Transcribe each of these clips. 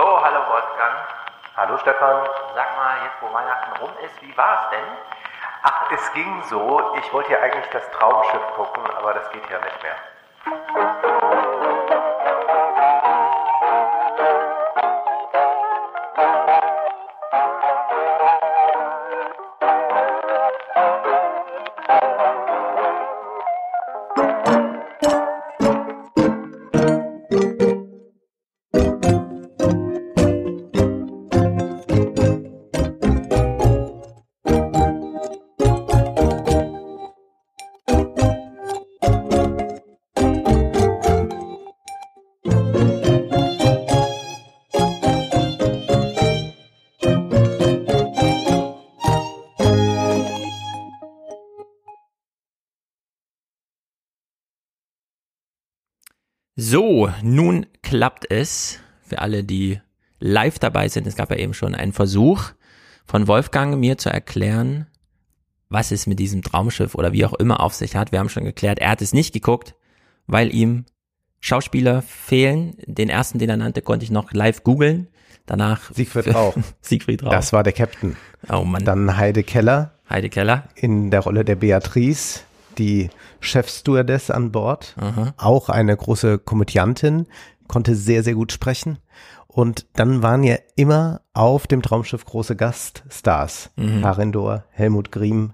Oh, hallo Wolfgang. Hallo Stefan. Sag mal, jetzt wo Weihnachten rum ist, wie war's denn? Ach, es ging so. Ich wollte ja eigentlich das Traumschiff gucken, aber das geht ja nicht mehr. So, nun klappt es für alle, die live dabei sind. Es gab ja eben schon einen Versuch von Wolfgang, mir zu erklären, was es mit diesem Traumschiff oder wie auch immer auf sich hat. Wir haben schon geklärt, er hat es nicht geguckt, weil ihm Schauspieler fehlen. Den ersten, den er nannte, konnte ich noch live googeln. Danach Siegfried Rauch. Siegfried Rauch. Das war der Captain. oh Mann. Dann Heide Keller Heide Keller. in der Rolle der Beatrice, die Chefstewardess an Bord. Auch eine große Komödiantin, konnte sehr, sehr gut sprechen. Und dann waren ja immer auf dem Traumschiff große Gaststars. Harindor, Helmut Griem,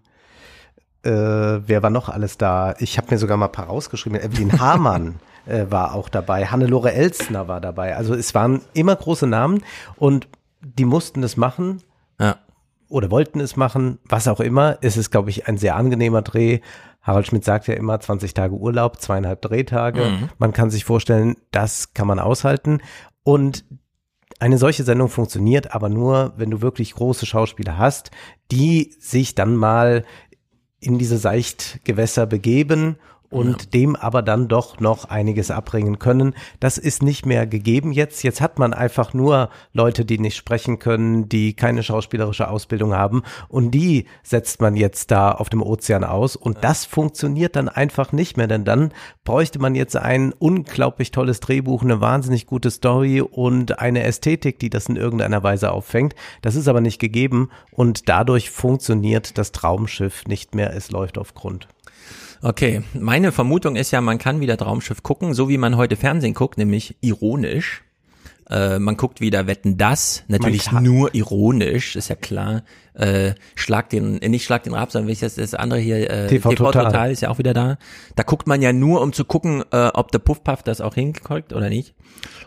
äh, wer war noch alles da? Ich habe mir sogar mal ein paar rausgeschrieben. Evelyn Hamann äh, war auch dabei. Hannelore Elstner war dabei. Also es waren immer große Namen und die mussten das machen Ja. oder wollten es machen, was auch immer. Es ist, glaube ich, ein sehr angenehmer Dreh. Harald Schmidt sagt ja immer 20 Tage Urlaub, zweieinhalb Drehtage. Man kann sich vorstellen, das kann man aushalten. Und eine solche Sendung funktioniert aber nur, wenn du wirklich große Schauspieler hast, die sich dann mal in diese Seichtgewässer begeben und dem aber dann doch noch einiges abbringen können. Das ist nicht mehr gegeben jetzt. Jetzt hat man einfach nur Leute, die nicht sprechen können, die keine schauspielerische Ausbildung haben und die setzt man jetzt da auf dem Ozean aus und das funktioniert dann einfach nicht mehr, denn dann bräuchte man jetzt ein unglaublich tolles Drehbuch, eine wahnsinnig gute Story und eine Ästhetik, die das in irgendeiner Weise auffängt. Das ist aber nicht gegeben und dadurch funktioniert das Traumschiff nicht mehr. Es läuft auf Grund. Okay, meine Vermutung ist ja, man kann wieder Traumschiff gucken, so wie man heute Fernsehen guckt, nämlich ironisch. Äh, man guckt wieder Wetten das, natürlich nur ironisch, ist ja klar. Äh, Schlag den, äh, nicht Schlag den Rab, sondern wie ist das, das andere hier, äh, TV Total. ist ja auch wieder da. Da guckt man ja nur, um zu gucken, äh, ob der Puffpuff das auch hinkriegt oder nicht.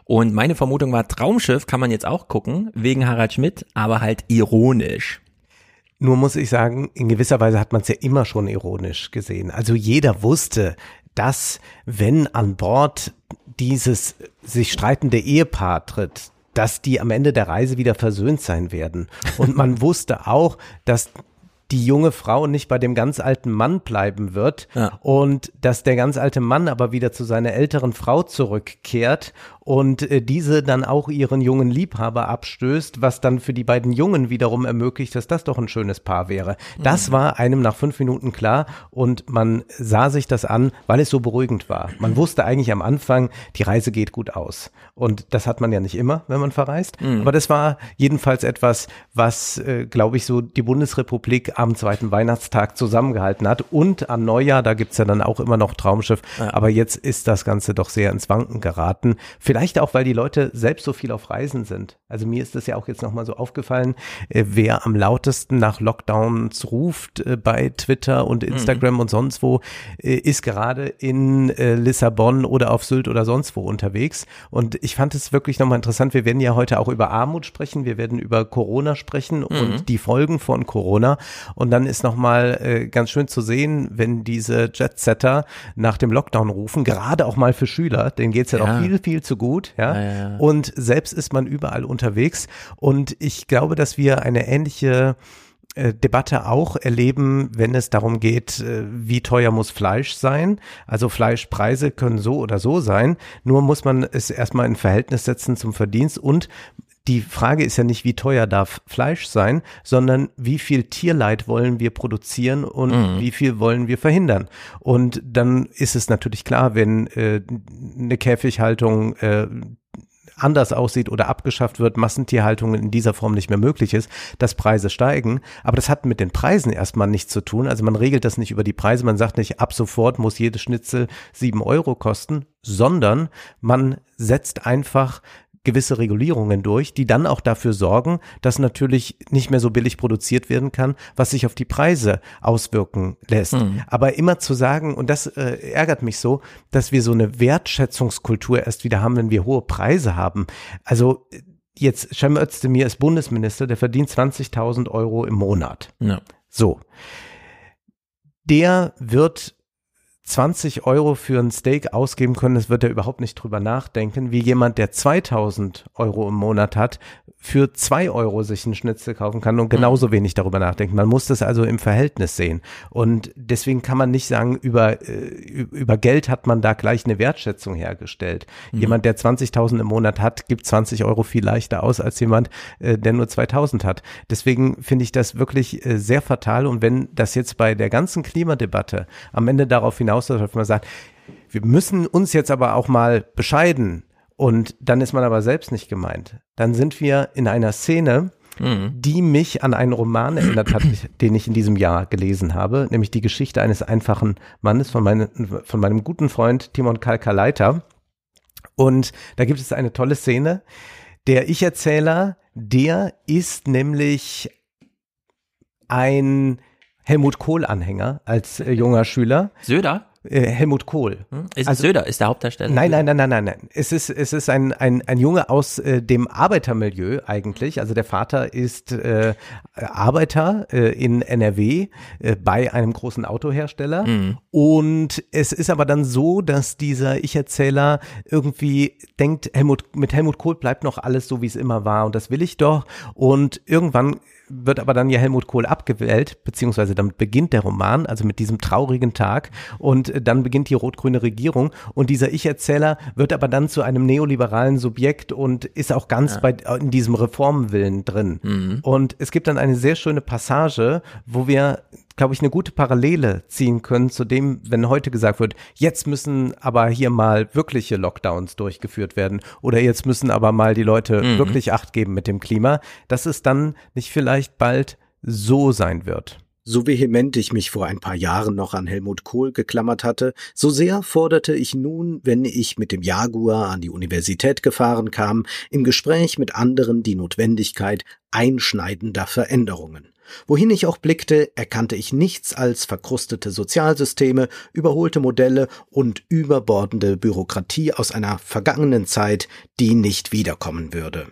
Und meine Vermutung war, Traumschiff kann man jetzt auch gucken, wegen Harald Schmidt, aber halt ironisch. Nur muss ich sagen, in gewisser Weise hat man es ja immer schon ironisch gesehen. Also jeder wusste, dass wenn an Bord dieses sich streitende Ehepaar tritt, dass die am Ende der Reise wieder versöhnt sein werden. Und man wusste auch, dass die junge Frau nicht bei dem ganz alten Mann bleiben wird Ja. und dass der ganz alte Mann aber wieder zu seiner älteren Frau zurückkehrt und äh, diese dann auch ihren jungen Liebhaber abstößt, was dann für die beiden Jungen wiederum ermöglicht, dass das doch ein schönes Paar wäre. Das war einem nach fünf Minuten klar und man sah sich das an, weil es so beruhigend war. Man wusste eigentlich am Anfang, die Reise geht gut aus. Und das hat man ja nicht immer, wenn man verreist. Aber das war jedenfalls etwas, was, äh, glaube ich, so die Bundesrepublik am zweiten Weihnachtstag zusammengehalten hat. Und an Neujahr, da gibt's ja dann auch immer noch Traumschiff. Aber jetzt ist das Ganze doch sehr ins Wanken geraten. Vielleicht auch, weil die Leute selbst so viel auf Reisen sind. Also mir ist das ja auch jetzt nochmal so aufgefallen, äh, wer am lautesten nach Lockdowns ruft äh, bei Twitter und Instagram und sonst wo, äh, ist gerade in äh, Lissabon oder auf Sylt oder sonst wo unterwegs. Und ich fand es wirklich nochmal interessant. Wir werden ja heute auch über Armut sprechen. Wir werden über Corona sprechen und die Folgen von Corona. Und dann ist nochmal äh, ganz schön zu sehen, wenn diese Jetsetter nach dem Lockdown rufen, gerade auch mal für Schüler, denen geht's ja, Ja. noch viel, viel zu gut. Ja? Ja, ja, ja. Und selbst ist man überall unterwegs. Und ich glaube, dass wir eine ähnliche äh, Debatte auch erleben, wenn es darum geht, äh, wie teuer muss Fleisch sein. Also Fleischpreise können so oder so sein. Nur muss man es erstmal in Verhältnis setzen zum Verdienst und die Frage ist ja nicht, wie teuer darf Fleisch sein, sondern wie viel Tierleid wollen wir produzieren und wie viel wollen wir verhindern. Und dann ist es natürlich klar, wenn äh, eine Käfighaltung äh, anders aussieht oder abgeschafft wird, Massentierhaltung in dieser Form nicht mehr möglich ist, dass Preise steigen. Aber das hat mit den Preisen erstmal nichts zu tun. Also man regelt das nicht über die Preise. Man sagt nicht, ab sofort muss jedes Schnitzel sieben Euro kosten, sondern man setzt einfach gewisse Regulierungen durch, die dann auch dafür sorgen, dass natürlich nicht mehr so billig produziert werden kann, was sich auf die Preise auswirken lässt. Mhm. Aber immer zu sagen, und das äh, ärgert mich so, dass wir so eine Wertschätzungskultur erst wieder haben, wenn wir hohe Preise haben. Also jetzt Cem Özdemir ist Bundesminister, der verdient 20.000 Euro im Monat. Ja. So. Der wird 20 Euro für ein Steak ausgeben können, das wird er überhaupt nicht drüber nachdenken, wie jemand, der 2000 Euro im Monat hat, für zwei Euro sich einen Schnitzel kaufen kann und genauso mhm. wenig darüber nachdenken. Man muss das also im Verhältnis sehen. Und deswegen kann man nicht sagen, über, äh, über Geld hat man da gleich eine Wertschätzung hergestellt. Mhm. Jemand, der 20.000 im Monat hat, gibt 20 Euro viel leichter aus als jemand, äh, der nur 2000 hat. Deswegen finde ich das wirklich äh, sehr fatal. Und wenn das jetzt bei der ganzen Klimadebatte am Ende darauf hinausläuft, dass man sagt, wir müssen uns jetzt aber auch mal bescheiden und dann ist man aber selbst nicht gemeint. Dann sind wir in einer Szene, mhm. die mich an einen Roman erinnert hat, den ich in diesem Jahr gelesen habe, nämlich die Geschichte eines einfachen Mannes von, meine, von meinem guten Freund Timon Kalkaleiter. Und da gibt es eine tolle Szene. Der Ich-Erzähler, der ist nämlich ein Helmut Kohl-Anhänger als äh, junger Schüler. Söder? Äh, Helmut Kohl. Hm? Ist also, Söder ist der Hauptdarsteller? Nein, nein, nein, nein, nein, nein. Es ist, es ist ein, ein, ein Junge aus äh, dem Arbeitermilieu eigentlich. Also der Vater ist äh, Arbeiter äh, in NRW äh, bei einem großen Autohersteller. Mhm. Und es ist aber dann so, dass dieser Ich-Erzähler irgendwie denkt, Helmut, mit Helmut Kohl bleibt noch alles so, wie es immer war. Und das will ich doch. Und irgendwann wird aber dann ja Helmut Kohl abgewählt, beziehungsweise damit beginnt der Roman, also mit diesem traurigen Tag und dann beginnt die rot-grüne Regierung und dieser Ich-Erzähler wird aber dann zu einem neoliberalen Subjekt und ist auch ganz ja. bei, in diesem Reformwillen drin. Mhm. Und es gibt dann eine sehr schöne Passage, wo wir glaube ich, eine gute Parallele ziehen können zu dem, wenn heute gesagt wird, jetzt müssen aber hier mal wirkliche Lockdowns durchgeführt werden oder jetzt müssen aber mal die Leute mhm. wirklich Acht geben mit dem Klima, dass es dann nicht vielleicht bald so sein wird. So vehement ich mich vor ein paar Jahren noch an Helmut Kohl geklammert hatte, so sehr forderte ich nun, wenn ich mit dem Jaguar an die Universität gefahren kam, im Gespräch mit anderen die Notwendigkeit einschneidender Veränderungen. Wohin ich auch blickte, erkannte ich nichts als verkrustete Sozialsysteme, überholte Modelle und überbordende Bürokratie aus einer vergangenen Zeit, die nicht wiederkommen würde.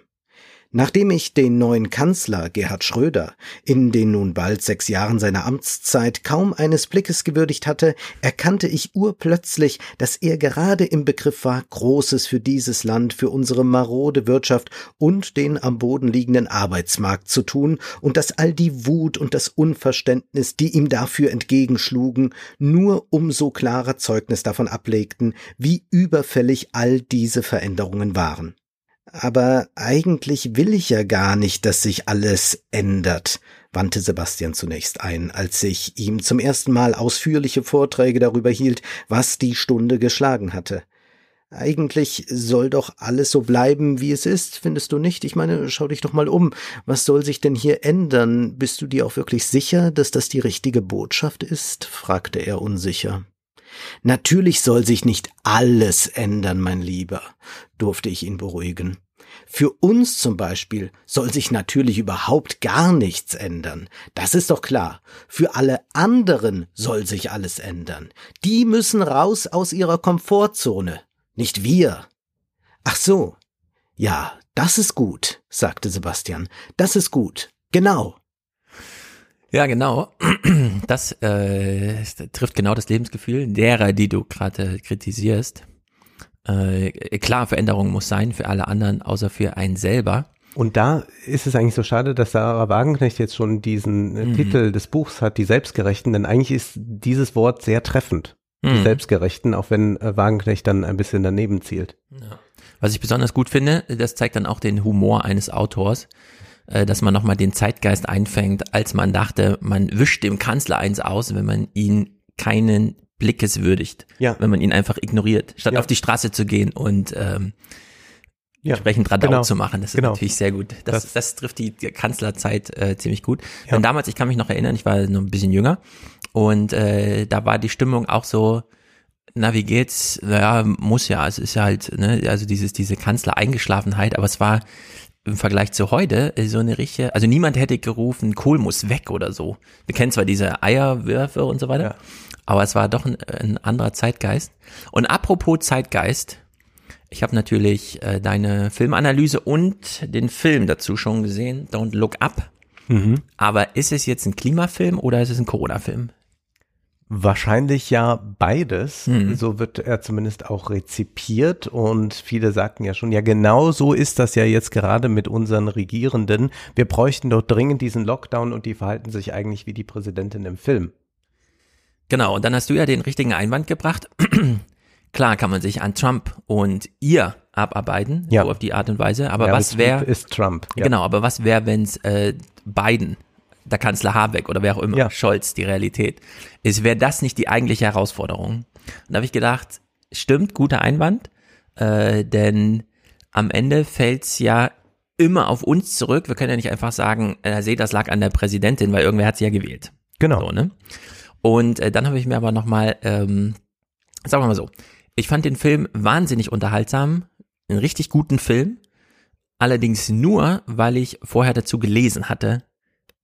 Nachdem ich den neuen Kanzler Gerhard Schröder in den nun bald sechs Jahren seiner Amtszeit kaum eines Blickes gewürdigt hatte, erkannte ich urplötzlich, dass er gerade im Begriff war, Großes für dieses Land, für unsere marode Wirtschaft und den am Boden liegenden Arbeitsmarkt zu tun und dass all die Wut und das Unverständnis, die ihm dafür entgegenschlugen, nur umso klarer Zeugnis davon ablegten, wie überfällig all diese Veränderungen waren. Aber eigentlich will ich ja gar nicht, dass sich alles ändert, wandte Sebastian zunächst ein, als ich ihm zum ersten Mal ausführliche Vorträge darüber hielt, was die Stunde geschlagen hatte. Eigentlich soll doch alles so bleiben, wie es ist, findest du nicht? Ich meine, schau dich doch mal um. Was soll sich denn hier ändern? Bist du dir auch wirklich sicher, dass das die richtige Botschaft ist? fragte er unsicher. Natürlich soll sich nicht alles ändern, mein Lieber, durfte ich ihn beruhigen. Für uns zum Beispiel soll sich natürlich überhaupt gar nichts ändern. Das ist doch klar. Für alle anderen soll sich alles ändern. Die müssen raus aus ihrer Komfortzone. Nicht wir. Ach so. Ja, das ist gut, sagte Sebastian. Das ist gut. Genau. Ja, genau. Das äh, trifft genau das Lebensgefühl derer, die du gerade kritisierst. Äh, klar, Veränderung muss sein für alle anderen, außer für einen selber. Und da ist es eigentlich so schade, dass Sarah Wagenknecht jetzt schon diesen äh, mhm. Titel des Buchs hat, die Selbstgerechten, denn eigentlich ist dieses Wort sehr treffend. Die mhm. Selbstgerechten, auch wenn äh, Wagenknecht dann ein bisschen daneben zielt. Ja. Was ich besonders gut finde, das zeigt dann auch den Humor eines Autors, äh, dass man nochmal den Zeitgeist einfängt, als man dachte, man wischt dem Kanzler eins aus, wenn man ihn keinen Blickes würdigt, ja. wenn man ihn einfach ignoriert, statt ja. auf die Straße zu gehen und ähm, Ja, entsprechend Radau genau, zu machen. Das ist genau. natürlich sehr gut. Das, Das- das, trifft die Kanzlerzeit äh, ziemlich gut. Ja. Denn damals, ich kann mich noch erinnern, ich war noch ein bisschen jünger und äh, da war die Stimmung auch so, na, wie geht's? Naja, muss ja, es ist ja halt, ne, also dieses, diese Kanzler-Eingeschlafenheit, aber es war im Vergleich zu heute äh, so eine richtige, also niemand hätte gerufen, Kohl muss weg oder so. Wir kennen zwar diese Eierwürfe und so weiter, Ja. Aber es war doch ein, ein anderer Zeitgeist. Und apropos Zeitgeist, ich habe natürlich äh, deine Filmanalyse und den Film dazu schon gesehen, Don't Look Up. Mhm. Aber ist es jetzt ein Klimafilm oder ist es ein Corona-Film? Wahrscheinlich ja beides. Mhm. So wird er zumindest auch rezipiert und viele sagten ja schon, ja genau so ist das ja jetzt gerade mit unseren Regierenden. Wir bräuchten doch dringend diesen Lockdown und die verhalten sich eigentlich wie die Präsidentin im Film. Genau, und dann hast du ja den richtigen Einwand gebracht. Klar kann man sich an Trump und ihr abarbeiten, Ja. so auf die Art und Weise. Aber Meryl was wäre, ist Trump? Ja. genau, aber was wäre, wenn es äh, Biden, der Kanzler Habeck oder wer auch immer, Ja. Scholz, die Realität ist, wäre das nicht die eigentliche Herausforderung? Und da habe ich gedacht, stimmt, guter Einwand, äh, denn am Ende fällt's ja immer auf uns zurück. Wir können ja nicht einfach sagen, äh, seht, das lag an der Präsidentin, weil irgendwer hat sie ja gewählt. Genau. So, ne? Und äh, dann habe ich mir aber nochmal, ähm, sagen wir mal so, ich fand den Film wahnsinnig unterhaltsam, einen richtig guten Film, allerdings nur, weil ich vorher dazu gelesen hatte,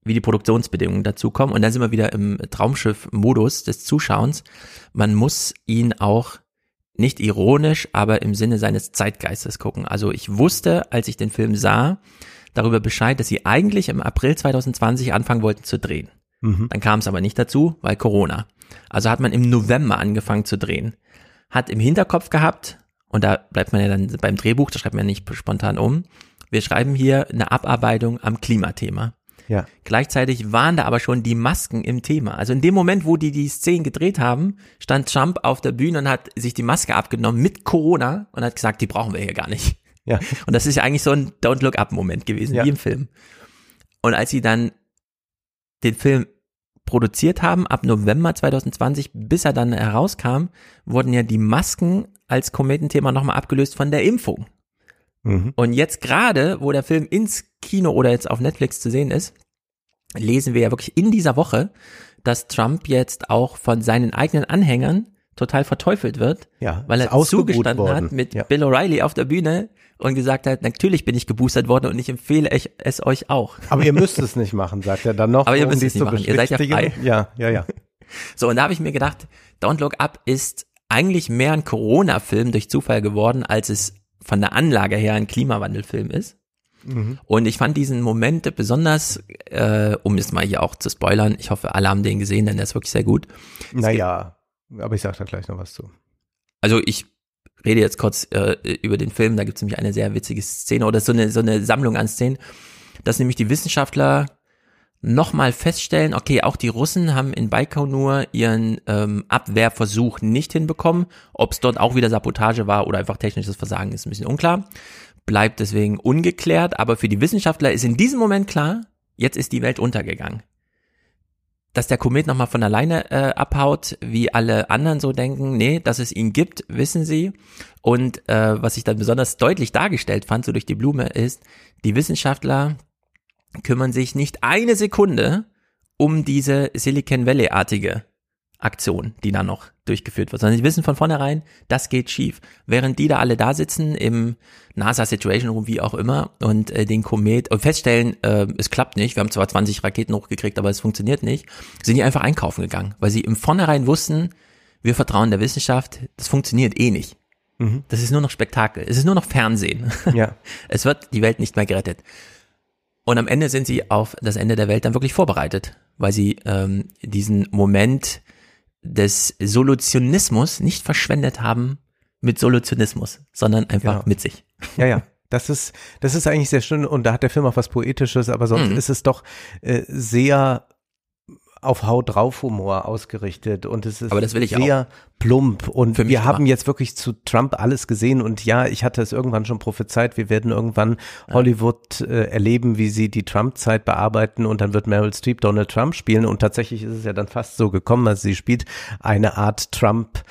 wie die Produktionsbedingungen dazu kommen. Und dann sind wir wieder im Traumschiff-Modus des Zuschauens. Man muss ihn auch nicht ironisch, aber im Sinne seines Zeitgeistes gucken. Also ich wusste, als ich den Film sah, darüber Bescheid, dass sie eigentlich im April 2020 anfangen wollten zu drehen. Mhm. Dann kam es aber nicht dazu, weil Corona. Also hat man im November angefangen zu drehen. Hat im Hinterkopf gehabt, und da bleibt man ja dann beim Drehbuch, da schreibt man ja nicht spontan um, wir schreiben hier eine Abarbeitung am Klimathema. Ja. Gleichzeitig waren da aber schon die Masken im Thema. Also in dem Moment, wo die die Szenen gedreht haben, stand Trump auf der Bühne und hat sich die Maske abgenommen mit Corona und hat gesagt, die brauchen wir hier gar nicht. Ja. Und das ist ja eigentlich so ein Don't Look Up Moment gewesen, Ja. wie im Film. Und als sie dann den Film produziert haben, ab November 2020, bis er dann herauskam, wurden ja die Masken als Kometenthema nochmal abgelöst von der Impfung. Mhm. Und jetzt gerade, wo der Film ins Kino oder jetzt auf Netflix zu sehen ist, lesen wir ja wirklich in dieser Woche, dass Trump jetzt auch von seinen eigenen Anhängern total verteufelt wird, Ja, weil er zugestanden worden. hat mit Ja. Bill O'Reilly auf der Bühne und gesagt hat, natürlich bin ich geboostert worden und ich empfehle es euch auch. Aber ihr müsst es nicht machen, sagt er dann noch. Aber ihr um müsst es nicht machen. Ihr seid ja frei. Ja, ja, ja. So, und da habe ich mir gedacht, Don't Look Up ist eigentlich mehr ein Corona-Film durch Zufall geworden, als es von der Anlage her ein Klimawandelfilm ist. Mhm. Und ich fand diesen Moment besonders, äh, um es mal hier auch zu spoilern, ich hoffe, alle haben den gesehen, denn der ist wirklich sehr gut. Naja, aber ich sag da gleich noch was zu. Also ich rede jetzt kurz äh, über den Film, da gibt es nämlich eine sehr witzige Szene oder so eine, so eine Sammlung an Szenen, dass nämlich die Wissenschaftler nochmal feststellen, okay, auch die Russen haben in Baikonur ihren ähm, Abwehrversuch nicht hinbekommen. Ob es dort auch wieder Sabotage war oder einfach technisches Versagen, ist ein bisschen unklar. Bleibt deswegen ungeklärt, aber für die Wissenschaftler ist in diesem Moment klar, jetzt ist die Welt untergegangen. Dass der Komet nochmal von alleine äh, abhaut, wie alle anderen so denken, nee, dass es ihn gibt, wissen sie. Und äh, was ich dann besonders deutlich dargestellt fand, so durch die Blume, ist, die Wissenschaftler kümmern sich nicht eine Sekunde um diese Silicon Valley-artige Aktion, die da noch durchgeführt wird, sondern sie wissen von vornherein, das geht schief. Während die da alle da sitzen im NASA Situation Room, wie auch immer, und äh, den Komet und feststellen, äh, es klappt nicht, wir haben zwar 20 Raketen hochgekriegt, aber es funktioniert nicht, sind die einfach einkaufen gegangen, weil sie im Vornherein wussten, wir vertrauen der Wissenschaft, das funktioniert eh nicht. Mhm. Das ist nur noch Spektakel, es ist nur noch Fernsehen. Ja. Es wird die Welt nicht mehr gerettet. Und am Ende sind sie auf das Ende der Welt dann wirklich vorbereitet, weil sie ähm, diesen Moment des Solutionismus nicht verschwendet haben mit Solutionismus, sondern einfach Genau. mit sich. Ja, ja. Das ist, das ist eigentlich sehr schön und da hat der Film auch was Poetisches, aber sonst Mhm. ist es doch äh, sehr auf Haut drauf Humor ausgerichtet und es ist Aber das will ich sehr plump und wir haben immer. jetzt wirklich zu Trump alles gesehen und ja, ich hatte es irgendwann schon prophezeit, wir werden irgendwann Hollywood äh, erleben, wie sie die Trump-Zeit bearbeiten und dann wird Meryl Streep Donald Trump spielen und tatsächlich ist es ja dann fast so gekommen, also sie spielt eine Art Trump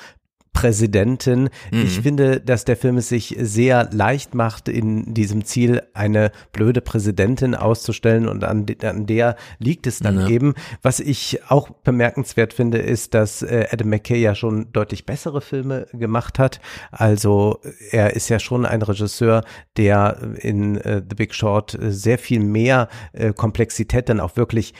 Präsidentin. Mhm. Ich finde, dass der Film es sich sehr leicht macht, in diesem Ziel eine blöde Präsidentin auszustellen und an, de- an der liegt es dann Ja. eben. Was ich auch bemerkenswert finde, ist, dass äh, Adam McKay ja schon deutlich bessere Filme gemacht hat. Also er ist ja schon ein Regisseur, der in äh, The Big Short äh, sehr viel mehr äh, Komplexität dann auch wirklich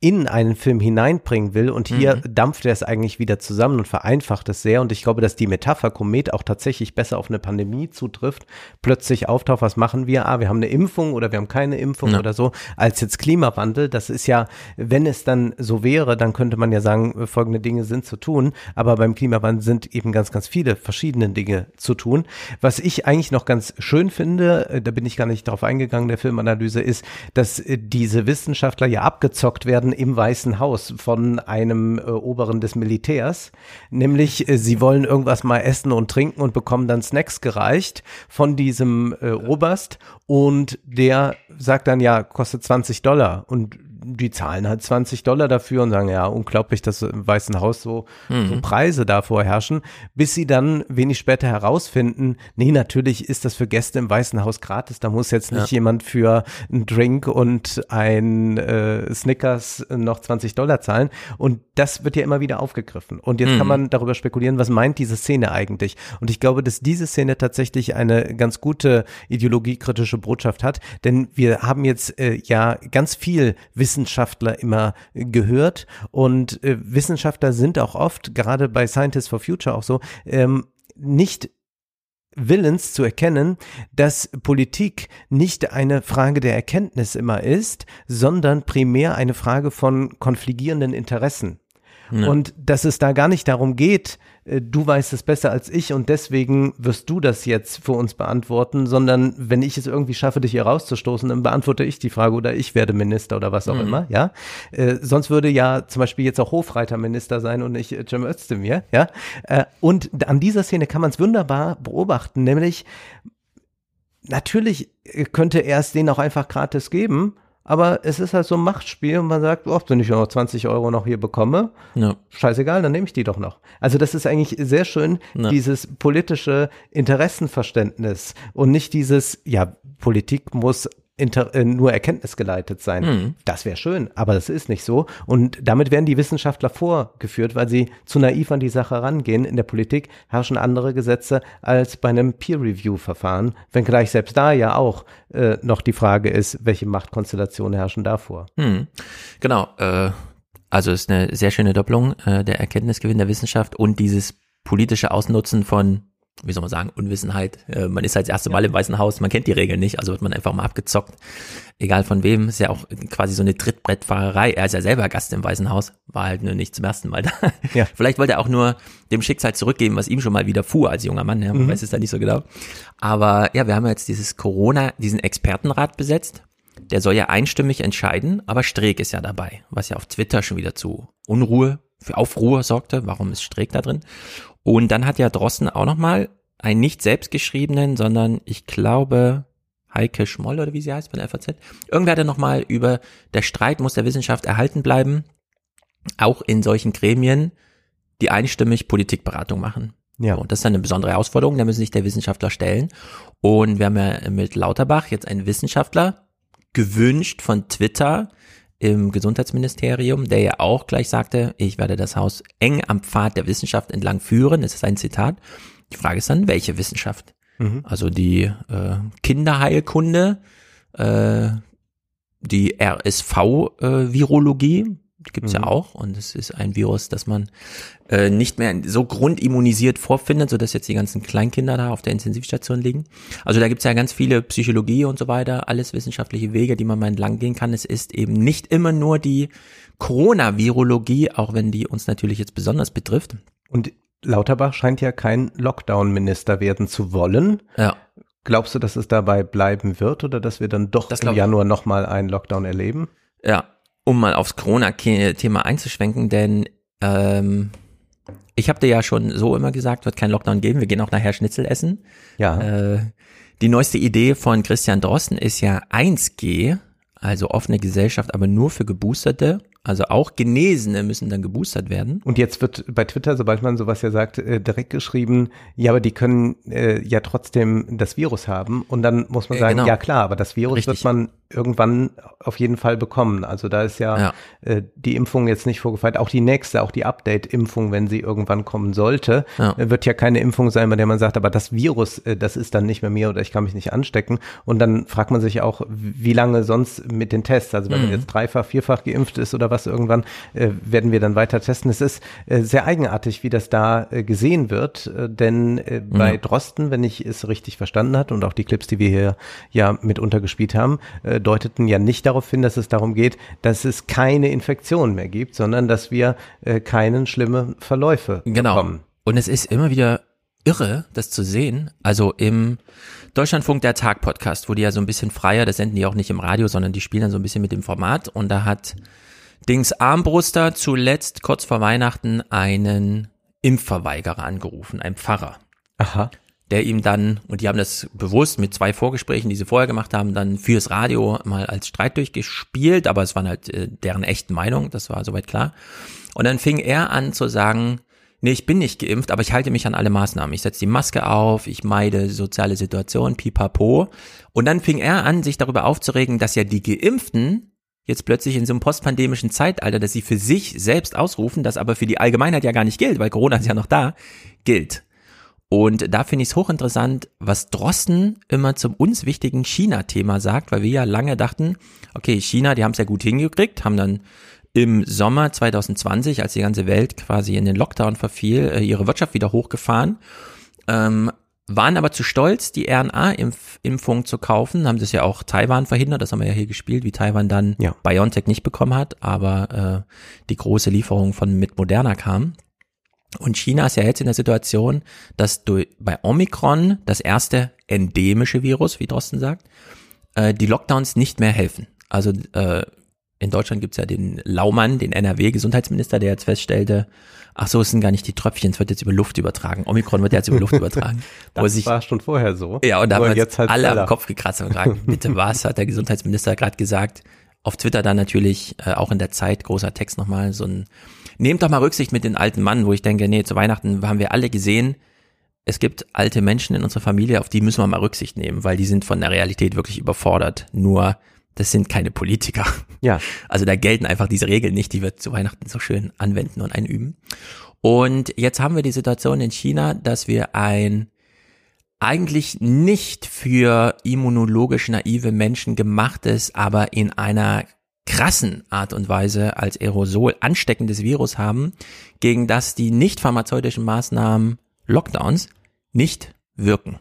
in einen Film hineinbringen will und hier Mhm. dampft er es eigentlich wieder zusammen und vereinfacht es sehr und ich glaube, dass die Metapher Komet auch tatsächlich besser auf eine Pandemie zutrifft. Plötzlich auftaucht, was machen wir? Ah, wir haben eine Impfung oder wir haben keine Impfung Ja. oder so, als jetzt Klimawandel. Das ist ja, wenn es dann so wäre, dann könnte man ja sagen, äh, folgende Dinge sind zu tun, aber beim Klimawandel sind eben ganz, ganz viele verschiedene Dinge zu tun. Was ich eigentlich noch ganz schön finde, äh, da bin ich gar nicht drauf eingegangen, der Filmanalyse, ist, dass äh, diese Wissenschaftler ja abgezockt werden im Weißen Haus von einem äh, Oberen des Militärs. Nämlich, äh, sie wollen irgendwas mal essen und trinken und bekommen dann Snacks gereicht von diesem äh, Oberst und der sagt dann, ja, kostet 20 Dollar und die zahlen halt 20 Dollar dafür und sagen, ja, unglaublich, dass im Weißen Haus so, so Preise da vorherrschen, bis sie dann wenig später herausfinden, nee, natürlich ist das für Gäste im Weißen Haus gratis, da muss jetzt nicht jemand für einen Drink und ein äh, Snickers noch 20 Dollar zahlen. Und das wird ja immer wieder aufgegriffen. Und jetzt kann man darüber spekulieren, was meint diese Szene eigentlich? Und ich glaube, dass diese Szene tatsächlich eine ganz gute ideologiekritische Botschaft hat, denn wir haben jetzt äh, ja ganz viel Wissenschaftler immer gehört und äh, Wissenschaftler sind auch oft, gerade bei Scientists for Future auch so, ähm, nicht willens zu erkennen, dass Politik nicht eine Frage der Erkenntnis immer ist, sondern primär eine Frage von konfligierenden Interessen. Und dass es da gar nicht darum geht, äh, du weißt es besser als ich und deswegen wirst du das jetzt für uns beantworten, sondern wenn ich es irgendwie schaffe, dich hier rauszustoßen, dann beantworte ich die Frage oder ich werde Minister oder was auch immer, ja. Äh, sonst würde ja zum Beispiel jetzt auch Hofreiter Minister sein und nicht äh, Cem Özdemir, ja. Äh, und an dieser Szene kann man es wunderbar beobachten, nämlich natürlich äh, könnte er es denen auch einfach gratis geben, aber es ist halt so ein Machtspiel und man sagt, oh, wenn ich noch 20 Euro noch hier bekomme, Ja. scheißegal, dann nehme ich die doch noch. Also das ist eigentlich sehr schön, Ja. dieses politische Interessenverständnis und nicht dieses, ja, Politik muss inter, äh, nur erkenntnisgeleitet sein. Mhm. Das wäre schön, aber das ist nicht so. Und damit werden die Wissenschaftler vorgeführt, weil sie zu naiv an die Sache rangehen. In der Politik herrschen andere Gesetze als bei einem Peer-Review-Verfahren, wenngleich selbst da ja auch äh, noch die Frage ist, welche Machtkonstellationen herrschen davor. Hm. Genau. Äh, also ist eine sehr schöne Doppelung äh, der Erkenntnisgewinn der Wissenschaft und dieses politische Ausnutzen von, wie soll man sagen, Unwissenheit. Äh, man ist halt das erste Mal im Weißen Haus, man kennt die Regeln nicht, also wird man einfach mal abgezockt. Egal von wem, ist ja auch quasi so eine Trittbrettfahrerei. Er ist ja selber Gast im Weißen Haus, war halt nur nicht zum ersten Mal da. Ja. Vielleicht wollte er auch nur dem Schicksal zurückgeben, was ihm schon mal widerfuhr als junger Mann. Ja, man weiß es da nicht so genau. Aber ja, wir haben jetzt dieses Corona, diesen Expertenrat besetzt. Der soll ja einstimmig entscheiden, aber Streeck ist ja dabei, was ja auf Twitter schon wieder zu Unruhe, für Aufruhr sorgte. Warum ist Streeck da drin? Und dann hat ja Drosten auch nochmal einen nicht selbstgeschriebenen, sondern ich glaube Heike Schmoll oder wie sie heißt bei der FAZ. Irgendwer hat ja nochmal über der Streit muss der Wissenschaft erhalten bleiben, auch in solchen Gremien, die einstimmig Politikberatung machen. Ja. Und das ist eine besondere Herausforderung, da müssen sich der Wissenschaftler stellen. Und wir haben ja mit Lauterbach jetzt einen Wissenschaftler gewünscht von Twitter im Gesundheitsministerium, der ja auch gleich sagte, ich werde das Haus eng am Pfad der Wissenschaft entlang führen. Das ist ein Zitat. Die Frage ist dann, welche Wissenschaft? Mhm. Also die äh, Kinderheilkunde, äh, die RSV-Virologie, die gibt's ja auch. Und es ist ein Virus, das man äh, nicht mehr so grundimmunisiert vorfindet, sodass jetzt die ganzen Kleinkinder da auf der Intensivstation liegen. Also da gibt's ja ganz viele Psychologie und so weiter, alles wissenschaftliche Wege, die man mal entlang gehen kann. Es ist eben nicht immer nur die Corona-Virologie, auch wenn die uns natürlich jetzt besonders betrifft. Und Lauterbach scheint ja kein Lockdown-Minister werden zu wollen. Ja. Glaubst du, dass es dabei bleiben wird oder dass wir dann doch Das im. Januar nochmal einen Lockdown erleben? Ja, um mal aufs Corona-Thema einzuschwenken, denn ähm, ich habe dir ja schon so immer gesagt, wird kein Lockdown geben, wir gehen auch nachher Schnitzel essen. Ja. Äh, die neueste Idee von Christian Drosten ist ja 1G, also offene Gesellschaft, aber nur für Geboosterte. Also auch Genesene müssen dann geboostert werden. Und jetzt wird bei Twitter, sobald man sowas ja sagt, äh, direkt geschrieben, ja, aber die können äh, ja trotzdem das Virus haben. Und dann muss man Äh, sagen, genau. ja klar, aber das Virus Richtig. wird man irgendwann auf jeden Fall bekommen. Also da ist ja, Ja. Äh, die Impfung jetzt nicht vorgefeilt. Auch die nächste, auch die Update-Impfung, wenn sie irgendwann kommen sollte, Ja. äh, wird ja keine Impfung sein, bei der man sagt, aber das Virus, äh, das ist dann nicht mehr mir oder ich kann mich nicht anstecken. Und dann fragt man sich auch, wie lange sonst mit den Tests, also wenn man jetzt dreifach, vierfach geimpft ist oder was irgendwann, äh, werden wir dann weiter testen. Es ist äh, sehr eigenartig, wie das da äh, gesehen wird, denn bei Drosten, wenn ich es richtig verstanden hat und auch die Clips, die wir hier ja mitunter gespielt haben, äh, deuteten ja nicht darauf hin, dass es darum geht, dass es keine Infektion mehr gibt, sondern dass wir äh, keinen schlimme Verläufe Genau. bekommen. Und es ist immer wieder irre, das zu sehen. Also im Deutschlandfunk der Tag Podcast, wo die ja so ein bisschen freier, das senden die auch nicht im Radio, sondern die spielen dann so ein bisschen mit dem Format. Und da hat Dings Armbruster zuletzt kurz vor Weihnachten einen Impfverweigerer angerufen, ein Pfarrer. Aha. Der ihm dann, und die haben das bewusst mit zwei Vorgesprächen, die sie vorher gemacht haben, dann fürs Radio mal als Streit durchgespielt, aber es waren halt äh, deren echten Meinung, das war soweit klar. Und dann fing er an zu sagen, nee, ich bin nicht geimpft, aber ich halte mich an alle Maßnahmen. Ich setze die Maske auf, ich meide soziale Situationen, pipapo. Und dann fing er an, sich darüber aufzuregen, dass ja die Geimpften jetzt plötzlich in so einem postpandemischen Zeitalter, dass sie für sich selbst ausrufen, das aber für die Allgemeinheit ja gar nicht gilt, weil Corona ist ja noch da, gilt. Und da finde ich es hochinteressant, was Drosten immer zum uns wichtigen China-Thema sagt, weil wir ja lange dachten, okay, China, die haben es ja gut hingekriegt, haben dann im Sommer 2020, als die ganze Welt quasi in den Lockdown verfiel, äh, ihre Wirtschaft wieder hochgefahren, ähm, waren aber zu stolz, die RNA-Impfung zu kaufen, haben das ja auch Taiwan verhindert, das haben wir ja hier gespielt, wie Taiwan dann Ja. BioNTech nicht bekommen hat, aber äh, die große Lieferung von mit Moderna kam. Und China ist ja jetzt in der Situation, dass du bei Omikron, das erste endemische Virus, wie Drosten sagt, äh, die Lockdowns nicht mehr helfen. Also äh, in Deutschland gibt's ja den Laumann, den NRW-Gesundheitsminister, der jetzt feststellte, ach so, es sind gar nicht die Tröpfchen, es wird jetzt über Luft übertragen. Omikron wird jetzt über Luft übertragen. Das sich war schon vorher so. ja, und da haben jetzt halt alle am Kopf gekratzt und gefragt, bitte was, hat der Gesundheitsminister gerade gesagt. Auf Twitter dann natürlich, äh, auch in der Zeit, großer Text nochmal, so ein, nehmt doch mal Rücksicht mit den alten Mann, wo ich denke, nee, zu Weihnachten haben wir alle gesehen, es gibt alte Menschen in unserer Familie, auf die müssen wir mal Rücksicht nehmen, weil die sind von der Realität wirklich überfordert. Nur, das sind keine Politiker. Ja. Also da gelten einfach diese Regeln nicht, die wir zu Weihnachten so schön anwenden und einüben. Und jetzt haben wir die Situation in China, dass wir ein eigentlich nicht für immunologisch naive Menschen gemachtes, aber in einer krassen Art und Weise als Aerosol ansteckendes Virus haben, gegen das die nicht pharmazeutischen Maßnahmen Lockdowns nicht wirken.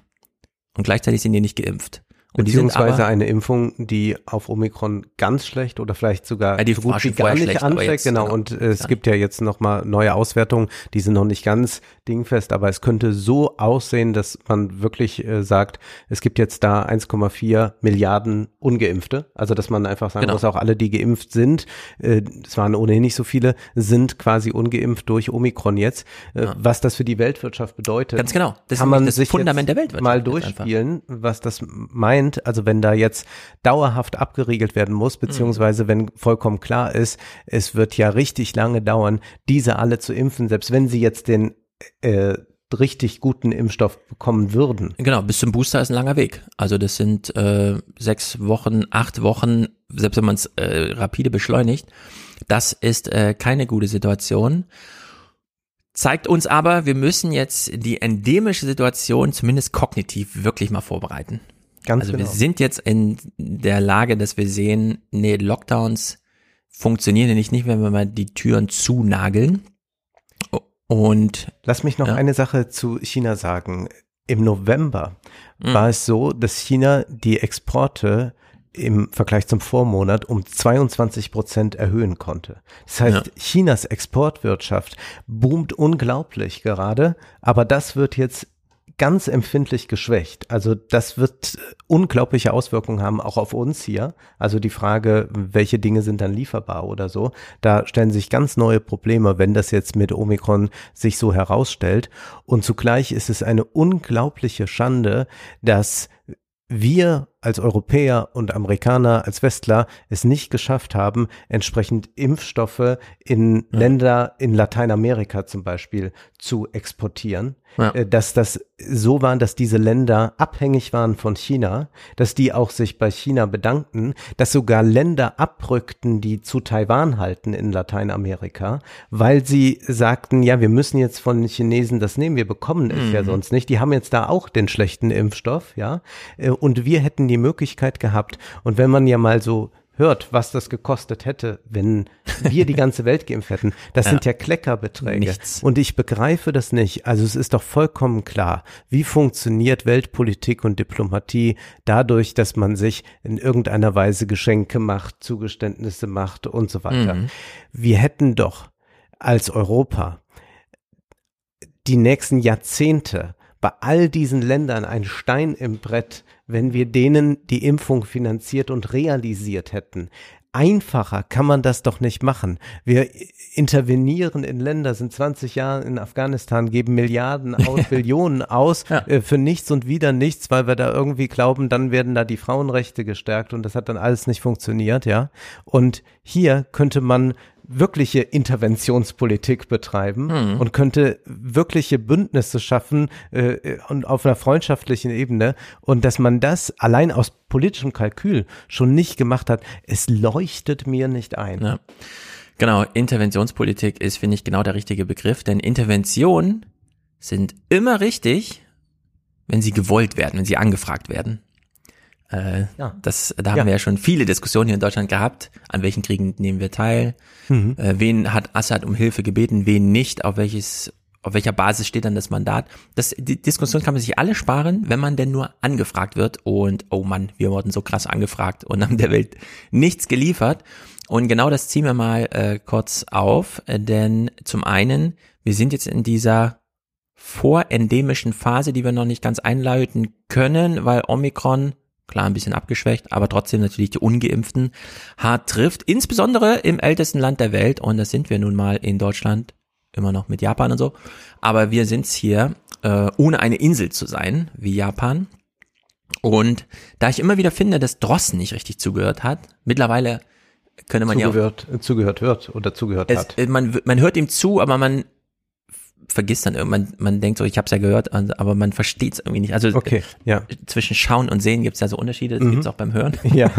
Und gleichzeitig sind die nicht geimpft. Und Beziehungsweise aber, eine Impfung, die auf Omikron ganz schlecht oder vielleicht sogar Ja, die so gut wie gar nicht schlecht, ansteckt. jetzt, Genau, genau. und äh, es Ja. gibt ja jetzt nochmal neue Auswertungen, die sind noch nicht ganz dingfest, aber es könnte so aussehen, dass man wirklich äh, sagt, es gibt jetzt da 1,4 Milliarden Ungeimpfte. Also dass man einfach sagen Genau. muss, auch alle, die geimpft sind, äh, es waren ohnehin nicht so viele, sind quasi ungeimpft durch Omikron jetzt. Äh, Was das für die Weltwirtschaft bedeutet. Ganz genau. Das ist kann man das sich Fundament der Weltwirtschaft mal einfach. durchspielen, was das meint. Also wenn da jetzt dauerhaft abgeriegelt werden muss, beziehungsweise wenn vollkommen klar ist, es wird ja richtig lange dauern, diese alle zu impfen, selbst wenn sie jetzt den äh, richtig guten Impfstoff bekommen würden. Genau, bis zum Booster ist ein langer Weg. Also das sind äh, sechs Wochen, acht Wochen, selbst wenn man es äh, rapide beschleunigt. Das ist äh, keine gute Situation. Zeigt uns aber, wir müssen jetzt die endemische Situation zumindest kognitiv wirklich mal vorbereiten. Ganz Also genau. wir sind jetzt in der Lage, dass wir sehen, nee, Lockdowns funktionieren nämlich nicht, wenn wir mal die Türen zunageln. Und Lass mich noch Ja. eine Sache zu China sagen. Im November Mhm. war es so, dass China die Exporte im Vergleich zum Vormonat um 22 Prozent erhöhen konnte. Das heißt, Ja. Chinas Exportwirtschaft boomt unglaublich gerade, aber das wird jetzt ganz empfindlich geschwächt. Also das wird unglaubliche Auswirkungen haben, auch auf uns hier. Also die Frage, welche Dinge sind dann lieferbar oder so. Da stellen sich ganz neue Probleme, wenn das jetzt mit Omikron sich so herausstellt. Und zugleich ist es eine unglaubliche Schande, dass wir als Europäer und Amerikaner, als Westler es nicht geschafft haben, entsprechend Impfstoffe in ja. Länder in Lateinamerika zum Beispiel zu exportieren, ja. Äh, dass das so war, dass diese Länder abhängig waren von China, dass die auch sich bei China bedankten, dass sogar Länder abrückten, die zu Taiwan halten in Lateinamerika, weil sie sagten, ja, wir müssen jetzt von den Chinesen das nehmen, wir bekommen es mhm. ja sonst nicht. Die haben jetzt da auch den schlechten Impfstoff, ja, äh, und wir hätten die Möglichkeit gehabt. Und wenn man ja mal so hört, was das gekostet hätte, wenn wir die ganze Welt geimpft hätten. Das ja. sind ja Kleckerbeträge. Nichts. Und ich begreife das nicht. Also es ist doch vollkommen klar, wie funktioniert Weltpolitik und Diplomatie dadurch, dass man sich in irgendeiner Weise Geschenke macht, Zugeständnisse macht und so weiter. Mhm. Wir hätten doch als Europa die nächsten Jahrzehnte bei all diesen Ländern ein Stein im Brett wenn wir denen die Impfung finanziert und realisiert hätten. Einfacher kann man das doch nicht machen. Wir intervenieren in Länder, sind 20 Jahre in Afghanistan, geben Milliarden aus, Billionen aus ja. äh, für nichts und wieder nichts, weil wir da irgendwie glauben, dann werden da die Frauenrechte gestärkt und das hat dann alles nicht funktioniert, ja. Und hier könnte man wirkliche Interventionspolitik betreiben mhm. und könnte wirkliche Bündnisse schaffen äh, und auf einer freundschaftlichen Ebene und dass man das allein aus politischem Kalkül schon nicht gemacht hat, es leuchtet mir nicht ein. Ja. Genau, Interventionspolitik ist, finde ich, genau der richtige Begriff, denn Interventionen sind immer richtig, wenn sie gewollt werden, wenn sie angefragt werden. Äh, ja. das, da haben ja. wir ja schon viele Diskussionen hier in Deutschland gehabt. An welchen Kriegen nehmen wir teil? Mhm. Äh, wen hat Assad um Hilfe gebeten? Wen nicht? Auf welches, auf welcher Basis steht dann das Mandat? Das, die Diskussion kann man sich alle sparen, wenn man denn nur angefragt wird. Und oh Mann, wir wurden so krass angefragt und haben der Welt nichts geliefert. Und genau das ziehen wir mal äh, kurz auf, äh, denn zum einen, wir sind jetzt in dieser vorendemischen Phase, die wir noch nicht ganz einleiten können, weil Omikron klar ein bisschen abgeschwächt, aber trotzdem natürlich die Ungeimpften hart trifft, insbesondere im ältesten Land der Welt und das sind wir nun mal in Deutschland, immer noch mit Japan und so, aber wir sind's hier, äh, ohne eine Insel zu sein, wie Japan. Und da ich immer wieder finde, dass Drossen nicht richtig zugehört hat, mittlerweile könnte man zugehört, ja zugehört wird oder zugehört es, hat. Man, man hört ihm zu, aber man vergisst dann irgendwann, man denkt so, ich habe es ja gehört, aber man versteht es irgendwie nicht. Also okay, ja. zwischen Schauen und Sehen gibt es ja so Unterschiede, das mhm. gibt es auch beim Hören. Ja.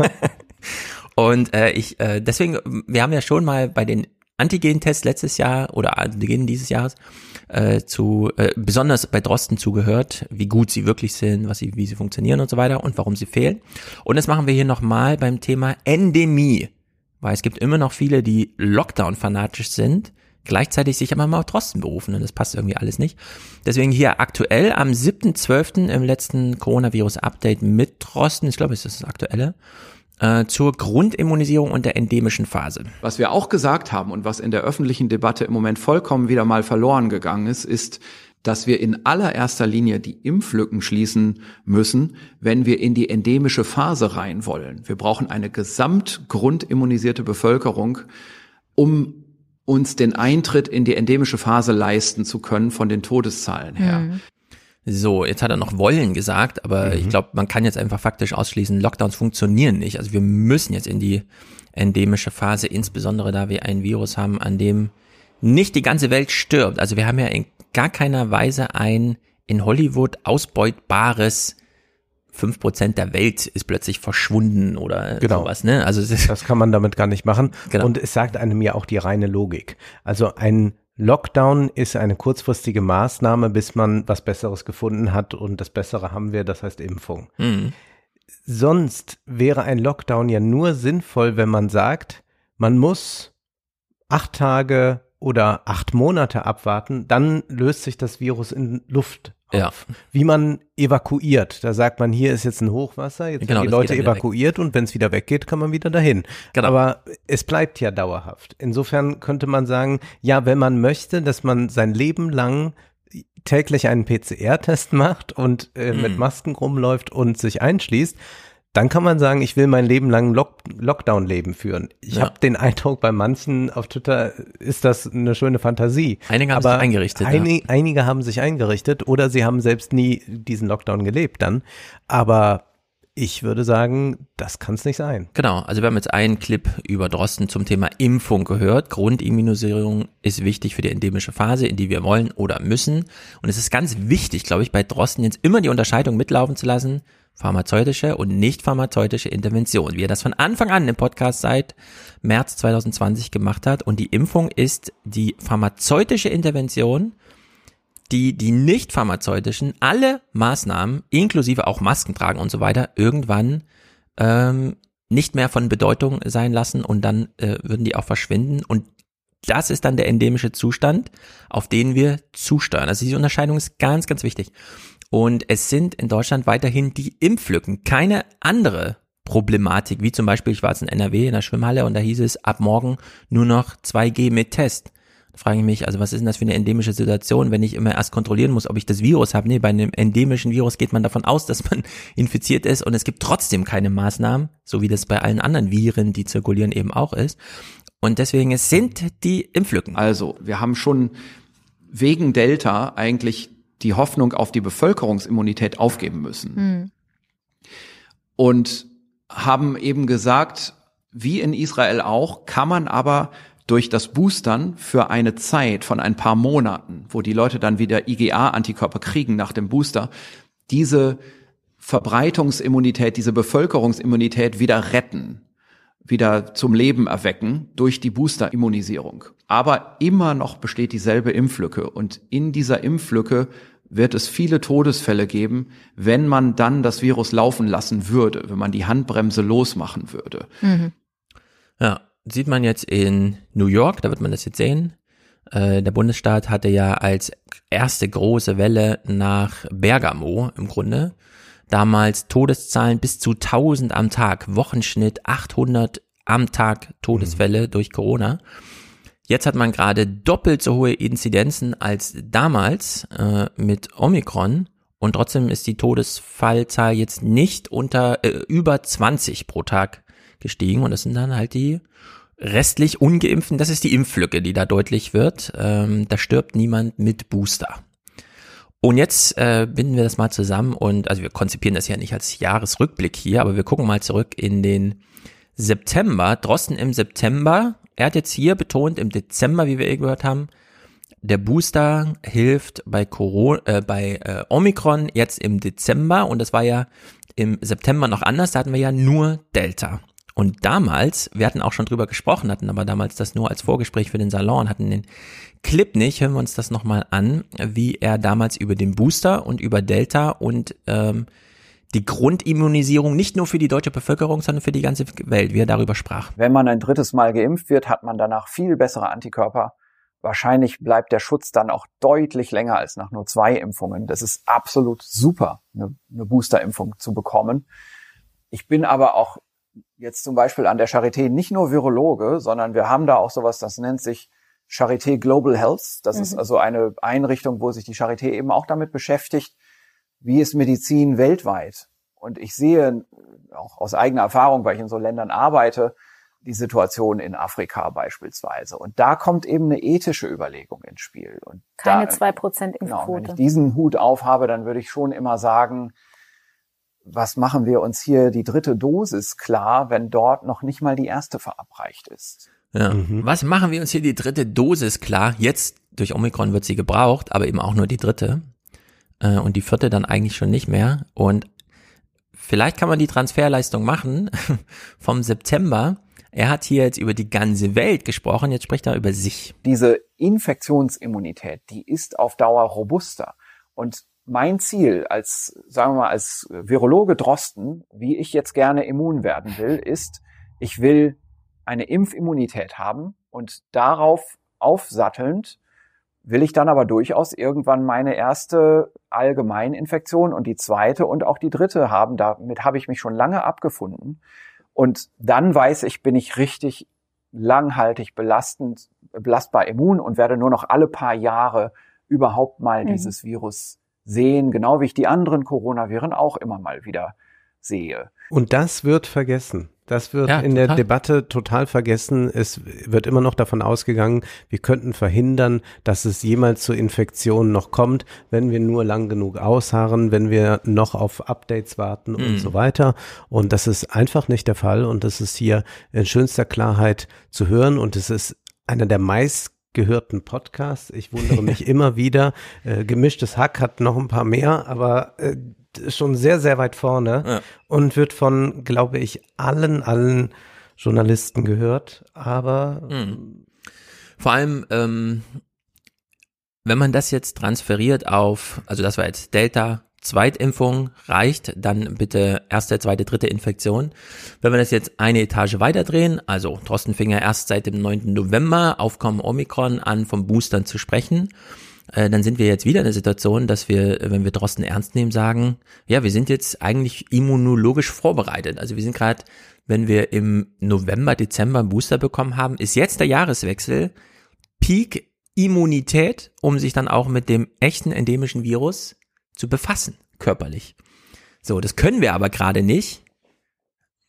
und äh, ich, äh, deswegen, wir haben ja schon mal bei den Antigen-Tests letztes Jahr oder Antigen dieses Jahres äh, zu äh, besonders bei Drosten zugehört, wie gut sie wirklich sind, was sie, wie sie funktionieren und so weiter und warum sie fehlen. Und das machen wir hier nochmal beim Thema Endemie, weil es gibt immer noch viele, die Lockdown-fanatisch sind gleichzeitig sich aber mal trotzdem berufen und das passt irgendwie alles nicht. Deswegen hier aktuell am 7.12. im letzten Coronavirus-Update mit Drosten, ich glaube, es ist das aktuelle, äh, zur Grundimmunisierung und der endemischen Phase. Was wir auch gesagt haben und was in der öffentlichen Debatte im Moment vollkommen wieder mal verloren gegangen ist, ist, dass wir in allererster Linie die Impflücken schließen müssen, wenn wir in die endemische Phase rein wollen. Wir brauchen eine gesamtgrundimmunisierte Bevölkerung, um uns den Eintritt in die endemische Phase leisten zu können von den Todeszahlen her. Mhm. So, jetzt hat er noch wollen gesagt, aber mhm. ich glaube, man kann jetzt einfach faktisch ausschließen, Lockdowns funktionieren nicht. Also wir müssen jetzt in die endemische Phase, insbesondere da wir ein Virus haben, an dem nicht die ganze Welt stirbt. Also wir haben ja in gar keiner Weise ein in Hollywood ausbeutbares fünf Prozent der Welt ist plötzlich verschwunden oder genau. sowas. Ne? Also das kann man damit gar nicht machen. Genau. Und es sagt einem ja auch die reine Logik. Also ein Lockdown ist eine kurzfristige Maßnahme, bis man was Besseres gefunden hat und das Bessere haben wir, das heißt Impfung. Mhm. Sonst wäre ein Lockdown ja nur sinnvoll, wenn man sagt, man muss acht Tage oder acht Monate abwarten, dann löst sich das Virus in Luft ja. Wie man evakuiert. Da sagt man, hier ist jetzt ein Hochwasser, jetzt genau, werden die Leute evakuiert weg. und wenn es wieder weggeht, kann man wieder dahin. Genau. Aber es bleibt ja dauerhaft. Insofern könnte man sagen, ja, wenn man möchte, dass man sein Leben lang täglich einen PCR-Test macht und äh, mhm. mit Masken rumläuft und sich einschließt, dann kann man sagen, ich will mein Leben lang Lock Lockdown-Leben führen. Ich ja. habe den Eindruck, bei manchen auf Twitter ist das eine schöne Fantasie. Einige haben Aber sich eingerichtet. Einig, ja. Einige haben sich eingerichtet oder sie haben selbst nie diesen Lockdown gelebt dann. Aber Ich würde sagen, das kann es nicht sein. Genau, also wir haben jetzt einen Clip über Drosten zum Thema Impfung gehört. Grundimmunisierung ist wichtig für die endemische Phase, in die wir wollen oder müssen. Und es ist ganz wichtig, glaube ich, bei Drosten jetzt immer die Unterscheidung mitlaufen zu lassen, pharmazeutische und nicht pharmazeutische Intervention, wie er das von Anfang an im Podcast seit März 2020 gemacht hat. Und die Impfung ist die pharmazeutische Intervention, die die nicht pharmazeutischen alle Maßnahmen, inklusive auch Masken tragen und so weiter, irgendwann ähm, nicht mehr von Bedeutung sein lassen und dann äh, würden die auch verschwinden. Und das ist dann der endemische Zustand, auf den wir zusteuern. Also diese Unterscheidung ist ganz, ganz wichtig. Und es sind in Deutschland weiterhin die Impflücken, keine andere Problematik, wie zum Beispiel, ich war jetzt in NRW in der Schwimmhalle und da hieß es ab morgen nur noch 2G mit Test frage ich mich, also was ist denn das für eine endemische Situation, wenn ich immer erst kontrollieren muss, ob ich das Virus habe? Nee, bei einem endemischen Virus geht man davon aus, dass man infiziert ist und es gibt trotzdem keine Maßnahmen, so wie das bei allen anderen Viren, die zirkulieren, eben auch ist. Und deswegen es sind die Impflücken. Also, wir haben schon wegen Delta eigentlich die Hoffnung auf die Bevölkerungsimmunität aufgeben müssen. Hm. Und haben eben gesagt, wie in Israel auch, kann man aber durch das Boostern für eine Zeit von ein paar Monaten, wo die Leute dann wieder IgA-Antikörper kriegen nach dem Booster, diese Verbreitungsimmunität, diese Bevölkerungsimmunität wieder retten, wieder zum Leben erwecken durch die Booster-Immunisierung. Aber immer noch besteht dieselbe Impflücke und in dieser Impflücke wird es viele Todesfälle geben, wenn man dann das Virus laufen lassen würde, wenn man die Handbremse losmachen würde. Mhm. Ja, sieht man jetzt in New York, da wird man das jetzt sehen. Äh, der Bundesstaat hatte ja als erste große Welle nach Bergamo im Grunde damals Todeszahlen bis zu 1000 am Tag, Wochenschnitt 800 am Tag Todesfälle mhm. durch Corona. Jetzt hat man gerade doppelt so hohe Inzidenzen als damals äh, mit Omikron und trotzdem ist die Todesfallzahl jetzt nicht unter äh, über 20 pro Tag gestiegen und das sind dann halt die restlich ungeimpften, das ist die Impflücke, die da deutlich wird. Ähm, da stirbt niemand mit Booster. Und jetzt äh, binden wir das mal zusammen und also wir konzipieren das ja nicht als Jahresrückblick hier, aber wir gucken mal zurück in den September. Drosten im September. Er hat jetzt hier betont im Dezember, wie wir eh gehört haben, der Booster hilft bei Corona, äh, bei äh, Omikron jetzt im Dezember und das war ja im September noch anders. Da hatten wir ja nur Delta. Und damals, wir hatten auch schon drüber gesprochen, hatten aber damals das nur als Vorgespräch für den Salon, hatten den Clip nicht, hören wir uns das nochmal an, wie er damals über den Booster und über Delta und ähm, die Grundimmunisierung nicht nur für die deutsche Bevölkerung, sondern für die ganze Welt, wie er darüber sprach. Wenn man ein drittes Mal geimpft wird, hat man danach viel bessere Antikörper. Wahrscheinlich bleibt der Schutz dann auch deutlich länger als nach nur zwei Impfungen. Das ist absolut super, eine, eine Boosterimpfung zu bekommen. Ich bin aber auch jetzt zum Beispiel an der Charité nicht nur Virologe, sondern wir haben da auch sowas, das nennt sich Charité Global Health. Das mhm. ist also eine Einrichtung, wo sich die Charité eben auch damit beschäftigt, wie ist Medizin weltweit. Und ich sehe auch aus eigener Erfahrung, weil ich in so Ländern arbeite, die Situation in Afrika beispielsweise. Und da kommt eben eine ethische Überlegung ins Spiel. Und Keine zwei Prozent Impfquote. Genau, wenn ich diesen Hut aufhabe, dann würde ich schon immer sagen, was machen wir uns hier die dritte Dosis klar, wenn dort noch nicht mal die erste verabreicht ist? Ja. Mhm. Was machen wir uns hier die dritte Dosis klar? Jetzt durch Omikron wird sie gebraucht, aber eben auch nur die dritte. Äh, und die vierte dann eigentlich schon nicht mehr. Und vielleicht kann man die Transferleistung machen vom September. Er hat hier jetzt über die ganze Welt gesprochen, jetzt spricht er über sich. Diese Infektionsimmunität, die ist auf Dauer robuster. Und mein Ziel als, sagen wir mal, als Virologe Drosten, wie ich jetzt gerne immun werden will, ist, ich will eine Impfimmunität haben und darauf aufsattelnd will ich dann aber durchaus irgendwann meine erste Allgemeininfektion und die zweite und auch die dritte haben. Damit habe ich mich schon lange abgefunden. Und dann weiß ich, bin ich richtig langhaltig belastend, belastbar immun und werde nur noch alle paar Jahre überhaupt mal mhm. dieses Virus sehen, genau wie ich die anderen Coronaviren auch immer mal wieder sehe. Und das wird vergessen. Das wird Ja, in der total. Debatte total vergessen. Es wird immer noch davon ausgegangen, wir könnten verhindern, dass es jemals zu Infektionen noch kommt, wenn wir nur lang genug ausharren, wenn wir noch auf Updates warten und Mhm. so weiter. Und das ist einfach nicht der Fall. Und das ist hier in schönster Klarheit zu hören. Und es ist einer der meistgehörten Podcasts. Ich wundere mich immer wieder. Äh, gemischtes Hack hat noch ein paar mehr, aber äh, schon sehr, sehr weit vorne Ja. und wird von, glaube ich, allen, allen Journalisten gehört. Aber Mhm. Vor allem, ähm, wenn man das jetzt transferiert auf, also das war jetzt Delta, Zweitimpfung reicht, dann bitte erste, zweite, dritte Infektion. Wenn wir das jetzt eine Etage weiterdrehen, also Thorsten fing ja erst seit dem 9. November Aufkommen Omikron an, vom Boostern zu sprechen, äh, dann sind wir jetzt wieder in der Situation, dass wir, wenn wir Drosten ernst nehmen, sagen, ja, wir sind jetzt eigentlich immunologisch vorbereitet. Also wir sind gerade, wenn wir im November, Dezember einen Booster bekommen haben, ist jetzt der Jahreswechsel, Peak Immunität, um sich dann auch mit dem echten endemischen Virus zu befassen, körperlich. So, das können wir aber gerade nicht,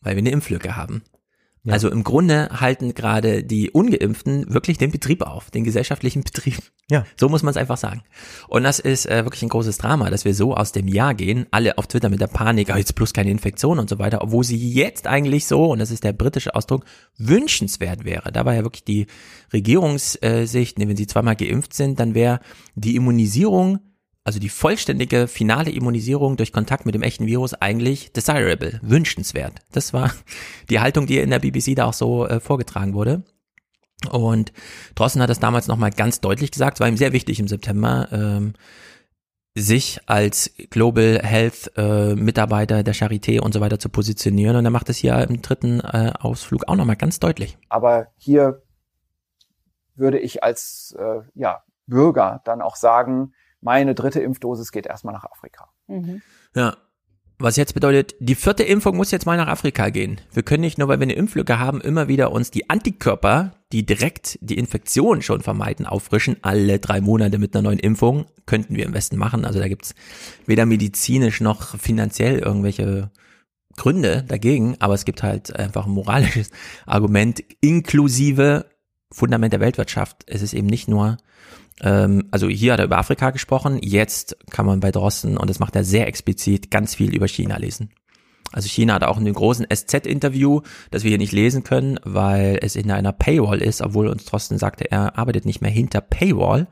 weil wir eine Impflücke haben. Ja. Also im Grunde halten gerade die Ungeimpften wirklich den Betrieb auf, den gesellschaftlichen Betrieb. Ja. So muss man es einfach sagen. Und das ist äh, wirklich ein großes Drama, dass wir so aus dem Jahr gehen, alle auf Twitter mit der Panik, ah, jetzt bloß keine Infektion und so weiter, obwohl sie jetzt eigentlich so, und das ist der britische Ausdruck, wünschenswert wäre. Da war ja wirklich die Regierungssicht, nee, wenn sie zweimal geimpft sind, dann wäre die Immunisierung also die vollständige finale Immunisierung durch Kontakt mit dem echten Virus eigentlich desirable, wünschenswert. Das war die Haltung, die in der BBC da auch so äh, vorgetragen wurde. Und Drossen hat das damals nochmal ganz deutlich gesagt, es war ihm sehr wichtig im September, ähm, sich als Global Health äh, Mitarbeiter der Charité und so weiter zu positionieren. Und er macht es hier im dritten äh, Ausflug auch nochmal ganz deutlich. Aber hier würde ich als äh, ja, Bürger dann auch sagen, meine dritte Impfdosis geht erstmal nach Afrika. Mhm. Ja. Was jetzt bedeutet, die vierte Impfung muss jetzt mal nach Afrika gehen. Wir können nicht nur, weil wir eine Impflücke haben, immer wieder uns die Antikörper, die direkt die Infektion schon vermeiden, auffrischen. Alle drei Monate mit einer neuen Impfung könnten wir im Westen machen. Also da gibt's weder medizinisch noch finanziell irgendwelche Gründe dagegen, aber es gibt halt einfach ein moralisches Argument inklusive Fundament der Weltwirtschaft. Es ist eben nicht nur also hier hat er über Afrika gesprochen, jetzt kann man bei Drosten, und das macht er sehr explizit, ganz viel über China lesen. Also China hat auch in dem großen SZ-Interview, das wir hier nicht lesen können, weil es in einer Paywall ist, obwohl uns Drosten sagte, er arbeitet nicht mehr hinter Paywall.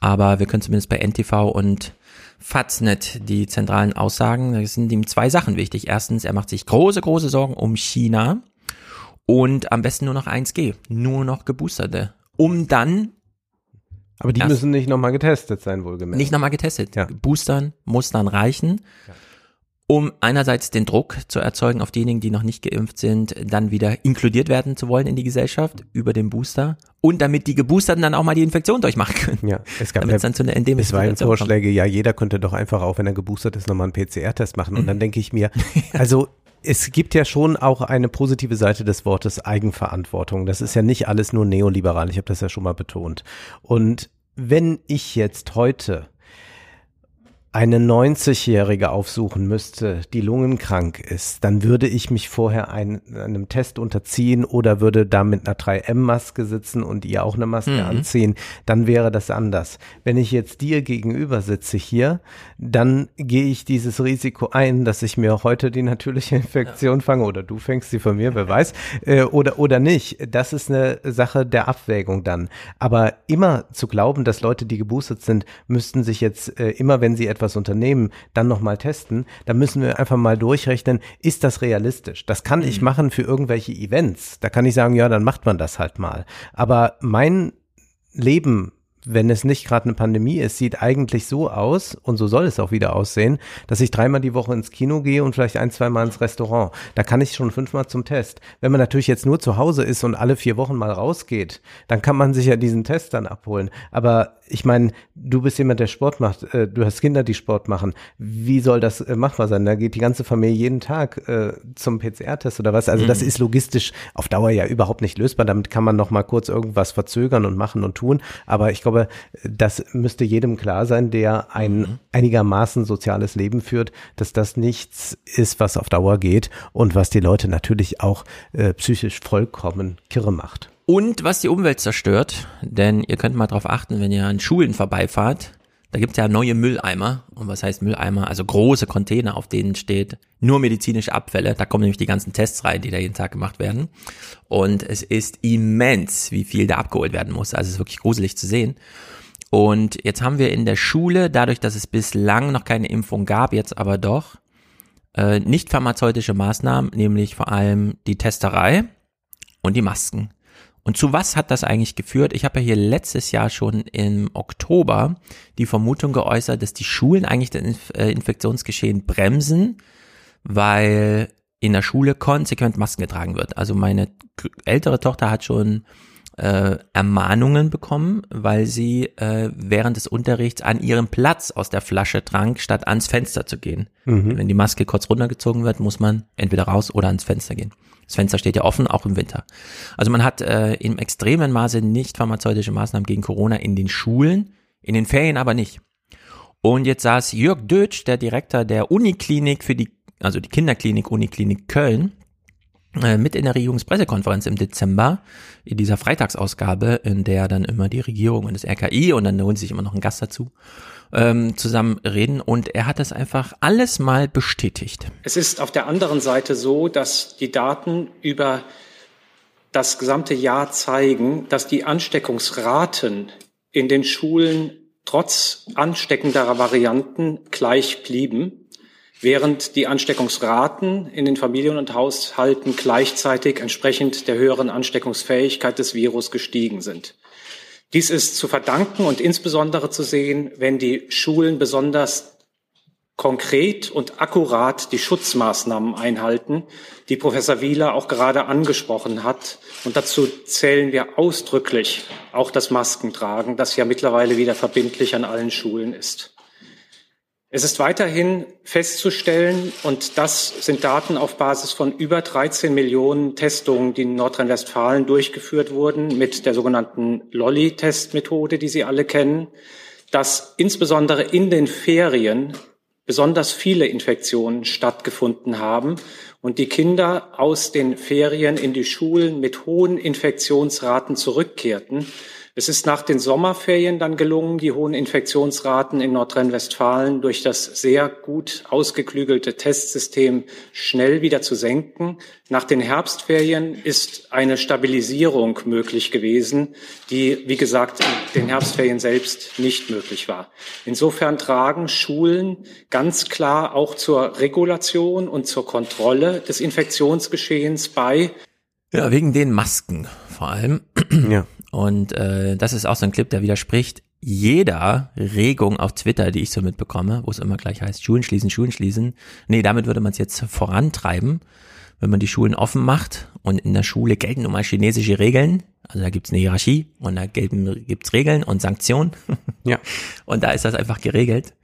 Aber wir können zumindest bei NTV und Faznet die zentralen Aussagen, da sind ihm zwei Sachen wichtig. Erstens, er macht sich große, große Sorgen um China und am besten nur noch 1G, nur noch geboosterte, um dann aber die Erst- müssen nicht nochmal getestet sein, wohlgemerkt. nicht nochmal getestet. Ja. Boostern muss dann reichen, um einerseits den Druck zu erzeugen auf diejenigen, die noch nicht geimpft sind, dann wieder inkludiert werden zu wollen in die Gesellschaft über den Booster und damit die Geboosterten dann auch mal die Infektion durchmachen können. ja, es gab ja es dann zu einer endemischen Es waren Situation kommt. Vorschläge, ja, jeder könnte doch einfach auch, wenn er geboostert ist, nochmal einen PCR-Test machen. Und dann denke ich mir, also es gibt ja schon auch eine positive Seite des Wortes Eigenverantwortung. Das ist ja nicht alles nur neoliberal. Ich habe das ja schon mal betont. Und wenn ich jetzt heute eine 90-Jährige aufsuchen müsste, die lungenkrank ist, dann würde ich mich vorher ein, einem Test unterziehen oder würde da mit einer 3M-Maske sitzen und ihr auch eine Maske Mhm. anziehen, dann wäre das anders. Wenn ich jetzt dir gegenüber sitze hier, dann gehe ich dieses Risiko ein, dass ich mir heute die natürliche Infektion fange oder du fängst sie von mir, wer weiß, äh, oder, oder nicht. Das ist eine Sache der Abwägung dann. Aber immer zu glauben, dass Leute, die geboostet sind, müssten sich jetzt äh, immer, wenn sie etwas unternehmen, dann nochmal testen, da müssen wir einfach mal durchrechnen, ist das realistisch? Das kann ich machen für irgendwelche Events. Da kann ich sagen, ja, dann macht man das halt mal. Aber mein Leben, wenn es nicht gerade eine Pandemie ist, sieht eigentlich so aus, und so soll es auch wieder aussehen, dass ich dreimal die Woche ins Kino gehe und vielleicht ein, zweimal ins Restaurant. Da kann ich schon fünfmal zum Test. Wenn man natürlich jetzt nur zu Hause ist und alle vier Wochen mal rausgeht, dann kann man sich ja diesen Test dann abholen. Aber ich meine, du bist jemand, der Sport macht, äh, du hast Kinder, die Sport machen. Wie soll das äh, machbar sein? Da geht die ganze Familie jeden Tag äh, zum PCR-Test oder was? Also das ist logistisch auf Dauer ja überhaupt nicht lösbar. Damit kann man noch mal kurz irgendwas verzögern und machen und tun. Aber ich glaube, glaube, das müsste jedem klar sein, der ein Mhm. einigermaßen soziales Leben führt, dass das nichts ist, was auf Dauer geht und was die Leute natürlich auch äh, psychisch vollkommen kirre macht. Und was die Umwelt zerstört, denn ihr könnt mal drauf achten, wenn ihr an Schulen vorbeifahrt, da gibt's ja neue Mülleimer. Und was heißt Mülleimer? Also große Container, auf denen steht nur medizinische Abfälle. Da kommen nämlich die ganzen Tests rein, die da jeden Tag gemacht werden. Und es ist immens, wie viel da abgeholt werden muss. Also es ist wirklich gruselig zu sehen. Und jetzt haben wir in der Schule, dadurch, dass es bislang noch keine Impfung gab, jetzt aber doch, äh, nicht pharmazeutische Maßnahmen, nämlich vor allem die Testerei und die Masken. Und zu was hat das eigentlich geführt? Ich habe ja hier letztes Jahr schon im Oktober die Vermutung geäußert, dass die Schulen eigentlich das äh, Infektionsgeschehen bremsen, weil in der Schule konsequent Masken getragen wird. Also meine ältere Tochter hat schon äh, Ermahnungen bekommen, weil sie äh, während des Unterrichts an ihrem Platz aus der Flasche trank, statt ans Fenster zu gehen. Wenn die Maske kurz runtergezogen wird, muss man entweder raus oder ans Fenster gehen. Das Fenster steht ja offen, auch im Winter. Also man hat äh, im extremen Maße nicht pharmazeutische Maßnahmen gegen Corona in den Schulen, in den Ferien aber nicht. Und jetzt saß Jörg Dötsch, der Direktor der Uniklinik für die, also die Kinderklinik Uniklinik Köln, mit in der Regierungspressekonferenz im Dezember, in dieser Freitagsausgabe, in der dann immer die Regierung und das RKI und dann holen sich immer noch einen Gast dazu, ähm, zusammen reden. Und er hat das einfach alles mal bestätigt. Es ist auf der anderen Seite so, dass die Daten über das gesamte Jahr zeigen, dass die Ansteckungsraten in den Schulen trotz ansteckenderer Varianten gleich blieben, während die Ansteckungsraten in den Familien und Haushalten gleichzeitig entsprechend der höheren Ansteckungsfähigkeit des Virus gestiegen sind. Dies ist zu verdanken und insbesondere zu sehen, wenn die Schulen besonders konkret und akkurat die Schutzmaßnahmen einhalten, die Professor Wieler auch gerade angesprochen hat. Und dazu zählen wir ausdrücklich auch das Maskentragen, das ja mittlerweile wieder verbindlich an allen Schulen ist. Es ist weiterhin festzustellen, und das sind Daten auf Basis von über 13 Millionen Testungen, die in Nordrhein-Westfalen durchgeführt wurden, mit der sogenannten Lolli-Testmethode, die Sie alle kennen, dass insbesondere in den Ferien besonders viele Infektionen stattgefunden haben und die Kinder aus den Ferien in die Schulen mit hohen Infektionsraten zurückkehrten. Es ist nach den Sommerferien dann gelungen, die hohen Infektionsraten in Nordrhein-Westfalen durch das sehr gut ausgeklügelte Testsystem schnell wieder zu senken. Nach den Herbstferien ist eine Stabilisierung möglich gewesen, die, wie gesagt, in den Herbstferien selbst nicht möglich war. Insofern tragen Schulen ganz klar auch zur Regulation und zur Kontrolle des Infektionsgeschehens bei. Ja, wegen den Masken vor allem. Ja. Und äh, das ist auch so ein Clip, der widerspricht jeder Regung auf Twitter, die ich so mitbekomme, wo es immer gleich heißt, Schulen schließen, Schulen schließen. Nee, damit würde man es jetzt vorantreiben, wenn man die Schulen offen macht und in der Schule gelten nun mal chinesische Regeln. Also da gibt's eine Hierarchie und da gibt's Regeln und Sanktionen. Ja. Und da ist das einfach geregelt.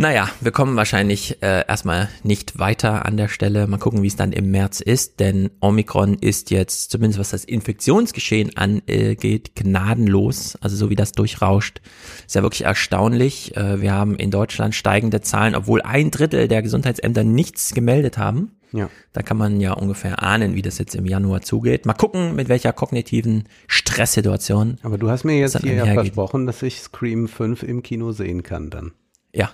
Naja, wir kommen wahrscheinlich äh, erstmal nicht weiter an der Stelle. Mal gucken, wie es dann im März ist, denn Omikron ist jetzt, zumindest was das Infektionsgeschehen angeht, gnadenlos. Also so wie das durchrauscht, ist ja wirklich erstaunlich. Äh, wir haben in Deutschland steigende Zahlen, obwohl ein Drittel der Gesundheitsämter nichts gemeldet haben. Ja. Da kann man ja ungefähr ahnen, wie das jetzt im Januar zugeht. Mal gucken, mit welcher kognitiven Stresssituation. Aber du hast mir jetzt hier ja versprochen, dass ich Scream 5 im Kino sehen kann dann. Ja.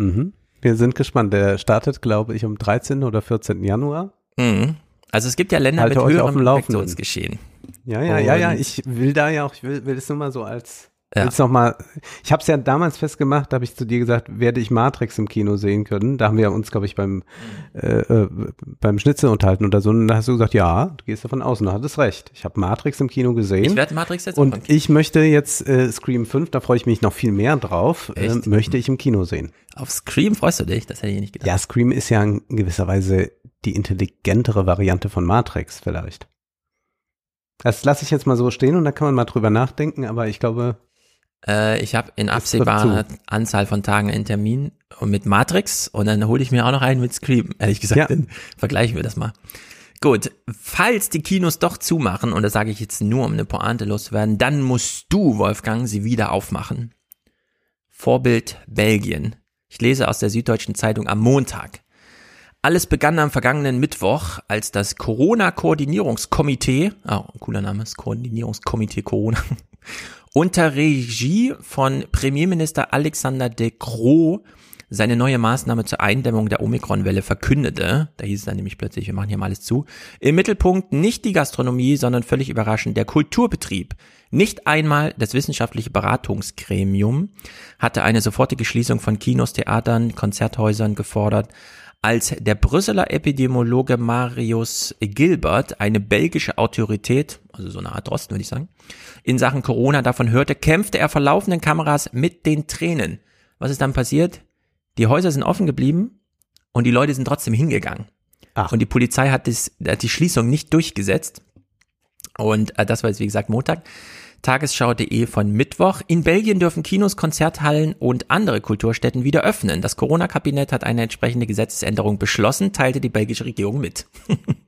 Mhm. Wir sind gespannt. Der startet, glaube ich, am 13. oder 14. Januar. Mhm. Also es gibt ja Länder Halte mit euch auf höherem dem Laufenden. Infektionsgeschehen. Ja, ja, ja, ja. Ich will da ja auch, ich will, will es nur mal so als, Ja. will's noch mal, ich habe es ja damals festgemacht, da habe ich zu dir gesagt, werde ich Matrix im Kino sehen können. Da haben wir uns, glaube ich, beim, äh, äh, beim Schnitzel unterhalten oder so. Und da hast du gesagt, ja, du gehst davon aus. Und du hattest recht. Ich habe Matrix im Kino gesehen. Ich werde Matrix jetzt und ich möchte jetzt äh, Scream 5, da freue ich mich noch viel mehr drauf, äh, möchte ich im Kino sehen. Auf Scream freust du dich? Das hätte ich nicht gedacht. Ja, Scream ist ja in gewisser Weise die intelligentere Variante von Matrix vielleicht. Das lasse ich jetzt mal so stehen und da kann man mal drüber nachdenken, aber ich glaube, Äh, ich habe in absehbarer Anzahl von Tagen einen Termin mit Matrix und dann hole ich mir auch noch einen mit Scream. Ehrlich gesagt, Ja. dann vergleichen wir das mal. Gut, falls die Kinos doch zumachen, und das sage ich jetzt nur, um eine Pointe loszuwerden, dann musst du, Wolfgang, sie wieder aufmachen. Vorbild Belgien. Ich lese aus der Süddeutschen Zeitung am Montag. Alles begann am vergangenen Mittwoch, als das Corona-Koordinierungskomitee, oh, cooler Name, das Koordinierungskomitee Corona, unter Regie von Premierminister Alexander de Croo seine neue Maßnahme zur Eindämmung der Omikron-Welle verkündete. Da hieß es dann nämlich plötzlich, wir machen hier mal alles zu. Im Mittelpunkt nicht die Gastronomie, sondern völlig überraschend der Kulturbetrieb. Nicht einmal das wissenschaftliche Beratungsgremium hatte eine sofortige Schließung von Kinos, Theatern, Konzerthäusern gefordert, als der Brüsseler Epidemiologe Marius Gilbert, eine belgische Autorität, also so eine Art Drosten würde ich sagen, in Sachen Corona davon hörte, kämpfte er vor laufenden Kameras mit den Tränen. Was ist dann passiert? Die Häuser sind offen geblieben und die Leute sind trotzdem hingegangen. Ach. Und die Polizei hat, das, hat die Schließung nicht durchgesetzt. Und äh, das war jetzt, wie gesagt, Montag. Tagesschau.de von Mittwoch. In Belgien dürfen Kinos, Konzerthallen und andere Kulturstätten wieder öffnen. Das Corona-Kabinett hat eine entsprechende Gesetzesänderung beschlossen, teilte die belgische Regierung mit.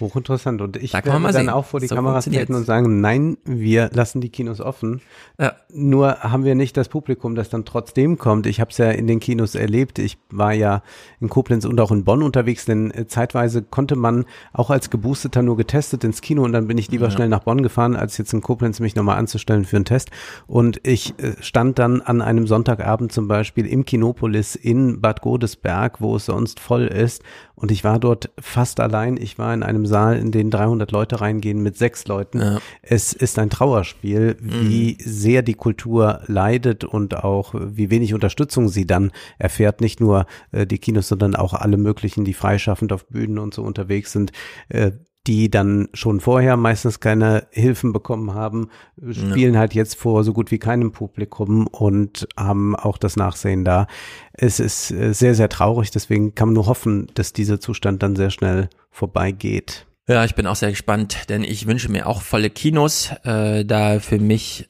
Hochinteressant. Und ich da werde dann sehen. auch vor die So Kameras treten und sagen, nein, wir lassen die Kinos offen. Ja. Nur haben wir nicht das Publikum, das dann trotzdem kommt. Ich habe es ja in den Kinos erlebt. Ich war ja in Koblenz und auch in Bonn unterwegs, denn äh, zeitweise konnte man auch als Geboosteter nur getestet ins Kino und dann bin ich lieber Ja. schnell nach Bonn gefahren, als jetzt in Koblenz mich nochmal anzustellen für einen Test. Und ich äh, stand dann an einem Sonntagabend zum Beispiel im Kinopolis in Bad Godesberg, wo es sonst voll ist. Und ich war dort fast allein. Ich war in einem Saal, in den 300 Leute reingehen mit sechs Leuten. Ja. Es ist ein Trauerspiel, wie sehr die Kultur leidet und auch wie wenig Unterstützung sie dann erfährt. Nicht nur äh, die Kinos, sondern auch alle möglichen, die freischaffend auf Bühnen und so unterwegs sind. Äh, die dann schon vorher meistens keine Hilfen bekommen haben, spielen halt jetzt vor so gut wie keinem Publikum und haben auch das Nachsehen da. Es ist äh, sehr, sehr traurig, deswegen kann man nur hoffen, dass dieser Zustand dann sehr schnell vorbeigeht. Ja, ich bin auch sehr gespannt, denn ich wünsche mir auch volle Kinos, äh, da für mich,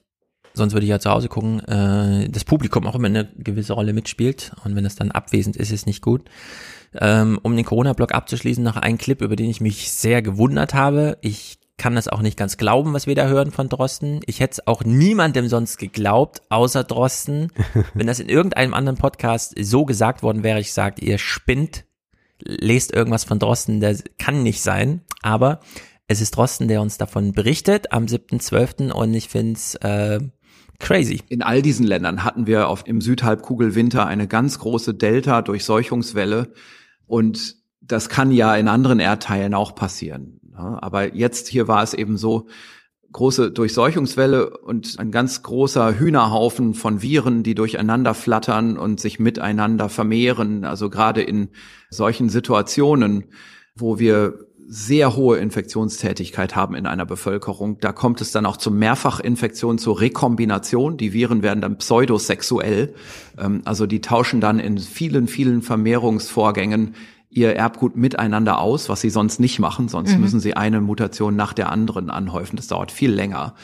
sonst würde ich ja zu Hause gucken, äh, das Publikum auch immer eine gewisse Rolle mitspielt und wenn es dann abwesend ist, ist nicht gut. Ähm, um den Corona-Block abzuschließen, noch ein Clip, über den ich mich sehr gewundert habe. Ich kann das auch nicht ganz glauben, was wir da hören von Drosten. Ich hätte es auch niemandem sonst geglaubt, außer Drosten. Wenn das in irgendeinem anderen Podcast so gesagt worden wäre, ich sagt, ihr spinnt, lest irgendwas von Drosten, der kann nicht sein, aber es ist Drosten, der uns davon berichtet am 7.12. und ich finde es äh, crazy. In all diesen Ländern hatten wir auf, im Südhalbkugelwinter eine ganz große Delta-Durchseuchungswelle und das kann ja in anderen Erdteilen auch passieren. Ja, aber jetzt hier war es eben so, große Durchseuchungswelle und ein ganz großer Hühnerhaufen von Viren, die durcheinander flattern und sich miteinander vermehren. Also gerade in solchen Situationen, wo wir sehr hohe Infektionstätigkeit haben in einer Bevölkerung. Da kommt es dann auch zu Mehrfachinfektionen, zur Rekombination. Die Viren werden dann pseudosexuell. Ähm, Also die tauschen dann in vielen, vielen Vermehrungsvorgängen ihr Erbgut miteinander aus, was sie sonst nicht machen. Sonst müssen sie eine Mutation nach der anderen anhäufen. Das dauert viel länger.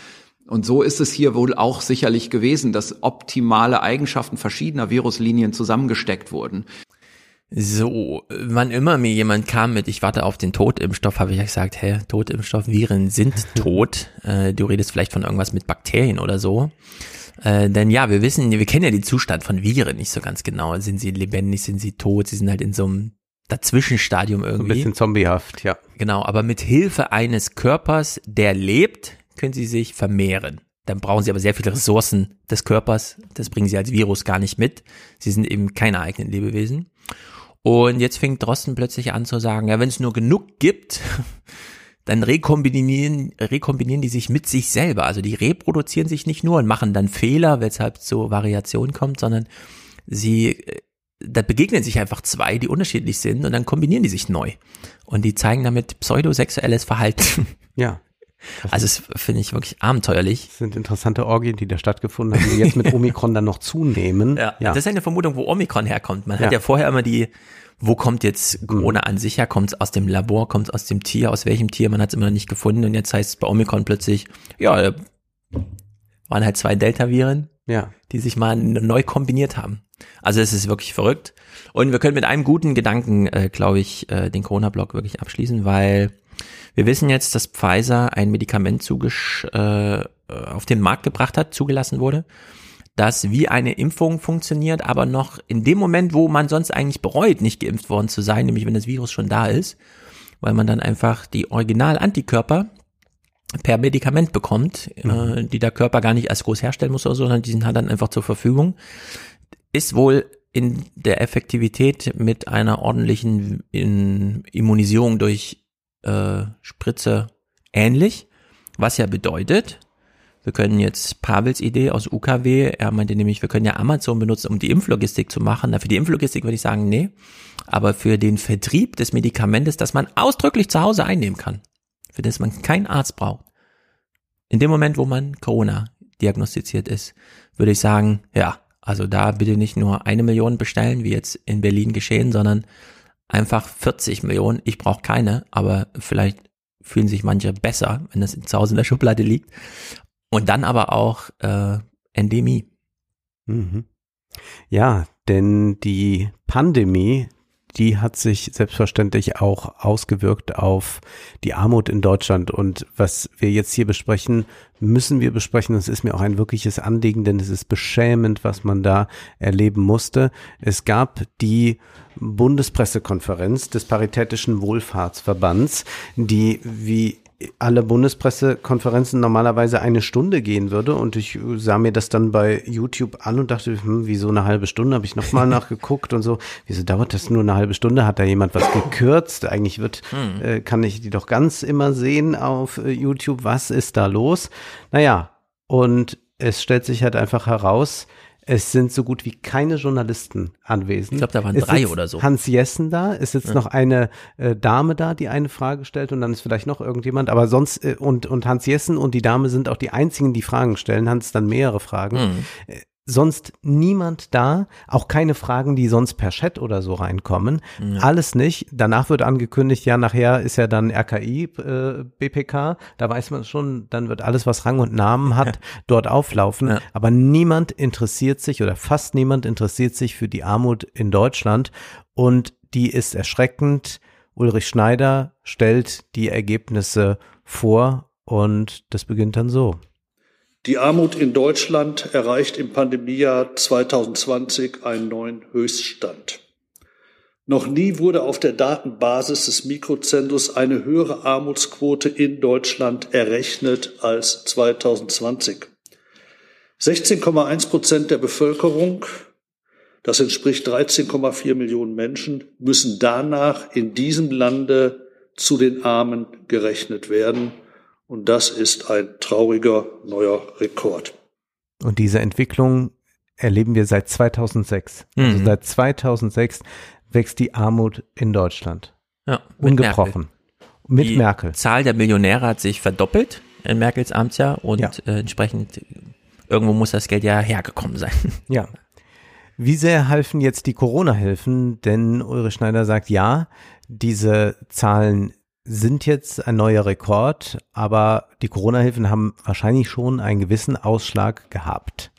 Und so ist es hier wohl auch sicherlich gewesen, dass optimale Eigenschaften verschiedener Viruslinien zusammengesteckt wurden. So, wann immer mir jemand kam mit, ich warte auf den Totimpfstoff, habe ich ja gesagt, hä, Totimpfstoff, Viren sind tot. äh, du redest vielleicht von irgendwas mit Bakterien oder so. Äh, denn ja, wir wissen, wir kennen ja den Zustand von Viren nicht so ganz genau. Sind sie lebendig, sind sie tot, sie sind halt in so einem Dazwischenstadium So ein irgendwie. bisschen zombiehaft, ja. Genau, aber mit Hilfe eines Körpers, der lebt, können sie sich vermehren. Dann brauchen sie aber sehr viele Ressourcen des Körpers. Das bringen sie als Virus gar nicht mit. Sie sind eben keine eigenen Lebewesen. Und jetzt fängt Drosten plötzlich an zu sagen, ja, wenn es nur genug gibt, dann rekombinieren, rekombinieren die sich mit sich selber. Also die reproduzieren sich nicht nur und machen dann Fehler, weshalb zu Variationen kommt, sondern sie, äh, da begegnen sich einfach zwei, die unterschiedlich sind und dann kombinieren die sich neu. Und die zeigen damit pseudosexuelles Verhalten. Ja. Also das finde ich wirklich abenteuerlich. Das sind interessante Orgien, die da stattgefunden haben, die jetzt mit Omikron dann noch zunehmen. Ja, ja. das ist eine Vermutung, wo Omikron herkommt. Man Ja. hat ja vorher immer die, wo kommt jetzt Corona an sich her? Kommt es aus dem Labor, kommt es aus dem Tier, aus welchem Tier? Man hat es immer noch nicht gefunden und jetzt heißt es bei Omikron plötzlich, ja, waren halt zwei Delta-Viren Ja. die sich mal neu kombiniert haben. Also es ist wirklich verrückt. Und wir können mit einem guten Gedanken, äh, glaube ich, äh, den Corona-Block wirklich abschließen, weil wir wissen jetzt, dass Pfizer ein Medikament zugesch äh, auf den Markt gebracht hat, zugelassen wurde, das wie eine Impfung funktioniert, aber noch in dem Moment, wo man sonst eigentlich bereut, nicht geimpft worden zu sein, nämlich wenn das Virus schon da ist, weil man dann einfach die Original-Antikörper per Medikament bekommt, äh, die der Körper gar nicht als groß herstellen muss oder so, sondern die sind halt dann einfach zur Verfügung, ist wohl in der Effektivität mit einer ordentlichen Immunisierung durch äh, Spritze ähnlich, was ja bedeutet, wir können jetzt Pavels Idee aus UKW, er meinte nämlich, wir können ja Amazon benutzen, um die Impflogistik zu machen. Na, für die Impflogistik würde ich sagen, nee. Aber für den Vertrieb des Medikamentes, das man ausdrücklich zu Hause einnehmen kann, für das man keinen Arzt braucht, in dem Moment, wo man Corona diagnostiziert ist, würde ich sagen, ja, also da bitte nicht nur eine Million bestellen, wie jetzt in Berlin geschehen, sondern einfach 40 Millionen. Ich brauche keine, aber vielleicht fühlen sich manche besser, wenn das zu Hause in der Schublade liegt. Und dann aber auch äh, Endemie. Mhm. Ja, denn die Pandemie, die hat sich selbstverständlich auch ausgewirkt auf die Armut in Deutschland. Und was wir jetzt hier besprechen, müssen wir besprechen. Das ist mir auch ein wirkliches Anliegen, denn es ist beschämend, was man da erleben musste. Es gab die Bundespressekonferenz des Paritätischen Wohlfahrtsverbands, die wie alle Bundespressekonferenzen normalerweise eine Stunde gehen würde und ich sah mir das dann bei YouTube an und dachte, hm, wieso eine halbe Stunde? Habe ich nochmal nachgeguckt und so. Wieso dauert das nur eine halbe Stunde? Hat da jemand was gekürzt? Eigentlich wird, hm. äh, kann ich die doch ganz immer sehen auf äh, YouTube. Was ist da los? Naja, und es stellt sich halt einfach heraus, es sind so gut wie keine Journalisten anwesend. Ich glaube, da waren es drei oder so. Hans Jessen da, es sitzt Ja. noch eine äh, Dame da, die eine Frage stellt und dann ist vielleicht noch irgendjemand, aber sonst äh, und und Hans Jessen und die Dame sind auch die einzigen, die Fragen stellen. Hans dann mehrere Fragen. Hm. Sonst niemand da, auch keine Fragen, die sonst per Chat oder so reinkommen. Alles nicht. Danach wird angekündigt, ja, nachher ist ja dann RKI, äh, BPK. Da weiß man schon, dann wird alles, was Rang und Namen hat, dort auflaufen. Ja. Aber niemand interessiert sich oder fast niemand interessiert sich für die Armut in Deutschland. Und die ist erschreckend. Ulrich Schneider stellt die Ergebnisse vor und das beginnt dann so. Die Armut in Deutschland erreicht im Pandemiejahr 2020 einen neuen Höchststand. Noch nie wurde auf der Datenbasis des Mikrozensus eine höhere Armutsquote in Deutschland errechnet als 2020. 16,1 Prozent der Bevölkerung, das entspricht 13,4 Millionen Menschen, müssen danach in diesem Lande zu den Armen gerechnet werden. Und das ist ein trauriger neuer Rekord. Und diese Entwicklung erleben wir seit 2006. Also Mhm. seit 2006 wächst die Armut in Deutschland. Ja, mit Ungebrochen. Mit Die Merkel. Zahl der Millionäre hat sich verdoppelt in Merkels Amtsjahr und Ja. äh, entsprechend irgendwo muss das Geld ja hergekommen sein. Ja. Wie sehr halfen jetzt die Corona-Hilfen? Denn Ulrich Schneider sagt, ja, diese Zahlen sind jetzt ein neuer Rekord, aber die Corona-Hilfen haben wahrscheinlich schon einen gewissen Ausschlag gehabt.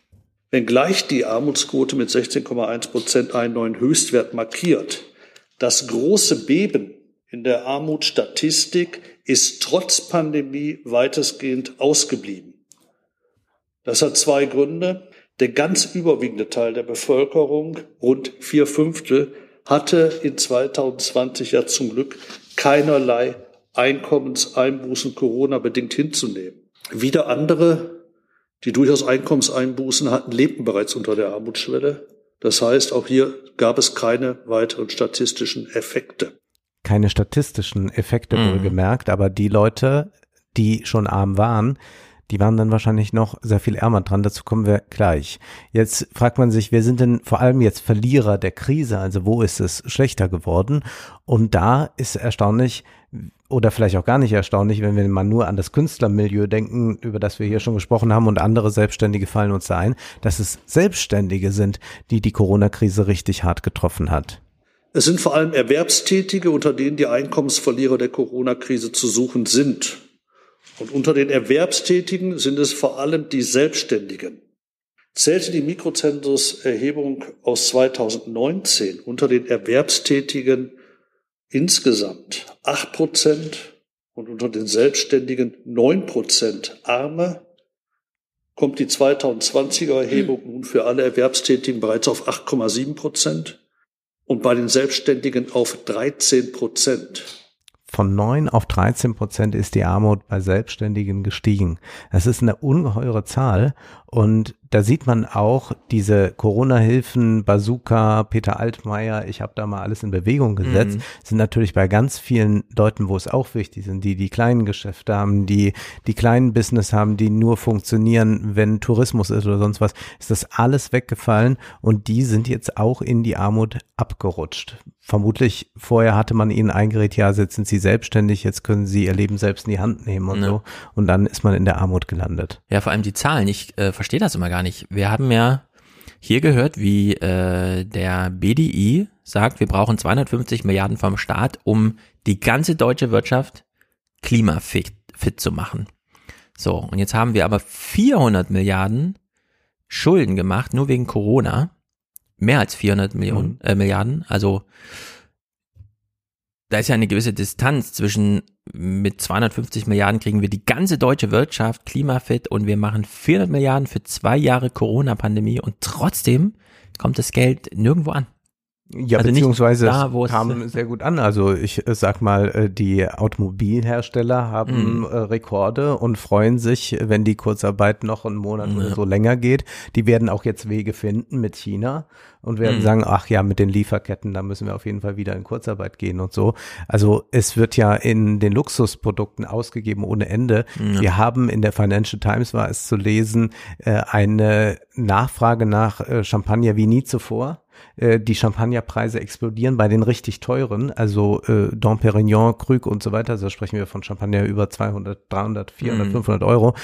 Wenngleich die Armutsquote mit 16,1 Prozent einen neuen Höchstwert markiert, das große Beben in der Armutsstatistik ist trotz Pandemie weitestgehend ausgeblieben. Das hat zwei Gründe. Der ganz überwiegende Teil der Bevölkerung, rund vier Fünftel, hatte in 2020 ja zum Glück keinerlei Einkommenseinbußen Corona-bedingt hinzunehmen. Wieder andere, die durchaus Einkommenseinbußen hatten, lebten bereits unter der Armutsschwelle. Das heißt, auch hier gab es keine weiteren statistischen Effekte. Keine statistischen Effekte Mhm. wohlgemerkt, aber die Leute, die schon arm waren, die waren dann wahrscheinlich noch sehr viel ärmer dran. Dazu kommen wir gleich. Jetzt fragt man sich, wer sind denn vor allem jetzt Verlierer der Krise? Also wo ist es schlechter geworden? Und da ist erstaunlich oder vielleicht auch gar nicht erstaunlich, wenn wir mal nur an das Künstlermilieu denken, über das wir hier schon gesprochen haben und andere Selbstständige fallen uns da ein, dass es Selbstständige sind, die die Corona-Krise richtig hart getroffen hat. Es sind vor allem Erwerbstätige, unter denen die Einkommensverlierer der Corona-Krise zu suchen sind. Und unter den Erwerbstätigen sind es vor allem die Selbstständigen. Zählte die Mikrozensus-Erhebung aus 2019 unter den Erwerbstätigen insgesamt acht Prozent und unter den Selbstständigen neun Prozent Arme, kommt die 2020er Erhebung nun für alle Erwerbstätigen bereits auf 8,7 Prozent und bei den Selbstständigen auf 13 Prozent. Von 9 auf 13 Prozent ist die Armut bei Selbstständigen gestiegen. Das ist eine ungeheure Zahl und da sieht man auch diese Corona-Hilfen, Bazooka, Peter Altmaier, ich habe da mal alles in Bewegung gesetzt, mhm. sind natürlich bei ganz vielen Leuten, wo es auch wichtig sind, die die kleinen Geschäfte haben, die die kleinen Business haben, die nur funktionieren, wenn Tourismus ist oder sonst was, ist das alles weggefallen und die sind jetzt auch in die Armut abgerutscht. Vermutlich vorher hatte man ihnen eingeredet, ja, jetzt sind sie selbstständig, jetzt können sie ihr Leben selbst in die Hand nehmen und ja. so und dann ist man in der Armut gelandet. Ja, vor allem die Zahlen, ich äh, verstehe das immer gar nicht. Wir haben ja hier gehört, wie äh, der BDI sagt, wir brauchen 250 Milliarden vom Staat, um die ganze deutsche Wirtschaft klimafit fit zu machen. So, und jetzt haben wir aber 400 Milliarden Schulden gemacht, nur wegen Corona. Mehr als 400 Millionen, mhm. äh, Milliarden. Also da ist ja eine gewisse Distanz zwischen mit 250 Milliarden kriegen wir die ganze deutsche Wirtschaft klimafit und wir machen 400 Milliarden für zwei Jahre Corona-Pandemie und trotzdem kommt das Geld nirgendwo an. Ja, also beziehungsweise da, es kam sehr gut an. Also ich äh, sag mal, äh, die Automobilhersteller haben mm. Rekorde und freuen sich, wenn die Kurzarbeit noch einen Monat ja. oder so länger geht. Die werden auch jetzt Wege finden mit China und werden mm. sagen, ach ja, mit den Lieferketten, da müssen wir auf jeden Fall wieder in Kurzarbeit gehen und so. Also es wird ja in den Luxusprodukten ausgegeben ohne Ende. Wir haben in der Financial Times war es zu lesen, eine Nachfrage nach Champagner wie nie zuvor äh, die Champagnerpreise explodieren bei den richtig teuren, also äh, Dom Perignon, Krug und so weiter, also sprechen wir von Champagner über 200, 300, 400, mm. 500 Euro,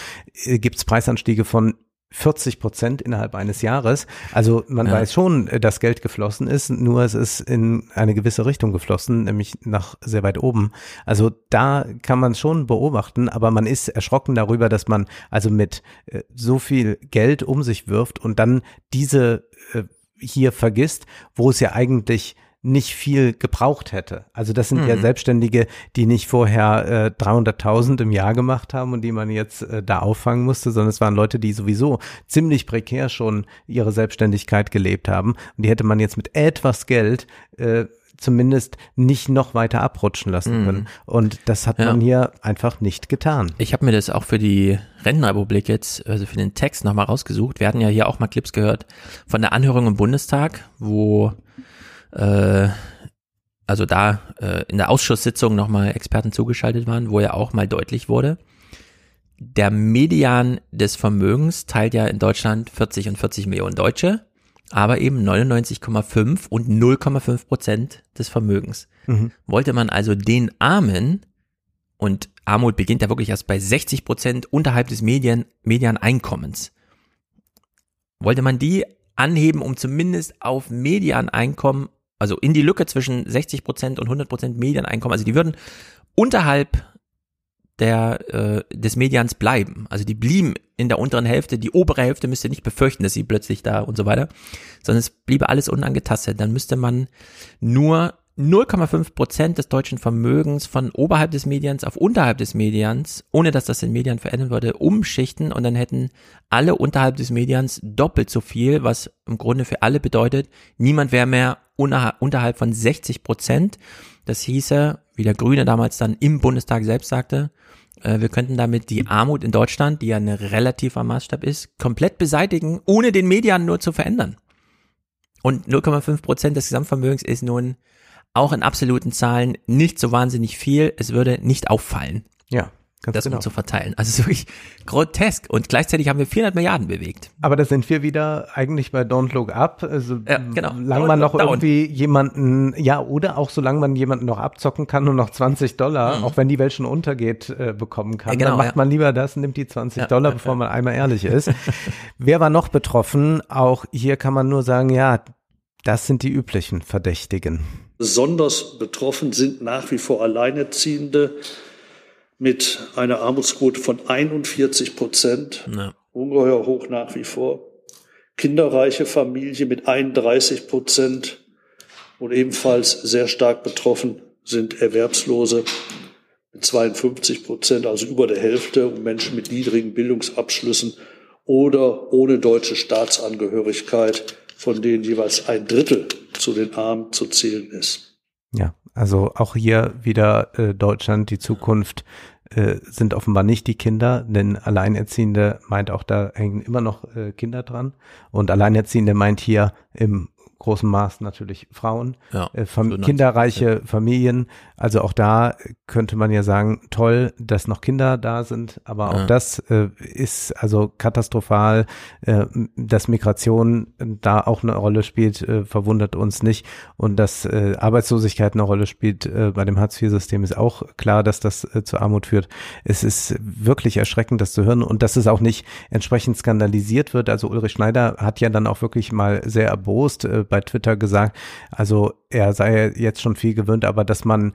äh, gibt es Preisanstiege von 40 Prozent innerhalb eines Jahres. Also man ja. weiß schon, äh, dass Geld geflossen ist, nur es ist in eine gewisse Richtung geflossen, nämlich nach sehr weit oben. Also da kann man schon beobachten, aber man ist erschrocken darüber, dass man also mit äh, so viel Geld um sich wirft und dann diese äh, hier vergisst, wo es ja eigentlich nicht viel gebraucht hätte. Also das sind mhm. ja Selbstständige, die nicht vorher äh, 300.000 im Jahr gemacht haben und die man jetzt äh, da auffangen musste, sondern es waren Leute, die sowieso ziemlich prekär schon ihre Selbstständigkeit gelebt haben und die hätte man jetzt mit etwas Geld äh, zumindest nicht noch weiter abrutschen lassen können. Mm. Und das hat ja. man hier einfach nicht getan. Ich habe mir das auch für die Rentenrepublik jetzt, also für den Text nochmal rausgesucht. Wir hatten ja hier auch mal Clips gehört von der Anhörung im Bundestag, wo äh, also da äh, in der Ausschusssitzung nochmal Experten zugeschaltet waren, wo ja auch mal deutlich wurde, der Median des Vermögens teilt ja in Deutschland 40 und 40 Millionen Deutsche aber eben 99,5 und 0,5 Prozent des Vermögens. Mhm. Wollte man also den Armen, und Armut beginnt ja wirklich erst bei 60 Prozent unterhalb des Medien, Medianeinkommens, wollte man die anheben, um zumindest auf Medianeinkommen, also in die Lücke zwischen 60 Prozent und 100 Prozent Medianeinkommen, also die würden unterhalb der, äh, des Medians bleiben. Also die blieben in der unteren Hälfte, die obere Hälfte müsste nicht befürchten, dass sie plötzlich da und so weiter, sondern es bliebe alles unangetastet. Dann müsste man nur 0,5 Prozent des deutschen Vermögens von oberhalb des Medians auf unterhalb des Medians, ohne dass das den Median verändern würde, umschichten und dann hätten alle unterhalb des Medians doppelt so viel, was im Grunde für alle bedeutet, niemand wäre mehr unterhalb von 60 Prozent. Das hieße, wie der Grüne damals dann im Bundestag selbst sagte, wir könnten damit die Armut in Deutschland, die ja ein relativer Maßstab ist, komplett beseitigen, ohne den Medien nur zu verändern. Und 0,5 Prozent des Gesamtvermögens ist nun auch in absoluten Zahlen nicht so wahnsinnig viel. Es würde nicht auffallen. Ja. Ganz das genau. zu verteilen. Also wirklich grotesk. Und gleichzeitig haben wir 400 Milliarden bewegt. Aber da sind wir wieder eigentlich bei Don't Look Up. Also ja, genau. solange man noch irgendwie jemanden, ja, oder auch solange man jemanden noch abzocken kann und noch 20 Dollar, mhm. auch wenn die Welt schon untergeht, äh, bekommen kann, ja, genau, dann macht ja. man lieber das, nimmt die 20 Dollar, bevor man einmal ehrlich ist. Wer war noch betroffen? Auch hier kann man nur sagen, ja, das sind die üblichen Verdächtigen. Besonders betroffen sind nach wie vor Alleinerziehende mit einer Armutsquote von 41 Prozent, ja. ungeheuer hoch nach wie vor. kinderreiche Familie mit 31 Prozent und ebenfalls sehr stark betroffen sind Erwerbslose mit 52 Prozent, also über der Hälfte, und Menschen mit niedrigen Bildungsabschlüssen oder ohne deutsche Staatsangehörigkeit, von denen jeweils ein Drittel zu den Armen zu zählen ist. Ja, also auch hier wieder äh, Deutschland, die Zukunft äh, sind offenbar nicht die Kinder, denn Alleinerziehende meint auch, da hängen immer noch äh, Kinder dran. Und Alleinerziehende meint hier im großen Maß natürlich Frauen, Ja, äh, Fam so 90%. kinderreiche Familien. Also auch da könnte man ja sagen, toll, dass noch Kinder da sind, aber auch Ja. das äh, ist also katastrophal, äh, dass Migration da auch eine Rolle spielt, äh, verwundert uns nicht. Und dass äh, Arbeitslosigkeit eine Rolle spielt äh, bei dem Hartz-IV-System ist auch klar, dass das zu Armut führt. Es ist wirklich erschreckend, das zu hören und dass es auch nicht entsprechend skandalisiert wird. Also Ulrich Schneider hat ja dann auch wirklich mal sehr erbost bei Twitter gesagt, also er sei jetzt schon viel gewöhnt, aber dass man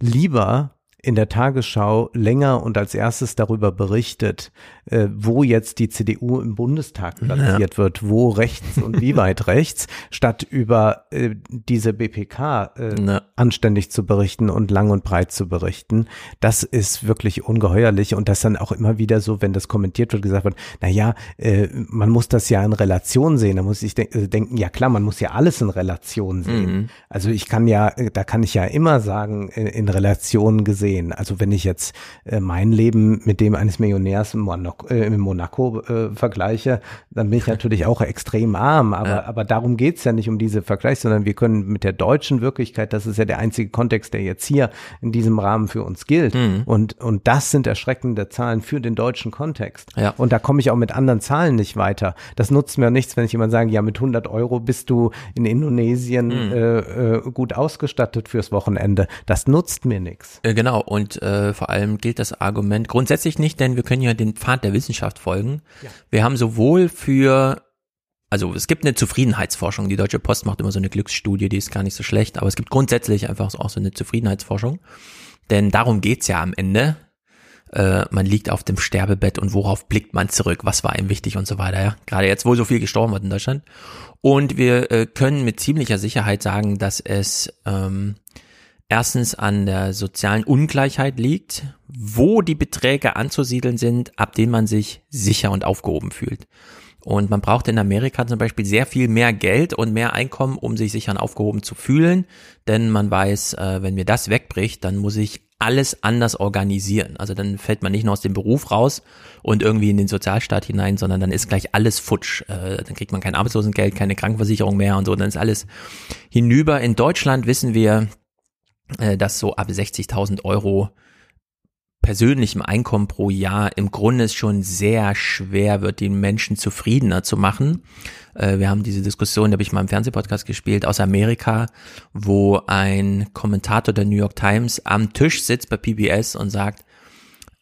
lieber in der Tagesschau länger und als erstes darüber berichtet, äh, wo jetzt die CDU im Bundestag platziert wird, wo rechts und wie weit rechts, statt über äh, diese BPK äh, Ne. anständig zu berichten und lang und breit zu berichten. Das ist wirklich ungeheuerlich und das dann auch immer wieder so, wenn das kommentiert wird, gesagt wird, na ja, äh, man muss das ja in Relation sehen. Da muss ich de äh, denken, ja klar, man muss ja alles in Relation sehen. Mhm. Also ich kann ja, äh, da kann ich ja immer sagen, in, in Relation gesehen. Also wenn ich jetzt äh, mein Leben mit dem eines Millionärs in Monaco, äh, in Monaco äh, vergleiche, dann bin ich natürlich auch extrem arm. Aber, Ja. aber darum geht's ja nicht um diese Vergleiche, sondern wir können mit der deutschen Wirklichkeit, das ist ja der einzige Kontext, der jetzt hier in diesem Rahmen für uns gilt. Mhm. Und, und das sind erschreckende Zahlen für den deutschen Kontext. Ja. Und da komme ich auch mit anderen Zahlen nicht weiter. Das nutzt mir nichts, wenn ich jemand sage, ja, mit 100 Euro bist du in Indonesien Mhm. äh, äh, gut ausgestattet fürs Wochenende. Das nutzt mir nichts. Äh, Genau, und äh, vor allem gilt das Argument grundsätzlich nicht, denn wir können ja den Pfad der Wissenschaft folgen. Wir haben sowohl für, also es gibt eine Zufriedenheitsforschung, die Deutsche Post macht immer so eine Glücksstudie, die ist gar nicht so schlecht, aber es gibt grundsätzlich einfach auch so eine Zufriedenheitsforschung, denn darum geht's ja am Ende. Äh, man liegt auf dem Sterbebett und worauf blickt man zurück, was war ihm wichtig und so weiter, ja. Gerade jetzt, wo so viel gestorben wird in Deutschland. Und wir äh, können mit ziemlicher Sicherheit sagen, dass es ähm, erstens an der sozialen Ungleichheit liegt, wo die Beträge anzusiedeln sind, ab denen man sich sicher und aufgehoben fühlt. Und man braucht in Amerika zum Beispiel sehr viel mehr Geld und mehr Einkommen, um sich sicher und aufgehoben zu fühlen. Denn man weiß, äh, wenn mir das wegbricht, dann muss ich alles anders organisieren. Also dann fällt man nicht nur aus dem Beruf raus und irgendwie in den Sozialstaat hinein, sondern dann ist gleich alles futsch. Äh, Dann kriegt man kein Arbeitslosengeld, keine Krankenversicherung mehr und so. Dann ist alles hinüber. In Deutschland wissen wir, dass so ab 60.000 Euro persönlichem Einkommen pro Jahr im Grunde es schon sehr schwer wird, den Menschen zufriedener zu machen. Äh, Wir haben diese Diskussion, die habe ich mal im Fernsehpodcast gespielt, aus Amerika, wo ein Kommentator der New York Times am Tisch sitzt bei PBS und sagt,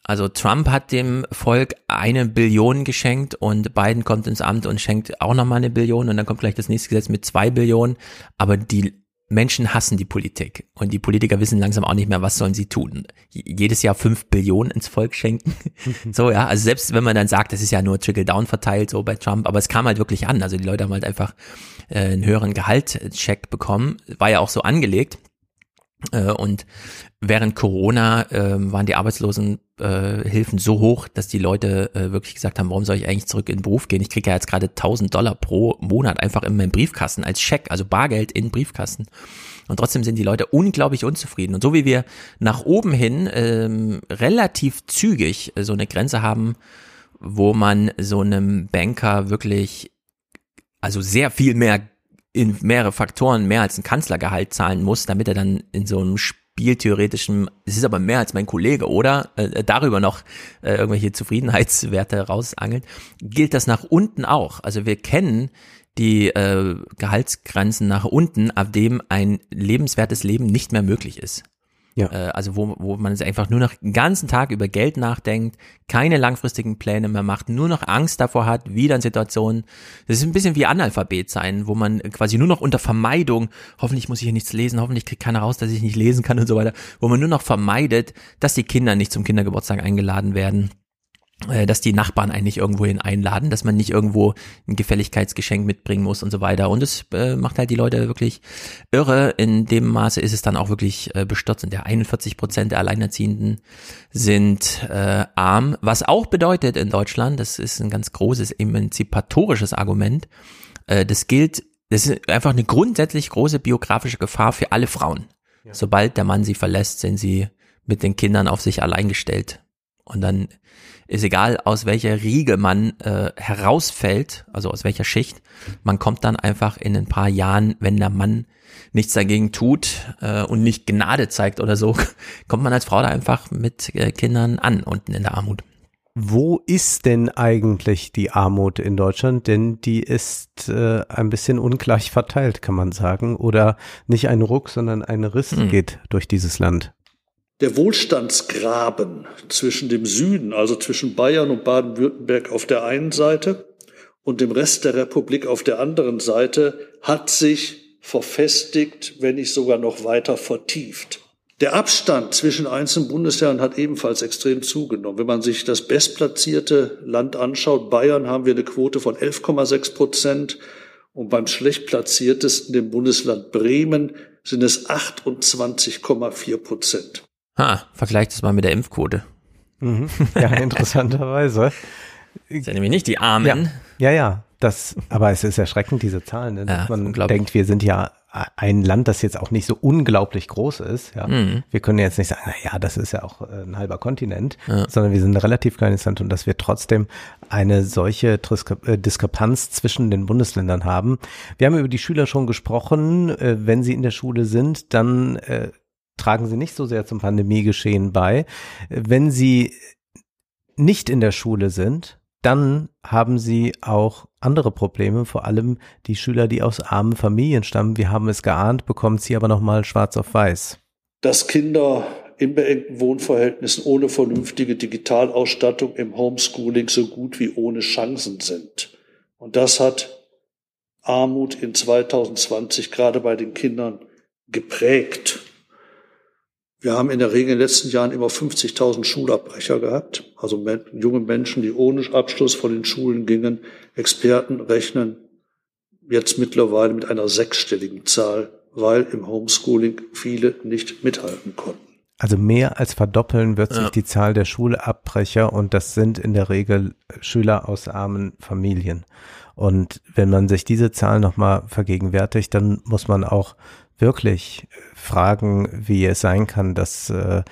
also Trump hat dem Volk eine Billion geschenkt und Biden kommt ins Amt und schenkt auch nochmal eine Billion und dann kommt gleich das nächste Gesetz mit zwei Billionen. Aber die Menschen hassen die Politik und die Politiker wissen langsam auch nicht mehr, was sollen sie tun. Jedes Jahr fünf Billionen ins Volk schenken. so, ja, also selbst wenn man dann sagt, das ist ja nur Trickle-Down verteilt, so bei Trump, aber es kam halt wirklich an. Also die Leute haben halt einfach äh, einen höheren Gehaltscheck bekommen. War ja auch so angelegt. Äh, und während Corona äh, waren die Arbeitslosenhilfen äh, so hoch, dass die Leute äh, wirklich gesagt haben, warum soll ich eigentlich zurück in den Beruf gehen? Ich kriege ja jetzt gerade 1000 Dollar pro Monat einfach in meinen Briefkasten als Scheck, also Bargeld in Briefkasten. Und trotzdem sind die Leute unglaublich unzufrieden. Und so wie wir nach oben hin ähm, relativ zügig äh, so eine Grenze haben, wo man so einem Banker wirklich also sehr viel mehr in mehrere Faktoren mehr als ein Kanzlergehalt zahlen muss, damit er dann in so einem spieltheoretischen, es ist aber mehr als mein Kollege, oder? Äh, darüber noch äh, irgendwelche Zufriedenheitswerte rausangelt, gilt das nach unten auch. Also wir kennen die äh, Gehaltsgrenzen nach unten, ab dem ein lebenswertes Leben nicht mehr möglich ist. Ja. Äh, also wo, wo man einfach nur noch den ganzen Tag über Geld nachdenkt, keine langfristigen Pläne mehr macht, nur noch Angst davor hat, wieder in Situationen, das ist ein bisschen wie Analphabet sein, wo man quasi nur noch unter Vermeidung, hoffentlich muss ich hier nichts lesen, hoffentlich kriegt keiner raus, dass ich nicht lesen kann und so weiter, wo man nur noch vermeidet, dass die Kinder nicht zum Kindergeburtstag eingeladen werden, dass die Nachbarn eigentlich irgendwohin einladen, dass man nicht irgendwo ein Gefälligkeitsgeschenk mitbringen muss und so weiter. Und es äh, macht halt die Leute wirklich irre. In dem Maße ist es dann auch wirklich äh, bestürzend. Der 41 Prozent der Alleinerziehenden sind äh, arm, was auch bedeutet in Deutschland, das ist ein ganz großes emanzipatorisches Argument, äh, das gilt, das ist einfach eine grundsätzlich große biografische Gefahr für alle Frauen. Ja. Sobald der Mann sie verlässt, sind sie mit den Kindern auf sich allein gestellt. Und dann ist egal, aus welcher Riege man äh, herausfällt, also aus welcher Schicht, man kommt dann einfach in ein paar Jahren, wenn der Mann nichts dagegen tut äh, und nicht Gnade zeigt oder so, kommt man als Frau da einfach mit äh, Kindern an unten in der Armut. Wo ist denn eigentlich die Armut in Deutschland? Denn die ist äh, ein bisschen ungleich verteilt, kann man sagen. Oder nicht ein Ruck, sondern ein Riss hm. geht durch dieses Land. Der Wohlstandsgraben zwischen dem Süden, also zwischen Bayern und Baden-Württemberg auf der einen Seite und dem Rest der Republik auf der anderen Seite, hat sich verfestigt, wenn nicht sogar noch weiter vertieft. Der Abstand zwischen einzelnen Bundesländern hat ebenfalls extrem zugenommen. Wenn man sich das bestplatzierte Land anschaut, Bayern, haben wir eine Quote von 11,6 Prozent und beim schlecht platziertesten, dem Bundesland Bremen, sind es 28,4 Prozent. Ha, vergleicht es mal mit der Impfquote. Mhm. Ja, interessanterweise. ist ja nämlich nicht die Armen. Ja, ja, ja, das, aber es ist erschreckend, diese Zahlen. Ne? Ja, Man denkt, wir sind ja ein Land, das jetzt auch nicht so unglaublich groß ist. Ja. Mhm. Wir können jetzt nicht sagen, na ja, das ist ja auch äh, ein halber Kontinent, ja. sondern wir sind ein relativ kleines Land und dass wir trotzdem eine solche äh, Diskrepanz zwischen den Bundesländern haben. Wir haben über die Schüler schon gesprochen. Äh, wenn sie in der Schule sind, dann tragen sie nicht so sehr zum Pandemiegeschehen bei. Wenn sie nicht in der Schule sind, dann haben sie auch andere Probleme, vor allem die Schüler, die aus armen Familien stammen. Wir haben es geahnt, bekommen sie aber nochmal schwarz auf weiß. Dass Kinder in beengten Wohnverhältnissen ohne vernünftige Digitalausstattung im Homeschooling so gut wie ohne Chancen sind. Und das hat Armut in 2020 gerade bei den Kindern geprägt. Wir haben in der Regel in den letzten Jahren immer 50.000 Schulabbrecher gehabt, also junge Menschen, die ohne Abschluss von den Schulen gingen. Experten rechnen jetzt mittlerweile mit einer sechsstelligen Zahl, weil im Homeschooling viele nicht mithalten konnten. Also mehr als verdoppeln wird sich ja. die Zahl der Schulabbrecher und das sind in der Regel Schüler aus armen Familien. Und wenn man sich diese Zahl nochmal vergegenwärtigt, dann muss man auch wirklich fragen, wie es sein kann, dass äh,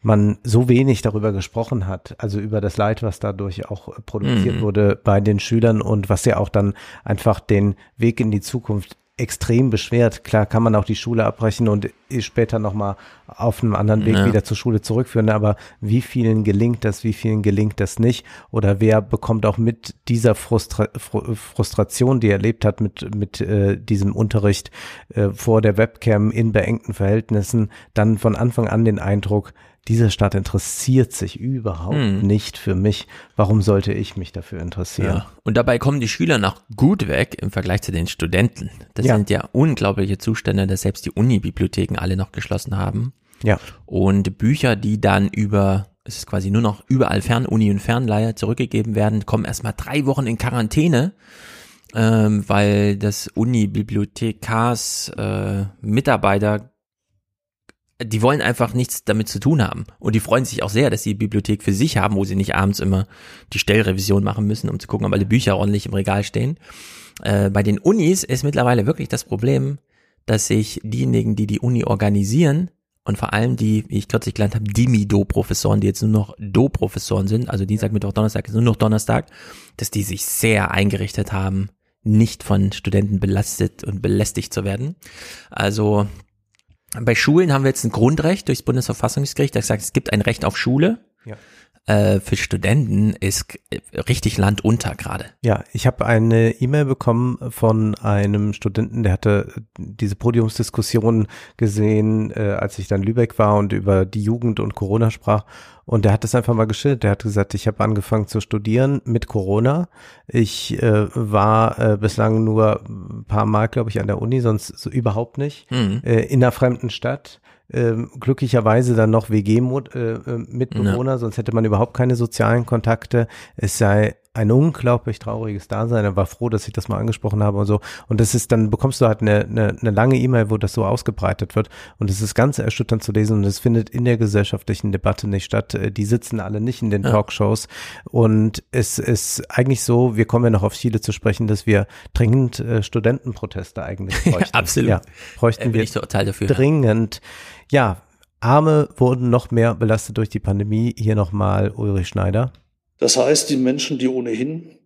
man so wenig darüber gesprochen hat, also über das Leid, was dadurch auch produziert mhm. wurde bei den Schülern und was ja auch dann einfach den Weg in die Zukunft extrem beschwert. Klar kann man auch die Schule abbrechen und später nochmal auf einem anderen Weg ja. wieder zur Schule zurückführen, aber wie vielen gelingt das, wie vielen gelingt das nicht? Oder wer bekommt auch mit dieser Frustra Frustration, die er erlebt hat, mit, mit äh, diesem Unterricht äh, vor der Webcam in beengten Verhältnissen, dann von Anfang an den Eindruck, diese Stadt interessiert sich überhaupt hm. nicht für mich. Warum sollte ich mich dafür interessieren? Ja. Und dabei kommen die Schüler noch gut weg im Vergleich zu den Studenten. Das ja. sind ja unglaubliche Zustände, dass selbst die Uni-Bibliotheken alle noch geschlossen haben. Ja. Und Bücher, die dann über, es ist quasi nur noch überall Fernuni und Fernleihe zurückgegeben werden, kommen erstmal drei Wochen in Quarantäne. Ähm, weil das Uni-Bibliothekars äh, Mitarbeiter die wollen einfach nichts damit zu tun haben. Und die freuen sich auch sehr, dass sie die Bibliothek für sich haben, wo sie nicht abends immer die Stellrevision machen müssen, um zu gucken, ob alle Bücher ordentlich im Regal stehen. Äh, bei den Unis ist mittlerweile wirklich das Problem, dass sich diejenigen, die die Uni organisieren, und vor allem die, wie ich kürzlich gelernt habe, Dimi-Do-Professoren, die jetzt nur noch Do-Professoren sind, also Dienstag, Mittwoch, Donnerstag ist nur noch Donnerstag, dass die sich sehr eingerichtet haben, nicht von Studenten belastet und belästigt zu werden. Also bei Schulen haben wir jetzt ein Grundrecht durchs Bundesverfassungsgericht, das sagt, es gibt ein Recht auf Schule. Ja. Äh, für Studenten ist richtig Land unter gerade. Ja, ich habe eine E-Mail bekommen von einem Studenten, der hatte diese Podiumsdiskussion gesehen, äh, als ich dann Lübeck war und über die Jugend und Corona sprach. Und der hat das einfach mal geschildert. Der hat gesagt, ich habe angefangen zu studieren mit Corona. Ich äh, war äh, bislang nur ein paar Mal, glaube ich, an der Uni, sonst so überhaupt nicht. Mhm. Äh, in einer fremden Stadt ähm, glücklicherweise dann noch WG-Mitbewohner, äh, äh sonst hätte man überhaupt keine sozialen Kontakte. Es sei ein unglaublich trauriges Dasein. Er war froh, dass ich das mal angesprochen habe und so. Und das ist, dann bekommst du halt eine, eine, eine lange E-Mail, wo das so ausgebreitet wird. Und es ist ganz erschütternd zu lesen und es findet in der gesellschaftlichen Debatte nicht statt. Äh, die sitzen alle nicht in den ja. Talkshows. Und es ist eigentlich so, wir kommen ja noch auf Chile zu sprechen, dass wir dringend äh, Studentenproteste eigentlich bräuchten. Absolut. Ja, bräuchten äh, wir total dafür. dringend. Ja, Arme wurden noch mehr belastet durch die Pandemie. Hier nochmal Ulrich Schneider. Das heißt, die Menschen, die ohnehin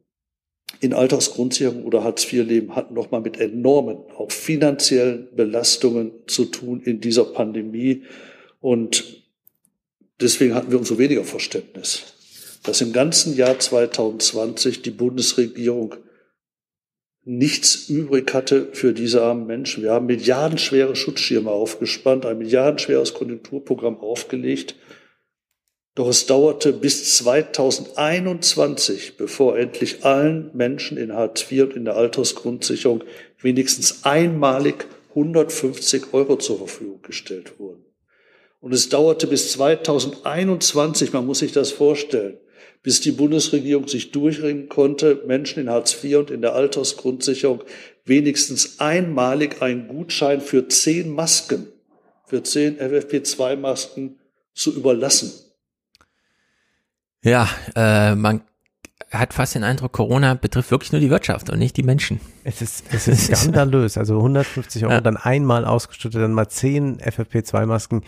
in Alltagsgrundsicherung oder Hartz IV leben, hatten nochmal mit enormen, auch finanziellen Belastungen zu tun in dieser Pandemie. Und deswegen hatten wir umso weniger Verständnis, dass im ganzen Jahr 2020 die Bundesregierung nichts übrig hatte für diese armen Menschen. Wir haben milliardenschwere Schutzschirme aufgespannt, ein milliardenschweres Konjunkturprogramm aufgelegt doch es dauerte bis 2021, bevor endlich allen Menschen in Hartz IV und in der Altersgrundsicherung wenigstens einmalig 150 Euro zur Verfügung gestellt wurden. Und es dauerte bis 2021, man muss sich das vorstellen, bis die Bundesregierung sich durchringen konnte, Menschen in Hartz IV und in der Altersgrundsicherung wenigstens einmalig einen Gutschein für zehn Masken, für zehn FFP2-Masken zu überlassen. Ja, äh, man hat fast den Eindruck, Corona betrifft wirklich nur die Wirtschaft und nicht die Menschen. Es ist, es ist skandalös. Also 150 Euro ja. dann einmal ausgestattet, dann mal 10 FFP2-Masken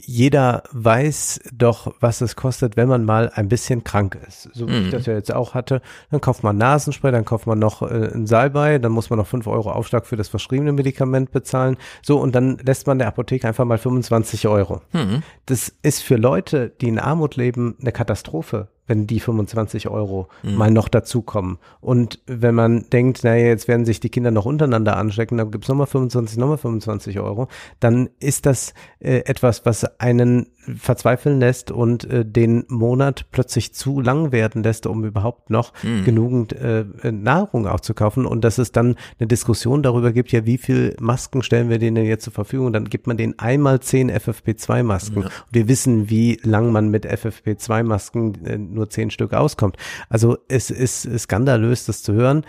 jeder weiß doch, was es kostet, wenn man mal ein bisschen krank ist. So wie mhm. ich das ja jetzt auch hatte. Dann kauft man Nasenspray, dann kauft man noch äh, ein Salbei, dann muss man noch fünf Euro Aufschlag für das verschriebene Medikament bezahlen. So, und dann lässt man der Apotheke einfach mal 25 Euro. Mhm. Das ist für Leute, die in Armut leben, eine Katastrophe wenn die 25 Euro mhm. mal noch dazukommen. Und wenn man denkt, naja, jetzt werden sich die Kinder noch untereinander anstecken, dann gibt's nochmal 25, nochmal 25 Euro, dann ist das äh, etwas, was einen verzweifeln lässt und äh, den Monat plötzlich zu lang werden lässt, um überhaupt noch mhm. genügend äh, Nahrung auch zu kaufen. Und dass es dann eine Diskussion darüber gibt, ja, wie viel Masken stellen wir denen denn jetzt zur Verfügung? Dann gibt man denen einmal zehn FFP2-Masken. Ja. Wir wissen, wie lang man mit FFP2-Masken äh, nur zehn Stück auskommt. Also es ist skandalös, das zu hören.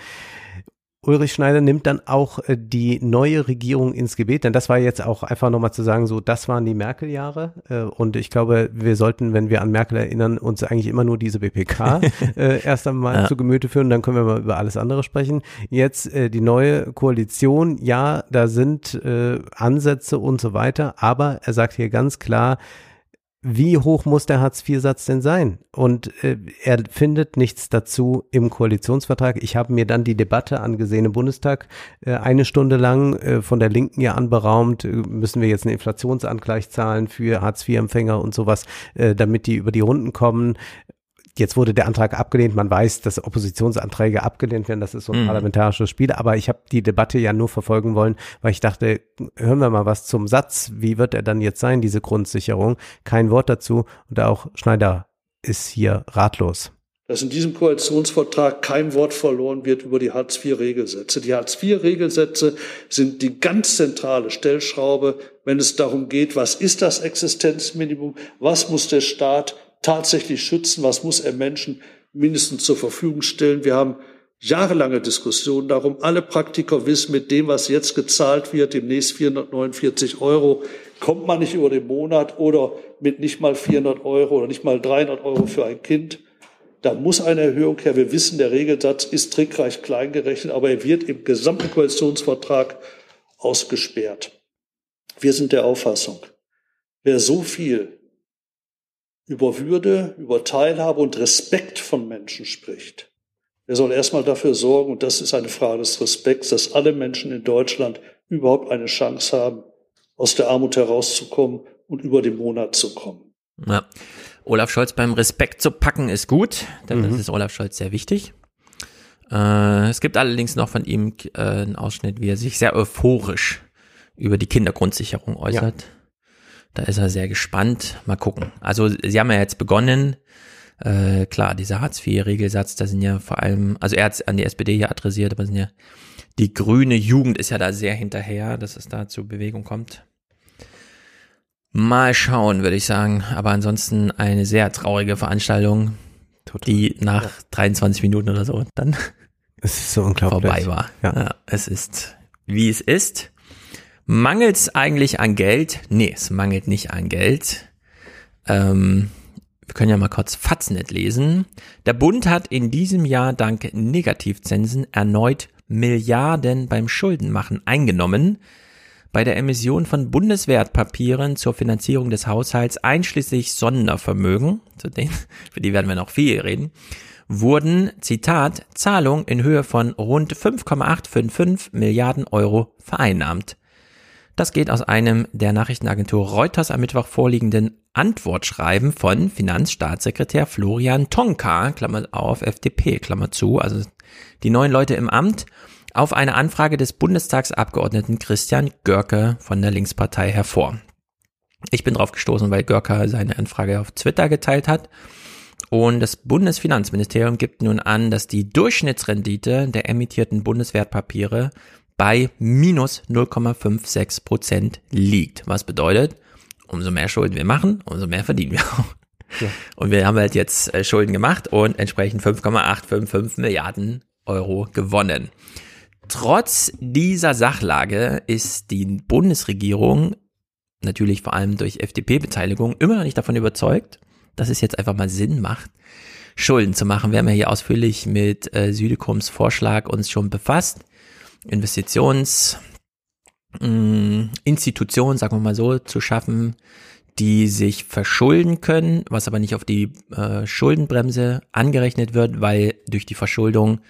Ulrich Schneider nimmt dann auch äh, die neue Regierung ins Gebet, denn das war jetzt auch einfach nochmal zu sagen, so, das waren die Merkel-Jahre äh, und ich glaube, wir sollten, wenn wir an Merkel erinnern, uns eigentlich immer nur diese BPK äh, erst einmal ja. zu Gemüte führen, dann können wir mal über alles andere sprechen. Jetzt die neue Koalition, ja, da sind Ansätze und so weiter, aber er sagt hier ganz klar, wie hoch muss der Hartz-IV-Satz denn sein? Und äh, er findet nichts dazu im Koalitionsvertrag. Ich habe mir dann die Debatte angesehen im Bundestag, äh, eine Stunde lang äh, von der Linken ja anberaumt, äh, müssen wir jetzt einen Inflationsangleich zahlen für Hartz-IV-Empfänger und sowas, äh, damit die über die Runden kommen. Jetzt wurde der Antrag abgelehnt. Man weiß, dass Oppositionsanträge abgelehnt werden. Das ist so ein mhm. parlamentarisches Spiel. Aber ich habe die Debatte ja nur verfolgen wollen, weil ich dachte, hören wir mal was zum Satz. Wie wird er dann jetzt sein, diese Grundsicherung? Kein Wort dazu. Und auch Schneider ist hier ratlos dass in diesem Koalitionsvertrag kein Wort verloren wird über die Hartz-IV-Regelsätze. Die Hartz-IV-Regelsätze sind die ganz zentrale Stellschraube, wenn es darum geht, was ist das Existenzminimum, was muss der Staat tatsächlich schützen, was muss er Menschen mindestens zur Verfügung stellen. Wir haben jahrelange Diskussionen darum. Alle Praktiker wissen, mit dem, was jetzt gezahlt wird, demnächst 449 Euro, kommt man nicht über den Monat oder mit nicht mal 400 Euro oder nicht mal 300 Euro für ein Kind. Da muss eine Erhöhung her. Wir wissen, der Regelsatz ist trickreich klein gerechnet, aber er wird im gesamten Koalitionsvertrag ausgesperrt. Wir sind der Auffassung, wer so viel über Würde, über Teilhabe und Respekt von Menschen spricht. Er soll erstmal dafür sorgen, und das ist eine Frage des Respekts, dass alle Menschen in Deutschland überhaupt eine Chance haben, aus der Armut herauszukommen und über den Monat zu kommen. Ja. Olaf Scholz beim Respekt zu packen ist gut, denn mhm. das ist Olaf Scholz sehr wichtig. Äh, es gibt allerdings noch von ihm äh, einen Ausschnitt, wie er sich sehr euphorisch über die Kindergrundsicherung äußert. Ja. Da ist er sehr gespannt. Mal gucken. Also sie haben ja jetzt begonnen. Äh, klar, dieser Hartz-IV-Regelsatz, da sind ja vor allem, also er hat an die SPD hier adressiert, aber sind ja die grüne Jugend ist ja da sehr hinterher, dass es da zur Bewegung kommt. Mal schauen, würde ich sagen. Aber ansonsten eine sehr traurige Veranstaltung, die nach 23 Minuten oder so dann Es ist so unglaublich. vorbei war. Ja. es ist, wie es ist. Mangelt es eigentlich an Geld? Nee, es mangelt nicht an Geld. Ähm, wir können ja mal kurz Faznet lesen. Der Bund hat in diesem Jahr dank Negativzinsen erneut Milliarden beim Schuldenmachen eingenommen. Bei der Emission von Bundeswertpapieren zur Finanzierung des Haushalts einschließlich Sondervermögen, zu denen, für die werden wir noch viel reden, wurden, Zitat, Zahlungen in Höhe von rund 5,855 Milliarden Euro vereinnahmt. Das geht aus einem der Nachrichtenagentur Reuters am Mittwoch vorliegenden Antwortschreiben von Finanzstaatssekretär Florian Tonka, Klammer auf, FDP, Klammer zu, also die neuen Leute im Amt, auf eine Anfrage des Bundestagsabgeordneten Christian Görke von der Linkspartei hervor. Ich bin drauf gestoßen, weil Görke seine Anfrage auf Twitter geteilt hat. Und das Bundesfinanzministerium gibt nun an, dass die Durchschnittsrendite der emittierten Bundeswertpapiere bei minus 0,56 Prozent liegt. Was bedeutet, umso mehr Schulden wir machen, umso mehr verdienen wir auch. Und wir haben halt jetzt äh, Schulden gemacht und entsprechend 5,855 Milliarden Euro gewonnen. Trotz dieser Sachlage ist die Bundesregierung natürlich vor allem durch FDP-Beteiligung immer noch nicht davon überzeugt, dass es jetzt einfach mal Sinn macht, Schulden zu machen. Wir haben ja hier ausführlich mit äh, Südikums Vorschlag uns schon befasst. Investitions mh, Institutionen, sagen wir mal so, zu schaffen, die sich verschulden können, was aber nicht auf die äh, Schuldenbremse angerechnet wird, weil durch die Verschuldung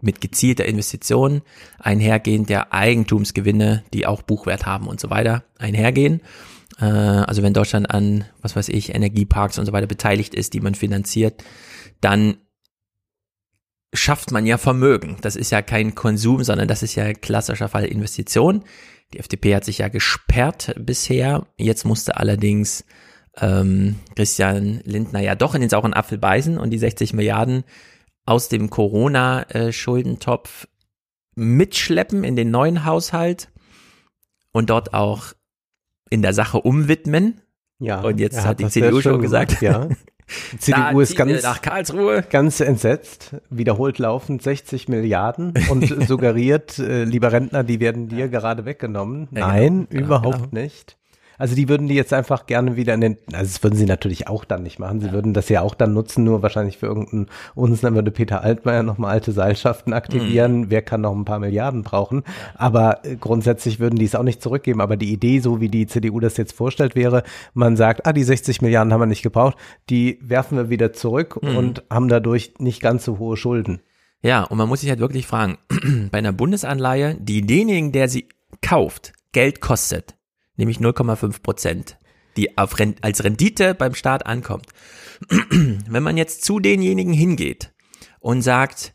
mit gezielter Investition einhergehend der Eigentumsgewinne, die auch Buchwert haben und so weiter, einhergehen. Äh, also wenn Deutschland an, was weiß ich, Energieparks und so weiter beteiligt ist, die man finanziert, dann schafft man ja Vermögen. Das ist ja kein Konsum, sondern das ist ja klassischer Fall Investition. Die FDP hat sich ja gesperrt bisher. Jetzt musste allerdings ähm, Christian Lindner ja doch in den sauren Apfel beißen und die 60 Milliarden aus dem Corona-Schuldentopf mitschleppen in den neuen Haushalt und dort auch in der Sache umwidmen. Ja, Und jetzt hat die CDU schon gesagt. Ja. Die CDU Da ist wir ganz, nach Karlsruhe. ganz entsetzt, wiederholt laufend 60 Milliarden und suggeriert, äh, lieber Rentner, die werden dir gerade weggenommen. Ja, Nein, genau, überhaupt genau. nicht. Also die würden die jetzt einfach gerne wieder in den, also das würden sie natürlich auch dann nicht machen. Sie würden das ja auch dann nutzen, nur wahrscheinlich für irgendeinen Unsinn, dann würde Peter Altmaier nochmal alte Seilschaften aktivieren. Mhm. Wer kann noch ein paar Milliarden brauchen? Aber äh, grundsätzlich würden die es auch nicht zurückgeben. Aber die Idee, so wie die CDU das jetzt vorstellt, wäre, man sagt, ah, die 60 Milliarden haben wir nicht gebraucht, die werfen wir wieder zurück Mhm. und haben dadurch nicht ganz so hohe Schulden. Ja, und man muss sich halt wirklich fragen, bei einer Bundesanleihe, die denjenigen, der sie kauft, Geld kostet, nämlich 0,5 Prozent, die auf Ren als Rendite beim Staat ankommt. Wenn man jetzt zu denjenigen hingeht und sagt,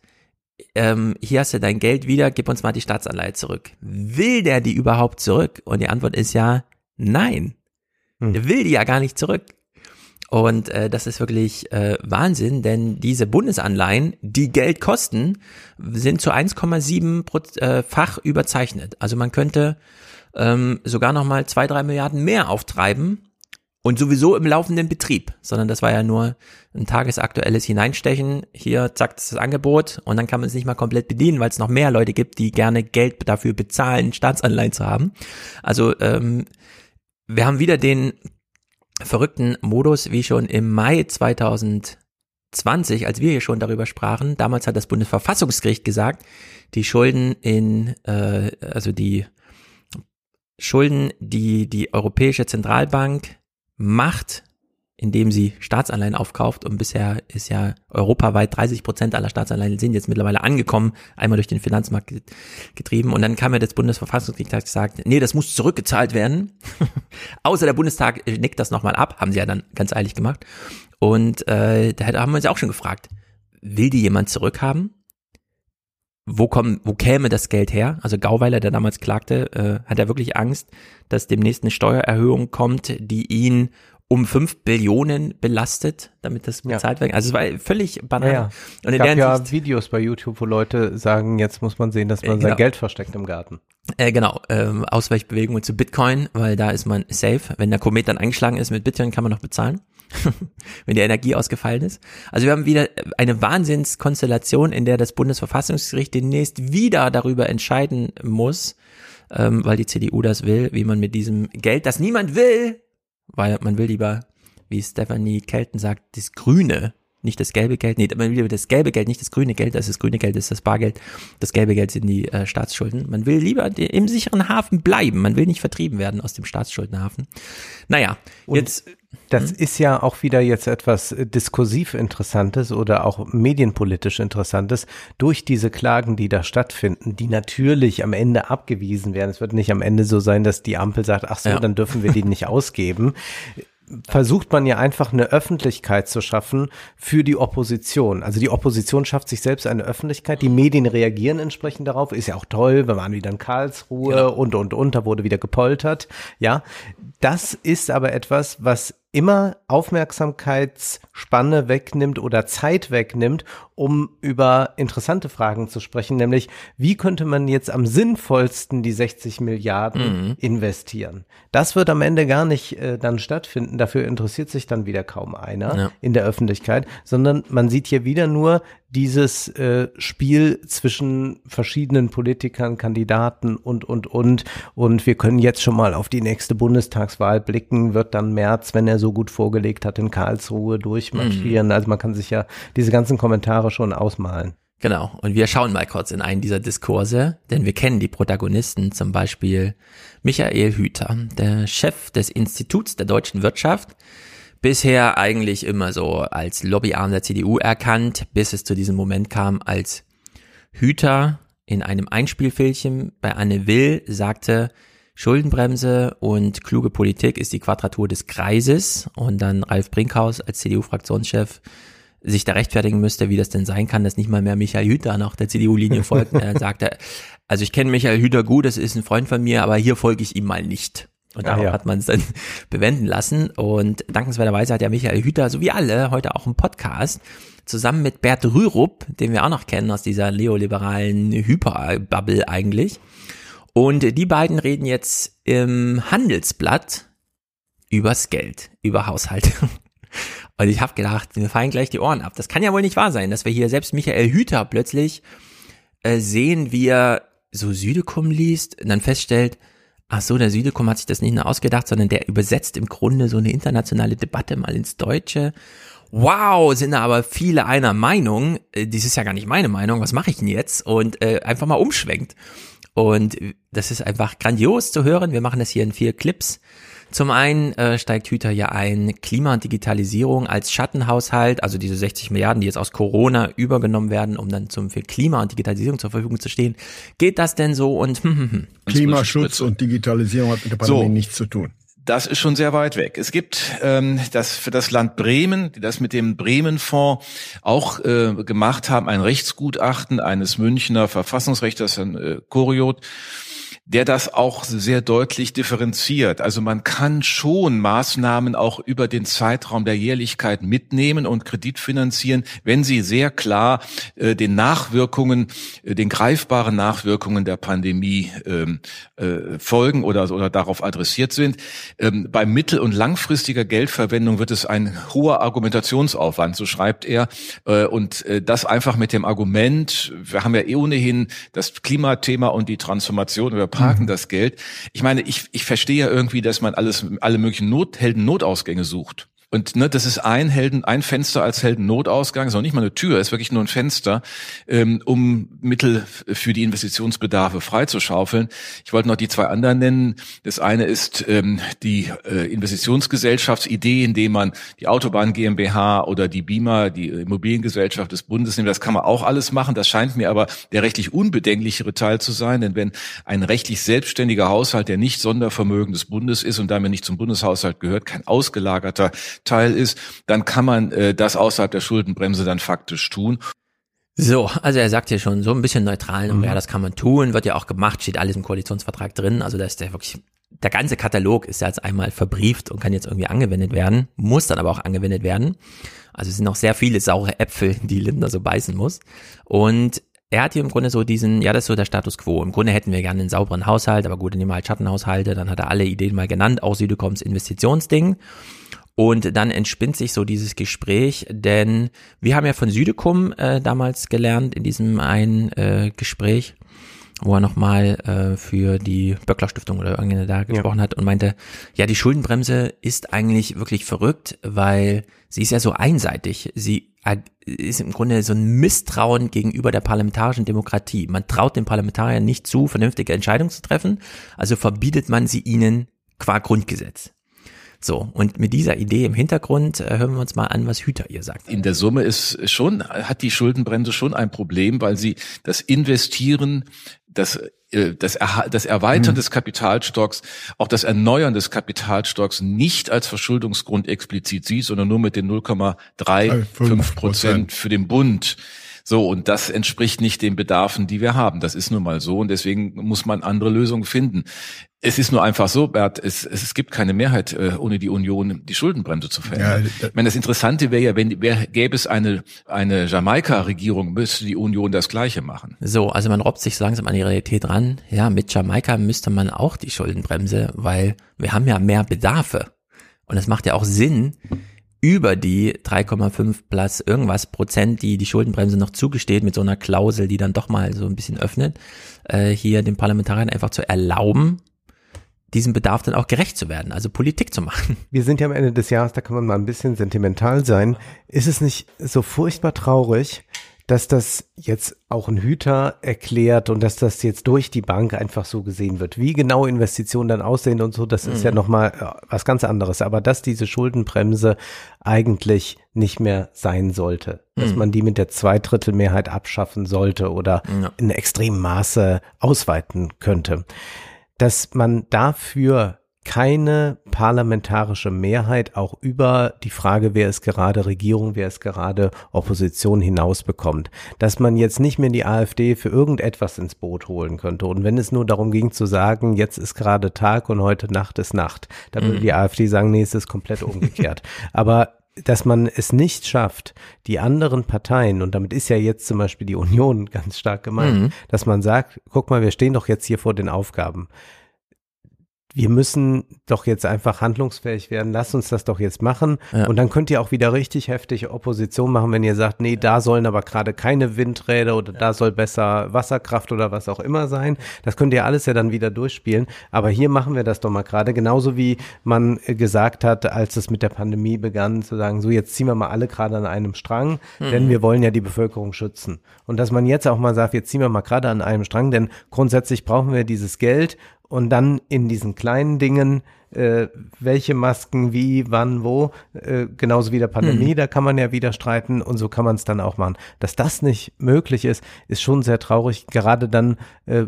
ähm, hier hast du dein Geld wieder, gib uns mal die Staatsanleihe zurück. Will der die überhaupt zurück? Und die Antwort ist ja nein. Hm. Der will die ja gar nicht zurück. Und äh, das ist wirklich äh, Wahnsinn, denn diese Bundesanleihen, die Geld kosten, sind zu 1,7 Proz- äh, fach überzeichnet. Also man könnte ähm, sogar noch mal zwei, drei Milliarden mehr auftreiben und sowieso im laufenden Betrieb, sondern das war ja nur ein tagesaktuelles Hineinstechen. Hier, zack, das Angebot und dann kann man es nicht mal komplett bedienen, weil es noch mehr Leute gibt, die gerne Geld dafür bezahlen, Staatsanleihen zu haben. Also ähm, wir haben wieder den verrückten Modus wie schon im Mai 2020, als wir hier schon darüber sprachen. Damals hat das Bundesverfassungsgericht gesagt, die Schulden in, äh, also die Schulden, die die Europäische Zentralbank macht, indem sie Staatsanleihen aufkauft und bisher ist ja europaweit 30 Prozent aller Staatsanleihen sind jetzt mittlerweile angekommen, einmal durch den Finanzmarkt get- getrieben und dann kam ja das Bundesverfassungsgericht hat gesagt, nee, das muss zurückgezahlt werden. Außer der Bundestag nickt das nochmal ab, haben sie ja dann ganz eilig gemacht. Und äh, da haben wir uns auch schon gefragt, will die jemand zurückhaben? Wo, kommen, wo käme das Geld her? Also Gauweiler, der damals klagte, äh, hat er wirklich Angst, dass demnächst eine Steuererhöhung kommt, die ihn um fünf Billionen belastet, damit das bezahlt ja. wird. Also es war völlig banal. Ja, ja. Und es gab ja Sicht, Videos bei YouTube, wo Leute sagen, jetzt muss man sehen, dass man äh, genau. sein Geld versteckt im Garten. Äh, genau, ähm, Ausweichbewegungen zu Bitcoin, weil da ist man safe. Wenn der Komet dann eingeschlagen ist mit Bitcoin, kann man noch bezahlen. wenn die Energie ausgefallen ist. Also wir haben wieder eine Wahnsinnskonstellation, in der das Bundesverfassungsgericht demnächst wieder darüber entscheiden muss, ähm, weil die CDU das will, wie man mit diesem Geld, das niemand will, weil man will lieber, wie Stephanie Kelton sagt, das grüne nicht das gelbe Geld, nee, man will das gelbe Geld, nicht das grüne Geld, das ist das grüne Geld, das ist das Bargeld, das gelbe Geld sind die äh, Staatsschulden. Man will lieber im sicheren Hafen bleiben, man will nicht vertrieben werden aus dem Staatsschuldenhafen. Naja, Und jetzt. Das hm? ist ja auch wieder jetzt etwas äh, diskursiv Interessantes oder auch medienpolitisch Interessantes durch diese Klagen, die da stattfinden, die natürlich am Ende abgewiesen werden. Es wird nicht am Ende so sein, dass die Ampel sagt, ach so, ja. dann dürfen wir die nicht ausgeben versucht man ja einfach eine Öffentlichkeit zu schaffen für die Opposition. Also die Opposition schafft sich selbst eine Öffentlichkeit, die Medien reagieren entsprechend darauf, ist ja auch toll, wir waren wieder in Karlsruhe genau. und, und, und, da wurde wieder gepoltert, ja. Das ist aber etwas, was immer Aufmerksamkeitsspanne wegnimmt oder Zeit wegnimmt, um über interessante Fragen zu sprechen, nämlich wie könnte man jetzt am sinnvollsten die 60 Milliarden mhm. investieren? Das wird am Ende gar nicht äh, dann stattfinden, dafür interessiert sich dann wieder kaum einer ja. in der Öffentlichkeit, sondern man sieht hier wieder nur dieses äh, Spiel zwischen verschiedenen Politikern, Kandidaten und, und, und. Und wir können jetzt schon mal auf die nächste Bundestagswahl blicken, wird dann März, wenn er so gut vorgelegt hat, in Karlsruhe durchmarschieren. Mhm. Also man kann sich ja diese ganzen Kommentare schon ausmalen. Genau. Und wir schauen mal kurz in einen dieser Diskurse, denn wir kennen die Protagonisten, zum Beispiel Michael Hüter, der Chef des Instituts der deutschen Wirtschaft, bisher eigentlich immer so als Lobbyarm der CDU erkannt, bis es zu diesem Moment kam, als Hüter in einem Einspielfilmchen bei Anne Will sagte, Schuldenbremse und kluge Politik ist die Quadratur des Kreises und dann Ralf Brinkhaus als CDU-Fraktionschef sich da rechtfertigen müsste, wie das denn sein kann, dass nicht mal mehr Michael Hüter noch der CDU-Linie folgt. er sagte, also ich kenne Michael Hüter gut, das ist ein Freund von mir, aber hier folge ich ihm mal nicht. Und darauf ja. hat man es dann bewenden lassen. Und dankenswerterweise hat ja Michael Hüter, so wie alle, heute auch einen Podcast zusammen mit Bert Rürup, den wir auch noch kennen aus dieser neoliberalen Hyperbubble eigentlich. Und die beiden reden jetzt im Handelsblatt übers Geld, über Haushalt. Und ich habe gedacht, mir fallen gleich die Ohren ab. Das kann ja wohl nicht wahr sein, dass wir hier selbst Michael Hüter plötzlich äh, sehen, wie er so Südekum liest und dann feststellt, ach so, der Südekum hat sich das nicht nur ausgedacht, sondern der übersetzt im Grunde so eine internationale Debatte mal ins Deutsche. Wow, sind da aber viele einer Meinung. Äh, dies ist ja gar nicht meine Meinung. Was mache ich denn jetzt? Und äh, einfach mal umschwenkt. Und das ist einfach grandios zu hören. Wir machen das hier in vier Clips. Zum einen äh, steigt Hüter ja ein, Klima und Digitalisierung als Schattenhaushalt, also diese 60 Milliarden, die jetzt aus Corona übergenommen werden, um dann zum für Klima und Digitalisierung zur Verfügung zu stehen. Geht das denn so? Und hm, hm, hm. Klimaschutz und Digitalisierung hat mit der Pandemie so. nichts zu tun. Das ist schon sehr weit weg. Es gibt ähm, das für das Land Bremen, die das mit dem Bremen-Fonds auch äh, gemacht haben, ein Rechtsgutachten eines Münchner Verfassungsrechters, Herrn äh, Koriot, der das auch sehr deutlich differenziert. Also man kann schon Maßnahmen auch über den Zeitraum der Jährlichkeit mitnehmen und Kredit finanzieren, wenn sie sehr klar äh, den Nachwirkungen, äh, den greifbaren Nachwirkungen der Pandemie ähm, äh, folgen oder, oder darauf adressiert sind. Ähm, bei mittel- und langfristiger Geldverwendung wird es ein hoher Argumentationsaufwand, so schreibt er. Äh, und äh, das einfach mit dem Argument, wir haben ja eh ohnehin das Klimathema und die Transformation parken mhm. das Geld. Ich meine, ich, ich verstehe ja irgendwie, dass man alles, alle möglichen Nothelden Notausgänge sucht. Und ne, das ist ein Helden, ein Fenster als Heldennotausgang, ist auch nicht mal eine Tür, ist wirklich nur ein Fenster, ähm, um Mittel für die Investitionsbedarfe freizuschaufeln. Ich wollte noch die zwei anderen nennen. Das eine ist ähm, die äh, Investitionsgesellschaftsidee, indem man die Autobahn GmbH oder die BIMA, die Immobiliengesellschaft des Bundes nimmt. Das kann man auch alles machen. Das scheint mir aber der rechtlich unbedenklichere Teil zu sein, denn wenn ein rechtlich selbstständiger Haushalt, der nicht Sondervermögen des Bundes ist und damit nicht zum Bundeshaushalt gehört, kein ausgelagerter Teil ist, dann kann man äh, das außerhalb der Schuldenbremse dann faktisch tun. So, also er sagt hier schon so ein bisschen neutral, mhm. ja, das kann man tun, wird ja auch gemacht, steht alles im Koalitionsvertrag drin, also da ist der wirklich der ganze Katalog ist ja jetzt einmal verbrieft und kann jetzt irgendwie angewendet werden, muss dann aber auch angewendet werden. Also es sind noch sehr viele saure Äpfel, die Lindner so beißen muss. Und er hat hier im Grunde so diesen, ja, das ist so der Status quo. Im Grunde hätten wir gerne einen sauberen Haushalt, aber gut, dann nehmen wir halt Schattenhaushalte, dann hat er alle Ideen mal genannt, auch Südekoms Investitionsding. Und dann entspinnt sich so dieses Gespräch, denn wir haben ja von Südekum äh, damals gelernt in diesem einen äh, Gespräch, wo er nochmal äh, für die Böckler Stiftung oder irgendeine da gesprochen ja. hat und meinte, ja, die Schuldenbremse ist eigentlich wirklich verrückt, weil sie ist ja so einseitig. Sie ist im Grunde so ein Misstrauen gegenüber der parlamentarischen Demokratie. Man traut den Parlamentariern nicht zu, vernünftige Entscheidungen zu treffen, also verbietet man sie ihnen qua Grundgesetz. So, und mit dieser Idee im Hintergrund äh, hören wir uns mal an, was Hüter ihr sagt. In der Summe ist schon, hat die Schuldenbremse schon ein Problem, weil sie das Investieren, das äh, das, er das Erweitern mhm. des Kapitalstocks, auch das Erneuern des Kapitalstocks nicht als Verschuldungsgrund explizit sieht, sondern nur mit den 0,35 Prozent für den Bund. So, und das entspricht nicht den Bedarfen, die wir haben. Das ist nun mal so und deswegen muss man andere Lösungen finden. Es ist nur einfach so, Bert, es, es gibt keine Mehrheit, äh, ohne die Union die Schuldenbremse zu verändern. Ja, ich meine, das Interessante wäre ja, wenn wär, gäbe es eine, eine Jamaika-Regierung, müsste die Union das Gleiche machen. So, also man robbt sich langsam an die Realität ran. Ja, mit Jamaika müsste man auch die Schuldenbremse, weil wir haben ja mehr Bedarfe. Und es macht ja auch Sinn, über die 3,5 plus irgendwas Prozent, die die Schuldenbremse noch zugesteht, mit so einer Klausel, die dann doch mal so ein bisschen öffnet, äh, hier den Parlamentariern einfach zu erlauben, diesem Bedarf dann auch gerecht zu werden, also Politik zu machen. Wir sind ja am Ende des Jahres, da kann man mal ein bisschen sentimental sein. Ist es nicht so furchtbar traurig, dass das jetzt auch ein Hüter erklärt und dass das jetzt durch die Bank einfach so gesehen wird. Wie genau Investitionen dann aussehen und so, das ist mhm. ja nochmal äh, was ganz anderes. Aber dass diese Schuldenbremse eigentlich nicht mehr sein sollte, dass mhm. man die mit der Zweidrittelmehrheit abschaffen sollte oder ja. in extremem Maße ausweiten könnte. Dass man dafür keine parlamentarische Mehrheit auch über die Frage, wer ist gerade Regierung, wer ist gerade Opposition hinaus bekommt. Dass man jetzt nicht mehr die AfD für irgendetwas ins Boot holen könnte. Und wenn es nur darum ging zu sagen, jetzt ist gerade Tag und heute Nacht ist Nacht, dann würde mhm. die AfD sagen, nee, es ist komplett umgekehrt. Aber dass man es nicht schafft, die anderen Parteien, und damit ist ja jetzt zum Beispiel die Union ganz stark gemeint, mhm. dass man sagt, guck mal, wir stehen doch jetzt hier vor den Aufgaben wir müssen doch jetzt einfach handlungsfähig werden, lasst uns das doch jetzt machen. Ja. Und dann könnt ihr auch wieder richtig heftige Opposition machen, wenn ihr sagt, nee, da sollen aber gerade keine Windräder oder da soll besser Wasserkraft oder was auch immer sein. Das könnt ihr alles ja dann wieder durchspielen. Aber hier machen wir das doch mal gerade. Genauso wie man gesagt hat, als es mit der Pandemie begann, zu sagen, so jetzt ziehen wir mal alle gerade an einem Strang, mhm. denn wir wollen ja die Bevölkerung schützen. Und dass man jetzt auch mal sagt, jetzt ziehen wir mal gerade an einem Strang, denn grundsätzlich brauchen wir dieses Geld und dann in diesen kleinen Dingen, äh, welche Masken, wie, wann, wo, äh, genauso wie der Pandemie, hm. da kann man ja wieder streiten und so kann man es dann auch machen. Dass das nicht möglich ist, ist schon sehr traurig, gerade dann, äh,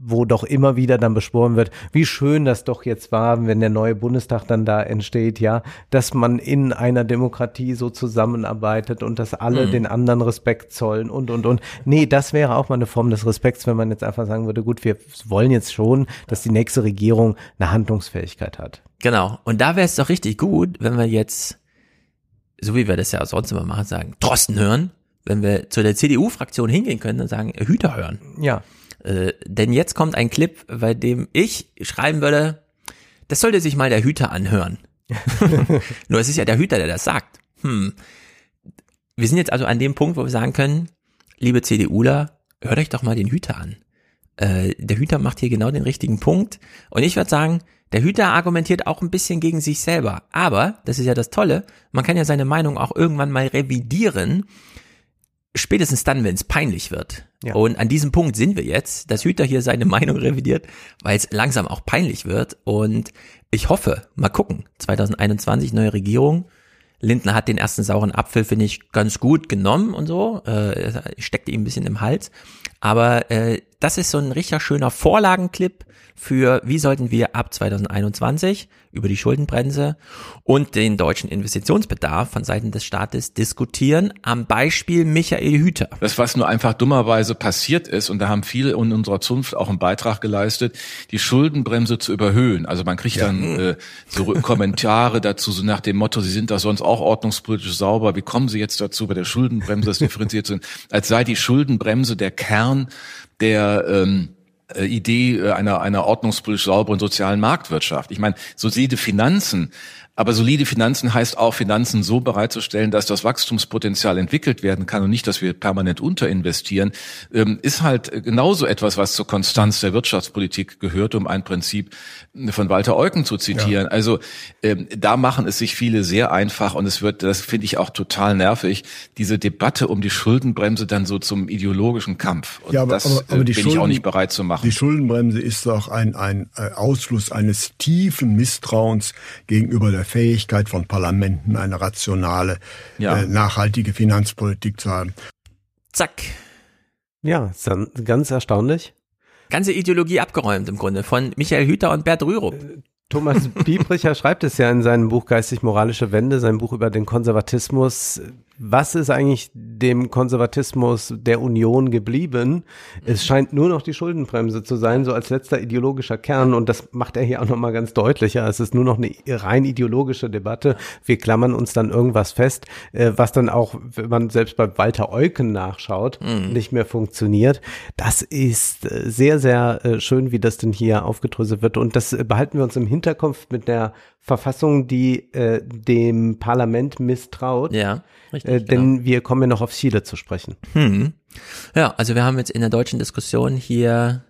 wo doch immer wieder dann beschworen wird, wie schön das doch jetzt war, wenn der neue Bundestag dann da entsteht, ja, dass man in einer Demokratie so zusammenarbeitet und dass alle mhm. den anderen Respekt zollen und, und, und. Nee, das wäre auch mal eine Form des Respekts, wenn man jetzt einfach sagen würde, gut, wir wollen jetzt schon, dass die nächste Regierung eine Handlungsfähigkeit hat. Genau. Und da wäre es doch richtig gut, wenn wir jetzt, so wie wir das ja sonst immer machen, sagen, Drosten hören, wenn wir zu der CDU-Fraktion hingehen können und sagen, Hüter hören. Ja. Äh, denn jetzt kommt ein Clip, bei dem ich schreiben würde, das sollte sich mal der Hüter anhören. Nur es ist ja der Hüter, der das sagt. Hm. Wir sind jetzt also an dem Punkt, wo wir sagen können, liebe CDUler, hört euch doch mal den Hüter an. Äh, der Hüter macht hier genau den richtigen Punkt. Und ich würde sagen, der Hüter argumentiert auch ein bisschen gegen sich selber. Aber, das ist ja das Tolle, man kann ja seine Meinung auch irgendwann mal revidieren spätestens dann, wenn es peinlich wird. Ja. Und an diesem Punkt sind wir jetzt, dass Hüter hier seine Meinung revidiert, weil es langsam auch peinlich wird. Und ich hoffe, mal gucken, 2021 neue Regierung. Lindner hat den ersten sauren Apfel, finde ich, ganz gut genommen und so. Äh, steckte ihm ein bisschen im Hals. Aber äh, das ist so ein richtig schöner Vorlagenclip für, wie sollten wir ab 2021 über die Schuldenbremse und den deutschen Investitionsbedarf von Seiten des Staates diskutieren, am Beispiel Michael Hüter. Das, was nur einfach dummerweise passiert ist, und da haben viele in unserer Zunft auch einen Beitrag geleistet, die Schuldenbremse zu überhöhen. Also man kriegt dann äh, so Kommentare dazu, so nach dem Motto, Sie sind da sonst auch ordnungspolitisch sauber, wie kommen Sie jetzt dazu, bei der Schuldenbremse das differenziert zu als sei die Schuldenbremse der Kern der ähm, äh, Idee äh, einer, einer ordnungspolitisch sauberen sozialen Marktwirtschaft. Ich meine, solide Finanzen aber solide Finanzen heißt auch, Finanzen so bereitzustellen, dass das Wachstumspotenzial entwickelt werden kann und nicht, dass wir permanent unterinvestieren, ähm, ist halt genauso etwas, was zur Konstanz der Wirtschaftspolitik gehört, um ein Prinzip von Walter Eucken zu zitieren. Ja. Also ähm, da machen es sich viele sehr einfach und es wird, das finde ich auch total nervig, diese Debatte um die Schuldenbremse dann so zum ideologischen Kampf. Und ja, aber, das aber, aber äh, bin Schulden, ich auch nicht bereit zu machen. Die Schuldenbremse ist doch ein, ein äh, Ausfluss eines tiefen Misstrauens gegenüber der Fähigkeit von Parlamenten, eine rationale, ja. äh, nachhaltige Finanzpolitik zu haben. Zack. Ja, ganz erstaunlich. Ganze Ideologie abgeräumt im Grunde von Michael Hüter und Bert Rürup. Äh, Thomas Biebricher schreibt es ja in seinem Buch Geistig-Moralische Wende, sein Buch über den Konservatismus, was ist eigentlich dem Konservatismus der Union geblieben? Es scheint nur noch die Schuldenbremse zu sein, so als letzter ideologischer Kern. Und das macht er hier auch nochmal ganz deutlicher. Es ist nur noch eine rein ideologische Debatte. Wir klammern uns dann irgendwas fest, äh, was dann auch, wenn man selbst bei Walter Eucken nachschaut, mhm. nicht mehr funktioniert. Das ist äh, sehr, sehr äh, schön, wie das denn hier aufgedröselt wird. Und das behalten wir uns im Hinterkopf mit der Verfassung, die äh, dem Parlament misstraut. Ja. Richtig, äh, denn genau. wir kommen ja noch auf Chile zu sprechen. Hm. Ja, also wir haben jetzt in der deutschen Diskussion hier,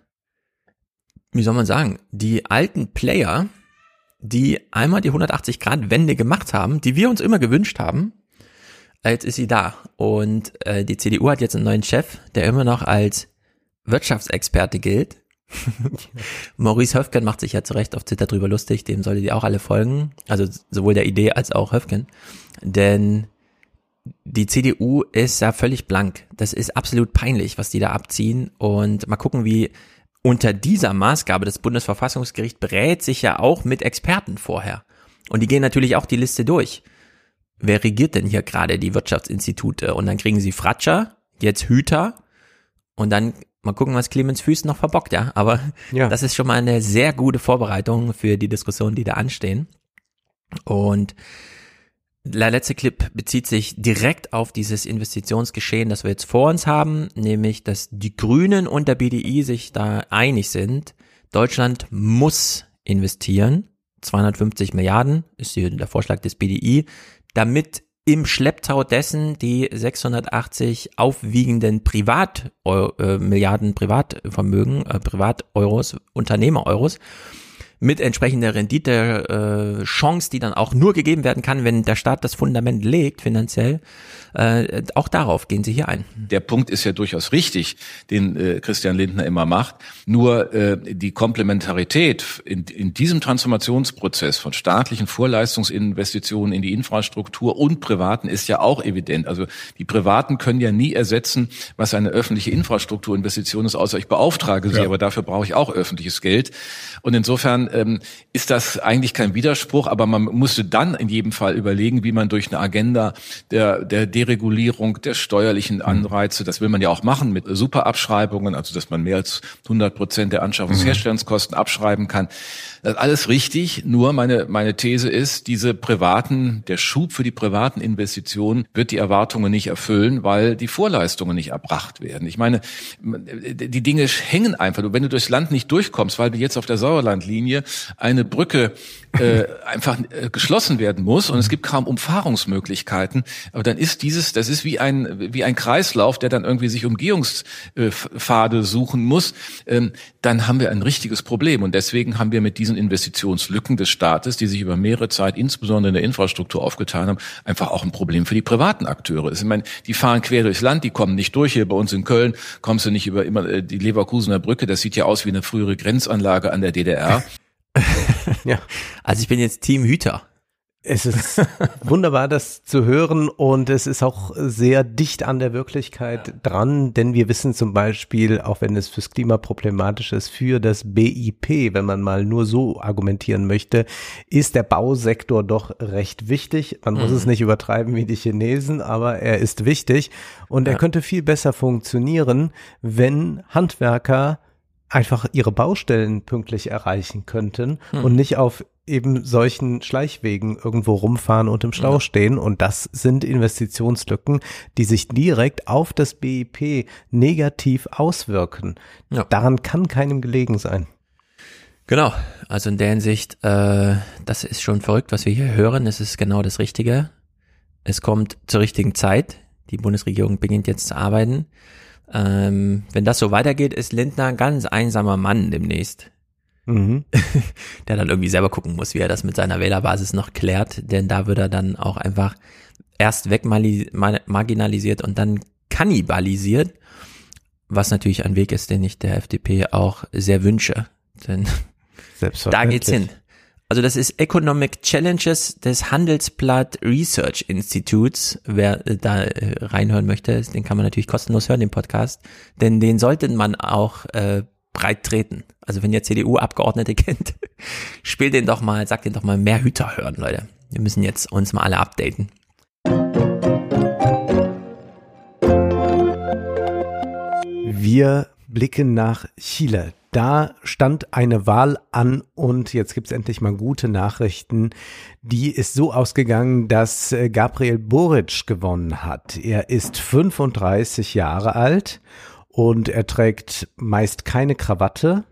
wie soll man sagen, die alten Player, die einmal die 180-Grad-Wende gemacht haben, die wir uns immer gewünscht haben. Jetzt ist sie da. Und äh, die CDU hat jetzt einen neuen Chef, der immer noch als Wirtschaftsexperte gilt. Maurice Höfgen macht sich ja zu Recht auf Twitter drüber lustig, dem solltet ihr auch alle folgen. Also sowohl der Idee als auch Höfgen. Denn die CDU ist ja völlig blank. Das ist absolut peinlich, was die da abziehen. Und mal gucken, wie unter dieser Maßgabe das Bundesverfassungsgericht berät sich ja auch mit Experten vorher. Und die gehen natürlich auch die Liste durch. Wer regiert denn hier gerade die Wirtschaftsinstitute? Und dann kriegen sie Fratscher, jetzt Hüter. Und dann mal gucken, was Clemens Füß noch verbockt, ja. Aber ja. das ist schon mal eine sehr gute Vorbereitung für die Diskussionen, die da anstehen. Und der letzte Clip bezieht sich direkt auf dieses Investitionsgeschehen, das wir jetzt vor uns haben, nämlich, dass die Grünen und der BDI sich da einig sind. Deutschland muss investieren. 250 Milliarden ist hier der Vorschlag des BDI, damit im Schlepptau dessen die 680 aufwiegenden Privat äh, Privatvermögen, äh, Privateuros, Unternehmer-Euros mit entsprechender Rendite, äh, Chance, die dann auch nur gegeben werden kann, wenn der Staat das Fundament legt, finanziell. Äh, auch darauf gehen Sie hier ein. Der Punkt ist ja durchaus richtig, den äh, Christian Lindner immer macht. Nur äh, die Komplementarität in, in diesem Transformationsprozess von staatlichen Vorleistungsinvestitionen in die Infrastruktur und privaten ist ja auch evident. Also die Privaten können ja nie ersetzen, was eine öffentliche Infrastrukturinvestition ist, außer ich beauftrage sie, ja. aber dafür brauche ich auch öffentliches Geld. Und insofern ähm, ist das eigentlich kein Widerspruch, aber man musste dann in jedem Fall überlegen, wie man durch eine Agenda der, der Deregulierung, der steuerlichen mhm. Anreize, das will man ja auch machen mit Superabschreibungen, also dass man mehr als 100 Prozent der Anschaffungsherstellungskosten abschreiben kann. Das ist alles richtig, nur meine, meine These ist, diese privaten, der Schub für die privaten Investitionen wird die Erwartungen nicht erfüllen, weil die Vorleistungen nicht erbracht werden. Ich meine, die Dinge hängen einfach. Wenn du durchs Land nicht durchkommst, weil du jetzt auf der Sauerlandlinie eine Brücke äh, einfach äh, geschlossen werden muss und es gibt kaum Umfahrungsmöglichkeiten, aber dann ist dieses, das ist wie ein wie ein Kreislauf, der dann irgendwie sich Umgehungspfade suchen muss, ähm, dann haben wir ein richtiges Problem und deswegen haben wir mit diesen Investitionslücken des Staates, die sich über mehrere Zeit insbesondere in der Infrastruktur aufgetan haben, einfach auch ein Problem für die privaten Akteure. Ich meine, die fahren quer durchs Land, die kommen nicht durch. Hier bei uns in Köln kommst du nicht über immer äh, die Leverkusener Brücke. Das sieht ja aus wie eine frühere Grenzanlage an der DDR. ja. Also ich bin jetzt Team Hüter. Es ist wunderbar, das zu hören und es ist auch sehr dicht an der Wirklichkeit ja. dran, denn wir wissen zum Beispiel, auch wenn es fürs Klima problematisch ist, für das BIP, wenn man mal nur so argumentieren möchte, ist der Bausektor doch recht wichtig. Man mhm. muss es nicht übertreiben wie die Chinesen, aber er ist wichtig und ja. er könnte viel besser funktionieren, wenn Handwerker einfach ihre Baustellen pünktlich erreichen könnten mhm. und nicht auf eben solchen Schleichwegen irgendwo rumfahren und im Stau ja. stehen. Und das sind Investitionslücken, die sich direkt auf das BIP negativ auswirken. Ja. Daran kann keinem gelegen sein. Genau, also in der Hinsicht, äh, das ist schon verrückt, was wir hier hören. Es ist genau das Richtige. Es kommt zur richtigen Zeit. Die Bundesregierung beginnt jetzt zu arbeiten. Ähm, wenn das so weitergeht, ist Lindner ein ganz einsamer Mann demnächst. Mhm. der dann irgendwie selber gucken muss, wie er das mit seiner Wählerbasis noch klärt, denn da wird er dann auch einfach erst wegmarginalisiert und dann kannibalisiert, was natürlich ein Weg ist, den ich der FDP auch sehr wünsche, denn da geht's hin. Also das ist Economic Challenges des Handelsblatt Research Institutes. Wer äh, da äh, reinhören möchte, den kann man natürlich kostenlos hören, den Podcast. Denn den sollte man auch äh, breit treten. Also wenn ihr CDU-Abgeordnete kennt, spielt den doch mal, sagt den doch mal mehr Hüter hören, Leute. Wir müssen jetzt uns mal alle updaten. Wir blicken nach Chile. Da stand eine Wahl an und jetzt gibt's endlich mal gute Nachrichten. Die ist so ausgegangen, dass äh, Gabriel Boric gewonnen hat. Er ist 35 Jahre alt und er trägt meist keine Krawatte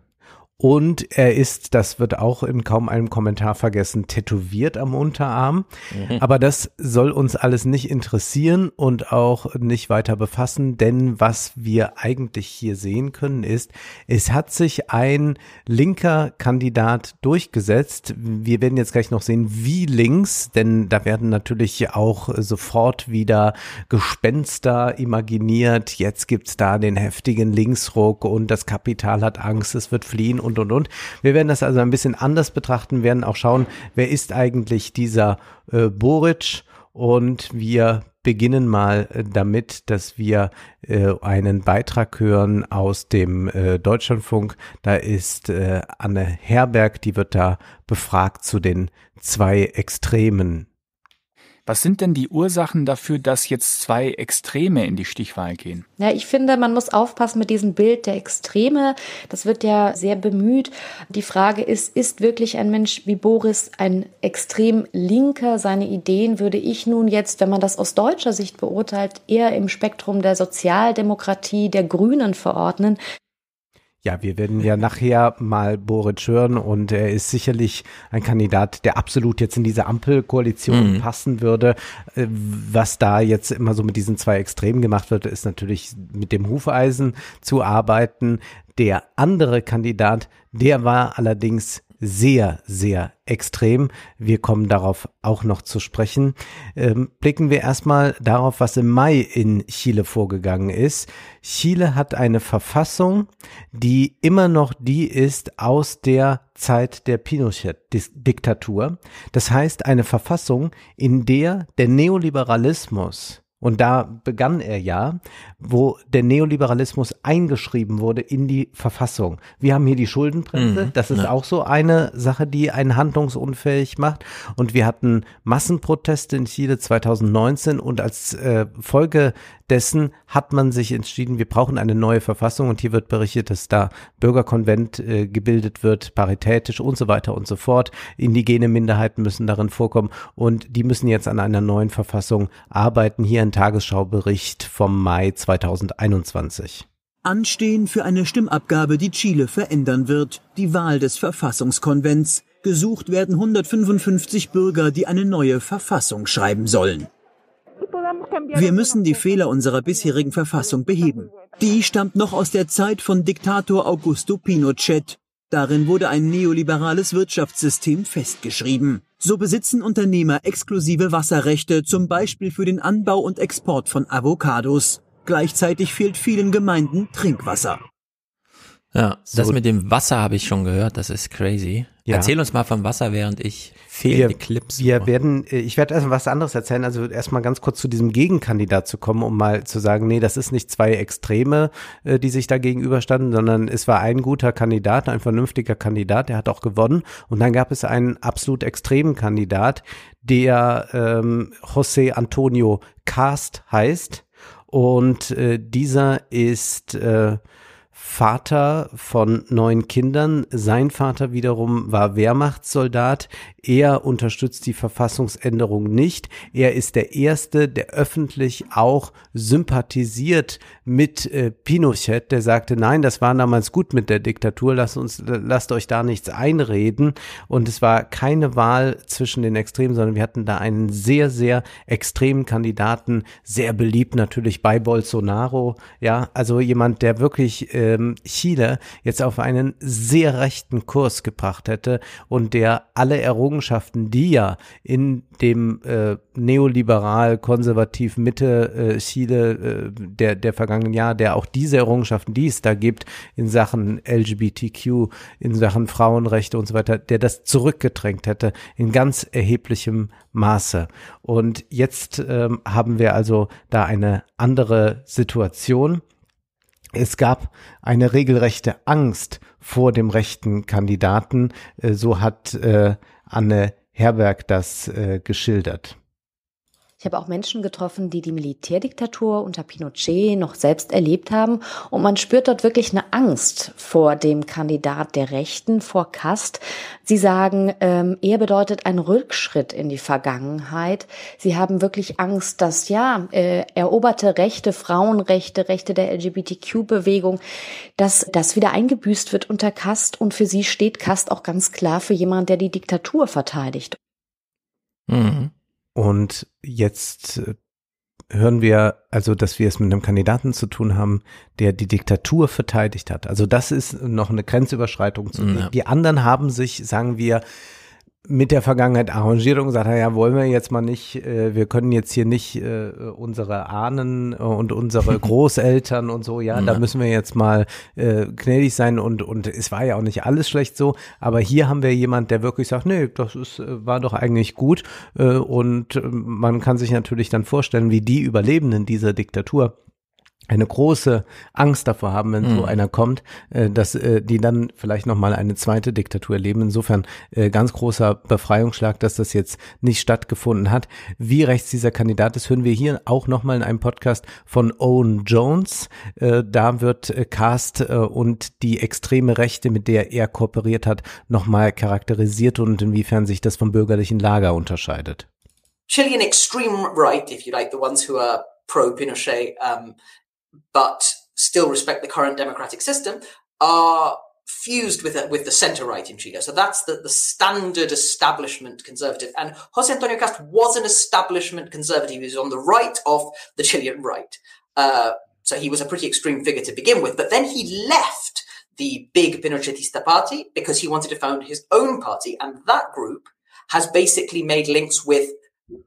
und er ist, das wird auch in kaum einem Kommentar vergessen, tätowiert am Unterarm. Mhm. Aber das soll uns alles nicht interessieren und auch nicht weiter befassen, denn was wir eigentlich hier sehen können ist, es hat sich ein linker Kandidat durchgesetzt. Wir werden jetzt gleich noch sehen, wie links, denn da werden natürlich auch sofort wieder Gespenster imaginiert. Jetzt gibt's da den heftigen Linksruck und das Kapital hat Angst, es wird fliehen und, und, und. Wir werden das also ein bisschen anders betrachten, werden auch schauen, wer ist eigentlich dieser äh, Boric und wir beginnen mal äh, damit, dass wir äh, einen Beitrag hören aus dem äh, Deutschlandfunk. Da ist äh, Anne Herberg, die wird da befragt zu den zwei Extremen was sind denn die Ursachen dafür, dass jetzt zwei Extreme in die Stichwahl gehen? Ja, ich finde, man muss aufpassen mit diesem Bild der Extreme. Das wird ja sehr bemüht. Die Frage ist, ist wirklich ein Mensch wie Boris ein extrem linker? Seine Ideen würde ich nun jetzt, wenn man das aus deutscher Sicht beurteilt, eher im Spektrum der Sozialdemokratie, der Grünen verordnen. Ja, wir werden ja nachher mal Boric hören und er ist sicherlich ein Kandidat, der absolut jetzt in diese Ampelkoalition mhm. passen würde. Äh, was da jetzt immer so mit diesen zwei Extremen gemacht wird, ist natürlich mit dem Hufeisen zu arbeiten. Der andere Kandidat, der war allerdings sehr, sehr extrem. Wir kommen darauf auch noch zu sprechen. Ähm, blicken wir erstmal darauf, was im Mai in Chile vorgegangen ist. Chile hat eine Verfassung, die immer noch die ist aus der Zeit der Pinochet-Diktatur. Das heißt, eine Verfassung, in der der Neoliberalismus und da begann er ja, wo der Neoliberalismus eingeschrieben wurde in die Verfassung. Wir haben hier die Schuldenbremse. Mhm, das ist ja. auch so eine Sache, die einen handlungsunfähig macht. Und wir hatten Massenproteste in Chile 2019 und als äh, Folge dessen hat man sich entschieden, wir brauchen eine neue Verfassung und hier wird berichtet, dass da Bürgerkonvent äh, gebildet wird, paritätisch und so weiter und so fort. Indigene Minderheiten müssen darin vorkommen und die müssen jetzt an einer neuen Verfassung arbeiten. Hier ein Tagesschaubericht vom Mai 2021 anstehen für eine Stimmabgabe, die Chile verändern wird, die Wahl des Verfassungskonvents. Gesucht werden 155 Bürger, die eine neue Verfassung schreiben sollen. Wir müssen die Fehler unserer bisherigen Verfassung beheben. Die stammt noch aus der Zeit von Diktator Augusto Pinochet. Darin wurde ein neoliberales Wirtschaftssystem festgeschrieben. So besitzen Unternehmer exklusive Wasserrechte, zum Beispiel für den Anbau und Export von Avocados. Gleichzeitig fehlt vielen Gemeinden Trinkwasser. Ja, so. das mit dem Wasser habe ich schon gehört, das ist crazy. Ja. Erzähl uns mal vom Wasser, während ich fehlende wir, Clips. Wir mache. werden, äh, ich werde erstmal was anderes erzählen, also erstmal ganz kurz zu diesem Gegenkandidat zu kommen, um mal zu sagen, nee, das ist nicht zwei Extreme, äh, die sich da gegenüberstanden, sondern es war ein guter Kandidat, ein vernünftiger Kandidat, der hat auch gewonnen. Und dann gab es einen absolut extremen Kandidat, der ähm, José Antonio Cast heißt. Und äh, dieser ist äh, Vater von neun Kindern. Sein Vater wiederum war Wehrmachtssoldat. Er unterstützt die Verfassungsänderung nicht. Er ist der Erste, der öffentlich auch sympathisiert mit äh, Pinochet, der sagte, nein, das war damals gut mit der Diktatur, lasst uns, lasst euch da nichts einreden. Und es war keine Wahl zwischen den Extremen, sondern wir hatten da einen sehr, sehr extremen Kandidaten, sehr beliebt natürlich bei Bolsonaro. Ja, also jemand, der wirklich ähm, Chile jetzt auf einen sehr rechten Kurs gebracht hätte und der alle Errungenschaften, die ja in dem äh, neoliberal konservativ Mitte äh, Chile äh, der der vergangenen Jahre, der auch diese Errungenschaften, die es da gibt in Sachen LGBTQ, in Sachen Frauenrechte und so weiter, der das zurückgedrängt hätte in ganz erheblichem Maße. Und jetzt ähm, haben wir also da eine andere Situation. Es gab eine regelrechte Angst vor dem rechten Kandidaten, äh, so hat äh, Anne Herberg das äh, geschildert. Ich habe auch Menschen getroffen, die die Militärdiktatur unter Pinochet noch selbst erlebt haben. Und man spürt dort wirklich eine Angst vor dem Kandidat der Rechten, vor Kast. Sie sagen, ähm, er bedeutet ein Rückschritt in die Vergangenheit. Sie haben wirklich Angst, dass ja, äh, eroberte Rechte, Frauenrechte, Rechte der LGBTQ-Bewegung, dass das wieder eingebüßt wird unter Kast. Und für sie steht Kast auch ganz klar für jemanden, der die Diktatur verteidigt. Mhm. Und jetzt äh, hören wir also, dass wir es mit einem Kandidaten zu tun haben, der die Diktatur verteidigt hat. Also das ist noch eine Grenzüberschreitung. Ja. Die anderen haben sich, sagen wir, mit der Vergangenheit arrangiert und gesagt, ja, wollen wir jetzt mal nicht, äh, wir können jetzt hier nicht äh, unsere Ahnen und unsere Großeltern und so, ja, ja, da müssen wir jetzt mal äh, gnädig sein. Und und es war ja auch nicht alles schlecht so, aber hier haben wir jemand, der wirklich sagt, nee, das ist, äh, war doch eigentlich gut. Äh, und äh, man kann sich natürlich dann vorstellen, wie die Überlebenden dieser Diktatur eine große Angst davor haben, wenn mhm. so einer kommt, äh, dass äh, die dann vielleicht noch mal eine zweite Diktatur erleben. Insofern äh, ganz großer Befreiungsschlag, dass das jetzt nicht stattgefunden hat. Wie rechts dieser Kandidat ist, hören wir hier auch noch mal in einem Podcast von Owen Jones. Äh, da wird äh, Cast äh, und die extreme Rechte, mit der er kooperiert hat, noch mal charakterisiert und inwiefern sich das vom bürgerlichen Lager unterscheidet. Chilean extreme right, if you like, the ones who are pro Pinochet, um, but still respect the current democratic system are fused with with the center right in Chile. So that's the, the standard establishment conservative. And Jose Antonio Cast was an establishment conservative. He was on the right of the Chilean right. Uh, so he was a pretty extreme figure to begin with. But then he left the big Pinochetista party because he wanted to found his own party. And that group has basically made links with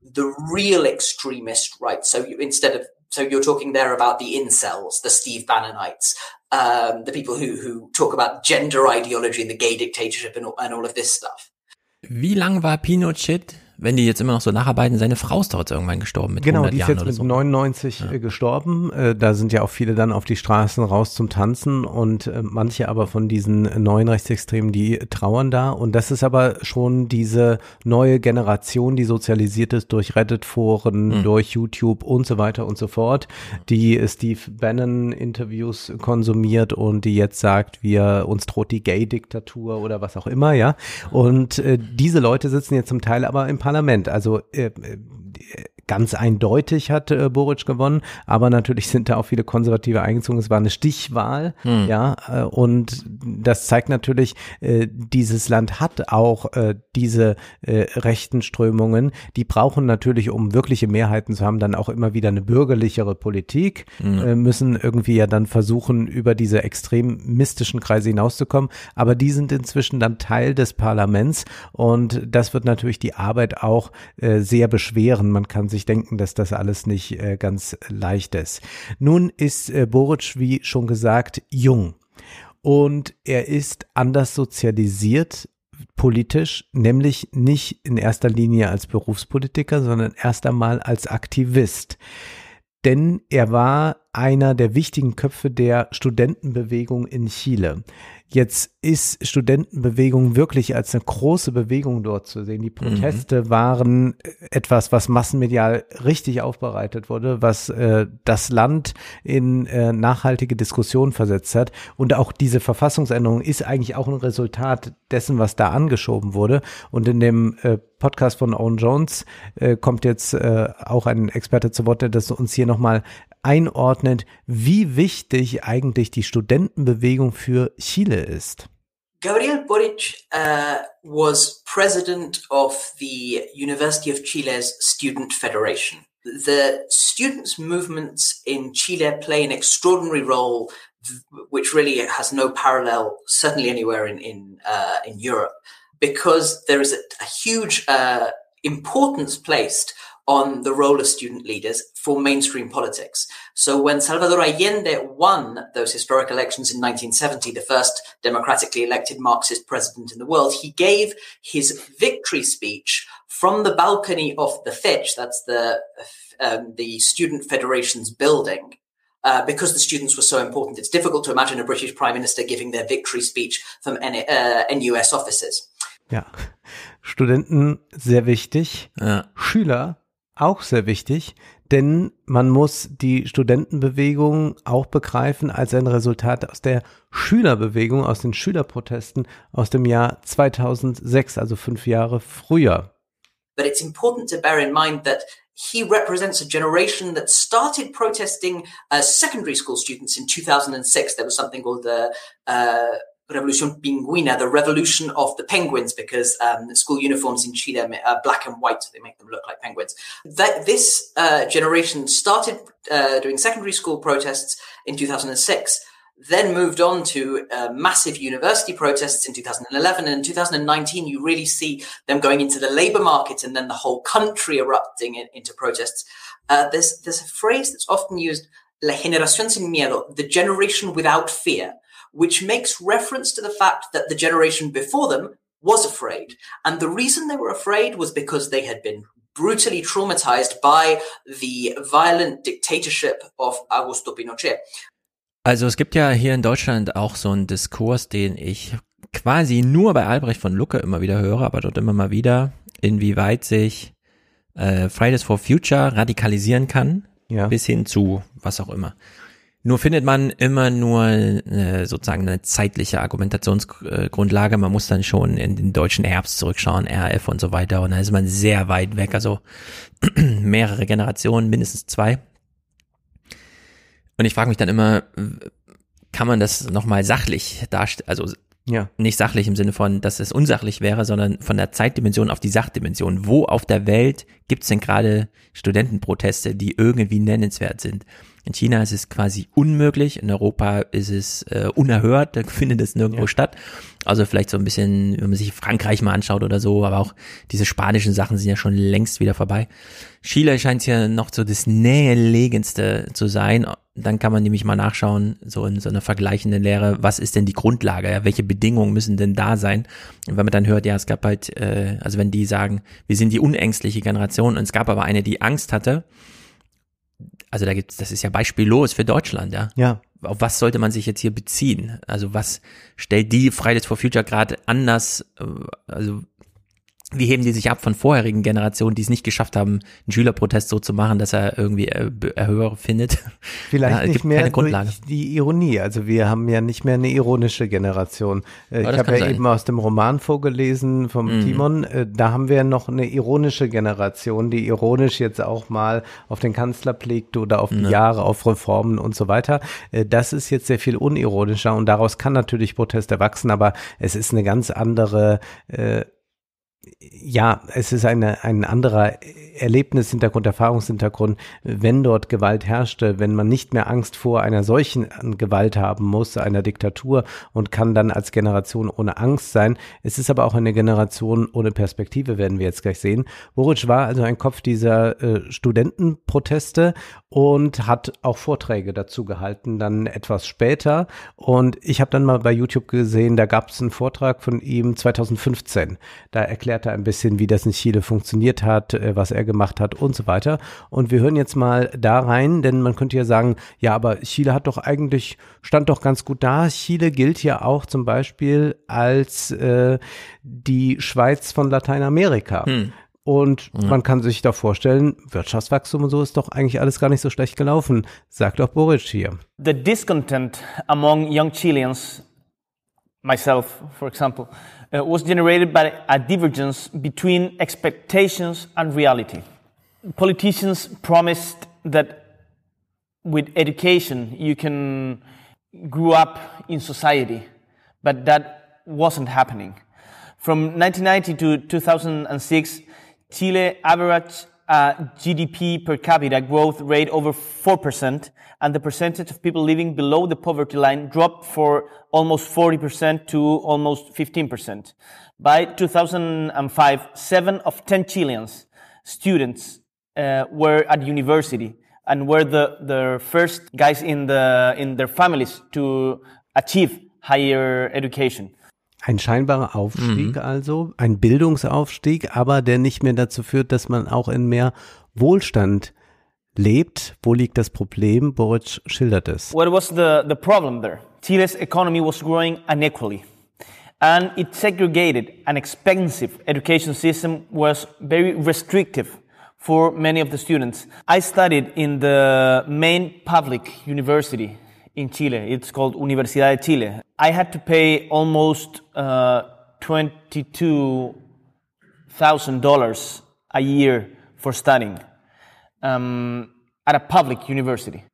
the real extremist right. So you, instead of so you're talking there about the incels, the Steve Bannonites, um, the people who who talk about gender ideology and the gay dictatorship and, and all of this stuff. Wie lang war Pinochet wenn die jetzt immer noch so nacharbeiten, seine Frau ist dort irgendwann gestorben mit genau, 100 Jahren die ist jetzt mit so. 99 ja. Äh, gestorben. Äh, da sind ja auch viele dann auf die Straßen raus zum Tanzen und äh, manche aber von diesen neuen Rechtsextremen, die trauern da. Und das ist aber schon diese neue Generation, die sozialisiert ist durch Reddit-Foren, mhm. durch YouTube und so weiter und so fort, die Steve Bannon-Interviews konsumiert und die jetzt sagt, wir uns droht die Gay-Diktatur oder was auch immer, ja. Und äh, diese Leute sitzen jetzt zum Teil aber im Parlament Parlament. Also äh, äh ganz eindeutig hat äh, Boric gewonnen, aber natürlich sind da auch viele Konservative eingezogen. Es war eine Stichwahl, hm. ja, äh, und das zeigt natürlich, äh, dieses Land hat auch äh, diese äh, rechten Strömungen. Die brauchen natürlich, um wirkliche Mehrheiten zu haben, dann auch immer wieder eine bürgerlichere Politik, hm. äh, müssen irgendwie ja dann versuchen, über diese extrem mystischen Kreise hinauszukommen. Aber die sind inzwischen dann Teil des Parlaments und das wird natürlich die Arbeit auch äh, sehr beschweren. Man kann sich sich denken, dass das alles nicht äh, ganz leicht ist. Nun ist äh, Boric, wie schon gesagt, jung. und er ist anders sozialisiert politisch, nämlich nicht in erster Linie als Berufspolitiker, sondern erst einmal als Aktivist. Denn er war einer der wichtigen Köpfe der Studentenbewegung in Chile. Jetzt ist Studentenbewegung wirklich als eine große Bewegung dort zu sehen. Die Proteste mhm. waren etwas, was massenmedial richtig aufbereitet wurde, was äh, das Land in äh, nachhaltige Diskussionen versetzt hat. Und auch diese Verfassungsänderung ist eigentlich auch ein Resultat dessen, was da angeschoben wurde. Und in dem äh, Podcast von Owen Jones äh, kommt jetzt äh, auch ein Experte zu Wort, der das uns hier nochmal einordnet, wie wichtig eigentlich die Studentenbewegung für Chile ist. Gabriel Boric uh, was president of the University of Chile's Student Federation. The students' movements in Chile play an extraordinary role, which really has no parallel, certainly anywhere in in, uh, in Europe, because there is a, a huge uh, importance placed on the role of student leaders for mainstream politics. So when Salvador Allende won those historic elections in 1970, the first democratically elected Marxist president in the world, he gave his victory speech from the balcony of the Fitch, that's the um, the student federation's building. Uh, because the students were so important, it's difficult to imagine a British prime minister giving their victory speech from N uh, NUS offices. Ja, Studenten sehr wichtig, ja. Schüler auch sehr wichtig, denn man muss die Studentenbewegung auch begreifen als ein Resultat aus der Schülerbewegung, aus den Schülerprotesten aus dem Jahr 2006, also fünf Jahre früher. But it's important to bear in mind that he represents a generation that started protesting as secondary school students in 2006. There was something called the uh, Revolution Pinguina, the revolution of the penguins, because um, school uniforms in Chile are black and white, so they make them look like penguins. That this uh, generation started uh, doing secondary school protests in 2006, then moved on to uh, massive university protests in 2011, and in 2019, you really see them going into the labor market, and then the whole country erupting in, into protests. Uh, there's there's a phrase that's often used, "la generación sin miedo," the generation without fear which makes reference to the fact that the generation before them was afraid. And the reason they were afraid was because they had been brutally traumatized by the violent dictatorship of Augusto Pinochet. Also es gibt ja hier in Deutschland auch so einen Diskurs, den ich quasi nur bei Albrecht von Lucke immer wieder höre, aber dort immer mal wieder, inwieweit sich äh, Fridays for Future radikalisieren kann, ja. bis hin zu was auch immer. Nur findet man immer nur äh, sozusagen eine zeitliche Argumentationsgrundlage. Man muss dann schon in den deutschen Herbst zurückschauen, RF und so weiter. Und da ist man sehr weit weg, also mehrere Generationen, mindestens zwei. Und ich frage mich dann immer, kann man das nochmal sachlich darstellen? Also ja. nicht sachlich im Sinne von, dass es unsachlich wäre, sondern von der Zeitdimension auf die Sachdimension. Wo auf der Welt gibt es denn gerade Studentenproteste, die irgendwie nennenswert sind? In China ist es quasi unmöglich, in Europa ist es äh, unerhört, da findet es nirgendwo ja. statt. Also vielleicht so ein bisschen, wenn man sich Frankreich mal anschaut oder so, aber auch diese spanischen Sachen sind ja schon längst wieder vorbei. Chile scheint ja noch so das nähelegendste zu sein. Dann kann man nämlich mal nachschauen, so in so einer vergleichenden Lehre, was ist denn die Grundlage, ja, welche Bedingungen müssen denn da sein? Und wenn man dann hört, ja, es gab halt, äh, also wenn die sagen, wir sind die unängstliche Generation und es gab aber eine, die Angst hatte, also da gibt's, das ist ja beispiellos für Deutschland, ja. Ja. Auf was sollte man sich jetzt hier beziehen? Also was stellt die Fridays for Future gerade anders, äh, also wie heben die sich ab von vorherigen Generationen, die es nicht geschafft haben, einen Schülerprotest so zu machen, dass er irgendwie Erhörer findet? Vielleicht ja, nicht mehr durch die Ironie. Also wir haben ja nicht mehr eine ironische Generation. Äh, ich habe ja sein. eben aus dem Roman vorgelesen vom mhm. Timon, äh, da haben wir noch eine ironische Generation, die ironisch jetzt auch mal auf den Kanzler pflegt oder auf die ja. Jahre, auf Reformen und so weiter. Äh, das ist jetzt sehr viel unironischer und daraus kann natürlich Protest erwachsen, aber es ist eine ganz andere äh, ja, es ist eine, ein anderer Erlebnishintergrund, Erfahrungshintergrund, wenn dort Gewalt herrschte, wenn man nicht mehr Angst vor einer solchen Gewalt haben muss, einer Diktatur und kann dann als Generation ohne Angst sein. Es ist aber auch eine Generation ohne Perspektive, werden wir jetzt gleich sehen. Boric war also ein Kopf dieser äh, Studentenproteste und hat auch Vorträge dazu gehalten, dann etwas später. Und ich habe dann mal bei YouTube gesehen, da gab es einen Vortrag von ihm 2015. Da erklärt er ein bisschen, wie das in Chile funktioniert hat, äh, was er gemacht hat und so weiter. Und wir hören jetzt mal da rein, denn man könnte ja sagen, ja, aber Chile hat doch eigentlich, stand doch ganz gut da. Chile gilt ja auch zum Beispiel als äh, die Schweiz von Lateinamerika. Hm. Und ja. man kann sich da vorstellen, Wirtschaftswachstum und so ist doch eigentlich alles gar nicht so schlecht gelaufen, sagt auch Boric hier. The discontent among young Chileans, myself for example, uh, was generated by a divergence between expectations and reality. Politicians promised that with education you can grow up in society, but that wasn't happening. From 1990 to 2006, Chile averaged a GDP per capita growth rate over 4%, and the percentage of people living below the poverty line dropped for almost 40% to almost 15%. By 2005, seven of 10 Chileans students uh, were at university and were the, the first guys in, the, in their families to achieve higher education. Ein scheinbarer Aufstieg mhm. also, ein Bildungsaufstieg, aber der nicht mehr dazu führt, dass man auch in mehr Wohlstand lebt. Wo liegt das Problem? Boric schildert es. What was the, the problem there? Chile's economy was growing unequally. And it segregated an expensive education system was very restrictive for many of the students. I studied in the main public university in Chile. It's called Universidad de Chile. I had to pay almost uh, $22,000 a year for studying um, at a public university.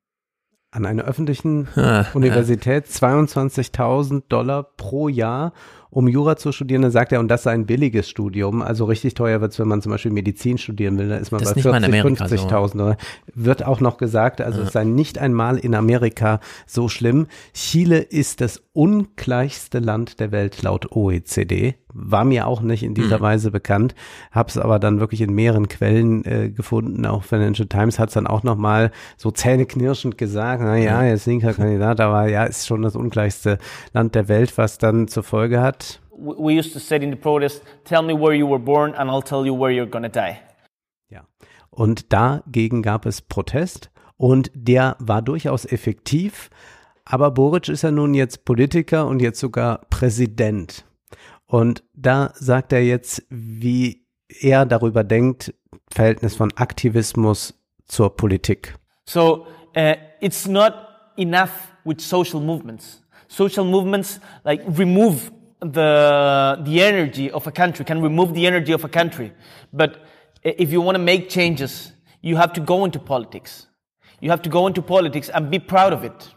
An einer öffentlichen Universität 22.000 Dollar pro Jahr um Jura zu studieren, dann sagt er, und das sei ein billiges Studium. Also richtig teuer wird es, wenn man zum Beispiel Medizin studieren will, da ist man das bei 40, 50.000. So. Wird auch noch gesagt, also ja. es sei nicht einmal in Amerika so schlimm. Chile ist das ungleichste Land der Welt laut OECD. War mir auch nicht in dieser mhm. Weise bekannt, habe es aber dann wirklich in mehreren Quellen äh, gefunden. Auch Financial Times hat es dann auch nochmal so zähneknirschend gesagt, na ja, er ist linker Kandidat, aber ja, ist schon das ungleichste Land der Welt, was dann zur Folge hat, we used to say in the protest, tell me where you were born and I'll tell you where you're gonna die. Ja. Und dagegen gab es Protest und der war durchaus effektiv. Aber Boric ist ja nun jetzt Politiker und jetzt sogar Präsident. Und da sagt er jetzt, wie er darüber denkt, Verhältnis von Aktivismus zur Politik. So, uh, it's not enough with social movements. Social movements like remove the, the energy of a country, can remove the energy of a country. But if you want to make changes, you have to go into politics. You have to go into politics and be proud of it.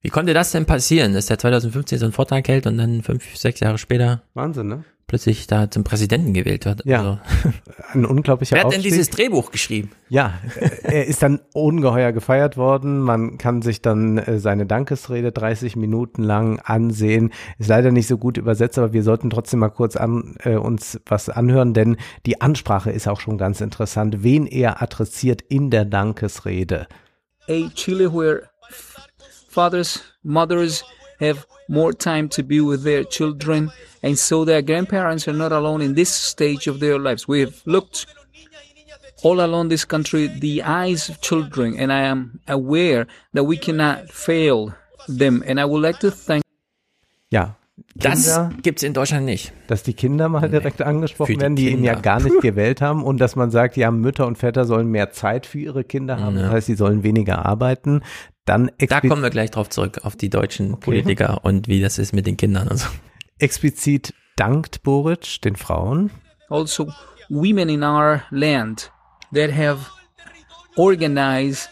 Wie konnte das denn passieren, dass der 2015 so einen Vortrag hält und dann fünf, sechs Jahre später Wahnsinn, ne? plötzlich da zum Präsidenten gewählt wird. Ja, also. ein unglaublicher Wer hat denn dieses Drehbuch geschrieben? Ja, er ist dann ungeheuer gefeiert worden. Man kann sich dann äh, seine Dankesrede 30 Minuten lang ansehen. Ist leider nicht so gut übersetzt, aber wir sollten trotzdem mal kurz an, äh, uns was anhören, denn die Ansprache ist auch schon ganz interessant, wen er adressiert in der Dankesrede. A Chile where fathers, mothers have more time to be with their children, and so their grandparents are not alone in this stage of their lives. We have looked all along this country the eyes of children, and I am aware that we cannot fail them. And I would like to thank. Ja, Kinder, das gibt's in Deutschland nicht. Dass die Kinder mal direkt angesprochen die werden, die Kinder. ihn ja gar nicht gewählt haben und dass man sagt, ja, Mütter und Väter sollen mehr Zeit für ihre Kinder haben, ja. das heißt, sie sollen weniger arbeiten. Dann da kommen wir gleich drauf zurück, auf die deutschen okay. Politiker und wie das ist mit den Kindern und so. Explizit dankt Boric den Frauen. Also women in our land that have organized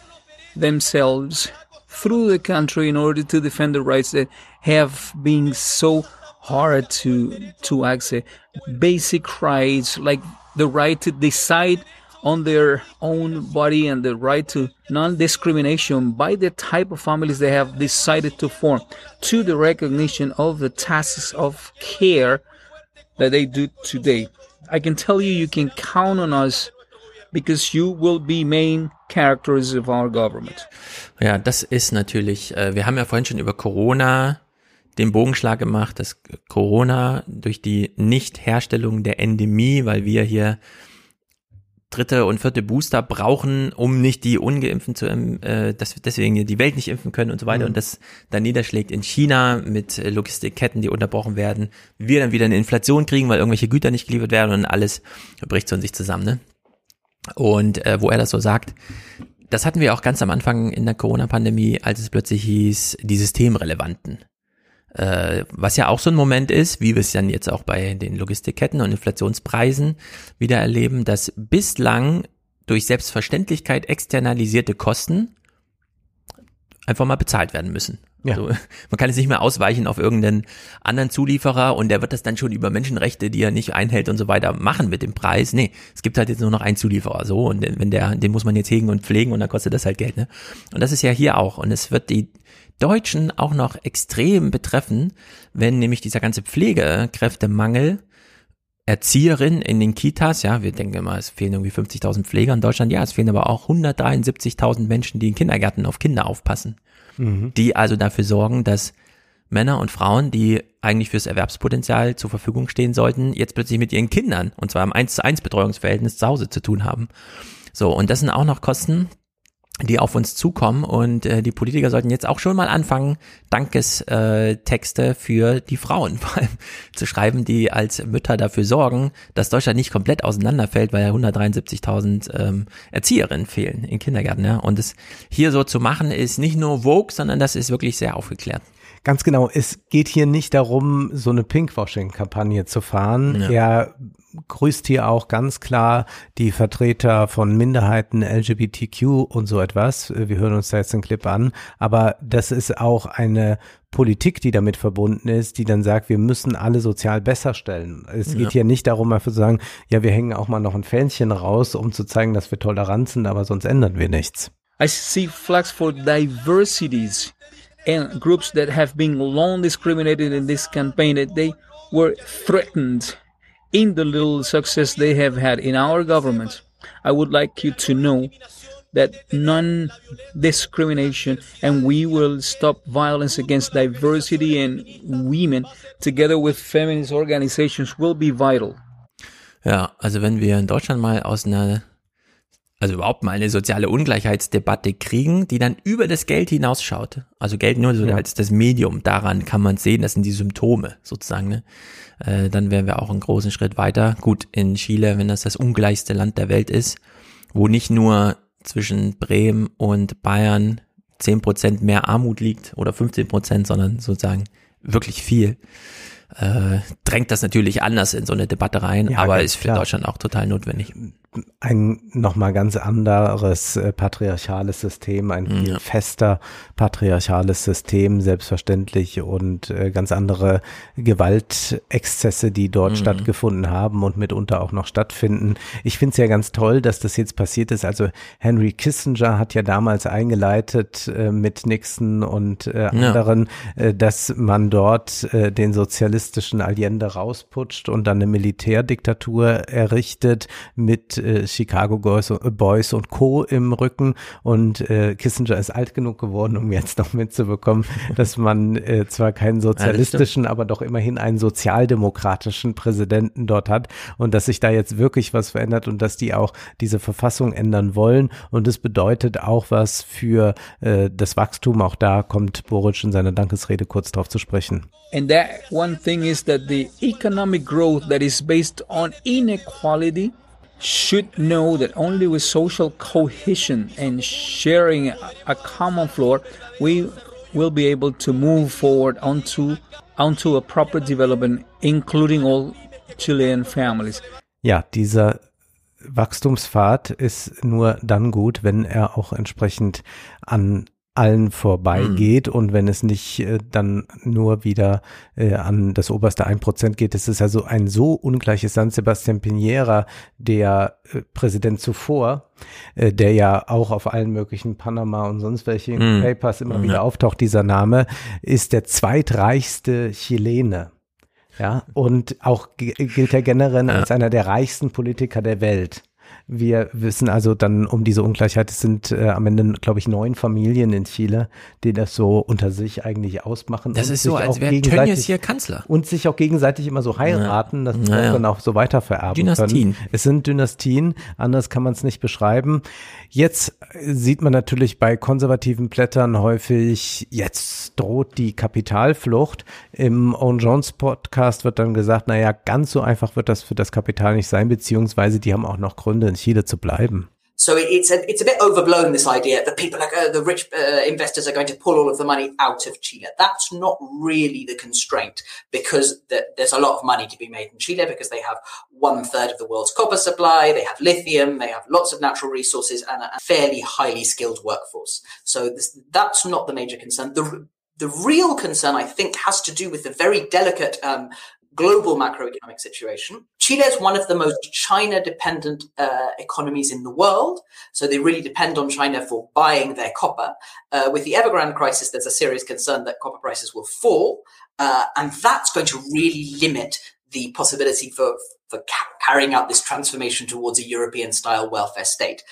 themselves through the country in order to defend the rights that have been so hard to to access basic rights like the right to decide on their own body and the right to non-discrimination by the type of families they have decided to form to the recognition of the tasks of care that they do today. I can tell you you can count on us because you will be main characters of our government. Ja, das ist natürlich, äh, wir haben ja vorhin schon über Corona den Bogenschlag gemacht, dass Corona durch die Nichtherstellung der Endemie, weil wir hier dritte und vierte Booster brauchen, um nicht die Ungeimpften zu, äh, dass wir deswegen die Welt nicht impfen können und so weiter mhm. und das dann niederschlägt in China mit Logistikketten, die unterbrochen werden, wir dann wieder eine Inflation kriegen, weil irgendwelche Güter nicht geliefert werden und alles bricht so in sich zusammen, ne? Und äh, wo er das so sagt, das hatten wir auch ganz am Anfang in der Corona-Pandemie, als es plötzlich hieß, die Systemrelevanten. Äh, was ja auch so ein Moment ist, wie wir es dann jetzt auch bei den Logistikketten und Inflationspreisen wieder erleben, dass bislang durch Selbstverständlichkeit externalisierte Kosten einfach mal bezahlt werden müssen. Ja. Also, man kann jetzt nicht mehr ausweichen auf irgendeinen anderen Zulieferer und der wird das dann schon über Menschenrechte, die er nicht einhält und so weiter machen mit dem Preis. Nee, es gibt halt jetzt nur noch einen Zulieferer so und wenn der, den muss man jetzt hegen und pflegen und dann kostet das halt Geld. Ne? Und das ist ja hier auch und es wird die Deutschen auch noch extrem betreffen, wenn nämlich dieser ganze Pflegekräftemangel Erzieherinnen in den Kitas, ja, wir denken immer, es fehlen irgendwie 50.000 Pfleger in Deutschland, ja, es fehlen aber auch 173.000 Menschen, die in Kindergärten auf Kinder aufpassen, mhm. die also dafür sorgen, dass Männer und Frauen, die eigentlich fürs Erwerbspotenzial zur Verfügung stehen sollten, jetzt plötzlich mit ihren Kindern, und zwar im 1 zu 1 Betreuungsverhältnis zu Hause zu tun haben. So, und das sind auch noch Kosten, die auf uns zukommen und äh, die Politiker sollten jetzt auch schon mal anfangen, Dankestexte äh, für die Frauen zu schreiben, die als Mütter dafür sorgen, dass Deutschland nicht komplett auseinanderfällt, weil ja 173.000 ähm, Erzieherinnen fehlen in Kindergärten. Ja? Und es hier so zu machen, ist nicht nur Vogue, sondern das ist wirklich sehr aufgeklärt. Ganz genau. Es geht hier nicht darum, so eine Pinkwashing-Kampagne zu fahren. Ja. Er grüßt hier auch ganz klar die Vertreter von Minderheiten, LGBTQ und so etwas. Wir hören uns da jetzt den Clip an. Aber das ist auch eine Politik, die damit verbunden ist, die dann sagt, wir müssen alle sozial besser stellen. Es geht ja. hier nicht darum, einfach zu sagen, ja, wir hängen auch mal noch ein Fähnchen raus, um zu zeigen, dass wir tolerant sind, aber sonst ändern wir nichts. I see flags for diversities. And groups that have been long discriminated in this campaign that they were threatened in the little success they have had in our government. I would like you to know that non discrimination and we will stop violence against diversity and women together with feminist organizations will be vital. Ja, also wenn wir in Deutschland mal aus einer also überhaupt mal eine soziale Ungleichheitsdebatte kriegen, die dann über das Geld hinausschaut. Also Geld nur so ja. als das Medium. Daran kann man sehen, das sind die Symptome sozusagen. Ne? Äh, dann wären wir auch einen großen Schritt weiter. Gut, in Chile, wenn das das ungleichste Land der Welt ist, wo nicht nur zwischen Bremen und Bayern zehn Prozent mehr Armut liegt oder 15 Prozent, sondern sozusagen wirklich viel äh, drängt das natürlich anders in so eine Debatte rein, ja, aber ist für klar. Deutschland auch total notwendig ein nochmal ganz anderes äh, patriarchales System, ein viel ja. fester patriarchales System, selbstverständlich und äh, ganz andere Gewaltexzesse, die dort mhm. stattgefunden haben und mitunter auch noch stattfinden. Ich finde es ja ganz toll, dass das jetzt passiert ist. Also Henry Kissinger hat ja damals eingeleitet äh, mit Nixon und äh, anderen, ja. äh, dass man dort äh, den sozialistischen Allende rausputscht und dann eine Militärdiktatur errichtet mit äh, Chicago Boys, Boys und Co. im Rücken und äh, Kissinger ist alt genug geworden, um jetzt noch mitzubekommen, dass man äh, zwar keinen sozialistischen, ja, aber doch immerhin einen sozialdemokratischen Präsidenten dort hat und dass sich da jetzt wirklich was verändert und dass die auch diese Verfassung ändern wollen und das bedeutet auch was für äh, das Wachstum. Auch da kommt Boric in seiner Dankesrede kurz drauf zu sprechen. And that one thing is that the economic growth that is based on inequality should know that only with social cohesion and sharing a common floor, we will be able to move forward onto, onto a proper development, including all Chilean families. Ja, dieser Wachstumspfad ist nur dann gut, wenn er auch entsprechend an allen vorbeigeht mhm. und wenn es nicht äh, dann nur wieder äh, an das oberste ein Prozent geht, es ist also ein so ungleiches San Sebastian Piñera, der äh, Präsident zuvor, äh, der ja auch auf allen möglichen Panama und sonst welchen mhm. Papers immer mhm. wieder auftaucht, dieser Name, ist der zweitreichste Chilene. Ja, und auch gilt er generell ja. als einer der reichsten Politiker der Welt. Wir wissen also dann um diese Ungleichheit, es sind äh, am Ende, glaube ich, neun Familien in Chile, die das so unter sich eigentlich ausmachen. Das ist so, als wäre Tönnies hier Kanzler. Und sich auch gegenseitig immer so heiraten, dass sie ja. dann auch so weiter vererben Dynastien. Können. Es sind Dynastien, anders kann man es nicht beschreiben. Jetzt sieht man natürlich bei konservativen Blättern häufig, jetzt droht die Kapitalflucht. Im Owen Jones Podcast wird dann gesagt, naja, ganz so einfach wird das für das Kapital nicht sein, beziehungsweise die haben auch noch Gründe, in Chile zu bleiben. So it's a it's a bit overblown this idea that people are uh, the rich uh, investors are going to pull all of the money out of Chile. That's not really the constraint because the, there's a lot of money to be made in Chile because they have one third of the world's copper supply, they have lithium, they have lots of natural resources and a fairly highly skilled workforce. So this, that's not the major concern. The the real concern, I think, has to do with the very delicate um, global macroeconomic situation. Chile is one of the most China dependent uh, economies in the world. So they really depend on China for buying their copper. Uh, with the Evergrande crisis, there's a serious concern that copper prices will fall. Uh, and that's going to really limit the possibility for, for ca- carrying out this transformation towards a European style welfare state.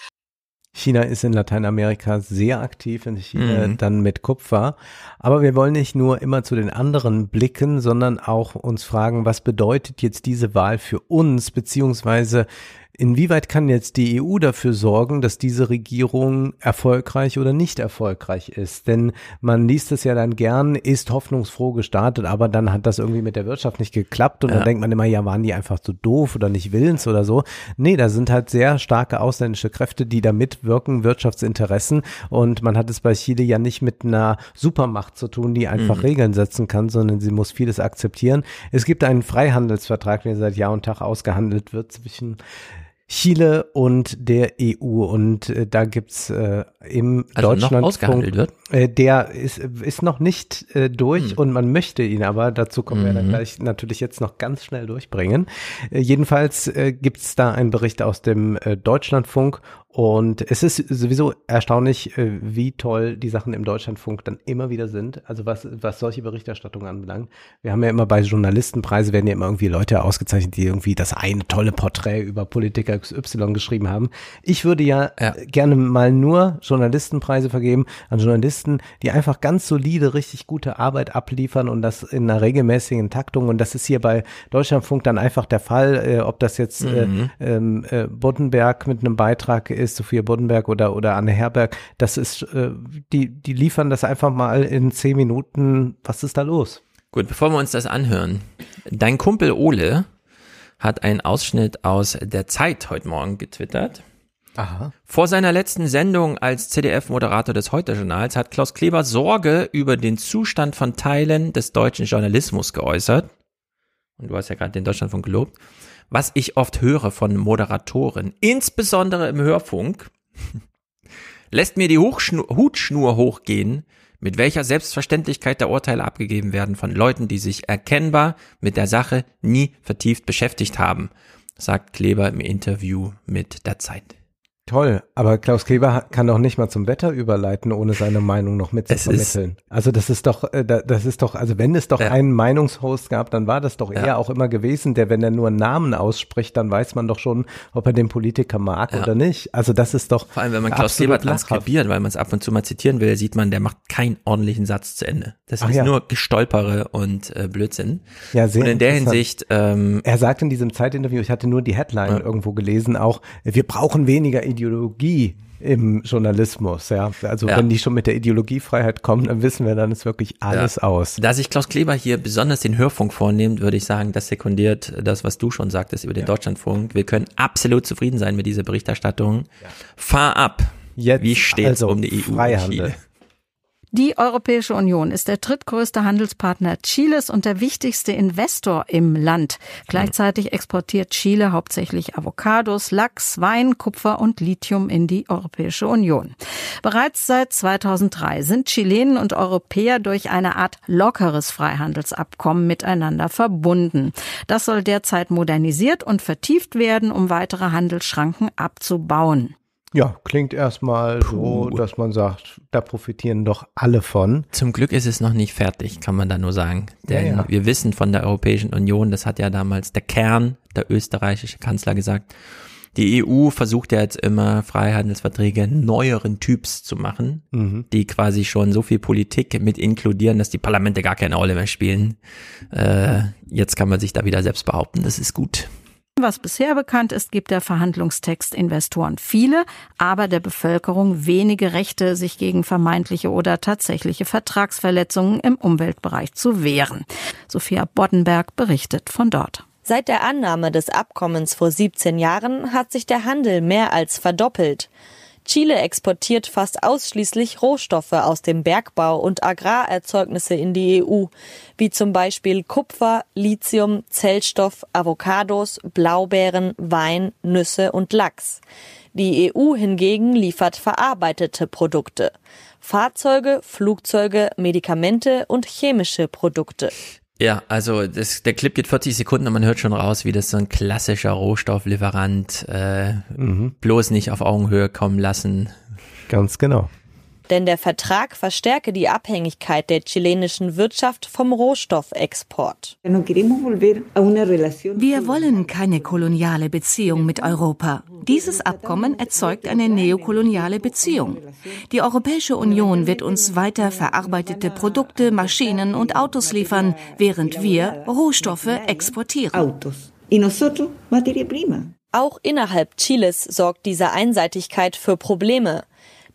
China ist in Lateinamerika sehr aktiv in China mhm. dann mit Kupfer. Aber wir wollen nicht nur immer zu den anderen blicken, sondern auch uns fragen, was bedeutet jetzt diese Wahl für uns, beziehungsweise Inwieweit kann jetzt die EU dafür sorgen, dass diese Regierung erfolgreich oder nicht erfolgreich ist? Denn man liest es ja dann gern, ist hoffnungsfroh gestartet, aber dann hat das irgendwie mit der Wirtschaft nicht geklappt und ja. dann denkt man immer, ja, waren die einfach zu doof oder nicht willens oder so. Nee, da sind halt sehr starke ausländische Kräfte, die da mitwirken, Wirtschaftsinteressen und man hat es bei Chile ja nicht mit einer Supermacht zu tun, die einfach mhm. Regeln setzen kann, sondern sie muss vieles akzeptieren. Es gibt einen Freihandelsvertrag, der seit Jahr und Tag ausgehandelt wird zwischen Chile und der EU. Und äh, da gibt's äh, im also Deutschlandfunk, äh, der ist, ist noch nicht äh, durch hm. und man möchte ihn aber, dazu kommen mhm. wir dann mhm. gleich natürlich jetzt noch ganz schnell durchbringen. Äh, jedenfalls äh, gibt's da einen Bericht aus dem äh, Deutschlandfunk und es ist sowieso erstaunlich, äh, wie toll die Sachen im Deutschlandfunk dann immer wieder sind. Also was, was solche Berichterstattungen anbelangt. Wir haben ja immer bei Journalistenpreise werden ja immer irgendwie Leute ausgezeichnet, die irgendwie das eine tolle Porträt über Politiker XY geschrieben haben. Ich würde ja, ja. gerne mal nur Journalistenpreise vergeben an Journalisten, die einfach ganz solide, richtig gute Arbeit abliefern und das in einer regelmäßigen Taktung. Und das ist hier bei Deutschlandfunk dann einfach der Fall, äh, ob das jetzt mhm. äh, ähm, äh, Boddenberg mit einem Beitrag ist ist, Sophia Boddenberg oder, oder Anne Herberg, das ist, äh, die, die liefern das einfach mal in zehn Minuten. Was ist da los? Gut, bevor wir uns das anhören, dein Kumpel Ole hat einen Ausschnitt aus der Zeit heute Morgen getwittert. Aha. Vor seiner letzten Sendung als CDF-Moderator des Heute-Journals hat Klaus Kleber Sorge über den Zustand von Teilen des deutschen Journalismus geäußert. Und du hast ja gerade den Deutschlandfunk gelobt was ich oft höre von Moderatoren, insbesondere im Hörfunk, lässt mir die Hochschnur, Hutschnur hochgehen, mit welcher Selbstverständlichkeit der Urteile abgegeben werden von Leuten, die sich erkennbar mit der Sache nie vertieft beschäftigt haben, sagt Kleber im Interview mit der Zeit. Toll, aber Klaus Kleber kann doch nicht mal zum Wetter überleiten, ohne seine Meinung noch mitzuvermitteln. Also das ist doch, äh, das ist doch, also wenn es doch ja. einen Meinungshost gab, dann war das doch ja. er auch immer gewesen, der, wenn er nur Namen ausspricht, dann weiß man doch schon, ob er den Politiker mag ja. oder nicht. Also das ist doch. Vor allem, wenn man Klaus Kleber transkribiert, weil man es ab und zu mal zitieren will, sieht man, der macht keinen ordentlichen Satz zu Ende. Das Ach ist nur Gestolpere und äh, Blödsinn. Ja, sehr Und in der Hinsicht. Ähm, er sagt in diesem Zeitinterview, ich hatte nur die Headline irgendwo gelesen, auch, wir brauchen weniger Ideologie im Journalismus, ja. Also ja. wenn die schon mit der Ideologiefreiheit kommen, dann wissen wir, dann ist wirklich alles ja. aus. Da sich Klaus Kleber hier besonders den Hörfunk vornimmt, würde ich sagen, das sekundiert das, was du schon sagtest über den ja. Deutschlandfunk. Wir können absolut zufrieden sein mit dieser Berichterstattung. Fahr ab. Jetzt Wie steht's also um die EU? Freihandel. Die Europäische Union ist der drittgrößte Handelspartner Chiles und der wichtigste Investor im Land. Gleichzeitig exportiert Chile hauptsächlich Avocados, Lachs, Wein, Kupfer und Lithium in die Europäische Union. Bereits seit 2003 sind Chilenen und Europäer durch eine Art lockeres Freihandelsabkommen miteinander verbunden. Das soll derzeit modernisiert und vertieft werden, um weitere Handelsschranken abzubauen. Ja, klingt erstmal so, dass man sagt, da profitieren doch alle von. Zum Glück ist es noch nicht fertig, kann man da nur sagen. Denn ja, ja. wir wissen von der Europäischen Union, das hat ja damals der Kern, der österreichische Kanzler gesagt, die EU versucht ja jetzt immer Freihandelsverträge neueren Typs zu machen, mhm. die quasi schon so viel Politik mit inkludieren, dass die Parlamente gar keine Rolle mehr spielen. Äh, jetzt kann man sich da wieder selbst behaupten, das ist gut. Was bisher bekannt ist, gibt der Verhandlungstext Investoren viele, aber der Bevölkerung wenige Rechte, sich gegen vermeintliche oder tatsächliche Vertragsverletzungen im Umweltbereich zu wehren. Sophia Boddenberg berichtet von dort. Seit der Annahme des Abkommens vor 17 Jahren hat sich der Handel mehr als verdoppelt. Chile exportiert fast ausschließlich Rohstoffe aus dem Bergbau und Agrarerzeugnisse in die EU, wie zum Beispiel Kupfer, Lithium, Zellstoff, Avocados, Blaubeeren, Wein, Nüsse und Lachs. Die EU hingegen liefert verarbeitete Produkte. Fahrzeuge, Flugzeuge, Medikamente und chemische Produkte. Ja, also das, der Clip geht 40 Sekunden und man hört schon raus, wie das so ein klassischer Rohstofflieferant äh, mhm. bloß nicht auf Augenhöhe kommen lassen. Ganz genau denn der Vertrag verstärke die Abhängigkeit der chilenischen Wirtschaft vom Rohstoffexport. Wir wollen keine koloniale Beziehung mit Europa. Dieses Abkommen erzeugt eine neokoloniale Beziehung. Die Europäische Union wird uns weiter verarbeitete Produkte, Maschinen und Autos liefern, während wir Rohstoffe exportieren. Auch innerhalb Chiles sorgt diese Einseitigkeit für Probleme.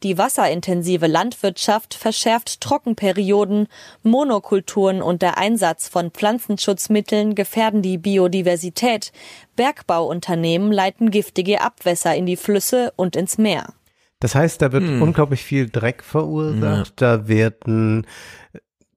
Die wasserintensive Landwirtschaft verschärft Trockenperioden, Monokulturen und der Einsatz von Pflanzenschutzmitteln gefährden die Biodiversität. Bergbauunternehmen leiten giftige Abwässer in die Flüsse und ins Meer. Das heißt, da wird hm. unglaublich viel Dreck verursacht, ja. da werden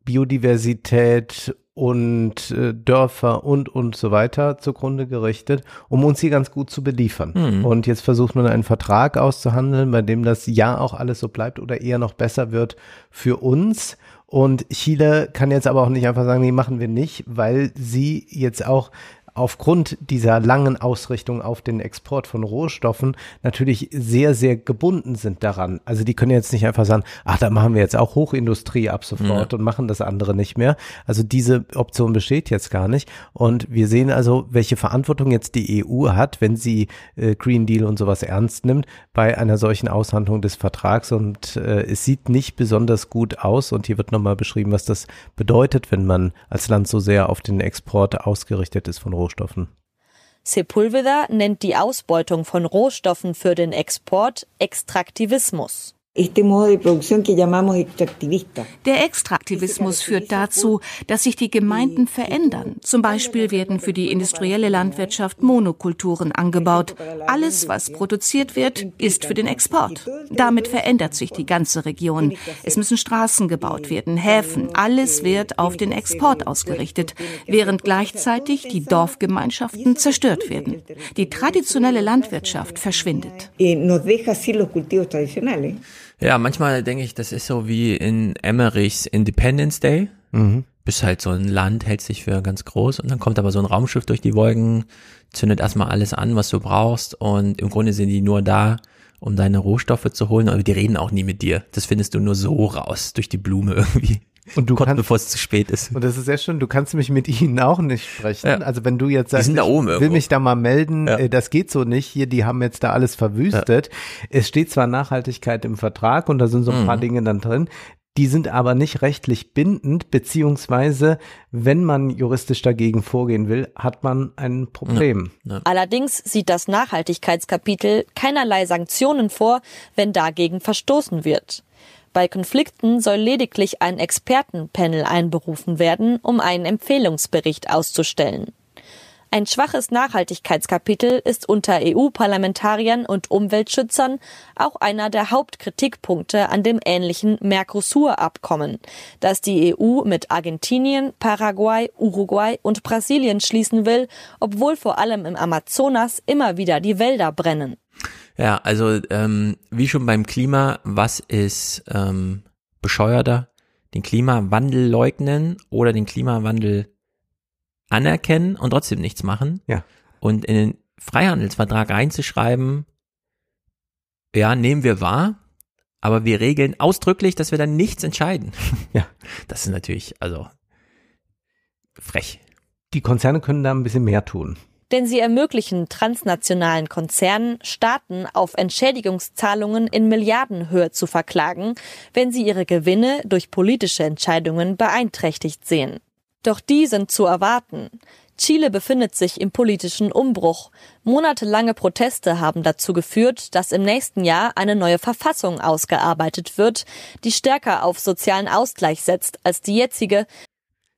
Biodiversität und äh, Dörfer und und so weiter zugrunde gerichtet, um uns hier ganz gut zu beliefern. Mhm. Und jetzt versucht man einen Vertrag auszuhandeln, bei dem das ja auch alles so bleibt oder eher noch besser wird für uns. Und Chile kann jetzt aber auch nicht einfach sagen, nee, machen wir nicht, weil sie jetzt auch aufgrund dieser langen Ausrichtung auf den Export von Rohstoffen natürlich sehr, sehr gebunden sind daran. Also die können jetzt nicht einfach sagen, ach, da machen wir jetzt auch Hochindustrie ab sofort ja. und machen das andere nicht mehr. Also diese Option besteht jetzt gar nicht. Und wir sehen also, welche Verantwortung jetzt die EU hat, wenn sie äh, Green Deal und sowas ernst nimmt, bei einer solchen Aushandlung des Vertrags. Und äh, es sieht nicht besonders gut aus. Und hier wird nochmal beschrieben, was das bedeutet, wenn man als Land so sehr auf den Export ausgerichtet ist von Rohstoffen. Rohstoffen. Sepulveda nennt die Ausbeutung von Rohstoffen für den Export Extraktivismus. Der Extraktivismus führt dazu, dass sich die Gemeinden verändern. Zum Beispiel werden für die industrielle Landwirtschaft Monokulturen angebaut. Alles, was produziert wird, ist für den Export. Damit verändert sich die ganze Region. Es müssen Straßen gebaut werden, Häfen. Alles wird auf den Export ausgerichtet, während gleichzeitig die Dorfgemeinschaften zerstört werden. Die traditionelle Landwirtschaft verschwindet. Ja, manchmal denke ich, das ist so wie in Emmerichs Independence Day. Mhm. Bist halt so ein Land, hält sich für ganz groß und dann kommt aber so ein Raumschiff durch die Wolken, zündet erstmal alles an, was du brauchst und im Grunde sind die nur da, um deine Rohstoffe zu holen, aber die reden auch nie mit dir. Das findest du nur so raus, durch die Blume irgendwie. Und du kannst, bevor es zu spät ist. Und das ist sehr schön, du kannst mich mit ihnen auch nicht sprechen. Ja. Also wenn du jetzt sagst, ich will mich da mal melden, ja. Äh, das geht so nicht, hier, die haben jetzt da alles verwüstet. Ja. Es steht zwar Nachhaltigkeit im Vertrag und da sind so ein mhm. paar Dinge dann drin, die sind aber nicht rechtlich bindend, beziehungsweise wenn man juristisch dagegen vorgehen will, hat man ein Problem. Ja, ja. Allerdings sieht das Nachhaltigkeitskapitel keinerlei Sanktionen vor, wenn dagegen verstoßen wird. Bei Konflikten soll lediglich ein Expertenpanel einberufen werden, um einen Empfehlungsbericht auszustellen. Ein schwaches Nachhaltigkeitskapitel ist unter EU-Parlamentariern und Umweltschützern auch einer der Hauptkritikpunkte an dem ähnlichen Mercosur-Abkommen, das die EU mit Argentinien, Paraguay, Uruguay und Brasilien schließen will, obwohl vor allem im Amazonas immer wieder die Wälder brennen. Ja, also ähm, wie schon beim Klima, was ist ähm, bescheuerter? Den Klimawandel leugnen oder den Klimawandel anerkennen und trotzdem nichts machen. Ja. Und in den Freihandelsvertrag reinzuschreiben, ja, nehmen wir wahr, aber wir regeln ausdrücklich, dass wir dann nichts entscheiden. Ja. Das ist natürlich, also frech. Die Konzerne können da ein bisschen mehr tun. Denn sie ermöglichen transnationalen Konzernen, Staaten auf Entschädigungszahlungen in Milliardenhöhe zu verklagen, wenn sie ihre Gewinne durch politische Entscheidungen beeinträchtigt sehen. Doch die sind zu erwarten. Chile befindet sich im politischen Umbruch. Monatelange Proteste haben dazu geführt, dass im nächsten Jahr eine neue Verfassung ausgearbeitet wird, die stärker auf sozialen Ausgleich setzt als die jetzige,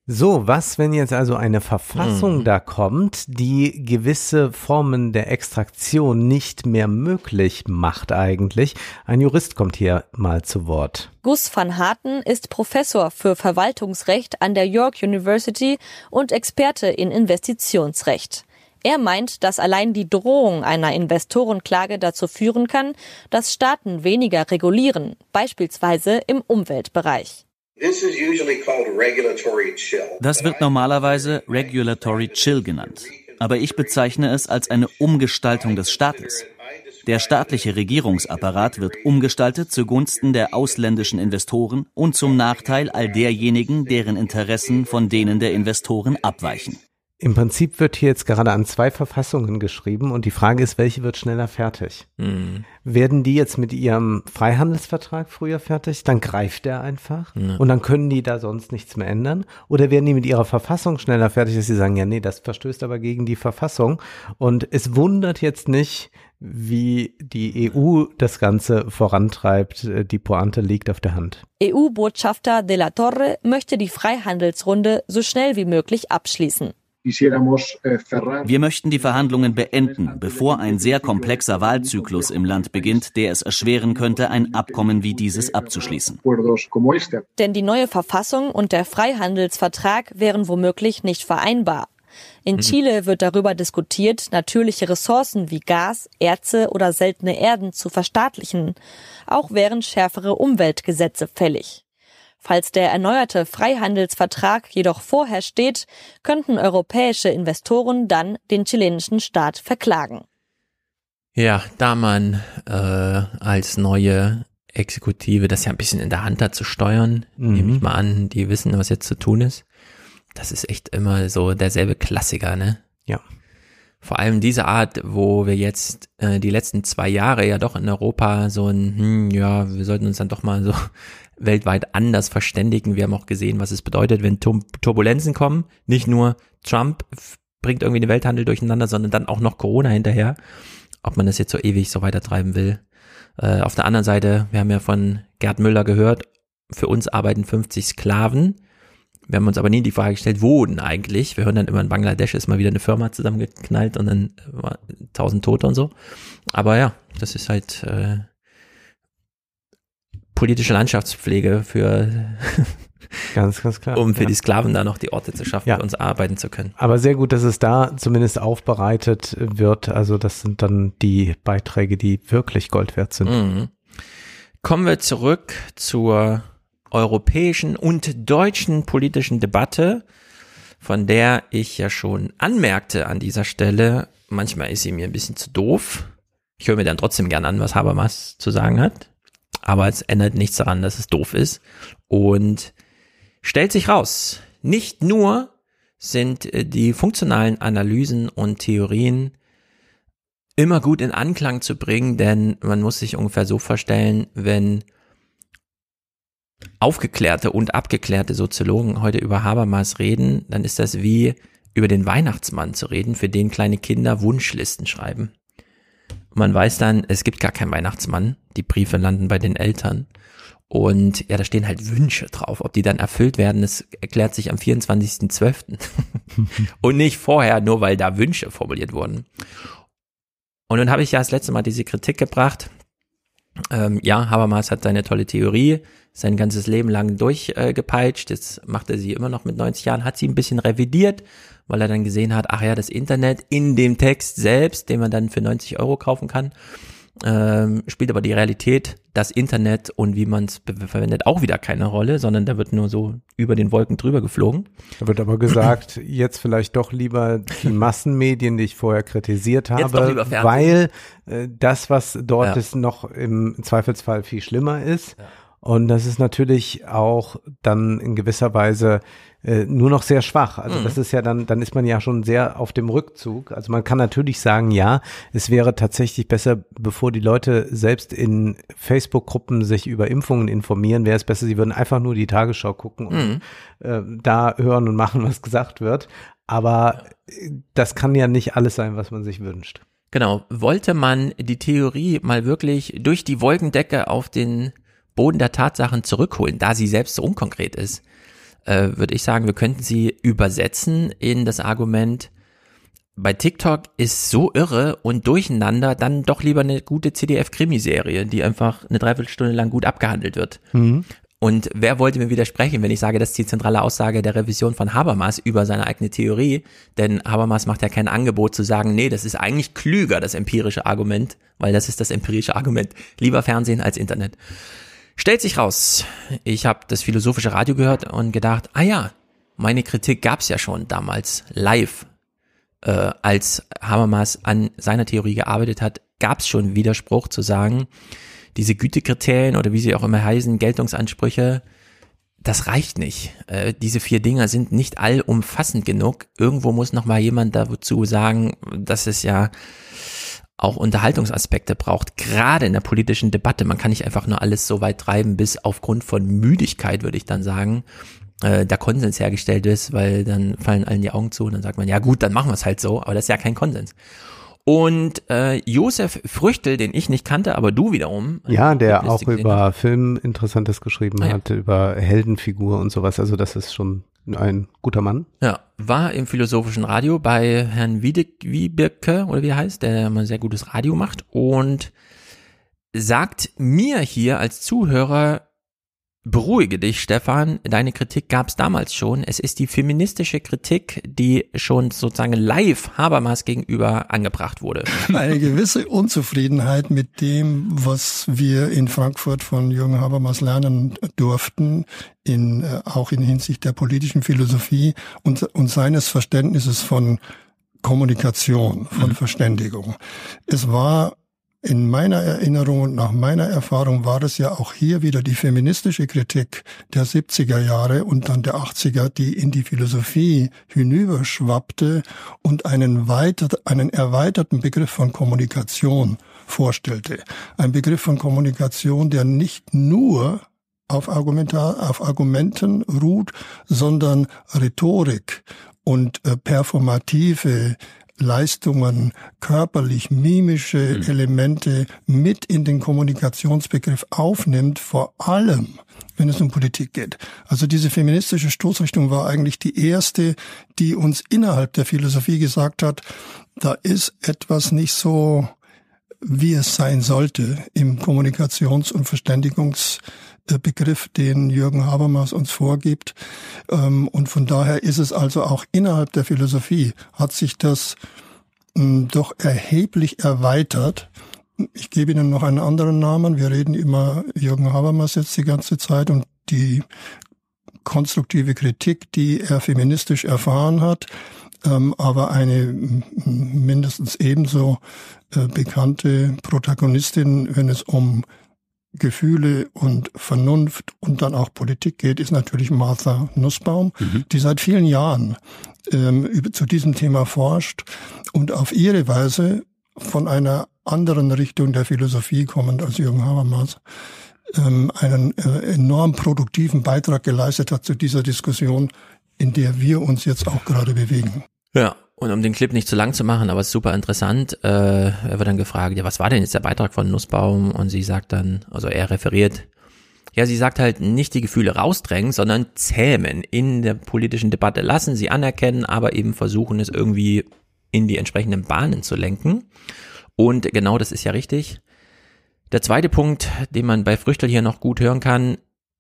so, was, wenn jetzt also eine Verfassung Mhm. da kommt, die gewisse Formen der Extraktion nicht mehr möglich macht eigentlich? Ein Jurist kommt hier mal zu Wort. Gus van Harten ist Professor für Verwaltungsrecht an der York University und Experte in Investitionsrecht. Er meint, dass allein die Drohung einer Investorenklage dazu führen kann, dass Staaten weniger regulieren, beispielsweise im Umweltbereich. Das wird normalerweise Regulatory Chill genannt. Aber ich bezeichne es als eine Umgestaltung des Staates. Der staatliche Regierungsapparat wird umgestaltet zugunsten der ausländischen Investoren und zum Nachteil all derjenigen, deren Interessen von denen der Investoren abweichen. Im Prinzip wird hier jetzt gerade an zwei Verfassungen geschrieben und die Frage ist, welche wird schneller fertig? Mhm. Werden die jetzt mit ihrem Freihandelsvertrag früher fertig? Dann greift der einfach Ja. und dann können die da sonst nichts mehr ändern? Oder werden die mit ihrer Verfassung schneller fertig, dass sie sagen, ja, nee, das verstößt aber gegen die Verfassung? Und es wundert jetzt nicht, wie die EU das Ganze vorantreibt. Die Pointe liegt auf der Hand. EU-Botschafter de la Torre möchte die Freihandelsrunde so schnell wie möglich abschließen. Wir möchten die Verhandlungen beenden, bevor ein sehr komplexer Wahlzyklus im Land beginnt, der es erschweren könnte, ein Abkommen wie dieses abzuschließen. Denn die neue Verfassung und der Freihandelsvertrag wären womöglich nicht vereinbar. In Mhm. Chile wird darüber diskutiert, natürliche Ressourcen wie Gas, Erze oder seltene Erden zu verstaatlichen. Auch wären schärfere Umweltgesetze fällig. Falls der erneuerte Freihandelsvertrag jedoch vorher steht, könnten europäische Investoren dann den chilenischen Staat verklagen. Ja, da man äh, als neue Exekutive das ja ein bisschen in der Hand hat zu steuern, Mhm. nehme ich mal an, die wissen, was jetzt zu tun ist. Das ist echt immer so derselbe Klassiker, ne? Ja. Vor allem diese Art, wo wir jetzt äh, die letzten zwei Jahre ja doch in Europa so ein, hm, ja, wir sollten uns dann doch mal so weltweit anders verständigen. Wir haben auch gesehen, was es bedeutet, wenn Turbulenzen kommen. Nicht nur Trump bringt irgendwie den Welthandel durcheinander, sondern dann auch noch Corona hinterher. Ob man das jetzt so ewig so weitertreiben will. Äh, auf der anderen Seite, wir haben ja von Gerd Müller gehört, für uns arbeiten 50 Sklaven. Wir haben uns aber nie die Frage gestellt, wo denn eigentlich? Wir hören dann immer in Bangladesch ist mal wieder eine Firma zusammengeknallt und dann war tausend Tote und so. Aber ja, das ist halt äh, politische Landschaftspflege für Ganz, ganz klar. um für ja. die Sklaven da noch die Orte zu schaffen, Ja. für uns arbeiten zu können. Aber sehr gut, dass es da zumindest aufbereitet wird. Also das sind dann die Beiträge, die wirklich Gold wert sind. Mhm. Kommen wir zurück zur europäischen und deutschen politischen Debatte, von der ich ja schon anmerkte an dieser Stelle, manchmal ist sie mir ein bisschen zu doof. Ich höre mir dann trotzdem gern an, was Habermas zu sagen hat. Aber es ändert nichts daran, dass es doof ist. Und stellt sich raus, nicht nur sind äh, die funktionalen Analysen und Theorien immer gut in Anklang zu bringen, denn man muss sich ungefähr so vorstellen, wenn aufgeklärte und abgeklärte Soziologen heute über Habermas reden, dann ist das wie über den Weihnachtsmann zu reden, für den kleine Kinder Wunschlisten schreiben. Man weiß dann, es gibt gar keinen Weihnachtsmann, die Briefe landen bei den Eltern. Und ja, da stehen halt Wünsche drauf. Ob die dann erfüllt werden, das erklärt sich am 24.12. und nicht vorher, nur weil da Wünsche formuliert wurden. Und dann habe ich ja das letzte Mal diese Kritik gebracht. Ähm, ja, Habermas hat seine tolle Theorie sein ganzes Leben lang durchgepeitscht. Äh, Jetzt macht er sie immer noch mit 90 Jahren, hat sie ein bisschen revidiert, weil er dann gesehen hat, ach ja, das Internet in dem Text selbst, den man dann für 90 Euro kaufen kann, ähm, spielt aber die Realität, das Internet und wie man es verwendet, auch wieder keine Rolle, sondern da wird nur so über den Wolken drüber geflogen. Da wird aber gesagt, jetzt vielleicht doch lieber die Massenmedien, die ich vorher kritisiert habe, weil äh, das, was dort ja. ist, noch im Zweifelsfall viel schlimmer ist. Ja. Und das ist natürlich auch dann in gewisser Weise äh, nur noch sehr schwach. Also mhm. das ist ja dann, dann ist man ja schon sehr auf dem Rückzug. Also man kann natürlich sagen, ja, es wäre tatsächlich besser, bevor die Leute selbst in Facebook-Gruppen sich über Impfungen informieren, wäre es besser, sie würden einfach nur die Tagesschau gucken und mhm. äh, da hören und machen, was gesagt wird. Aber ja. das kann ja nicht alles sein, was man sich wünscht. Genau. Wollte man die Theorie mal wirklich durch die Wolkendecke auf den Boden der Tatsachen zurückholen, da sie selbst so unkonkret ist, äh, würde ich sagen, wir könnten sie übersetzen in das Argument, bei TikTok ist so irre und durcheinander, dann doch lieber eine gute CDF-Krimiserie, die einfach eine Dreiviertelstunde lang gut abgehandelt wird. Mhm. Und wer wollte mir widersprechen, wenn ich sage, das ist die zentrale Aussage der Revision von Habermas über seine eigene Theorie? Denn Habermas macht ja kein Angebot zu sagen, nee, das ist eigentlich klüger, das empirische Argument, weil das ist das empirische Argument. Lieber Fernsehen als Internet. Stellt sich raus, ich habe das philosophische Radio gehört und gedacht, ah ja, meine Kritik gab's ja schon damals live. Äh, als Habermas an seiner Theorie gearbeitet hat, gab's schon Widerspruch zu sagen, diese Gütekriterien oder wie sie auch immer heißen, Geltungsansprüche, das reicht nicht. Äh, diese vier Dinger sind nicht allumfassend genug. Irgendwo muss noch mal jemand dazu sagen, dass es ja auch Unterhaltungsaspekte braucht, gerade in der politischen Debatte. Man kann nicht einfach nur alles so weit treiben, bis aufgrund von Müdigkeit, würde ich dann sagen, äh, der Konsens hergestellt ist, weil dann fallen allen die Augen zu und dann sagt man, ja gut, dann machen wir es halt so, aber das ist ja kein Konsens. Und äh, Josef Früchtel, den ich nicht kannte, aber du wiederum. Ja, der auch über Film Interessantes geschrieben ah, ja. hat, über Heldenfigur und sowas. Also das ist schon ein guter Mann. Ja, war im philosophischen Radio bei Herrn Wiedeke, oder wie er heißt, der immer sehr gutes Radio macht und sagt mir hier als Zuhörer, Beruhige dich, Stefan. Deine Kritik gab es damals schon. Es ist die feministische Kritik, die schon sozusagen live Habermas gegenüber angebracht wurde. Eine gewisse Unzufriedenheit mit dem, was wir in Frankfurt von Jürgen Habermas lernen durften, in, äh, auch in Hinsicht der politischen Philosophie und, und seines Verständnisses von Kommunikation, von mhm. Verständigung. Es war in meiner Erinnerung und nach meiner Erfahrung war es ja auch hier wieder die feministische Kritik der 70er Jahre und dann der 80er, die in die Philosophie hinüberschwappte und einen, weiter, einen erweiterten Begriff von Kommunikation vorstellte. Ein Begriff von Kommunikation, der nicht nur auf, Argumentar, auf Argumenten ruht, sondern Rhetorik und äh, performative Leistungen, körperlich mimische mhm. Elemente mit in den Kommunikationsbegriff aufnimmt, vor allem wenn es um Politik geht. Also diese feministische Stoßrichtung war eigentlich die erste, die uns innerhalb der Philosophie gesagt hat, da ist etwas nicht so, wie es sein sollte im Kommunikations- und Verständigungs- Begriff, den Jürgen Habermas uns vorgibt. Ähm, und von daher ist es also auch innerhalb der Philosophie hat sich das hm, doch erheblich erweitert. Ich gebe Ihnen noch einen anderen Namen. Wir reden immer Jürgen Habermas jetzt die ganze Zeit und die konstruktive Kritik, die er feministisch erfahren hat, ähm, aber eine mindestens ebenso äh, bekannte Protagonistin, wenn es um Gefühle und Vernunft und dann auch Politik geht, ist natürlich Martha Nussbaum, mhm. die seit vielen Jahren ähm, zu diesem Thema forscht und auf ihre Weise von einer anderen Richtung der Philosophie kommend als Jürgen Habermas ähm, einen äh, enorm produktiven Beitrag geleistet hat zu dieser Diskussion, in der wir uns jetzt auch gerade bewegen. Ja, und um den Clip nicht zu lang zu machen, aber es ist super interessant, äh, er wird dann gefragt, ja, was war denn jetzt der Beitrag von Nussbaum? Und sie sagt dann, also er referiert ja, sie sagt halt nicht die Gefühle rausdrängen, sondern zähmen in der politischen Debatte, lassen sie anerkennen, aber eben versuchen es irgendwie in die entsprechenden Bahnen zu lenken. Und genau das ist ja richtig. Der zweite Punkt, den man bei Früchtel hier noch gut hören kann,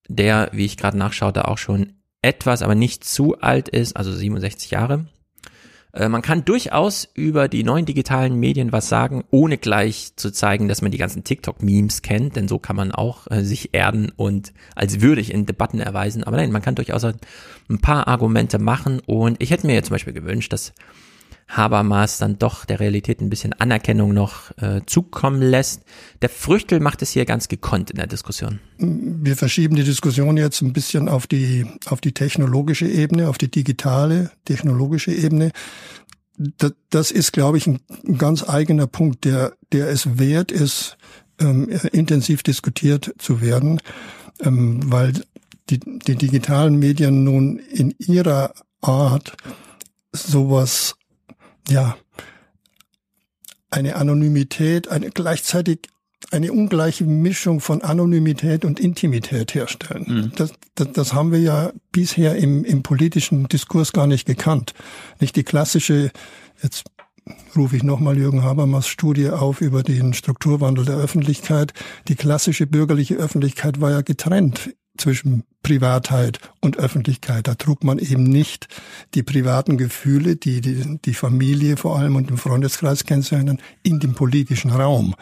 der, wie ich gerade nachschaute, auch schon etwas, aber nicht zu alt ist, also 67 Jahre. Äh, man kann durchaus über die neuen digitalen Medien was sagen, ohne gleich zu zeigen, dass man die ganzen TikTok-Memes kennt, denn so kann man auch äh, sich erden und als würdig in Debatten erweisen. Aber nein, man kann durchaus ein paar Argumente machen und ich hätte mir jetzt zum Beispiel gewünscht, dass Habermas dann doch der Realität ein bisschen Anerkennung noch äh, zukommen lässt. Der Früchtel macht es hier ganz gekonnt in der Diskussion. Wir verschieben die Diskussion jetzt ein bisschen auf die, auf die technologische Ebene, auf die digitale technologische Ebene. Das, das ist, glaube ich, ein ganz eigener Punkt, der, der es wert ist, ähm, intensiv diskutiert zu werden, ähm, weil die, die digitalen Medien nun in ihrer Art sowas ja, eine Anonymität, eine gleichzeitig eine ungleiche Mischung von Anonymität und Intimität herstellen. Mhm. Das, das, das haben wir ja bisher im, im politischen Diskurs gar nicht gekannt. Nicht die klassische, jetzt rufe ich nochmal Jürgen Habermas Studie auf über den Strukturwandel der Öffentlichkeit. Die klassische bürgerliche Öffentlichkeit war ja getrennt zwischen Privatheit und Öffentlichkeit. Da trug man eben nicht die privaten Gefühle, die die, die Familie vor allem und den Freundeskreis kennzeichnen, in den politischen Raum.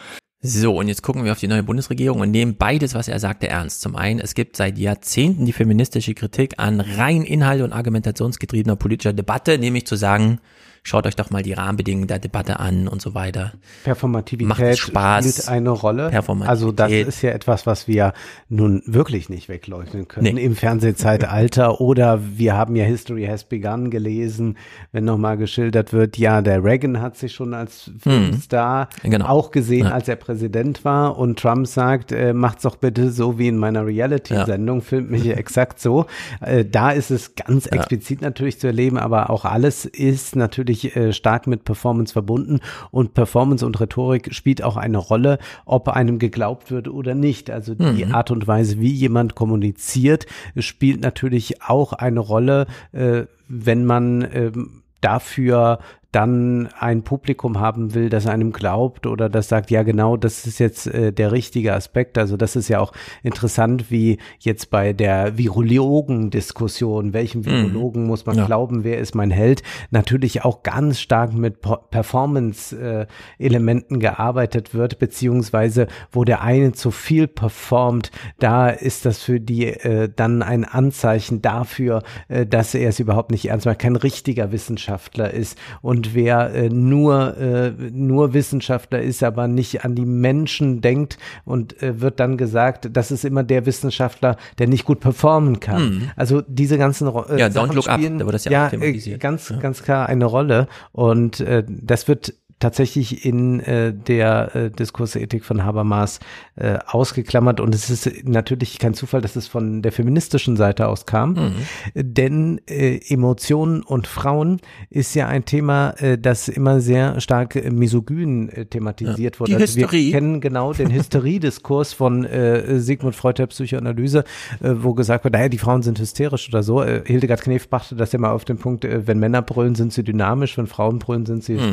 So, und jetzt gucken wir auf die neue Bundesregierung und nehmen beides, was er sagte, ernst. Zum einen, es gibt seit Jahrzehnten die feministische Kritik an rein inhalt- und argumentationsgetriebener politischer Debatte, nämlich zu sagen, schaut euch doch mal die Rahmenbedingungen der Debatte an und so weiter. Performativität Macht Spaß. spielt eine Rolle. Performativität. Also das ist ja etwas, was wir nun wirklich nicht wegleugnen können Nee. im Fernsehzeitalter oder wir haben ja History Has Begun gelesen, wenn nochmal geschildert wird, ja, der Reagan hat sich schon als Filmstar Genau. auch gesehen, Ja. als er Präsident war und Trump sagt, äh, macht's doch bitte so wie in meiner Reality-Sendung, filmt mich exakt so. Äh, da ist es ganz Ja. explizit natürlich zu erleben, aber auch alles ist natürlich äh, stark mit Performance verbunden und Performance und Rhetorik spielt auch eine Rolle, ob einem geglaubt wird oder nicht. Also die Mhm. Art und Weise, wie jemand kommuniziert, spielt natürlich auch eine Rolle, äh, wenn man ähm, dafür dann ein Publikum haben will, das einem glaubt oder das sagt, ja genau, das ist jetzt äh, der richtige Aspekt. Also das ist ja auch interessant, wie jetzt bei der Virologen-Diskussion, welchem Mhm. Virologen muss man Ja. glauben, wer ist mein Held, natürlich auch ganz stark mit Performance-Elementen gearbeitet wird, beziehungsweise wo der eine zu viel performt, da ist das für die äh, dann ein Anzeichen dafür, äh, dass er es überhaupt nicht ernst macht, kein richtiger Wissenschaftler ist. Und wer äh, nur, äh, nur Wissenschaftler ist, aber nicht an die Menschen denkt und äh, wird dann gesagt, das ist immer der Wissenschaftler, der nicht gut performen kann. Mhm. Also diese ganzen äh, Ja, Don't Sachen Look Up, spielen, da wird das ja ja äh, ganz, ganz klar eine Rolle. Und äh, das wird tatsächlich in äh, der äh, Diskursethik von Habermas äh, ausgeklammert und es ist natürlich kein Zufall, dass es von der feministischen Seite aus kam, Mhm. denn äh, Emotionen und Frauen ist ja ein Thema, äh, das immer sehr stark äh, misogyn äh, thematisiert Ja. wurde. Die Also wir kennen genau den Hysteriediskurs von äh, Sigmund Freud der Psychoanalyse, äh, wo gesagt wird, naja, die Frauen sind hysterisch oder so. Äh, Hildegard Knef brachte das ja mal auf den Punkt, äh, wenn Männer brüllen, sind sie dynamisch, wenn Frauen brüllen, sind sie Mhm.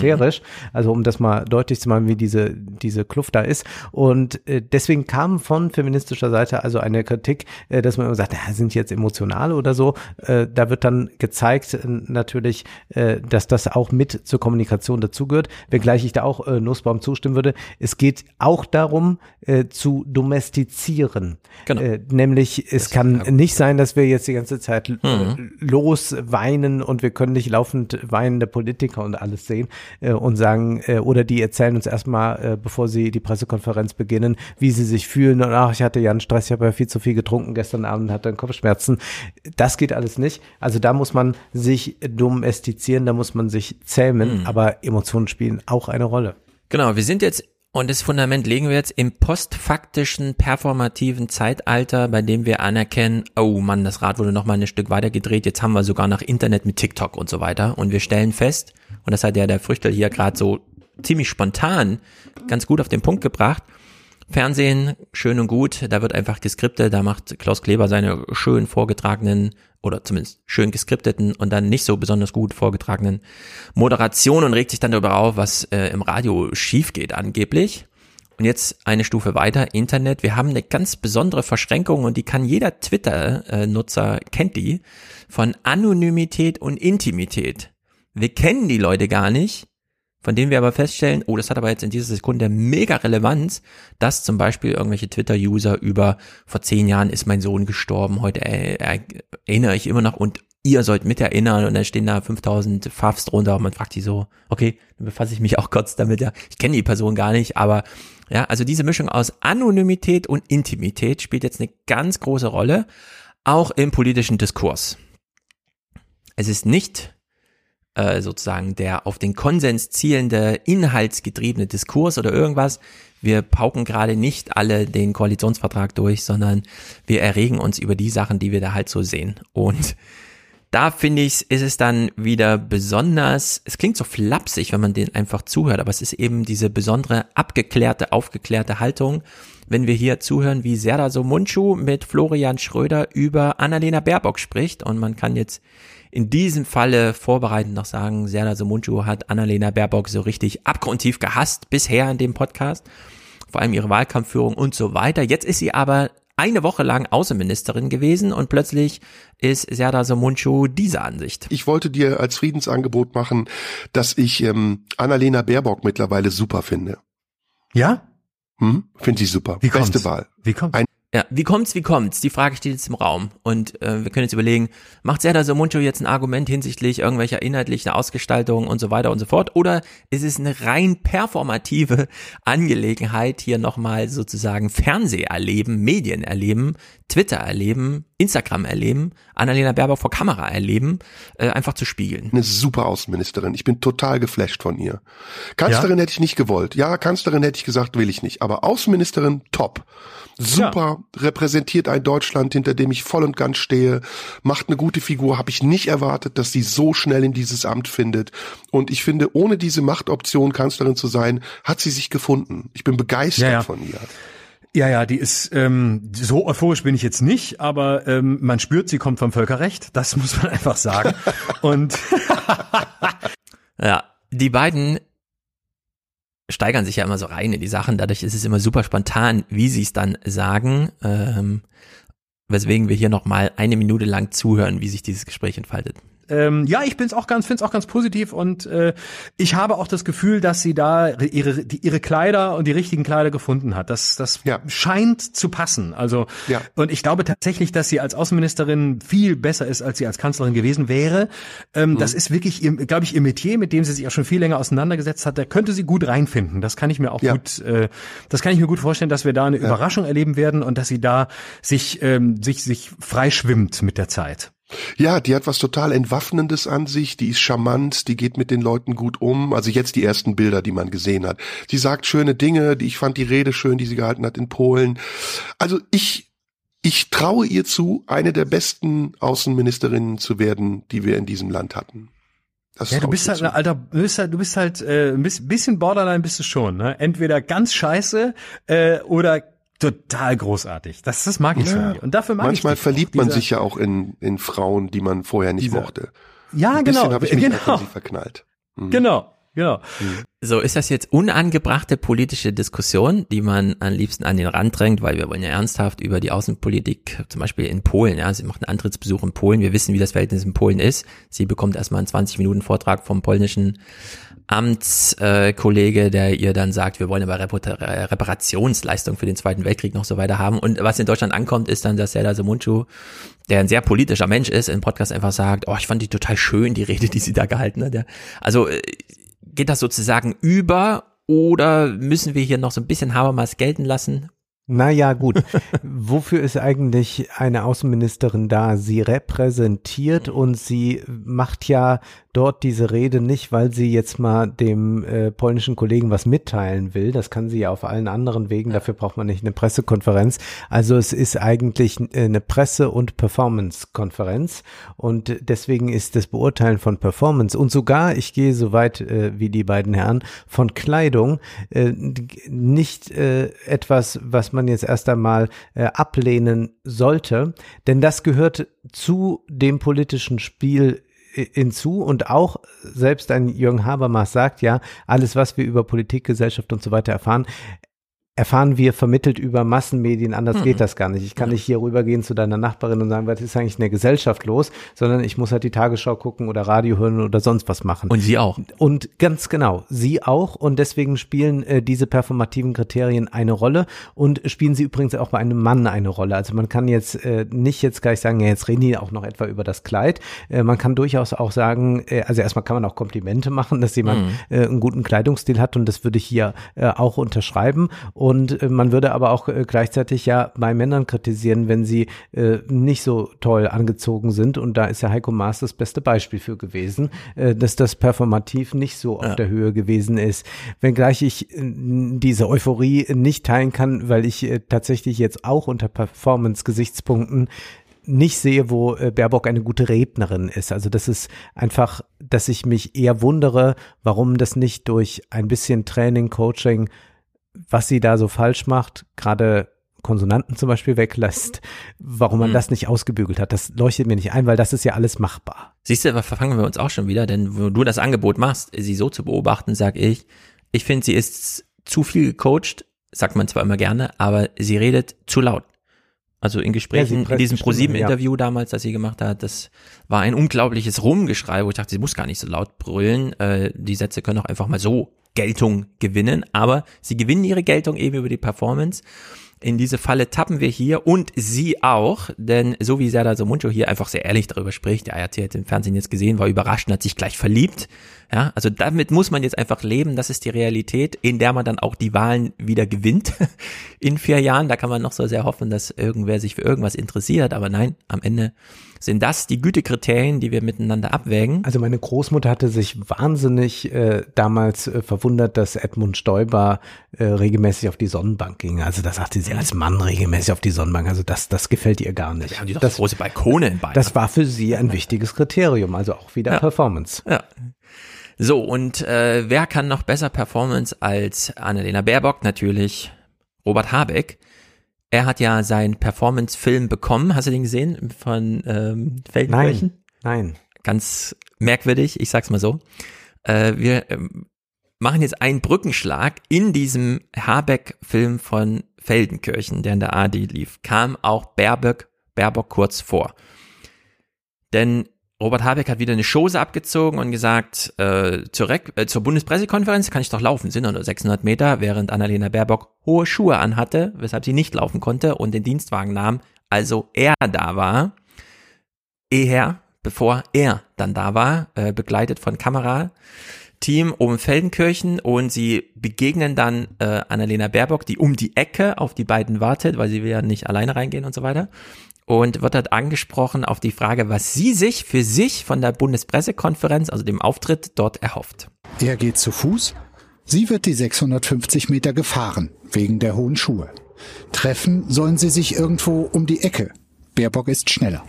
Also um das mal deutlich zu machen, wie diese, diese Kluft da ist. Und äh, deswegen kam von feministischer Seite also eine Kritik, äh, dass man immer sagt, na, sind jetzt emotional oder so. Äh, da wird dann gezeigt äh, natürlich, äh, dass das auch mit zur Kommunikation dazugehört, wenngleich ich da auch äh, Nussbaum zustimmen würde. Es geht auch darum, äh, zu domestizieren. Genau. Äh, nämlich, es kann nicht sein, dass wir jetzt die ganze Zeit äh, Mhm. losweinen und wir können nicht laufend weinende Politiker und alles sehen äh, und sagen, äh, oder die erzählen uns erstmal, äh, bevor sie die Pressekonferenz beginnen, wie sie sich fühlen und ach, ich hatte ja einen Stress, ich habe ja viel zu viel getrunken gestern Abend, hatte Kopfschmerzen. Das geht alles nicht. Also da muss man sich domestizieren, da muss man sich zähmen, Mhm. aber Emotionen spielen auch eine Rolle. Genau, wir sind jetzt, und das Fundament legen wir jetzt im postfaktischen, performativen Zeitalter, bei dem wir anerkennen, oh Mann, das Rad wurde nochmal ein Stück weiter gedreht, jetzt haben wir sogar noch Internet mit TikTok und so weiter. Und wir stellen fest, und das hat ja der Früchtel hier gerade so ziemlich spontan ganz gut auf den Punkt gebracht, Fernsehen, schön und gut, da wird einfach geskriptet, da macht Klaus Kleber seine schön vorgetragenen oder zumindest schön geskripteten und dann nicht so besonders gut vorgetragenen Moderationen und regt sich dann darüber auf, was äh, im Radio schief geht angeblich. Und jetzt eine Stufe weiter, Internet. Wir haben eine ganz besondere Verschränkung und die kann jeder Twitter-Nutzer, kennt die, von Anonymität und Intimität. Wir kennen die Leute gar nicht, von denen wir aber feststellen, oh, das hat aber jetzt in dieser Sekunde mega Relevanz, dass zum Beispiel irgendwelche Twitter-User über, vor zehn Jahren ist mein Sohn gestorben, heute erinnere ich immer noch und ihr sollt mit erinnern und dann stehen da 5000 Fafs drunter und man fragt die so, okay, dann befasse ich mich auch kurz damit, ja, ich kenne die Person gar nicht, aber ja, also diese Mischung aus Anonymität und Intimität spielt jetzt eine ganz große Rolle, auch im politischen Diskurs. Es ist nicht äh, sozusagen der auf den Konsens zielende, inhaltsgetriebene Diskurs oder irgendwas. Wir pauken gerade nicht alle den Koalitionsvertrag durch, sondern wir erregen uns über die Sachen, die wir da halt so sehen. Und da finde ich, ist es dann wieder besonders, es klingt so flapsig, wenn man den einfach zuhört, aber es ist eben diese besondere abgeklärte, aufgeklärte Haltung, wenn wir hier zuhören, wie Serda Somunchu mit Florian Schröder über Annalena Baerbock spricht und man kann jetzt in diesem Falle vorbereitend noch sagen, Serda Somunchu hat Annalena Baerbock so richtig abgrundtief gehasst bisher in dem Podcast, vor allem ihre Wahlkampfführung und so weiter. Jetzt ist sie aber eine Woche lang Außenministerin gewesen und plötzlich ist Serdar Somuncu diese Ansicht. Ich wollte dir als Friedensangebot machen, dass ich ähm, Annalena Baerbock mittlerweile super finde. Ja? Hm? Finde ich super. Wie Beste kommt's? Wahl. Wie kommt's? Ein Ja, wie kommt's, wie kommt's? Die Frage steht jetzt im Raum. Und äh, wir können jetzt überlegen, macht Serdar Somuncu jetzt ein Argument hinsichtlich irgendwelcher inhaltlichen Ausgestaltung und so weiter und so fort? Oder ist es eine rein performative Angelegenheit, hier nochmal sozusagen Fernseh erleben, Medien erleben, Twitter erleben, Instagram erleben, Annalena Baerbock vor Kamera erleben, äh, einfach zu spiegeln? eine super Außenministerin. Ich bin total geflasht von ihr. Kanzlerin hätte ich nicht gewollt. Ja, Kanzlerin hätte ich gesagt, will ich nicht. Aber Außenministerin, top. Super, repräsentiert ein Deutschland, hinter dem ich voll und ganz stehe, macht eine gute Figur, habe ich nicht erwartet, dass sie so schnell in dieses Amt findet. Und ich finde, ohne diese Machtoption, Kanzlerin zu sein, hat sie sich gefunden. Ich bin begeistert Ja, ja. von ihr. Ja, ja, die ist ähm, so euphorisch bin ich jetzt nicht, aber ähm, man spürt, sie kommt vom Völkerrecht. Das muss man einfach sagen. Und Ja, die beiden steigern sich ja immer so rein in die Sachen. Dadurch ist es immer super spontan, wie sie es dann sagen. Ähm, weswegen wir hier nochmal eine Minute lang zuhören, wie sich dieses Gespräch entfaltet. Ähm, ja, ich bin's auch ganz, find's auch ganz positiv und äh, ich habe auch das Gefühl, dass sie da ihre die, ihre Kleider und die richtigen Kleider gefunden hat. Das das scheint zu passen. Also und ich glaube tatsächlich, dass sie als Außenministerin viel besser ist, als sie als Kanzlerin gewesen wäre. Ähm, Das ist wirklich, glaube ich, ihr Metier, mit dem sie sich auch schon viel länger auseinandergesetzt hat. Da könnte sie gut reinfinden. Das kann ich mir auch gut, äh, das kann ich mir gut vorstellen, dass wir da eine Überraschung erleben werden und dass sie da sich ähm, sich sich freischwimmt mit der Zeit. Ja, die hat was total Entwaffnendes an sich, die ist charmant, die geht mit den Leuten gut um. Also jetzt die ersten Bilder, die man gesehen hat. Sie sagt schöne Dinge, die ich fand die Rede schön, die sie gehalten hat in Polen. Also ich, ich traue ihr zu, eine der besten Außenministerinnen zu werden, die wir in diesem Land hatten. Das Ja, du bist halt ein alter, du bist halt, du bist halt äh, ein bisschen- bisschen Borderline bist du schon, ne? Entweder ganz scheiße äh, oder total großartig. Das, das mag ich Ja. schon. Und dafür mag Manchmal ich verliebt man sich ja auch in, in Frauen, die man vorher nicht Dieser- mochte. Ja, Ein genau, bisschen habe ich mich genau. auch in sie verknallt. Mhm. Genau, genau. So, ist das jetzt unangebrachte politische Diskussion, die man am liebsten an den Rand drängt, weil wir wollen ja ernsthaft über die Außenpolitik, zum Beispiel in Polen, ja, sie macht einen Antrittsbesuch in Polen, wir wissen, wie das Verhältnis in Polen ist. Sie bekommt erstmal einen 20 Minuten Vortrag vom polnischen Amtskollege, der ihr dann sagt, wir wollen aber Repar- äh, Reparationsleistung für den Zweiten Weltkrieg noch so weiter haben. Und was in Deutschland ankommt, ist dann, dass Serdar Somuncu, der ein sehr politischer Mensch ist, im Podcast einfach sagt, oh, ich fand die total schön, die Rede, die sie da gehalten hat. Ja. Also äh, geht das sozusagen über oder müssen wir hier noch so ein bisschen Habermas gelten lassen? Naja, gut. Wofür ist eigentlich eine Außenministerin da? Sie repräsentiert und sie macht ja dort diese Rede nicht, weil sie jetzt mal dem äh, polnischen Kollegen was mitteilen will. Das kann sie ja auf allen anderen Wegen. Dafür braucht man nicht eine Pressekonferenz. Also es ist eigentlich äh, eine Presse- und Performance-Konferenz. Und deswegen ist das Beurteilen von Performance und sogar, ich gehe so weit äh, wie die beiden Herren, von Kleidung äh, nicht äh, etwas, was man jetzt erst einmal äh, ablehnen sollte. Denn das gehört zu dem politischen Spiel hinzu und auch selbst ein Jürgen Habermas sagt ja, alles was wir über Politik, Gesellschaft und so weiter erfahren, erfahren wir vermittelt über Massenmedien, anders Mhm. geht das gar nicht. Ich kann nicht hier rübergehen zu deiner Nachbarin und sagen, was ist eigentlich in der Gesellschaft los, sondern ich muss halt die Tagesschau gucken oder Radio hören oder sonst was machen. Und sie auch. Und ganz genau, sie auch und deswegen spielen äh, diese performativen Kriterien eine Rolle und spielen sie übrigens auch bei einem Mann eine Rolle. Also man kann jetzt äh, nicht jetzt gleich sagen, ja, jetzt reden die auch noch etwa über das Kleid. Äh, man kann durchaus auch sagen, äh, also erstmal kann man auch Komplimente machen, dass jemand Mhm. äh, einen guten Kleidungsstil hat und das würde ich hier äh, auch unterschreiben. Und äh, man würde aber auch äh, gleichzeitig ja bei Männern kritisieren, wenn sie äh, nicht so toll angezogen sind. Und da ist ja Heiko Maas das beste Beispiel für gewesen, dass das performativ nicht so auf Ja. der Höhe gewesen ist. Wenngleich ich diese Euphorie nicht teilen kann, weil ich tatsächlich jetzt auch unter Performance-Gesichtspunkten nicht sehe, wo Baerbock eine gute Rednerin ist. Also das ist einfach, dass ich mich eher wundere, warum das nicht durch ein bisschen Training, Coaching, was sie da so falsch macht, gerade Konsonanten zum Beispiel weglässt, warum man Mhm. das nicht ausgebügelt hat. Das leuchtet mir nicht ein, weil das ist ja alles machbar. Siehst du, da verfangen wir uns auch schon wieder, denn wo du das Angebot machst, sie so zu beobachten, sag ich, ich finde, sie ist zu viel gecoacht, sagt man zwar immer gerne, aber sie redet zu laut. Also in Gesprächen, in presst diesem ProSieben-Interview damals, das sie gemacht hat, das war ein unglaubliches Rumgeschrei, wo ich dachte, sie muss gar nicht so laut brüllen. Äh, die Sätze können auch einfach mal so Geltung gewinnen, aber sie gewinnen ihre Geltung eben über die Performance. In diese Falle tappen wir hier und sie auch, denn so wie Serdar Somuncu hier einfach sehr ehrlich darüber spricht, der ART hat im Fernsehen jetzt gesehen, war überrascht und hat sich gleich verliebt. Ja, also damit muss man jetzt einfach leben, das ist die Realität, in der man dann auch die Wahlen wieder gewinnt in vier Jahren. Da kann man noch so sehr hoffen, dass irgendwer sich für irgendwas interessiert, aber nein, am Ende sind das die Gütekriterien, die wir miteinander abwägen. Also meine Großmutter hatte sich wahnsinnig äh, damals äh, verwundert, dass Edmund Stoiber äh, regelmäßig auf die Sonnenbank ging. Also da sagte sie als Mann regelmäßig auf die Sonnenbank. Also das, das gefällt ihr gar nicht. Wir haben die doch das, große Balkone in Bayern. das war für sie ein wichtiges Kriterium, also auch wieder Ja. Performance. Ja. So, und äh, wer kann noch besser Performance als Annalena Baerbock? Natürlich Robert Habeck. Er hat ja seinen Performance-Film bekommen. Hast du den gesehen? Von ähm, Feldenkirchen? Nein, nein. Ganz merkwürdig, ich sag's mal so. Äh, wir ähm, machen jetzt einen Brückenschlag. In diesem Habeck-Film von Feldenkirchen, der in der ARD lief, kam auch Baerbock, Baerbock kurz vor. Denn Robert Habeck hat wieder eine Chose abgezogen und gesagt, äh, zur, äh, zur Bundespressekonferenz kann ich doch laufen, sind nur 600 Meter, während Annalena Baerbock hohe Schuhe anhatte, weshalb sie nicht laufen konnte und den Dienstwagen nahm, also er da war, eher, bevor er dann da war, äh, begleitet von Kamerateam um Feldenkirchen und sie begegnen dann äh, Annalena Baerbock, die um die Ecke auf die beiden wartet, weil sie will ja nicht alleine reingehen und so weiter und wird dort angesprochen auf die Frage, was sie sich für sich von der Bundespressekonferenz, also dem Auftritt dort erhofft. Er geht zu Fuß, sie wird die 650 Meter gefahren, wegen der hohen Schuhe. Treffen sollen sie sich irgendwo um die Ecke. Baerbock ist schneller.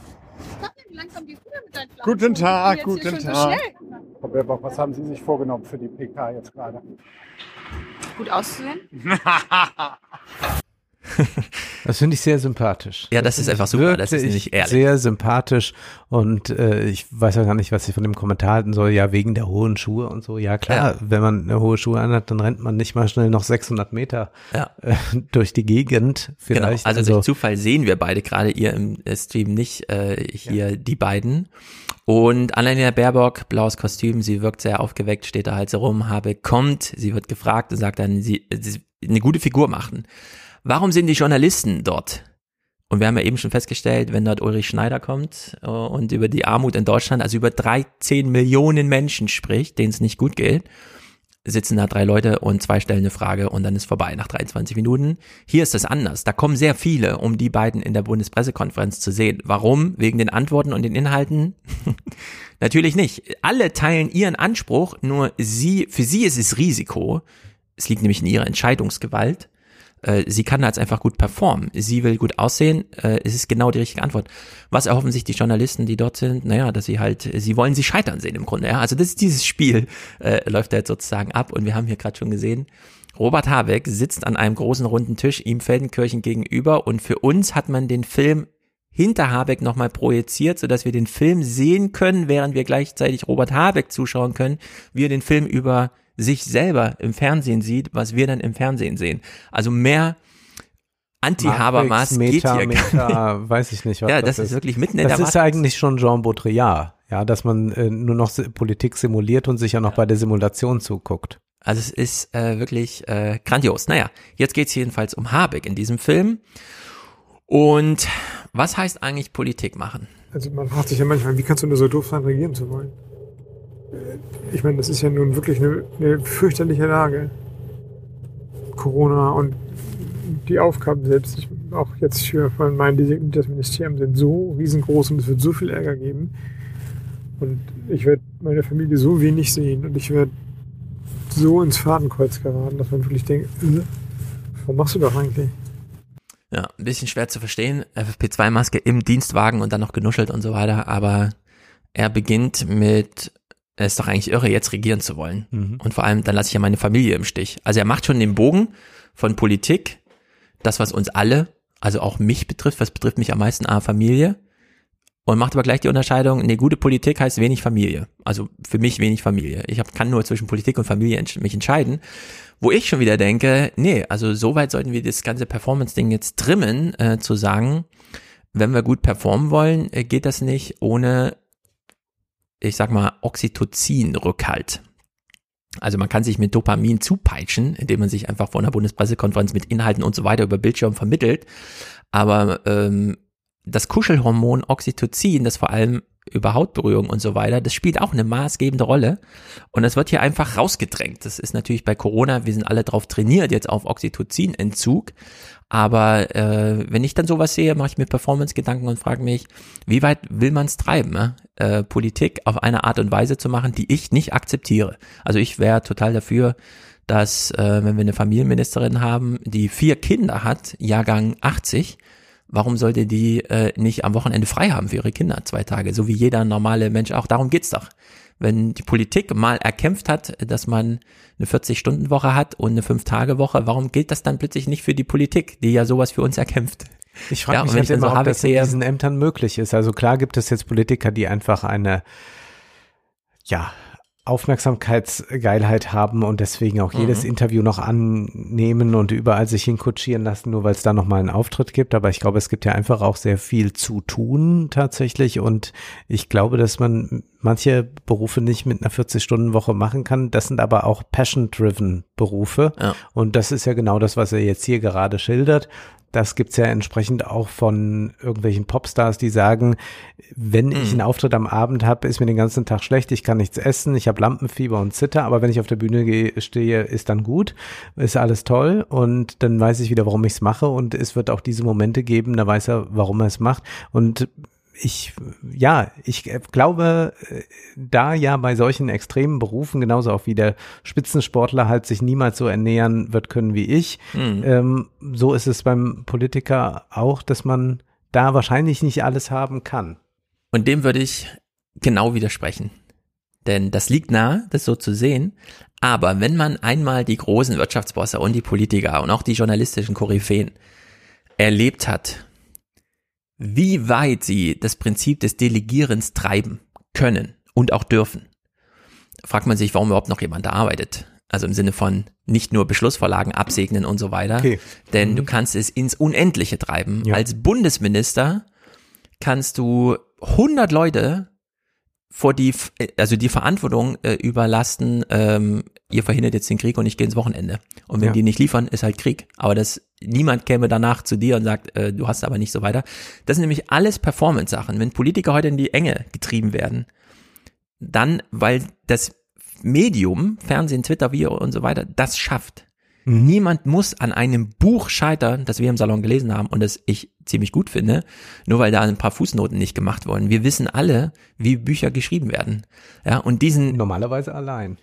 Guten Tag, guten so Tag. schnell. Frau Baerbock, was haben Sie sich vorgenommen für die PK jetzt gerade? Gut auszusehen? Das finde ich sehr sympathisch. Ja, das ist einfach super, das ist nämlich ehrlich. Sehr sympathisch und äh, ich weiß ja gar nicht, was ich von dem Kommentar halten soll. Ja, wegen der hohen Schuhe und so. Ja, klar, Ja. wenn man eine hohe Schuhe anhat, dann rennt man nicht mal schnell noch 600 Meter Ja. äh, durch die Gegend. Genau. Vielleicht. Also, durch Zufall sehen wir beide gerade ihr im äh, Stream nicht äh, hier die beiden. Und Annalena Baerbock, blaues Kostüm, sie wirkt sehr aufgeweckt, steht da halt so rum, habe kommt, sie wird gefragt und sagt dann, sie, sie eine gute Figur machen. Warum sind die Journalisten dort? Und wir haben ja eben schon festgestellt, wenn dort Ulrich Schneider kommt äh, und über die Armut in Deutschland, also über 13 Millionen Menschen spricht, denen es nicht gut geht, sitzen da drei Leute und zwei stellen eine Frage und dann ist vorbei nach 23 Minuten. Hier ist das anders. Da kommen sehr viele, um die beiden in der Bundespressekonferenz zu sehen. Warum? Wegen den Antworten und den Inhalten? Natürlich nicht. Alle teilen ihren Anspruch, nur sie, für sie ist es Risiko. Es liegt nämlich in ihrer Entscheidungsgewalt. Äh, sie kann jetzt einfach gut performen. Sie will gut aussehen. Äh, es ist genau die richtige Antwort. Was erhoffen sich die Journalisten, die dort sind? Naja, dass sie halt, sie wollen sie scheitern sehen im Grunde. Ja? Also das ist dieses Spiel, äh, läuft da jetzt sozusagen ab. Und wir haben hier gerade schon gesehen, Robert Habeck sitzt an einem großen runden Tisch, ihm Feldenkirchen gegenüber. Und für uns hat man den Film hinter Habeck nochmal projiziert, sodass wir den Film sehen können, während wir gleichzeitig Robert Habeck zuschauen können, wie er den Film über sich selber im Fernsehen sieht, was wir dann im Fernsehen sehen. Also mehr Anti-Habermas geht hier Meta, weiß ich nicht. Was ja, das, das ist wirklich mitten in das der Das ist eigentlich schon Jean Baudrillard, ja, dass man äh, nur noch Politik simuliert und sich ja noch bei der Simulation zuguckt. Also es ist äh, wirklich äh, grandios. Naja, jetzt geht's jedenfalls um Habeck in diesem Film. Und was heißt eigentlich Politik machen? Also man fragt sich ja manchmal, wie kannst du nur so doof sein, regieren zu wollen? Ich meine, das ist ja nun wirklich eine, eine fürchterliche Lage. Corona und die Aufgaben selbst, ich, auch jetzt für von meinem das Ministerium, sind so riesengroß und es wird so viel Ärger geben. Und ich werde meine Familie so wenig sehen und ich werde so ins Fadenkreuz geraten, dass man wirklich denkt, äh, warum machst du das eigentlich? Ja, ein bisschen schwer zu verstehen. FFP2-Maske im Dienstwagen und dann noch genuschelt und so weiter, aber er beginnt mit, ist doch eigentlich irre, jetzt regieren zu wollen. Mhm. Und vor allem, dann lasse ich ja meine Familie im Stich. Also er macht schon den Bogen von Politik, das, was uns alle, also auch mich betrifft, was betrifft mich am meisten, A, Familie, und macht aber gleich die Unterscheidung, nee, gute Politik heißt wenig Familie. Also für mich wenig Familie. Ich hab, kann nur zwischen Politik und Familie ents mich entscheiden. Wo ich schon wieder denke, nee, also so weit sollten wir das ganze Performance-Ding jetzt trimmen, äh, zu sagen, wenn wir gut performen wollen, äh, geht das nicht ohne, ich sag mal, Oxytocin-Rückhalt. Also man kann sich mit Dopamin zupeitschen, indem man sich einfach vor einer Bundespressekonferenz mit Inhalten und so weiter über Bildschirm vermittelt. Aber ähm, das Kuschelhormon Oxytocin, das vor allem über Hautberührung und so weiter, das spielt auch eine maßgebende Rolle. Und das wird hier einfach rausgedrängt. Das ist natürlich bei Corona, wir sind alle drauf trainiert jetzt auf Oxytocin-Entzug. Aber äh, wenn ich dann sowas sehe, mache ich mir Performance-Gedanken und frage mich, wie weit will man es treiben, äh, Politik auf eine Art und Weise zu machen, die ich nicht akzeptiere. Also ich wäre total dafür, dass äh, wenn wir eine Familienministerin haben, die vier Kinder hat, Jahrgang 80, warum sollte die äh, nicht am Wochenende frei haben für ihre Kinder, zwei Tage, so wie jeder normale Mensch auch. Darum geht's doch. Wenn die Politik mal erkämpft hat, dass man eine 40-Stunden-Woche hat und eine 5-Tage-Woche, warum gilt das dann plötzlich nicht für die Politik, die ja sowas für uns erkämpft? Ich frage ja, mich halt immer, so ob das in diesen Ämtern möglich ist. Also klar gibt es jetzt Politiker, die einfach eine, ja, Aufmerksamkeitsgeilheit haben und deswegen auch jedes mhm. Interview noch annehmen und überall sich hinkutschieren lassen, nur weil es da nochmal einen Auftritt gibt. Aber ich glaube, es gibt ja einfach auch sehr viel zu tun tatsächlich und ich glaube, dass man manche Berufe nicht mit einer 40-Stunden-Woche machen kann. Das sind aber auch passion-driven Berufe ja. und das ist ja genau das, was er jetzt hier gerade schildert. Das gibt's ja entsprechend auch von irgendwelchen Popstars, die sagen, wenn mhm. ich einen Auftritt am Abend habe, ist mir den ganzen Tag schlecht, ich kann nichts essen, ich habe Lampenfieber und Zitter, aber wenn ich auf der Bühne gehe, stehe, ist dann gut, ist alles toll und dann weiß ich wieder, warum ich es mache und es wird auch diese Momente geben, da weiß er, warum er es macht und ich, ja, ich glaube, äh, da ja bei solchen extremen Berufen, genauso auch wie der Spitzensportler halt sich niemals so ernähren wird können wie ich, mhm. ähm, so ist es beim Politiker auch, dass man da wahrscheinlich nicht alles haben kann. Und dem würde ich genau widersprechen. Denn das liegt nahe, das so zu sehen. Aber wenn man einmal die großen Wirtschaftsbosse und die Politiker und auch die journalistischen Koryphäen erlebt hat, wie weit sie das Prinzip des Delegierens treiben können und auch dürfen, fragt man sich, warum überhaupt noch jemand da arbeitet. Also im Sinne von nicht nur Beschlussvorlagen absegnen und so weiter. Okay. Denn mhm. du kannst es ins Unendliche treiben. Ja. Als Bundesminister kannst du 100 Leute vor die, also die Verantwortung äh, überlasten, ähm, ihr verhindert jetzt den Krieg und ich gehe ins Wochenende. Und wenn ja. die nicht liefern, ist halt Krieg. Aber das, niemand käme danach zu dir und sagt, äh, du hast aber nicht so weiter. Das sind nämlich alles Performance-Sachen. Wenn Politiker heute in die Enge getrieben werden, dann, weil das Medium, Fernsehen, Twitter, Video und so weiter, das schafft. Niemand muss an einem Buch scheitern, das wir im Salon gelesen haben und das ich ziemlich gut finde, nur weil da ein paar Fußnoten nicht gemacht wurden. Wir wissen alle, wie Bücher geschrieben werden. Ja, und diesen Normalerweise allein.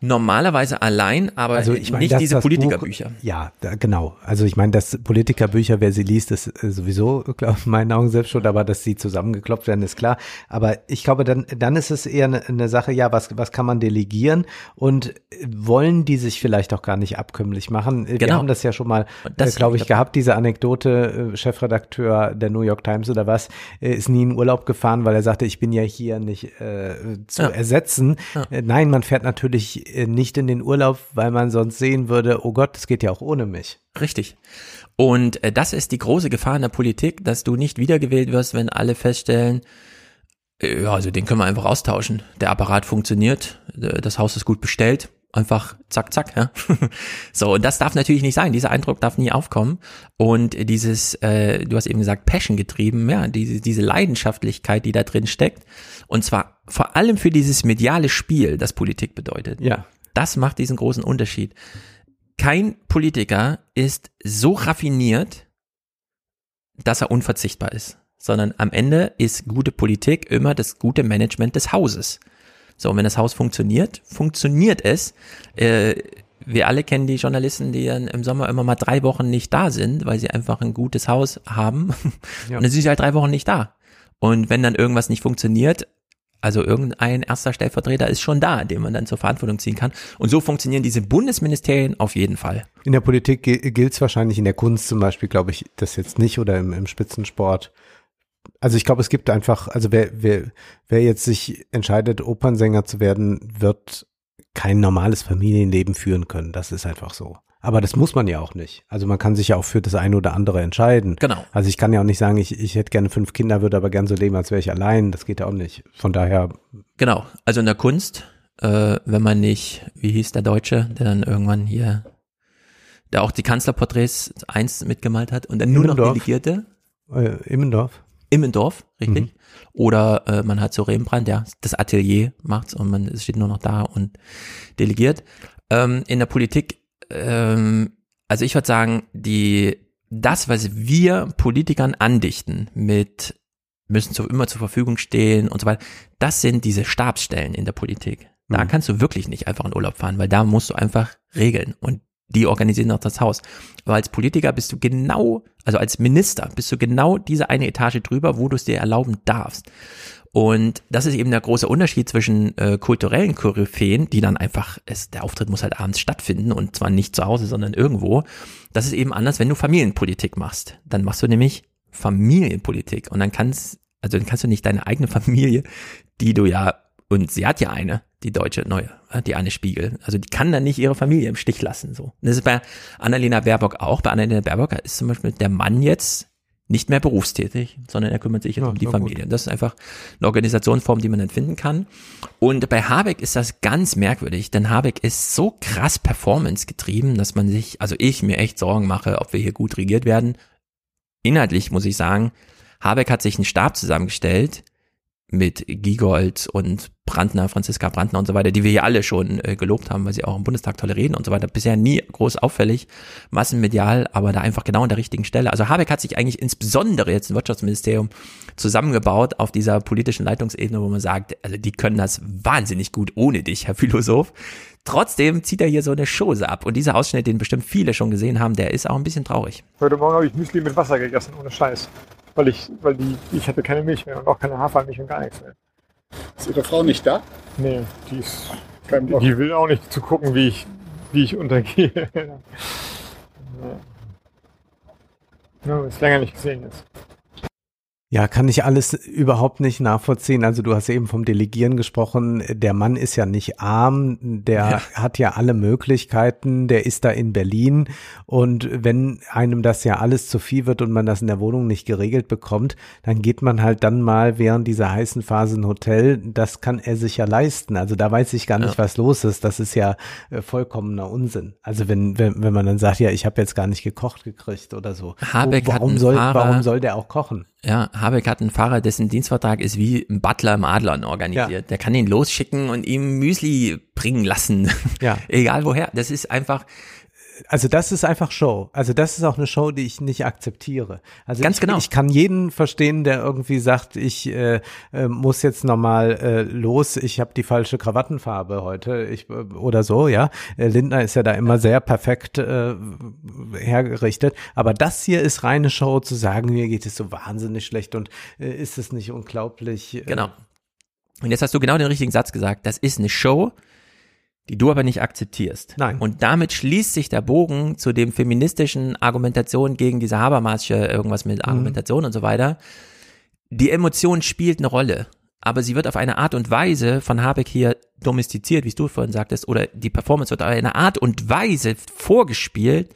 Normalerweise allein, aber Also ich meine, nicht dass diese das Politikerbücher. Buch, ja, da, genau. Also ich meine, dass Politikerbücher, wer sie liest, ist äh, sowieso, glaube ich, in meinen Augen selbst schon, aber dass sie zusammengeklopft werden, ist klar. Aber ich glaube, dann, dann ist es eher eine, eine Sache, ja, was, was kann man delegieren und äh, wollen die sich vielleicht auch gar nicht abkömmlich machen? Äh, Wir Genau. haben das ja schon mal, das- äh, glaube ich, gehabt, diese Anekdote, äh, Chefredakteur der New York Times oder was, äh, ist nie in Urlaub gefahren, weil er sagte, ich bin ja hier nicht äh, zu Ja. ersetzen. Ja. Nein, man fährt natürlich nicht in den Urlaub, weil man sonst sehen würde, oh Gott, das geht ja auch ohne mich. Richtig. Und äh, das ist die große Gefahr in der Politik, dass du nicht wiedergewählt wirst, wenn alle feststellen, äh, ja, also den können wir einfach austauschen. Der Apparat funktioniert, äh, das Haus ist gut bestellt, einfach zack, zack, ja. so, und das darf natürlich nicht sein. Dieser Eindruck darf nie aufkommen. Und dieses, äh, du hast eben gesagt, Passion getrieben, ja, diese, diese Leidenschaftlichkeit, die da drin steckt. Und zwar vor allem für dieses mediale Spiel, das Politik bedeutet. Ja. Das macht diesen großen Unterschied. Kein Politiker ist so raffiniert, dass er unverzichtbar ist, sondern am Ende ist gute Politik immer das gute Management des Hauses. So, und wenn das Haus funktioniert, funktioniert es. Äh, wir alle kennen die Journalisten, die dann im Sommer immer mal drei Wochen nicht da sind, weil sie einfach ein gutes Haus haben. Ja. Und dann sind sie halt drei Wochen nicht da. Und wenn dann irgendwas nicht funktioniert, also irgendein erster Stellvertreter ist schon da, den man dann zur Verantwortung ziehen kann. Und so funktionieren diese Bundesministerien auf jeden Fall. In der Politik gilt es wahrscheinlich, in der Kunst zum Beispiel, glaube ich, das jetzt nicht oder im, im Spitzensport. Also ich glaube, es gibt einfach, also wer, wer, wer jetzt sich entscheidet, Opernsänger zu werden, wird kein normales Familienleben führen können. Das ist einfach so. Aber das muss man ja auch nicht. Also man kann sich ja auch für das eine oder andere entscheiden. Genau. Also ich kann ja auch nicht sagen, ich, ich hätte gerne fünf Kinder, würde aber gern so leben, als wäre ich allein. Das geht ja auch nicht. Von daher, Genau. Also in der Kunst, äh, wenn man nicht, wie hieß der Deutsche, der dann irgendwann hier, der auch die Kanzlerporträts eins mitgemalt hat und dann nur noch Immendorf. Delegierte. äh, Immendorf. Immendorf, richtig. Oder äh, man hat so Rembrandt, ja, das Atelier macht's und man steht nur noch da und delegiert. Ähm, in der Politik, ähm, also ich würde sagen, die das, was wir Politikern andichten mit müssen zu, immer zur Verfügung stehen und so weiter, das sind diese Stabsstellen in der Politik. Da Mhm. kannst du wirklich nicht einfach in Urlaub fahren, weil da musst du einfach regeln und die organisieren auch das Haus. Aber als Politiker bist du genau, also als Minister bist du genau diese eine Etage drüber, wo du es dir erlauben darfst. Und das ist eben der große Unterschied zwischen äh, kulturellen Koryphäen, die dann einfach, es, der Auftritt muss halt abends stattfinden und zwar nicht zu Hause, sondern irgendwo. Das ist eben anders, wenn du Familienpolitik machst. Dann machst du nämlich Familienpolitik und dann kannst, also dann kannst du nicht deine eigene Familie, die du ja, und sie hat ja eine, die deutsche neue, äh, die Anne Spiegel, also die kann dann nicht ihre Familie im Stich lassen, so. Und das ist bei Annalena Baerbock auch. Bei Annalena Baerbock ist zum Beispiel der Mann jetzt nicht mehr berufstätig, sondern er kümmert sich jetzt um die gut. Familie. Und das ist einfach eine Organisationsform, die man dann finden kann. Und bei Habeck ist das ganz merkwürdig, denn Habeck ist so krass Performance getrieben, dass man sich, also ich mir echt Sorgen mache, ob wir hier gut regiert werden. Inhaltlich muss ich sagen, Habeck hat sich einen Stab zusammengestellt mit Giegold und Brandner, Franziska Brandner und so weiter, die wir ja alle schon äh, gelobt haben, weil sie auch im Bundestag tolle reden und so weiter. Bisher nie groß auffällig, massenmedial, aber da einfach genau an der richtigen Stelle. Also Habeck hat sich eigentlich insbesondere jetzt im Wirtschaftsministerium zusammengebaut auf dieser politischen Leitungsebene, wo man sagt, also die können das wahnsinnig gut ohne dich, Herr Philosoph. Trotzdem zieht er hier so eine Chose ab. Und dieser Ausschnitt, den bestimmt viele schon gesehen haben, der ist auch ein bisschen traurig. Heute Morgen habe ich Müsli mit Wasser gegessen, ohne Scheiß. Weil ich, weil die, ich hatte keine Milch mehr und auch keine Hafermilch und gar nichts mehr. Ist Ihre Frau nicht da? Nee, die ist, Kein die, Bock. die will auch nicht zu gucken, wie ich, wie ich untergehe. ja, ist länger nicht gesehen jetzt. Ja, kann ich alles überhaupt nicht nachvollziehen. Also du hast eben vom Delegieren gesprochen. Der Mann ist ja nicht arm, der Ja. hat ja alle Möglichkeiten, der ist da in Berlin. Und wenn einem das ja alles zu viel wird und man das in der Wohnung nicht geregelt bekommt, dann geht man halt dann mal während dieser heißen Phase in Hotel. Das kann er sich ja leisten. Also da weiß ich gar nicht, Ja. was los ist. Das ist ja äh, vollkommener Unsinn. Also wenn, wenn, wenn man dann sagt, ja, ich habe jetzt gar nicht gekocht gekriegt oder so. Habeck hat warum soll, warum soll der auch kochen? Ja, Habeck hat einen Fahrer, dessen Dienstvertrag ist wie ein Butler im Adlern organisiert. Ja. Der kann ihn losschicken und ihm Müsli bringen lassen. Ja. Egal woher. Das ist einfach, also das ist einfach Show. Also das ist auch eine Show, die ich nicht akzeptiere. Also Ganz ich, genau. Ich kann jeden verstehen, der irgendwie sagt, ich äh, äh, muss jetzt nochmal äh, los, ich habe die falsche Krawattenfarbe heute ich, äh, oder so, ja. Äh, Lindner ist ja da immer sehr perfekt äh, hergerichtet. Aber das hier ist reine Show, zu sagen, mir geht es so wahnsinnig schlecht und äh, ist es nicht unglaublich. Äh, genau. Und jetzt hast du genau den richtigen Satz gesagt. Das ist eine Show, die du aber nicht akzeptierst. Nein. Und damit schließt sich der Bogen zu dem feministischen Argumentation gegen diese Habermasche, irgendwas mit Mhm. Argumentation und so weiter. Die Emotion spielt eine Rolle, aber sie wird auf eine Art und Weise von Habeck hier domestiziert, wie es du vorhin sagtest, oder die Performance wird auf eine Art und Weise vorgespielt,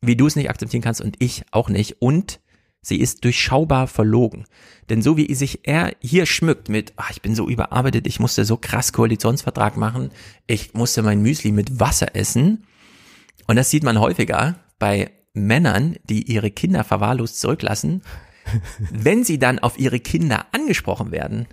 wie du es nicht akzeptieren kannst und ich auch nicht. Und sie ist durchschaubar verlogen. Denn so wie sich er hier schmückt mit, ach, ich bin so überarbeitet, ich musste so krass Koalitionsvertrag machen, ich musste mein Müsli mit Wasser essen. Und das sieht man häufiger bei Männern, die ihre Kinder verwahrlost zurücklassen, wenn sie dann auf ihre Kinder angesprochen werden.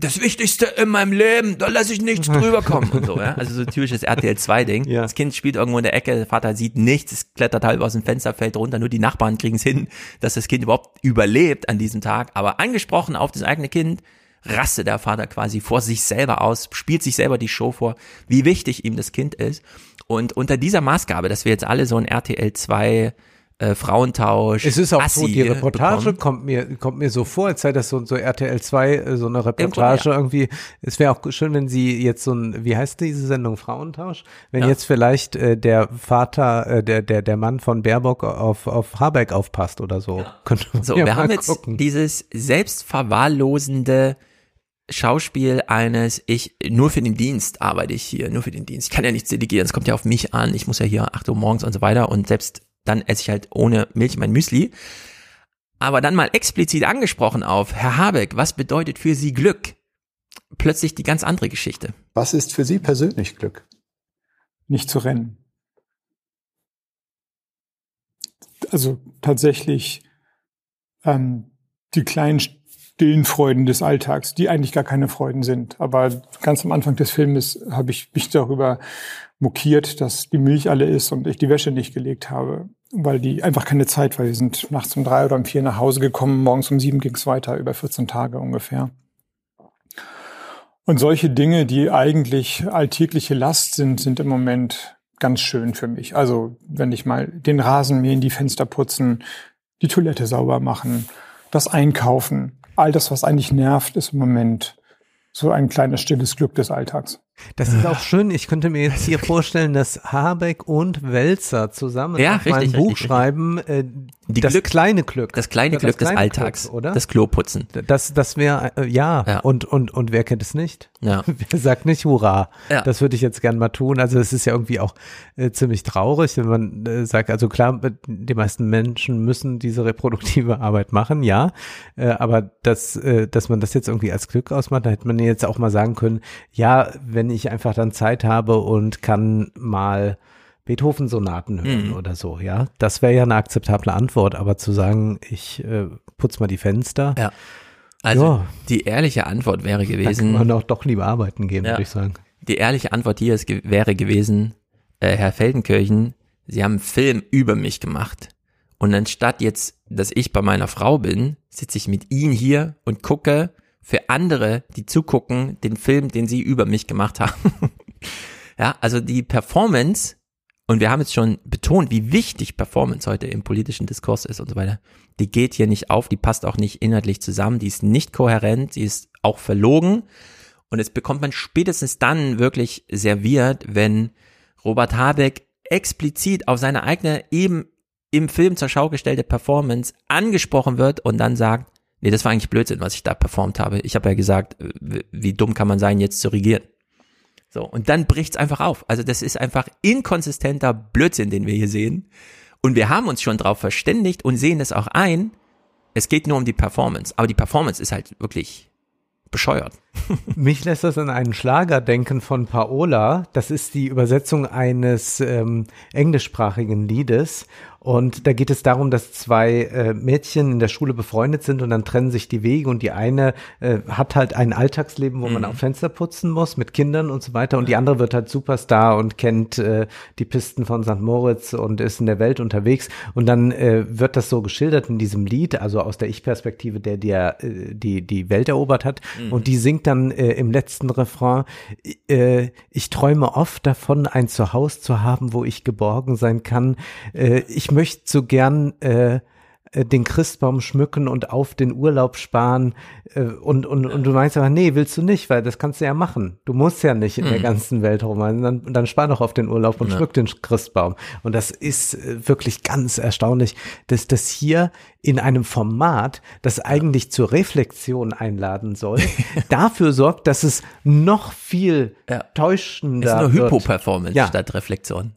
Das Wichtigste in meinem Leben, da lasse ich nichts drüber kommen und so, ja. Also so typisches RTL 2 Ding. Das Kind spielt irgendwo in der Ecke, der Vater sieht nichts, es klettert halb aus dem Fenster, fällt runter, nur die Nachbarn kriegen es hin, dass das Kind überhaupt überlebt an diesem Tag. Aber angesprochen auf das eigene Kind, rastet der Vater quasi vor sich selber aus, spielt sich selber die Show vor, wie wichtig ihm das Kind ist. Und unter dieser Maßgabe, dass wir jetzt alle so ein RTL 2 äh, Frauentausch. Es ist auch so, Assi die Reportage bekommen. kommt mir, kommt mir so vor, als sei das so, so RTL 2, äh, so eine Reportage ja. irgendwie. Es wäre auch schön, wenn sie jetzt so ein, wie heißt diese Sendung, Frauentausch? Wenn Ja. jetzt vielleicht äh, der Vater, äh, der, der, der Mann von Baerbock auf, auf Habeck aufpasst oder so. Könnte man So, ja wir haben jetzt gucken. dieses selbstverwahrlosende Schauspiel eines, ich, nur für den Dienst arbeite ich hier, nur für den Dienst. Ich kann ja nichts delegieren, es kommt ja auf mich an, ich muss ja hier 8 Uhr morgens und so weiter und selbst dann esse ich halt ohne Milch mein Müsli. Aber dann mal explizit angesprochen auf, Herr Habeck, was bedeutet für Sie Glück? Plötzlich die ganz andere Geschichte. Was ist für Sie persönlich Glück? nicht zu rennen. Also tatsächlich ähm, die kleinen stillen Freuden des Alltags, die eigentlich gar keine Freuden sind. Aber ganz am Anfang des Filmes habe ich mich darüber mokiert, dass die Milch alle ist und ich die Wäsche nicht gelegt habe, weil die einfach keine Zeit war. Wir sind nachts um drei oder um vier nach Hause gekommen, morgens um sieben ging es weiter, über 14 Tage ungefähr. Und solche Dinge, die eigentlich alltägliche Last sind, sind im Moment ganz schön für mich. Also wenn ich mal den Rasen mähen, die Fenster putzen, die Toilette sauber machen, das Einkaufen, all das, was eigentlich nervt, ist im Moment so ein kleines stilles Glück des Alltags. Das ist auch schön. Ich könnte mir jetzt hier vorstellen, dass Habeck und Welzer zusammen Ja, mal ein richtig, Buch richtig, schreiben. Äh, Die das Glück- kleine Glück. Das kleine Ja, Glück des kleine Alltags, Glück, oder? das Kloputzen. Das, das wäre, äh, ja. Und, und, und wer kennt es nicht? Ja. Wer sagt nicht Hurra? Ja. Das würde ich jetzt gern mal tun. Also es ist ja irgendwie auch äh, ziemlich traurig, wenn man äh, sagt, also klar, äh, die meisten Menschen müssen diese reproduktive Arbeit machen, ja. Äh, aber das, äh, dass man das jetzt irgendwie als Glück ausmacht, da hätte man jetzt auch mal sagen können, ja, wenn ich einfach dann Zeit habe und kann mal Beethoven-Sonaten hören Mhm. oder so, ja. Das wäre ja eine akzeptable Antwort, aber zu sagen, ich äh, putz mal die Fenster. Ja. Also Ja. die ehrliche Antwort wäre Da gewesen. kann man auch doch lieber arbeiten gehen, Ja. würde ich sagen. Die ehrliche Antwort hier ist, wäre gewesen, äh, Herr Feldenkirchen, Sie haben einen Film über mich gemacht. Und anstatt jetzt, dass ich bei meiner Frau bin, sitze ich mit Ihnen hier und gucke für andere, die zugucken, den Film, den Sie über mich gemacht haben. ja, also die Performance, und wir haben jetzt schon betont, wie wichtig Performance heute im politischen Diskurs ist und so weiter, die geht hier nicht auf, die passt auch nicht inhaltlich zusammen, die ist nicht kohärent, die ist auch verlogen. Und es bekommt man spätestens dann wirklich serviert, wenn Robert Habeck explizit auf seine eigene eben im Film zur Schau gestellte Performance angesprochen wird und dann sagt, nee, das war eigentlich Blödsinn, was ich da performt habe. Ich habe ja gesagt, äh, wie- dumm kann man sein, jetzt zu regieren. So, und dann bricht's einfach auf. Also das ist einfach inkonsistenter Blödsinn, den wir hier sehen. Und wir haben uns schon drauf verständigt und sehen es auch ein. Es geht nur um die Performance. Aber die Performance ist halt wirklich bescheuert. Mich lässt das an einen Schlager denken von Paola. Das ist die Übersetzung eines ähm, englischsprachigen Liedes. Und da geht es darum, dass zwei äh, Mädchen in der Schule befreundet sind und dann trennen sich die Wege und die eine äh, hat halt ein Alltagsleben, wo man Mhm. auch Fenster putzen muss mit Kindern und so weiter und die andere wird halt Superstar und kennt äh, die Pisten von St. Moritz und ist in der Welt unterwegs und dann äh, wird das so geschildert in diesem Lied, also aus der Ich-Perspektive, der, der äh, die die Welt erobert hat Mhm. und die singt dann äh, im letzten Refrain, äh, ich träume oft davon, ein Zuhause zu haben, wo ich geborgen sein kann. Äh, ich möchte so gern äh, äh, den Christbaum schmücken und auf den Urlaub sparen äh, und, und, und du meinst aber, nee, willst du nicht, weil das kannst du ja machen. Du musst ja nicht in der Mhm. ganzen Welt rumreisen, dann, dann spar doch auf den Urlaub und Ja. schmück den Christbaum. Und das ist äh, wirklich ganz erstaunlich, dass das hier in einem Format, das eigentlich zur Reflexion einladen soll, dafür sorgt, dass es noch viel täuschender ist nur wird. Hypo-Performance Ja. statt Reflexion.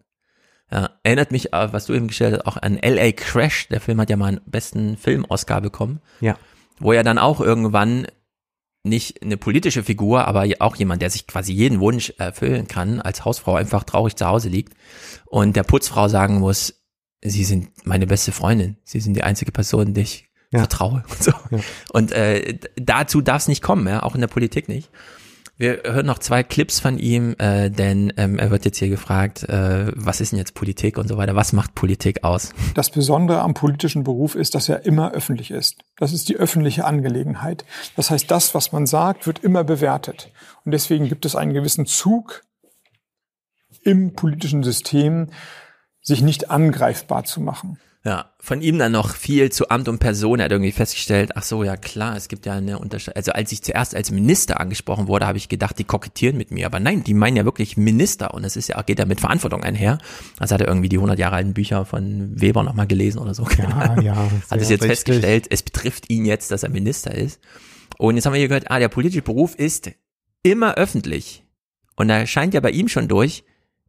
Ja, erinnert mich, äh, was du eben gestellt hast, auch an L.A. Crash. Der Film hat ja mal einen besten Film-Oscar bekommen. Ja. Wo er dann auch irgendwann nicht eine politische Figur, aber auch jemand, der sich quasi jeden Wunsch erfüllen kann, als Hausfrau einfach traurig zu Hause liegt und der Putzfrau sagen muss, Sie sind meine beste Freundin, Sie sind die einzige Person, die ich vertraue. Und, so. und äh, dazu darf es nicht kommen, ja, auch in der Politik nicht. Wir hören noch zwei Clips von ihm, äh, denn ähm, er wird jetzt hier gefragt, äh, was ist denn jetzt Politik und so weiter. Was macht Politik aus? Das Besondere am politischen Beruf ist, dass er immer öffentlich ist. Das ist die öffentliche Angelegenheit. Das heißt, das, was man sagt, wird immer bewertet. Und deswegen gibt es einen gewissen Zug im politischen System, sich nicht angreifbar zu machen. Ja, von ihm dann noch viel zu Amt und Person. Er hat irgendwie festgestellt, ach so, ja klar, es gibt ja eine Unterscheidung. Also als ich zuerst als Minister angesprochen wurde, habe ich gedacht, die kokettieren mit mir. Aber nein, die meinen ja wirklich Minister. Und es ist ja, geht ja mit Verantwortung einher. Also hat er irgendwie die 100 Jahre alten Bücher von Weber nochmal gelesen oder so. Ja, ja, Hat es jetzt richtig. festgestellt, es betrifft ihn jetzt, dass er Minister ist. Und jetzt haben wir hier gehört, ah, der politische Beruf ist immer öffentlich. Und da scheint ja bei ihm schon durch,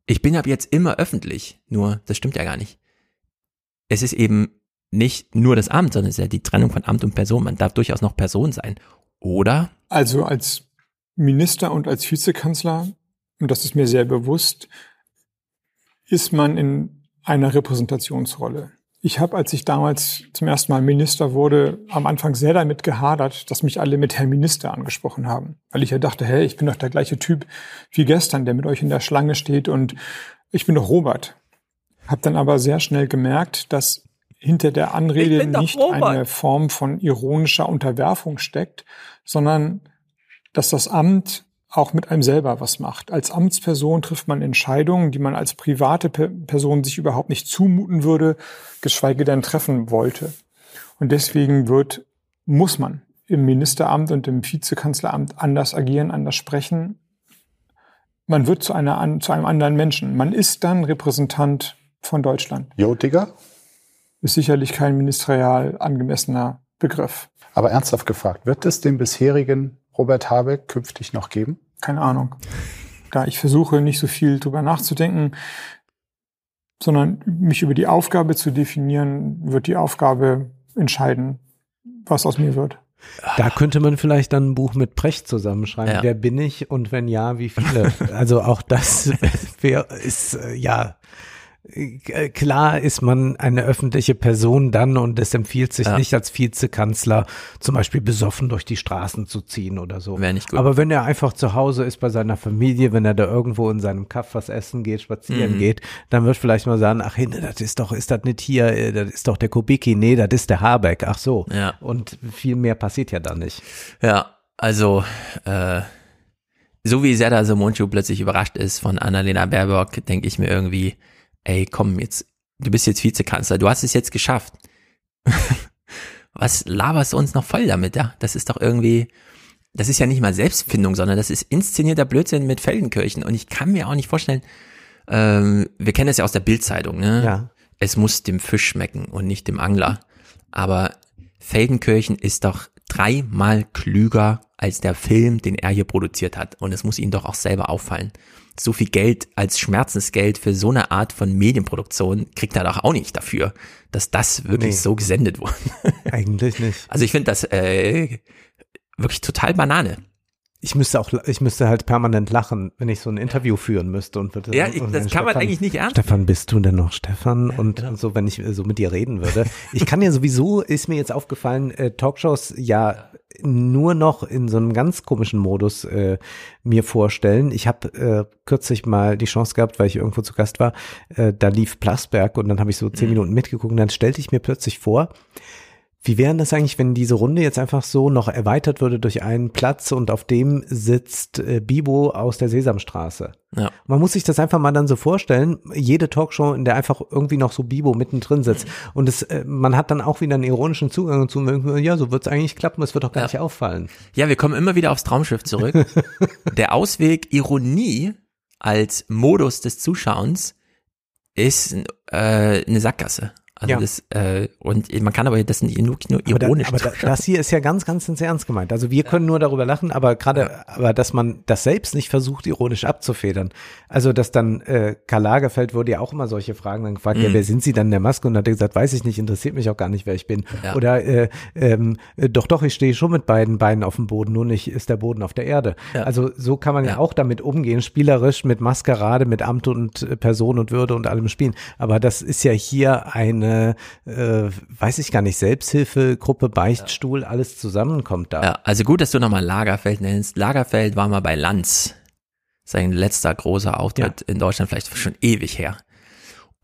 ich bin ab jetzt immer öffentlich. Nur, das stimmt ja gar nicht. Es ist eben nicht nur das Amt, sondern es ist ja die Trennung von Amt und Person. Man darf durchaus noch Person sein. Oder? Also als Minister und als Vizekanzler, und das ist mir sehr bewusst, ist man in einer Repräsentationsrolle. Ich habe, als ich damals zum ersten Mal Minister wurde, am Anfang sehr damit gehadert, dass mich alle mit Herr Minister angesprochen haben. Weil ich ja dachte, hey, ich bin doch der gleiche Typ wie gestern, der mit euch in der Schlange steht und ich bin doch Robert. Hab dann aber sehr schnell gemerkt, dass hinter der Anrede nicht Robert. eine Form von ironischer Unterwerfung steckt, sondern dass das Amt auch mit einem selber was macht. Als Amtsperson trifft man Entscheidungen, die man als private Pe- Person sich überhaupt nicht zumuten würde, geschweige denn treffen wollte. Und deswegen wird, muss man im Ministeramt und im Vizekanzleramt anders agieren, anders sprechen. Man wird zu, einer, zu einem anderen Menschen. Man ist dann Repräsentant von Deutschland. Jo, Digga? Ist sicherlich kein ministerial angemessener Begriff. Aber ernsthaft gefragt, wird es den bisherigen Robert Habeck künftig noch geben? Keine Ahnung. Da ich versuche, nicht so viel drüber nachzudenken, sondern mich über die Aufgabe zu definieren, wird die Aufgabe entscheiden, was aus mir wird. Da könnte man vielleicht dann ein Buch mit Precht zusammenschreiben. Ja. Wer bin ich und wenn ja, wie viele? also auch das wär, ist äh, ja klar ist man eine öffentliche Person dann und es empfiehlt sich Ja. nicht als Vizekanzler zum Beispiel besoffen durch die Straßen zu ziehen oder so. Wäre nicht gut. Aber wenn er einfach zu Hause ist bei seiner Familie, wenn er da irgendwo in seinem Kaff was essen geht, spazieren Mhm. geht, dann wird vielleicht mal sagen, ach Hinde, das ist doch, ist das nicht hier, äh, das ist doch der Kubicki, nee, das ist der Habeck, ach so. Ja. Und viel mehr passiert ja da nicht. Ja, also, äh, so wie Serdar Somuncu plötzlich überrascht ist von Annalena Baerbock, denke ich mir irgendwie, ey, komm, jetzt, du bist jetzt Vizekanzler, du hast es jetzt geschafft. Was laberst du uns noch voll damit, ja? Das ist doch irgendwie, das ist ja nicht mal Selbstfindung, sondern das ist inszenierter Blödsinn mit Feldenkirchen. Und ich kann mir auch nicht vorstellen, ähm, wir kennen das ja aus der Bildzeitung, ne? Ja. Es muss dem Fisch schmecken und nicht dem Angler. Aber Feldenkirchen ist doch dreimal klüger als der Film, den er hier produziert hat. Und es muss ihm doch auch selber auffallen. So viel Geld als Schmerzensgeld für so eine Art von Medienproduktion kriegt er doch auch nicht dafür, dass das wirklich Nee. so gesendet wurde. Eigentlich nicht. Also ich finde das äh, wirklich total Banane. Ich müsste auch, ich müsste halt permanent lachen, wenn ich so ein Interview führen müsste und würde. Ja, ich, und das kann man eigentlich nicht ernst Stefan, bist du denn noch Stefan? und, genau. und so, wenn ich äh, so mit dir reden würde. Ich kann ja sowieso, ist mir jetzt aufgefallen, äh, Talkshows ja nur noch in so einem ganz komischen Modus äh, mir vorstellen. Ich habe äh, kürzlich mal die Chance gehabt, weil ich irgendwo zu Gast war, äh, da lief Plasberg und dann habe ich so zehn Minuten mitgeguckt und dann stellte ich mir plötzlich vor, wie wäre das eigentlich, wenn diese Runde jetzt einfach so noch erweitert würde durch einen Platz und auf dem sitzt äh, Bibo aus der Sesamstraße? Ja. Man muss sich das einfach mal dann so vorstellen, jede Talkshow, in der einfach irgendwie noch so Bibo mittendrin sitzt. Und es, äh, man hat dann auch wieder einen ironischen Zugang zu, ja, so wird es eigentlich klappen, es wird doch gar Ja. nicht auffallen. Ja, wir kommen immer wieder aufs Traumschiff zurück. Der Ausweg Ironie als Modus des Zuschauens ist äh, eine Sackgasse. Also Ja. das, äh, und man kann aber das nicht nur, nur Aber, da, ironisch aber da, zuschauen. das hier ist ja ganz, ganz ins Ernst gemeint. Also wir können nur darüber lachen, aber gerade, aber dass man das selbst nicht versucht, ironisch abzufedern. Also dass dann äh, Karl Lagerfeld wurde ja auch immer solche Fragen dann gefragt, ja, Mhm. wer sind Sie dann in der Maske? Und hat er gesagt, weiß ich nicht, interessiert mich auch gar nicht, wer ich bin. Ja. Oder äh, ähm, äh, doch, doch, ich stehe schon mit beiden Beinen auf dem Boden, nur nicht ist der Boden auf der Erde. Ja. Also so kann man ja. auch damit umgehen, spielerisch mit Maskerade, mit Amt und äh, Person und Würde und allem spielen. Aber das ist ja hier eine, äh, weiß ich gar nicht, Selbsthilfegruppe, Beichtstuhl, alles zusammenkommt da. Ja, also gut, dass du nochmal Lagerfeld nennst. Lagerfeld war mal bei Lanz. Sein letzter großer Auftritt in Deutschland, vielleicht schon ewig her.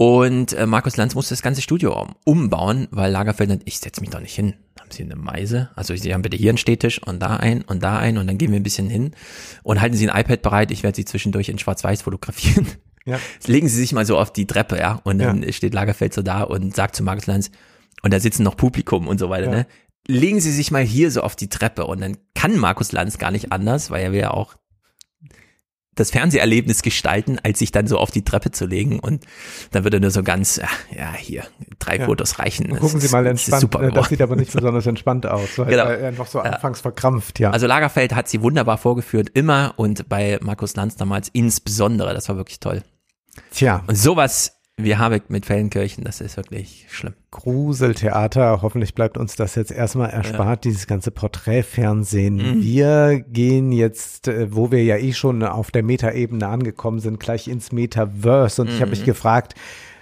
Und äh, Markus Lanz musste das ganze Studio um, umbauen, weil Lagerfeld, ich setze mich doch nicht hin. Haben Sie eine Meise? Also Sie haben bitte hier einen Stehtisch und da ein und da ein und dann gehen wir ein bisschen hin und halten Sie ein iPad bereit. Ich werde Sie zwischendurch in Schwarz-Weiß fotografieren. Ja. Legen Sie sich mal so auf die Treppe, ja, und dann Ja. steht Lagerfeld so da und sagt zu Markus Lanz, und da sitzen noch Publikum und so weiter, Ja. ne? Legen Sie sich mal hier so auf die Treppe und dann kann Markus Lanz gar nicht anders, weil er will ja auch das Fernseherlebnis gestalten, als sich dann so auf die Treppe zu legen und dann würde er nur so ganz, ja, ja hier, drei Ja. Fotos reichen. Und gucken Das Sie mal ist- das ist entspannt, super das sieht aber nicht besonders entspannt aus. So, Genau. Einfach so anfangs verkrampft, ja. Also Lagerfeld hat sie wunderbar vorgeführt, immer und bei Markus Lanz damals insbesondere, das war wirklich toll. Tja. Und sowas wie Habeck mit Fellenkirchen, das ist wirklich schlimm. Gruseltheater. Hoffentlich bleibt uns das jetzt erstmal erspart, dieses ganze Porträtfernsehen. Mhm. Wir gehen jetzt, äh, wo wir ja eh schon auf der Metaebene angekommen sind, gleich ins Metaverse. Und ich habe mich Mhm. gefragt,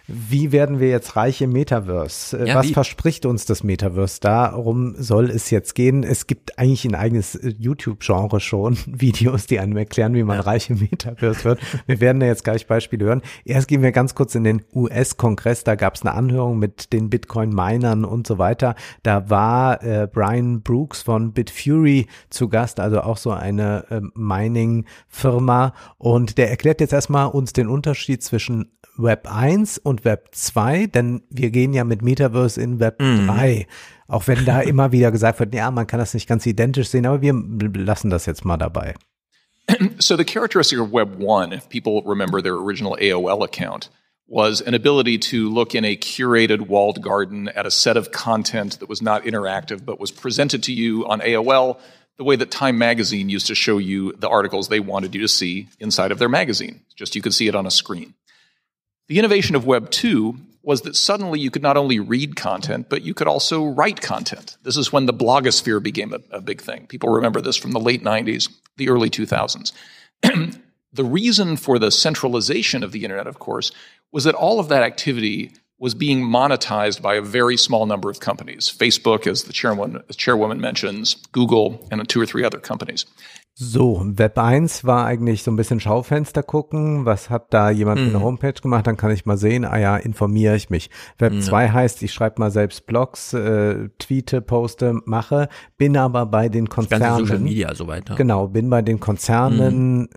wie werden wir jetzt reich im Metaverse? Äh, Ja, Was wie? verspricht uns das Metaverse? Darum soll es jetzt gehen. Es gibt eigentlich ein eigenes äh, YouTube-Genre schon, Videos, die einem erklären, wie man reich im Metaverse wird. Wir werden da jetzt gleich Beispiele hören. Erst gehen wir ganz kurz in den US-Kongress. Da gab es eine Anhörung mit den Bitcoin-Minern und so weiter. Da war äh, Brian Brooks von Bitfury zu Gast, also auch so eine äh, Mining-Firma. Und der erklärt jetzt erstmal uns den Unterschied zwischen Web 1 und Web 2, denn wir gehen ja mit Metaverse in Web Mhm. 3. Auch wenn da immer wieder gesagt wird, ja, man kann das nicht ganz identisch sehen, aber wir lassen das jetzt mal dabei. so the characteristic of Web 1, if people remember their original AOL account, was an ability to look in a curated walled garden at a set of content that was not interactive but was presented to you on AOL the way that Time magazine used to show you the articles they wanted you to see inside of their magazine. Just you could see it on a screen. The innovation of Web 2 was that suddenly you could not only read content, but you could also write content. This is when the blogosphere became a, a big thing. People remember this from the late 90s, the early 2000s. the reason for the centralization of the internet, of course, was that all of that activity was being monetized by a very small number of companies. Facebook, as the chairwoman, chairwoman mentions, Google, and two or three other companies. So, Web 1 war eigentlich so ein bisschen Schaufenster gucken. Was hat da jemand für eine Mhm. Homepage gemacht? Dann kann ich mal sehen, ah ja, informiere ich mich. Web Mhm. 2 heißt, ich schreibe mal selbst Blogs, äh, tweete, poste, mache, bin aber bei den Konzernen. Social Media so weiter. Genau, bin bei den Konzernen, Mhm.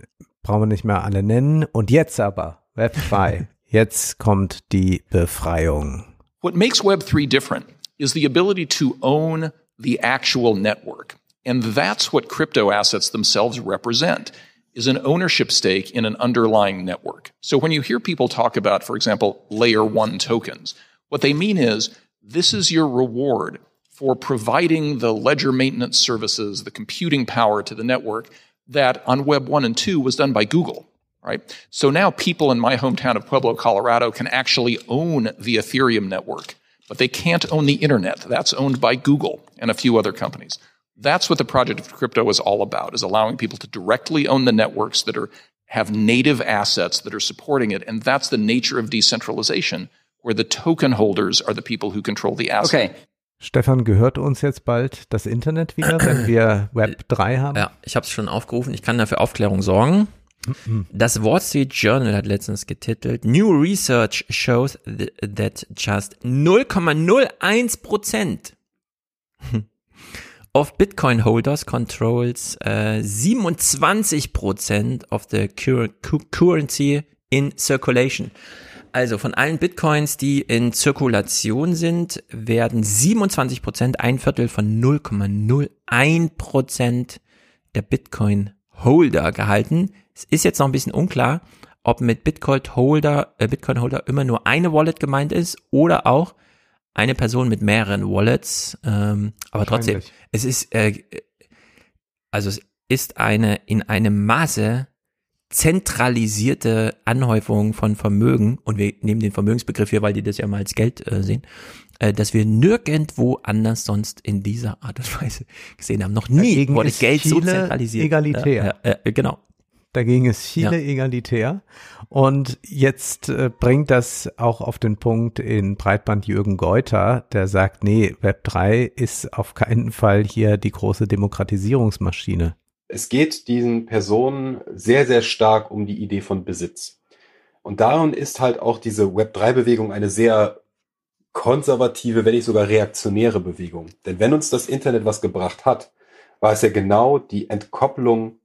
brauchen wir nicht mehr alle nennen. Und jetzt aber, Web 2. jetzt kommt die Befreiung. What makes Web3 different is the ability to own the actual network. And that's what crypto assets themselves represent is an ownership stake in an underlying network. So when you hear people talk about, for example, layer one tokens, what they mean is this is your reward for providing the ledger maintenance services, the computing power to the network that on Web 1 and 2 was done by Google right? So now people in my hometown of Pueblo, Colorado can actually own the Ethereum network, but they can't own the internet. That's owned by Google and a few other companies. That's what the project of crypto is all about, is allowing people to directly own the networks that are have native assets that are supporting it. And that's the nature of decentralization, where the token holders are the people who control the asset. Okay. Stefan, gehört uns jetzt bald das Internet wieder, wenn wir Web 3 haben? Ja, ich habe es schon aufgerufen. Ich kann dafür Aufklärung sorgen. Das Wall Street Journal hat letztens getitelt, New Research shows that just 0,01 Prozent of Bitcoin holders controls uh, 27 Prozent of the cur currency in circulation. Also von allen Bitcoins, die in Zirkulation sind, werden 27 Prozent, ein Viertel von 0,01 Prozent der Bitcoin Holder gehalten. Es ist jetzt noch ein bisschen unklar, ob mit Bitcoin Holder, äh, Bitcoin Holder immer nur eine Wallet gemeint ist oder auch eine Person mit mehreren Wallets. Ähm, aber trotzdem, es ist, äh, also es ist eine in einem Maße zentralisierte Anhäufung von Vermögen, und wir nehmen den Vermögensbegriff hier, weil die das ja mal als Geld äh, sehen, äh, dass wir nirgendwo anders sonst in dieser Art und Weise gesehen haben. Noch nie Dagegen wurde Geld so zentralisiert. egalitär. Äh, genau. Dagegen ist Chile Ja. egalitär. Und jetzt äh, bringt das auch auf den Punkt in Breitband Jürgen Geuter, der sagt, nee, Web 3 ist auf keinen Fall hier die große Demokratisierungsmaschine. Es geht diesen Personen sehr, sehr stark um die Idee von Besitz. Und darin ist halt auch diese Web3-Bewegung eine sehr konservative, wenn nicht sogar reaktionäre Bewegung. Denn wenn uns das Internet was gebracht hat, war es ja genau die Entkopplung,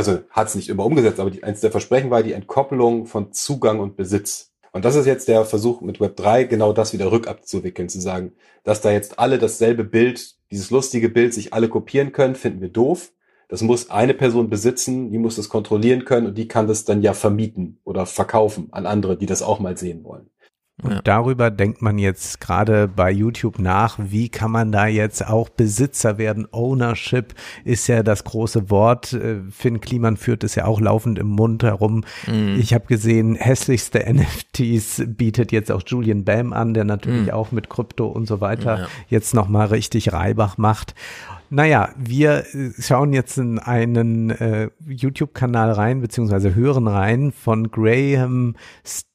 also hat es nicht immer umgesetzt, aber die, eins der Versprechen war die Entkopplung von Zugang und Besitz. Und das ist jetzt der Versuch mit Web3 genau das wieder rückabzuwickeln, zu sagen, dass da jetzt alle dasselbe Bild, dieses lustige Bild sich alle kopieren können, finden wir doof. Das muss eine Person besitzen, die muss das kontrollieren können und die kann das dann ja vermieten oder verkaufen an andere, die das auch mal sehen wollen. Und darüber denkt man jetzt gerade bei YouTube nach, wie kann man da jetzt auch Besitzer werden? Ownership ist ja das große Wort. Äh, Finn Kliman führt es ja auch laufend im Mund herum. Mhm. Ich habe gesehen, hässlichste NFTs bietet jetzt auch Julian Bam an, der natürlich Mhm. auch mit Krypto und so weiter Ja. jetzt nochmal richtig Reibach macht. Naja, wir äh, schauen jetzt in einen äh, YouTube-Kanal rein, beziehungsweise hören rein von Graham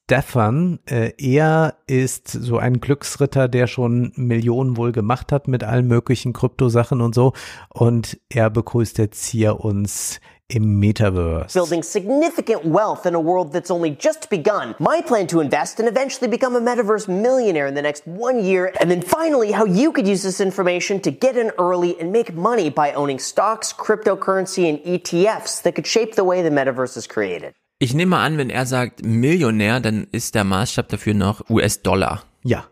Stefan. Äh, er ist so ein Glücksritter, der schon Millionen wohl gemacht hat mit allen möglichen Kryptosachen und so. Und er begrüßt jetzt hier uns im Metaverse. building significant wealth in a world that's only just begun. My plan to invest and eventually become a metaverse millionaire in the next one year. And then finally, how you could use this information to get in early and make money by owning stocks, cryptocurrency, and ETFs that could shape the way the metaverse is created. Ich nehme an, wenn er sagt Millionär, dann ist der Maßstab dafür noch US-Dollar. Ja.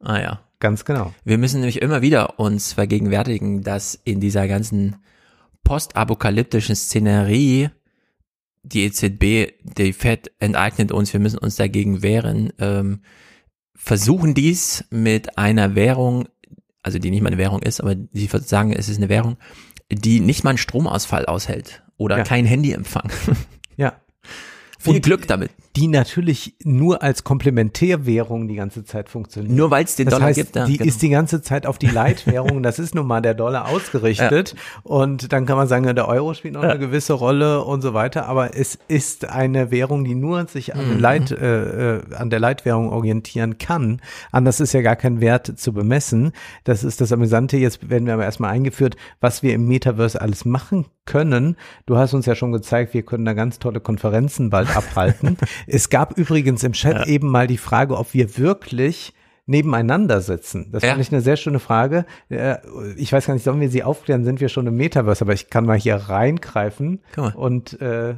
Ah ja. Ganz genau. Wir müssen nämlich immer wieder uns vergegenwärtigen, dass in dieser ganzen postapokalyptischen Szenerie die EZB, die Fed enteignet uns, wir müssen uns dagegen wehren, ähm, versuchen dies mit einer Währung, also die nicht mal eine Währung ist, aber sie sagen, es ist eine Währung, die nicht mal einen Stromausfall aushält oder Ja. kein Handyempfang. Ja. Viel Glück damit. Die natürlich nur als Komplementärwährung die ganze Zeit funktioniert. Nur weil es den das Dollar heißt, gibt, ja, die genau. ist die ganze Zeit auf die Leitwährung, das ist nun mal der Dollar ausgerichtet. Und dann kann man sagen, ja, der Euro spielt noch Ja. eine gewisse Rolle und so weiter. Aber es ist eine Währung, die nur sich an, Mhm. Leit, äh, äh, an der Leitwährung orientieren kann. Anders ist ja gar kein Wert zu bemessen. Das ist das Amüsante. Jetzt werden wir aber erstmal eingeführt, was wir im Metaverse alles machen können. Du hast uns ja schon gezeigt, wir können da ganz tolle Konferenzen bald abhalten. es gab übrigens im Chat Ja. eben mal die Frage, ob wir wirklich nebeneinander sitzen. Das Ja. fand ich eine sehr schöne Frage. Äh, Ich weiß gar nicht, sollen wir sie aufklären? Sind wir schon im Metaverse? Aber ich kann mal hier reingreifen mal. und äh,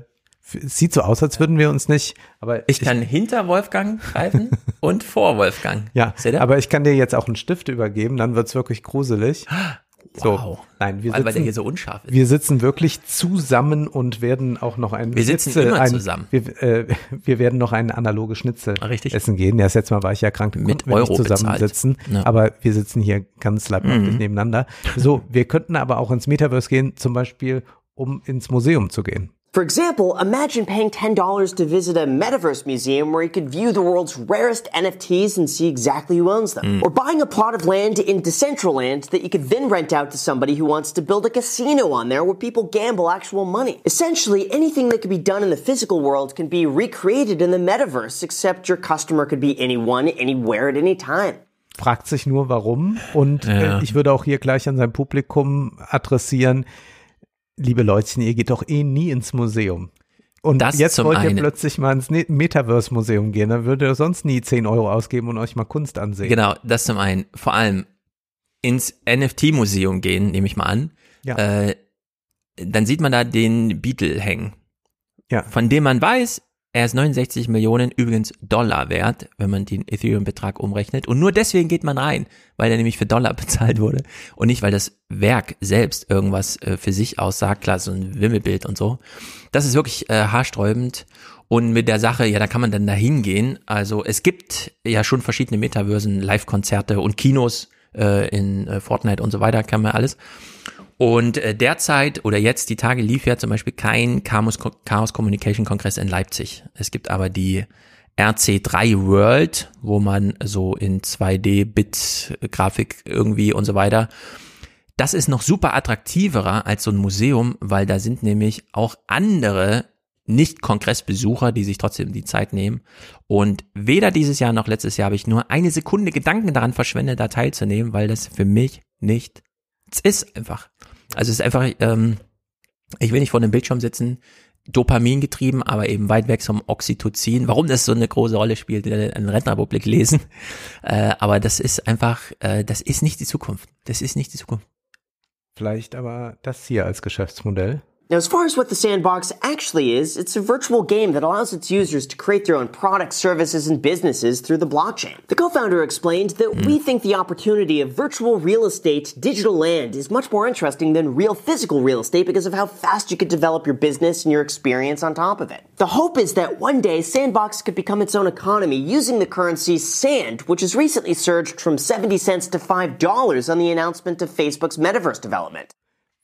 es sieht so aus, als würden wir uns nicht. Aber Ich kann hinter Wolfgang greifen und vor Wolfgang. ja, Seht ihr? aber ich kann dir jetzt auch einen Stift übergeben, dann wird's wirklich gruselig. So, Wow. nein, wir Weil- weil der sitzen, hier so unscharf ist. wir sitzen wirklich zusammen und werden auch noch ein Wir sitzen Schnitzel, immer ein, zusammen. Wir, äh, wir werden noch ein analoges Schnitzel richtig. essen gehen. Ja, das letzte Mal war ich ja krank, Mit Euro nicht zusammensitzen. Ja. Aber wir sitzen hier ganz leibhaftig Mhm. nebeneinander. So, wir könnten aber auch ins Metaverse gehen, zum Beispiel, um ins Museum zu gehen. For example, imagine paying $10 to visit a metaverse museum where you could view the world's rarest NFTs and see exactly who owns them. Hmm. Or buying a plot of land in Decentraland that you could then rent out to somebody who wants to build a casino on there where people gamble actual money. Essentially, anything that could be done in the physical world can be recreated in the metaverse, except your customer could be anyone, anywhere, at any time. fragt sich nur warum. Und Ja. äh, ich würde auch hier gleich an sein Publikum adressieren, liebe Leutchen, ihr geht doch eh nie ins Museum. Und Das jetzt wollt ihr einen. plötzlich mal ins Metaverse-Museum gehen, dann würdet ihr sonst nie 10 Euro ausgeben und euch mal Kunst ansehen. Genau, das zum einen. Vor allem ins NFT-Museum gehen, nehme ich mal an. Ja. Äh, dann sieht man da den Beetle hängen. Ja. Von dem man weiß, er ist 69 Millionen übrigens Dollar wert, wenn man den Ethereum-Betrag umrechnet. Und nur deswegen geht man rein, weil er nämlich für Dollar bezahlt wurde. Und nicht, weil das Werk selbst irgendwas äh, für sich aussagt. Klar, so ein Wimmelbild und so. Das ist wirklich äh, haarsträubend. Und mit der Sache, ja, da kann man dann da hingehen. Also es gibt ja schon verschiedene Metaversen, Live-Konzerte und Kinos äh, in äh, Fortnite und so weiter, kann man alles. Und äh, derzeit oder jetzt die Tage lief ja zum Beispiel kein Chaos, Chaos Communication Kongress in Leipzig. Es gibt aber die RC3 World, wo man so in 2D-Bit-Grafik irgendwie und so weiter. Das ist noch super attraktiverer als so ein Museum, weil da sind nämlich auch andere nicht-Kongressbesucher, die sich trotzdem die Zeit nehmen. Und weder dieses Jahr noch letztes Jahr habe ich nur eine Sekunde Gedanken daran verschwendet, da teilzunehmen, weil das für mich nicht es ist einfach. Also es ist einfach, ähm, ich will nicht vor dem Bildschirm sitzen, Dopamin getrieben, aber eben weit weg vom Oxytocin. Warum das so eine große Rolle spielt, in der lesen. Äh, aber das ist einfach, äh, das ist nicht die Zukunft. Das ist nicht die Zukunft. Vielleicht aber das hier als Geschäftsmodell. Now, as far as what the sandbox actually is, it's a virtual game that allows its users to create their own products, services, and businesses through the blockchain. The co-founder explained that we hmm. think the opportunity of virtual real estate, digital land, is much more interesting than real physical real estate because of how fast you could develop your business and your experience on top of it. The hope is that one day Sandbox could become its own economy using the currency Sand, which has recently surged from 70 cents to $5 on the announcement of Facebook's metaverse development.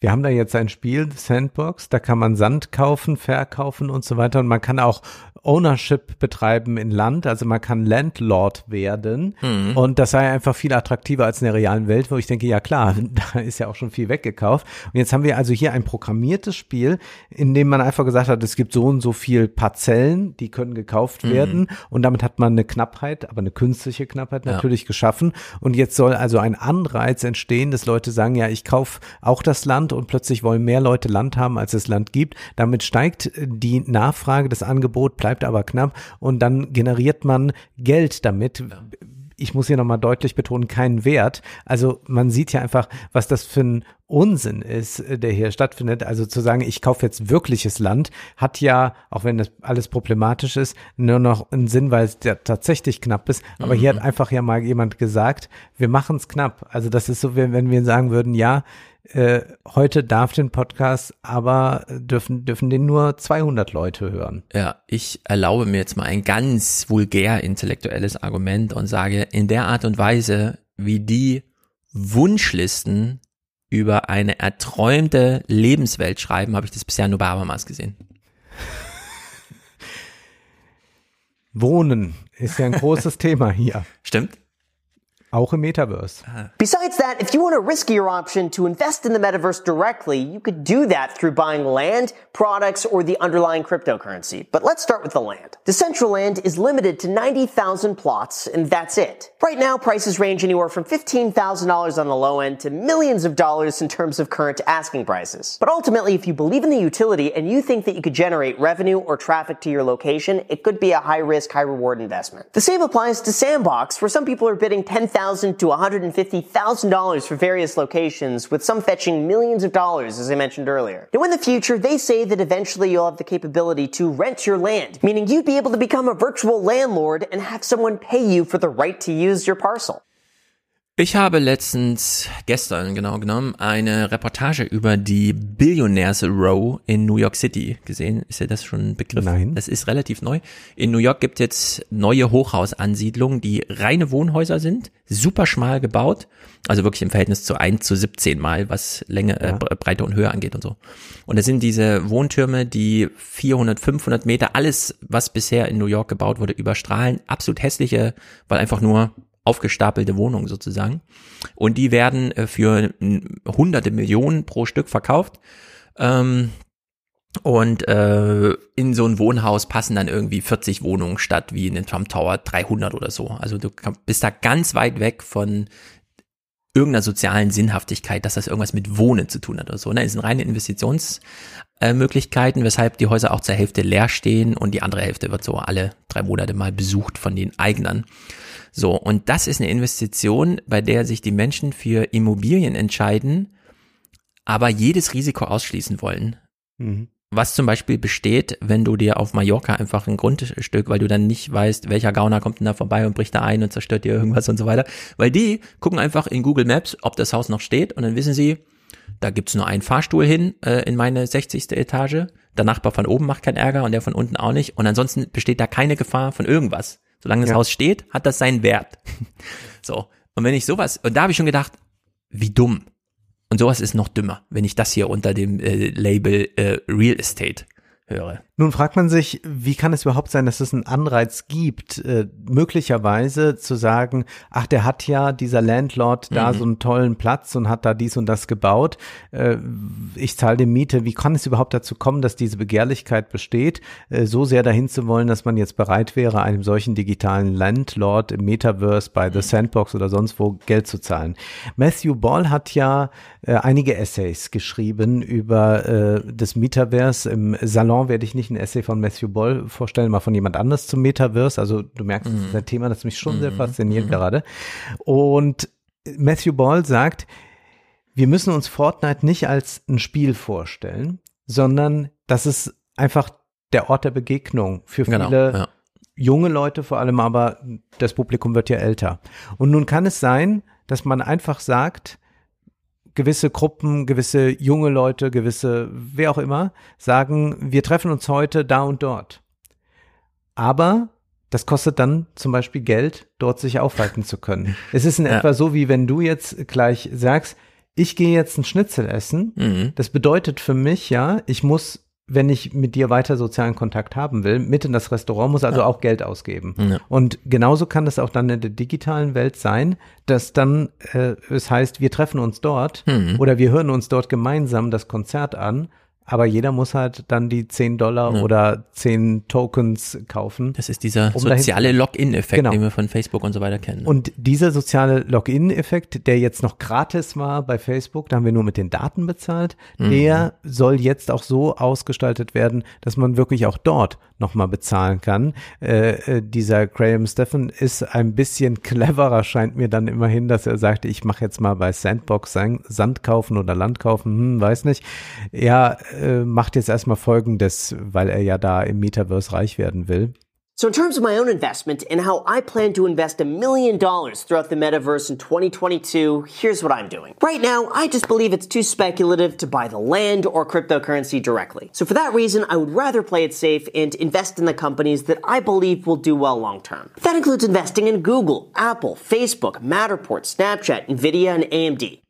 Wir haben da jetzt ein Spiel, Sandbox, da kann man Sand kaufen, verkaufen und so weiter. Und man kann auch Ownership betreiben in Land, also man kann Landlord werden Mhm. und das sei einfach viel attraktiver als in der realen Welt, wo ich denke, ja klar, da ist ja auch schon viel weggekauft und jetzt haben wir also hier ein programmiertes Spiel, in dem man einfach gesagt hat, es gibt so und so viel Parzellen, die können gekauft Mhm. werden und damit hat man eine Knappheit, aber eine künstliche Knappheit Ja. natürlich geschaffen und jetzt soll also ein Anreiz entstehen, dass Leute sagen, ja, ich kaufe auch das Land und plötzlich wollen mehr Leute Land haben, als es Land gibt. Damit steigt die Nachfrage, das Angebot bleibt aber knapp und dann generiert man Geld damit. Ich muss hier nochmal deutlich betonen, keinen Wert. Also man sieht ja einfach, was das für ein Unsinn ist, äh, der hier stattfindet. Also zu sagen, ich kaufe jetzt wirkliches Land, hat ja, auch wenn das alles problematisch ist, nur noch einen Sinn, weil es ja tatsächlich knapp ist. Aber hier hat einfach ja mal jemand gesagt, wir machen es knapp. Also das ist so, wenn wir sagen würden, ja, äh, heute darf den Podcast, aber dürfen, dürfen den nur 200 Leute hören. Ja, ich erlaube mir jetzt mal ein ganz vulgär intellektuelles Argument und sage, in der Art und Weise, wie die Wunschlisten über eine erträumte Lebenswelt schreiben, habe ich das bisher nur bei Habermas gesehen. Wohnen ist ja ein großes Thema hier. Stimmt. Auch im Metaverse. Besides that, if you want a riskier option to invest in the metaverse directly, you could do that through buying land, products, or the underlying cryptocurrency. But let's start with the land. Decentraland is limited to 90,000 plots, and that's it. Right now, prices range anywhere from $15,000 on the low end to millions of dollars in terms of current asking prices. But ultimately, if you believe in the utility and you think that you could generate revenue or traffic to your location, it could be a high risk, high reward investment. The same applies to Sandbox, where some people are bidding $10,000 to $150,000 for various locations, with some fetching millions of dollars, as I mentioned earlier. Now, in the future, they say that eventually you'll have the capability to rent your land, meaning you'd be able to become a virtual landlord and have someone pay you for the right to use your parcel. Ich habe letztens, gestern genau genommen, eine Reportage über die Billionaires Row in New York City gesehen. Ist ja das schon ein Begriff? Nein. Das ist relativ neu. In New York gibt es jetzt neue Hochhausansiedlungen, die reine Wohnhäuser sind, super schmal gebaut, also wirklich im Verhältnis zu 1 zu 17 mal, was Länge, äh, Breite und Höhe angeht und so. Und das sind diese Wohntürme, die 400, 500 Meter, alles, was bisher in New York gebaut wurde, überstrahlen. Absolut hässliche, weil einfach nur aufgestapelte Wohnungen sozusagen. Und die werden äh, für hunderte Millionen pro Stück verkauft. Ähm, und äh, in so ein Wohnhaus passen dann irgendwie 40 Wohnungen statt, wie in den Trump Tower 300 oder so. Also du bist da ganz weit weg von irgendeiner sozialen Sinnhaftigkeit, dass das irgendwas mit Wohnen zu tun hat oder so. Ne? Es sind reine Investitionsmöglichkeiten, äh, weshalb die Häuser auch zur Hälfte leer stehen und die andere Hälfte wird so alle drei Monate mal besucht von den Eignern. So, und das ist eine Investition, bei der sich die Menschen für Immobilien entscheiden, aber jedes Risiko ausschließen wollen. Mhm. Was zum Beispiel besteht, wenn du dir auf Mallorca einfach ein Grundstück, weil du dann nicht weißt, welcher Gauner kommt denn da vorbei und bricht da ein und zerstört dir irgendwas und so weiter. Weil die gucken einfach in Google Maps, ob das Haus noch steht und dann wissen sie, da gibt's nur einen Fahrstuhl hin äh, in meine 60. Etage. Der Nachbar von oben macht keinen Ärger und der von unten auch nicht. Und ansonsten besteht da keine Gefahr von irgendwas. Solange das Ja. Haus steht, hat das seinen Wert. so. Und wenn ich sowas, und da habe ich schon gedacht, wie dumm. Und sowas ist noch dümmer, wenn ich das hier unter dem äh, Label äh, Real Estate höre. Nun fragt man sich, wie kann es überhaupt sein, dass es einen Anreiz gibt, äh, möglicherweise zu sagen, ach, der hat ja, dieser Landlord, da Mhm. so einen tollen Platz und hat da dies und das gebaut. Äh, ich zahle die Miete. Wie kann es überhaupt dazu kommen, dass diese Begehrlichkeit besteht, äh, so sehr dahin zu wollen, dass man jetzt bereit wäre, einem solchen digitalen Landlord im Metaverse bei The Sandbox oder sonst wo Geld zu zahlen? Matthew Ball hat ja äh, einige Essays geschrieben über äh, das Metaverse. Im Salon werde ich nicht ein Essay von Matthew Ball vorstellen, mal von jemand anders zum Metaverse. Also du merkst, das ist ein Thema, das mich schon sehr fasziniert gerade. Und Matthew Ball sagt, wir müssen uns Fortnite nicht als ein Spiel vorstellen, sondern das ist einfach der Ort der Begegnung für viele Genau, ja. junge Leute vor allem, aber das Publikum wird ja älter. Und nun kann es sein, dass man einfach sagt, gewisse Gruppen, gewisse junge Leute, gewisse, wer auch immer, sagen, wir treffen uns heute da und dort. Aber das kostet dann zum Beispiel Geld, dort sich aufhalten zu können. Es ist in Ja. etwa so, wie wenn du jetzt gleich sagst, ich gehe jetzt ein Schnitzel essen. Mhm. Das bedeutet für mich ja, ich muss, wenn ich mit dir weiter sozialen Kontakt haben will, mit in das Restaurant, muss also auch Geld ausgeben. Ja. Und genauso kann es auch dann in der digitalen Welt sein, dass dann äh, es heißt, wir treffen uns dort Mhm. oder wir hören uns dort gemeinsam das Konzert an, aber jeder muss halt dann die 10 Dollar Ja. oder 10 Tokens kaufen. Das ist dieser um soziale. Login-Effekt, Genau. den wir von Facebook und so weiter kennen. Und dieser soziale Login-Effekt, der jetzt noch gratis war bei Facebook, da haben wir nur mit den Daten bezahlt, Mhm. der soll jetzt auch so ausgestaltet werden, dass man wirklich auch dort nochmal bezahlen kann. Äh, äh, dieser Graham Stephan ist ein bisschen cleverer, scheint mir dann immerhin, dass er sagt, ich mache jetzt mal bei Sandbox San- Sand kaufen oder Land kaufen, hm, weiß nicht. Er äh, macht jetzt erstmal Folgendes, weil er ja da im Metaverse reich werden will. So, in terms of my own investment and how I plan to invest a million dollars throughout the metaverse in 2022, here's what I'm doing. Right now, I just believe it's too speculative to buy the land or cryptocurrency directly. So, for that reason, I would rather play it safe and invest in the companies that I believe will do well long term. That includes investing in Google, Apple, Facebook, Matterport, Snapchat, Nvidia, and AMD.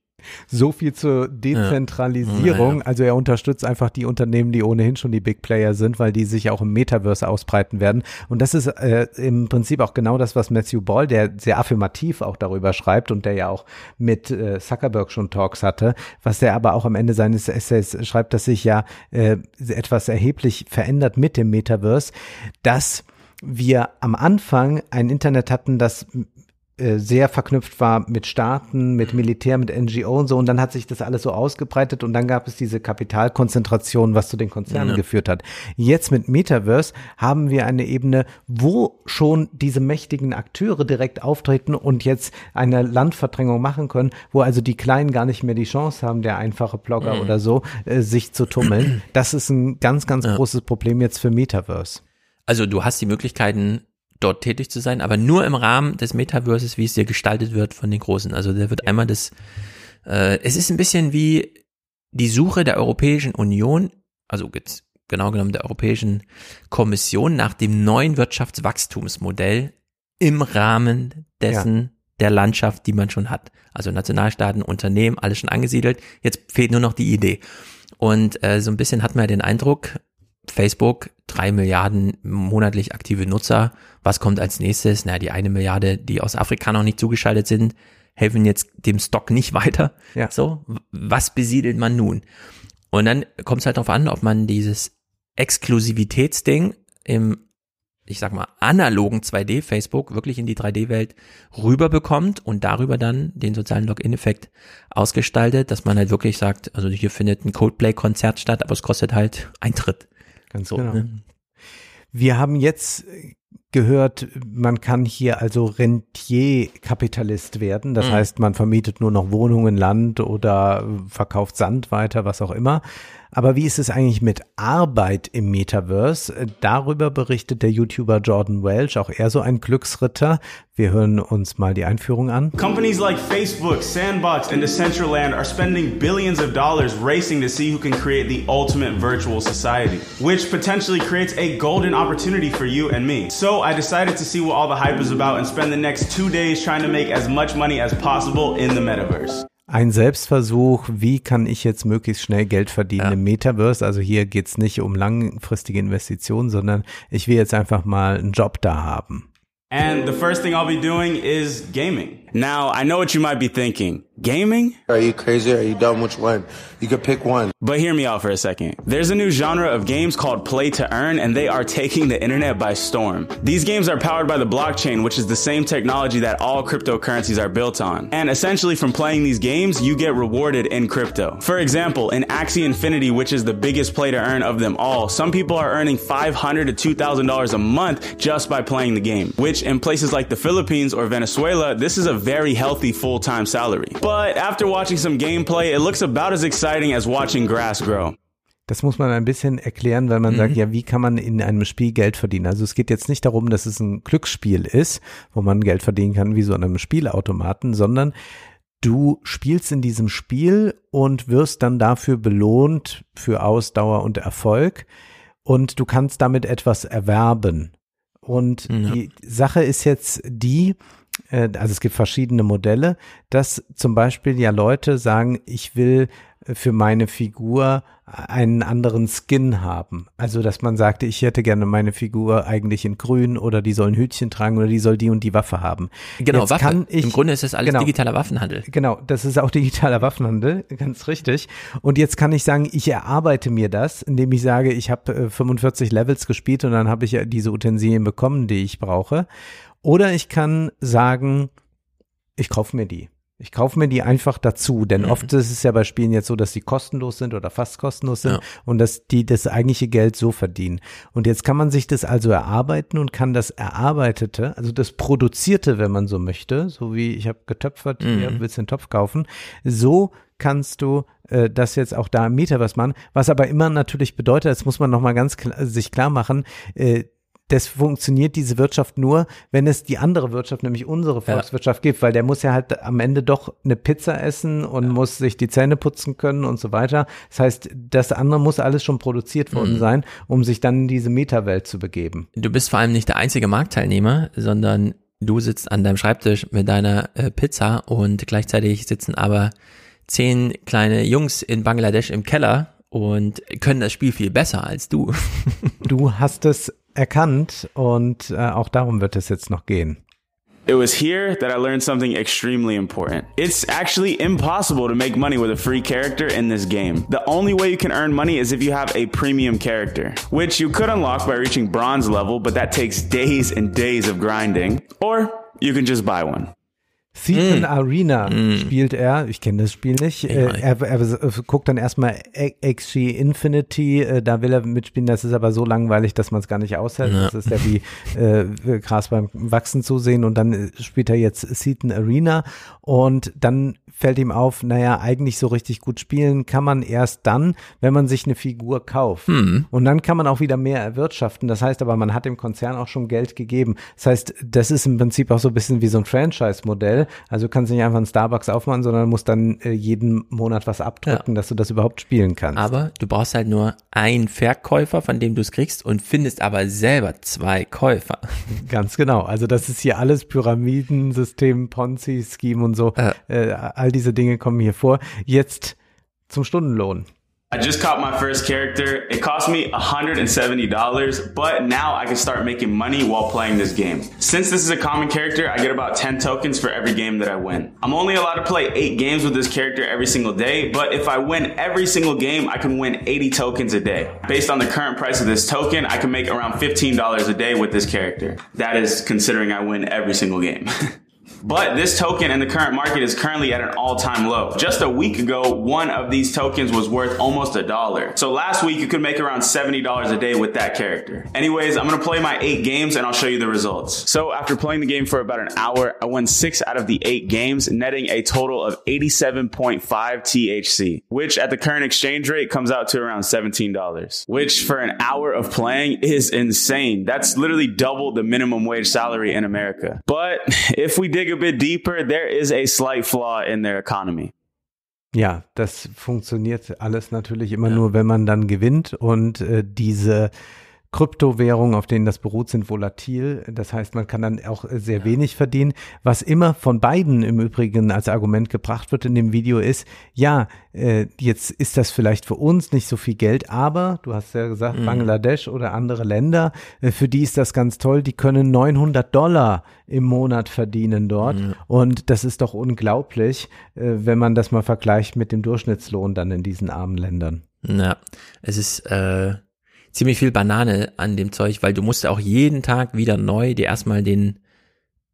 So viel zur Dezentralisierung. Ja, ja. Also er unterstützt einfach die Unternehmen, die ohnehin schon die Big Player sind, weil die sich auch im Metaverse ausbreiten werden. Und das ist äh, im Prinzip auch genau das, was Matthew Ball, der sehr affirmativ auch darüber schreibt und der ja auch mit äh, Zuckerberg schon Talks hatte, was der aber auch am Ende seines Essays schreibt, dass sich ja äh, etwas erheblich verändert mit dem Metaverse, dass wir am Anfang ein Internet hatten, das äh, sehr verknüpft war mit Staaten, mit Militär, mit NGO und so. Und dann hat sich das alles so ausgebreitet und dann gab es diese Kapitalkonzentration, was zu den Konzernen Ja. geführt hat. Jetzt mit Metaverse haben wir eine Ebene, wo schon diese mächtigen Akteure direkt auftreten und jetzt eine Landverdrängung machen können, wo also die Kleinen gar nicht mehr die Chance haben, der einfache Blogger Mhm. oder so, äh, sich zu tummeln. Das ist ein ganz, ganz Ja. großes Problem jetzt für Metaverse. Also du hast die Möglichkeiten dort tätig zu sein, aber nur im Rahmen des Metaverses, wie es dir gestaltet wird von den Großen. Also da wird einmal das, äh, es ist ein bisschen wie die Suche der Europäischen Union, also jetzt genau genommen der Europäischen Kommission nach dem neuen Wirtschaftswachstumsmodell im Rahmen dessen ja. der Landschaft, die man schon hat. Also Nationalstaaten, Unternehmen, alles schon angesiedelt. Jetzt fehlt nur noch die Idee. Und äh, so ein bisschen hat man ja den Eindruck, Facebook, drei Milliarden monatlich aktive Nutzer. Was kommt als nächstes? Naja, die eine Milliarde, die aus Afrika noch nicht zugeschaltet sind, helfen jetzt dem Stock nicht weiter. Ja. So, was besiedelt man nun? Und dann kommt es halt darauf an, ob man dieses Exklusivitätsding im, ich sag mal, analogen 2D Facebook wirklich in die 3D-Welt rüberbekommt und darüber dann den sozialen Login-Effekt ausgestaltet, dass man halt wirklich sagt, also hier findet ein Coldplay-Konzert statt, aber es kostet halt Eintritt. Ganz so. Genau. Ne? Wir haben jetzt gehört, man kann hier also Rentierkapitalist werden. Das mhm. heißt, man vermietet nur noch Wohnungen, Land oder verkauft Sand weiter, was auch immer. Aber wie ist es eigentlich mit Arbeit im Metaverse? Darüber berichtet der YouTuber Jordan Welch, auch er so ein Glücksritter. Wir hören uns mal die Einführung an. Companies like Facebook, Sandbox and Decentraland are spending billions of dollars racing to see who can create the ultimate virtual society, which potentially creates a golden opportunity for you and me. So I decided to see what all the hype is about and spend the next two days trying to make as much money as possible in the metaverse ein Selbstversuch, wie kann ich jetzt möglichst schnell Geld verdienen ja. im Metaverse. Also hier geht's nicht um langfristige Investitionen, sondern ich will jetzt einfach mal einen Job da haben. And the first thing I'll be doing is gaming. Now, I know what you might be thinking. Gaming? Are you crazy? Are you dumb? Which one? You could pick one. But hear me out for a second. There's a new genre of games called play to earn, and they are taking the internet by storm. These games are powered by the blockchain, which is the same technology that all cryptocurrencies are built on. And essentially, from playing these games, you get rewarded in crypto. For example, in Axie Infinity, which is the biggest play to earn of them all, some people are earning $500 to $2,000 a month just by playing the game, which in places like the Philippines or Venezuela, this is a very healthy full-time salary. But after watching some gameplay, it looks about as exciting as watching grass grow. Das muss man ein bisschen erklären, weil man mhm. sagt, ja, wie kann man in einem Spiel Geld verdienen? Also es geht jetzt nicht darum, dass es ein Glücksspiel ist, wo man Geld verdienen kann, wie so an einem Spielautomaten, sondern du spielst in diesem Spiel und wirst dann dafür belohnt für Ausdauer und Erfolg und du kannst damit etwas erwerben. Und ja. die Sache ist jetzt die, also es gibt verschiedene Modelle, dass zum Beispiel ja Leute sagen, ich will für meine Figur einen anderen Skin haben. Also, dass man sagte, ich hätte gerne meine Figur eigentlich in grün oder die soll ein Hütchen tragen oder die soll die und die Waffe haben. Genau, Jetzt Waffe. Ich, Im Grunde ist das alles genau, digitaler Waffenhandel. Genau, das ist auch digitaler Waffenhandel, ganz richtig. Und jetzt kann ich sagen, ich erarbeite mir das, indem ich sage, ich habe 45 Levels gespielt und dann habe ich ja diese Utensilien bekommen, die ich brauche. Oder ich kann sagen, ich kaufe mir die. Ich kaufe mir die einfach dazu, denn mhm. oft ist es ja bei Spielen jetzt so, dass sie kostenlos sind oder fast kostenlos sind ja. und dass die das eigentliche Geld so verdienen. Und jetzt kann man sich das also erarbeiten und kann das Erarbeitete, also das Produzierte, wenn man so möchte, so wie ich habe getöpfert, mhm. hier willst du einen Topf kaufen, so kannst du äh, das jetzt auch da im Metaverse machen, was aber immer natürlich bedeutet, das muss man nochmal ganz klar, sich klar machen, äh, das funktioniert diese Wirtschaft nur, wenn es die andere Wirtschaft, nämlich unsere Volkswirtschaft ja. gibt, weil der muss ja halt am Ende doch eine Pizza essen und ja. muss sich die Zähne putzen können und so weiter. Das heißt, das andere muss alles schon produziert worden mhm. sein, um sich dann in diese Metawelt zu begeben. Du bist vor allem nicht der einzige Marktteilnehmer, sondern du sitzt an deinem Schreibtisch mit deiner äh, Pizza und gleichzeitig sitzen aber zehn kleine Jungs in Bangladesch im Keller und können das Spiel viel besser als du. du hast es erkannt und äh, auch darum wird es jetzt noch gehen. It was here that I learned something extremely important. It's actually impossible to make money with a free character in this game. The only way you can earn money is if you have a premium character, which you could unlock by reaching bronze level, but that takes days and days of grinding, or you can just buy one. Seaton Mm. Arena Mm. spielt er. Ich kenne das Spiel nicht. Ich Äh, er, er, er guckt dann erstmal XG Infinity. Äh, da will er mitspielen. Das ist aber so langweilig, dass man es gar nicht aushält. Ja. Das ist ja wie äh, Gras beim Wachsen zusehen. Und dann äh, spielt er jetzt Seaton Arena. Und dann fällt ihm auf, naja, eigentlich so richtig gut spielen kann man erst dann, wenn man sich eine Figur kauft. Hm. Und dann kann man auch wieder mehr erwirtschaften. Das heißt aber, man hat dem Konzern auch schon Geld gegeben. Das heißt, das ist im Prinzip auch so ein bisschen wie so ein Franchise-Modell. Also du kannst nicht einfach einen Starbucks aufmachen, sondern musst dann äh, jeden Monat was abdrücken, dass du das überhaupt spielen kannst. Aber du brauchst halt nur einen Verkäufer, von dem du es kriegst und findest aber selber zwei Käufer. Ganz genau. Also das ist hier alles Pyramidensystem, Ponzi-Scheme und so. Äh, all diese Dinge kommen hier vor. Jetzt zum Stundenlohn. I just caught my first character. It cost me $170, but now I can start making money while playing this game. Since this is a common character, I get about 10 tokens for every game that I win. I'm only allowed to play 8 games with this character every single day, but if I win every single game, I can win 80 tokens a day. Based on the current price of this token, I can make around $15 a day with this character. That is considering I win every single game. But this token in the current market is currently at an all-time low. Just a week ago, one of these tokens was worth almost a dollar. So last week you could make around $70 a day with that character. Anyways, I'm gonna play my eight games and I'll show you the results. So after playing the game for about an hour, I won six out of the eight games, netting a total of 87.5 THC, which at the current exchange rate comes out to around $17, which for an hour of playing is insane. That's literally double the minimum wage salary in America. But if we dig a bit deeper, there is a slight flaw in their economy. Ja, das funktioniert alles natürlich immer nur, wenn man dann gewinnt und äh, diese Kryptowährungen, auf denen das beruht, sind volatil. Das heißt, man kann dann auch sehr wenig verdienen. Was immer von beiden im Übrigen als Argument gebracht wird in dem Video ist, ja, äh, jetzt ist das vielleicht für uns nicht so viel Geld, aber du hast ja gesagt, Mhm. Bangladesch oder andere Länder, äh, für die ist das ganz toll, die können 900 Dollar im Monat verdienen dort. Mhm. Und das ist doch unglaublich, äh, wenn man das mal vergleicht mit dem Durchschnittslohn dann in diesen armen Ländern. Ja, es ist äh, ziemlich viel Banane an dem Zeug, weil du musst auch jeden Tag wieder neu dir erstmal den,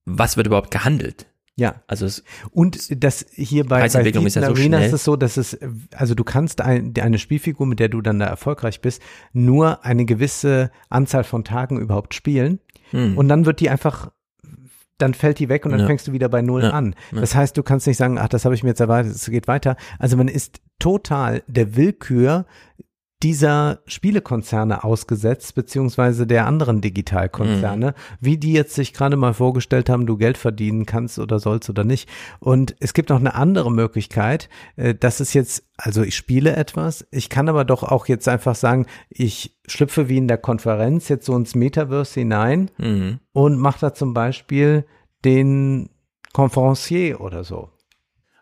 was wird überhaupt gehandelt? Ja. Also es, Und das hier bei, bei ist ja so Arena ist es so, dass es, also du kannst ein, eine Spielfigur, mit der du dann da erfolgreich bist, nur eine gewisse Anzahl von Tagen überhaupt spielen. Hm. Und dann wird die einfach, dann fällt die weg und dann Ja. fängst du wieder bei Null Ja. an. Das heißt, du kannst nicht sagen, ach, das habe ich mir jetzt erwartet, es geht weiter. Also man ist total der Willkür dieser Spielekonzerne ausgesetzt, beziehungsweise der anderen Digitalkonzerne, wie die jetzt sich gerade mal vorgestellt haben, du Geld verdienen kannst oder sollst oder nicht. Und es gibt noch eine andere Möglichkeit, äh, das ist jetzt, also ich spiele etwas, ich kann aber doch auch jetzt einfach sagen, ich schlüpfe wie in der Konferenz jetzt so ins Metaverse hinein Mhm. und mache da zum Beispiel den Conferencier oder so.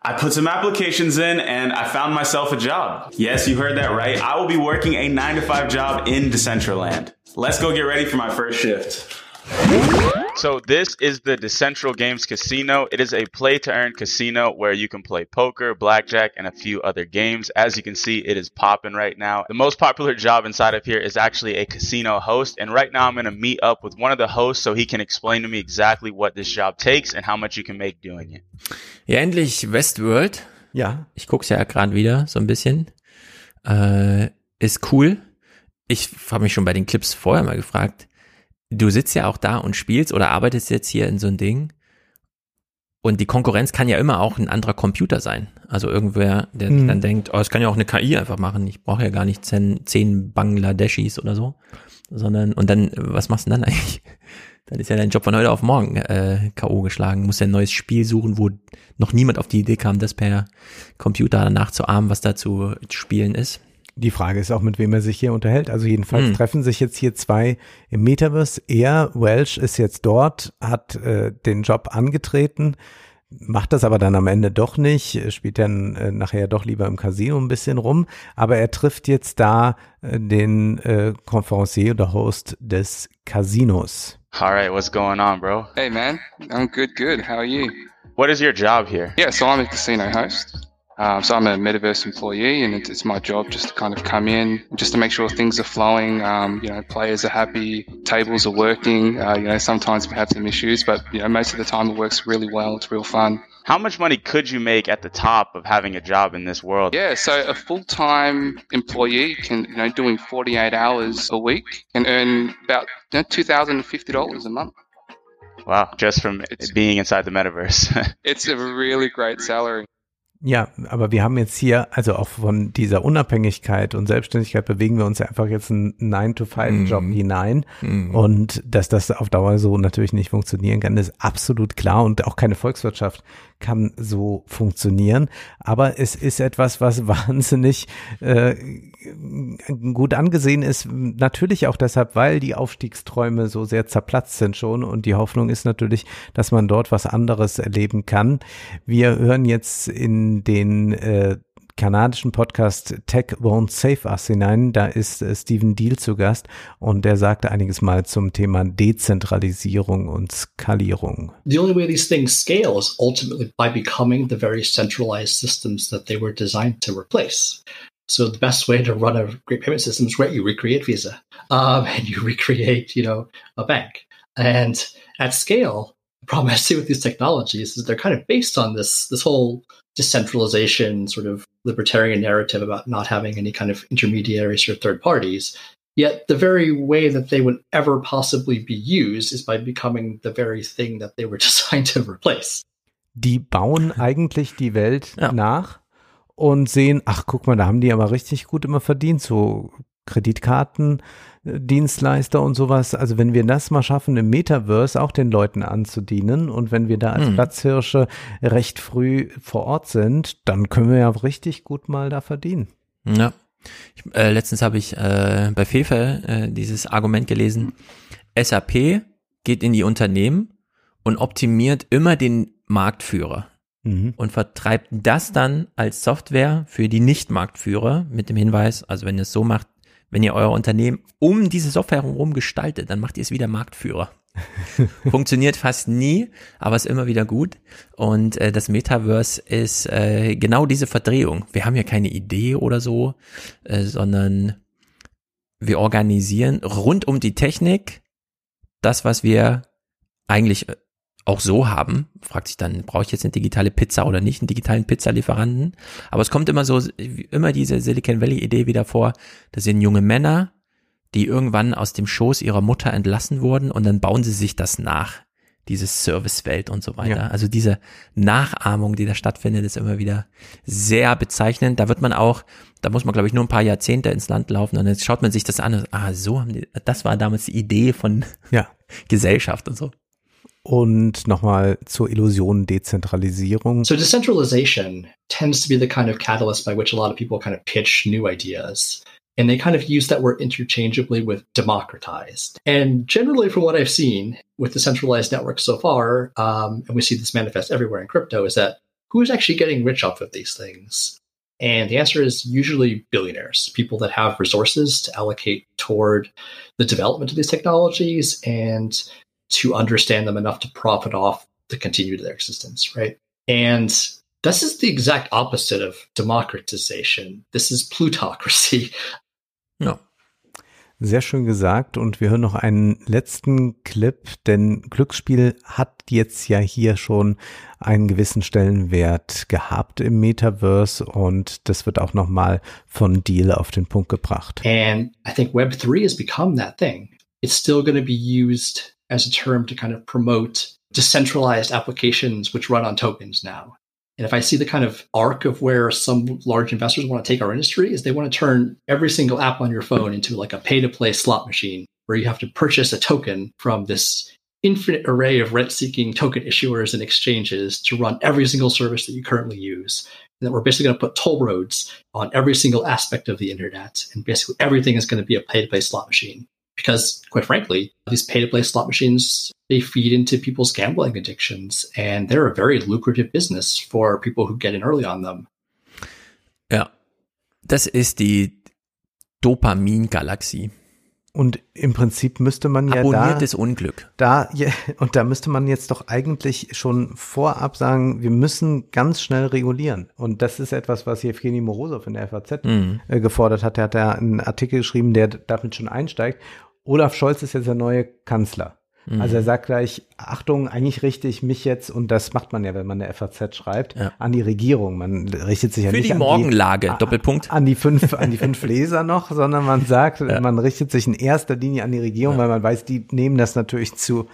I put some applications in and I found myself a job. Yes, you heard that right. I will be working a 9 to 5 job in Decentraland. Let's go get ready for my first shift. So this is the Decentral Games Casino. It is a play to earn casino where you can play poker, blackjack, and a few other games. As you can see, it is popping right now. The most popular job inside of here is actually a casino host. And right now I'm going to meet up with one of the hosts so he can explain to me exactly what this job takes and how much you can make doing it. Ja, endlich Westworld. Ja. Ich guck's ja gerade wieder so ein bisschen. Äh, ist cool. Ich habe mich schon bei den Clips vorher mal gefragt. Du sitzt ja auch da und spielst oder arbeitest jetzt hier in so ein Ding. Und die Konkurrenz kann ja immer auch ein anderer Computer sein. Also irgendwer, der Mhm. dann denkt, oh, es kann ja auch eine KI einfach machen. Ich brauche ja gar nicht zehn, zehn Bangladeschis oder so. Sondern, und dann, was machst du denn dann eigentlich? Dann ist ja dein Job von heute auf morgen äh, K.O. geschlagen. Musst ja ein neues Spiel suchen, wo noch niemand auf die Idee kam, das per Computer nachzuahmen, was da zu spielen ist. Die Frage ist auch, mit wem er sich hier unterhält. Also jedenfalls Hm. treffen sich jetzt hier zwei im Metaverse. Er, Welsh, ist jetzt dort, hat äh, den Job angetreten, macht das aber dann am Ende doch nicht, spielt dann äh, nachher doch lieber im Casino ein bisschen rum. Aber er trifft jetzt da äh, den äh, Conferencier oder Host des Casinos. All right, what's going on, bro? Hey man, I'm good, good. How are you? What is your job here? Yeah, so I'm a casino host. Um, so I'm a Metaverse employee, and it's, it's, my job just to kind of come in, just to make sure things are flowing. Um, you know, players are happy, tables are working. Uh, you know, sometimes we have some issues, but you know, most of the time it works really well. It's real fun. How much money could you make at the top of having a job in this world? Yeah, so a full-time employee can, you know, doing 48 hours a week can earn about you know, $2,050 a month. Wow, just from it's, being inside the metaverse. it's a really great salary. Ja, aber wir haben jetzt hier, also auch von dieser Unabhängigkeit und Selbstständigkeit bewegen wir uns einfach jetzt einen 9-to-5-Job mhm. hinein. Mhm. Und dass das auf Dauer so natürlich nicht funktionieren kann, ist absolut klar. Und auch keine Volkswirtschaft kann so funktionieren. Aber es ist etwas, was wahnsinnig äh, gut angesehen ist. Natürlich auch deshalb, weil die Aufstiegsträume so sehr zerplatzt sind schon. Und die Hoffnung ist natürlich, dass man dort was anderes erleben kann. Wir hören jetzt in den äh, kanadischen Podcast Tech Won't Save Us hinein. Da ist äh, Stephen Deal zu Gast und der sagte einiges mal zum Thema Dezentralisierung und Skalierung. The only way these things scale is ultimately by becoming the very centralized systems that they were designed to replace. So the best way to run a great payment system is great. You recreate Visa, um, and you recreate, you know, a bank. And at scale, the problem I see with these technologies is they're kind of based on this this whole decentralization sort of libertarian narrative about not having any kind of intermediaries or third parties. Yet the very way that they would ever possibly be used is by becoming the very thing that they were designed to replace. Die bauen eigentlich die Welt ja. nach und sehen, ach guck mal, da haben die aber richtig gut immer verdient, so Kreditkarten, Dienstleister und sowas. Also wenn wir das mal schaffen, im Metaverse auch den Leuten anzudienen und wenn wir da als hm. Platzhirsche recht früh vor Ort sind, dann können wir ja richtig gut mal da verdienen. Ja. Ich, äh, letztens habe ich äh, bei Fefe äh, dieses Argument gelesen. SAP geht in die Unternehmen und optimiert immer den Marktführer mhm. und vertreibt das dann als Software für die Nicht-Marktführer mit dem Hinweis, also wenn ihr es so macht, wenn ihr euer Unternehmen um diese Software herum gestaltet, dann macht ihr es wieder Marktführer. Funktioniert fast nie, aber ist immer wieder gut. Und äh, das Metaverse ist äh, genau diese Verdrehung. Wir haben ja keine Idee oder so, äh, sondern wir organisieren rund um die Technik das, was wir eigentlich äh, auch so haben, fragt sich dann, brauche ich jetzt eine digitale Pizza oder nicht, einen digitalen Pizzalieferanten? Aber es kommt immer so, immer diese Silicon Valley Idee wieder vor, das sind junge Männer, die irgendwann aus dem Schoß ihrer Mutter entlassen wurden und dann bauen sie sich das nach, dieses Servicewelt und so weiter. Ja. Also diese Nachahmung, die da stattfindet, ist immer wieder sehr bezeichnend. Da wird man auch, da muss man glaube ich nur ein paar Jahrzehnte ins Land laufen und jetzt schaut man sich das an und, ah, so haben die, das war damals die Idee von ja. Gesellschaft und so. Und nochmal zur Illusion Dezentralisierung. So decentralization tends to be the kind of catalyst by which a lot of people kind of pitch new ideas. And they kind of use that word interchangeably with democratized. And generally, from what I've seen with the centralized networks so far, um, and we see this manifest everywhere in crypto, is that who is actually getting rich off of these things? And the answer is usually billionaires, people that have resources to allocate toward the development of these technologies and to understand them enough to profit off to continue their existence, right? And this is the exact opposite of democratization. This is plutocracy. Ja. Sehr schön gesagt. Und wir hören noch einen letzten Clip, denn Glücksspiel hat jetzt ja hier schon einen gewissen Stellenwert gehabt im Metaverse und das wird auch nochmal von Deal auf den Punkt gebracht. And I think Web3 has become that thing. It's still going to be used as a term to kind of promote decentralized applications which run on tokens now. And if I see the kind of arc of where some large investors want to take our industry is they want to turn every single app on your phone into like a pay to play slot machine where you have to purchase a token from this infinite array of rent seeking token issuers and exchanges to run every single service that you currently use. And that we're basically going to put toll roads on every single aspect of the internet. And basically everything is going to be a pay to play slot machine because quite frankly these pay to play slot machines they feed into people's gambling addictions and they're a very lucrative business for people who get in early on them ja das ist die Dopamin-Galaxie Und im Prinzip müsste man ja Abonniertes da, Unglück. Da, ja, und da müsste man jetzt doch eigentlich schon vorab sagen, wir müssen ganz schnell regulieren. Und das ist etwas, was Evgeny Morozov in der FAZ Mhm. äh, gefordert hat. Der hat da einen Artikel geschrieben, der damit schon einsteigt. Olaf Scholz ist jetzt der neue Kanzler. Mhm. Also er sagt gleich, Achtung, eigentlich richte ich mich jetzt, und das macht man ja, wenn man eine FAZ schreibt, Ja. an die Regierung. Man richtet sich ja Für nicht die an Morgenlage, die, Doppelpunkt. an die fünf, an die fünf Leser noch, sondern man sagt, man richtet sich in erster Linie an die Regierung, weil man weiß, die nehmen das natürlich zu,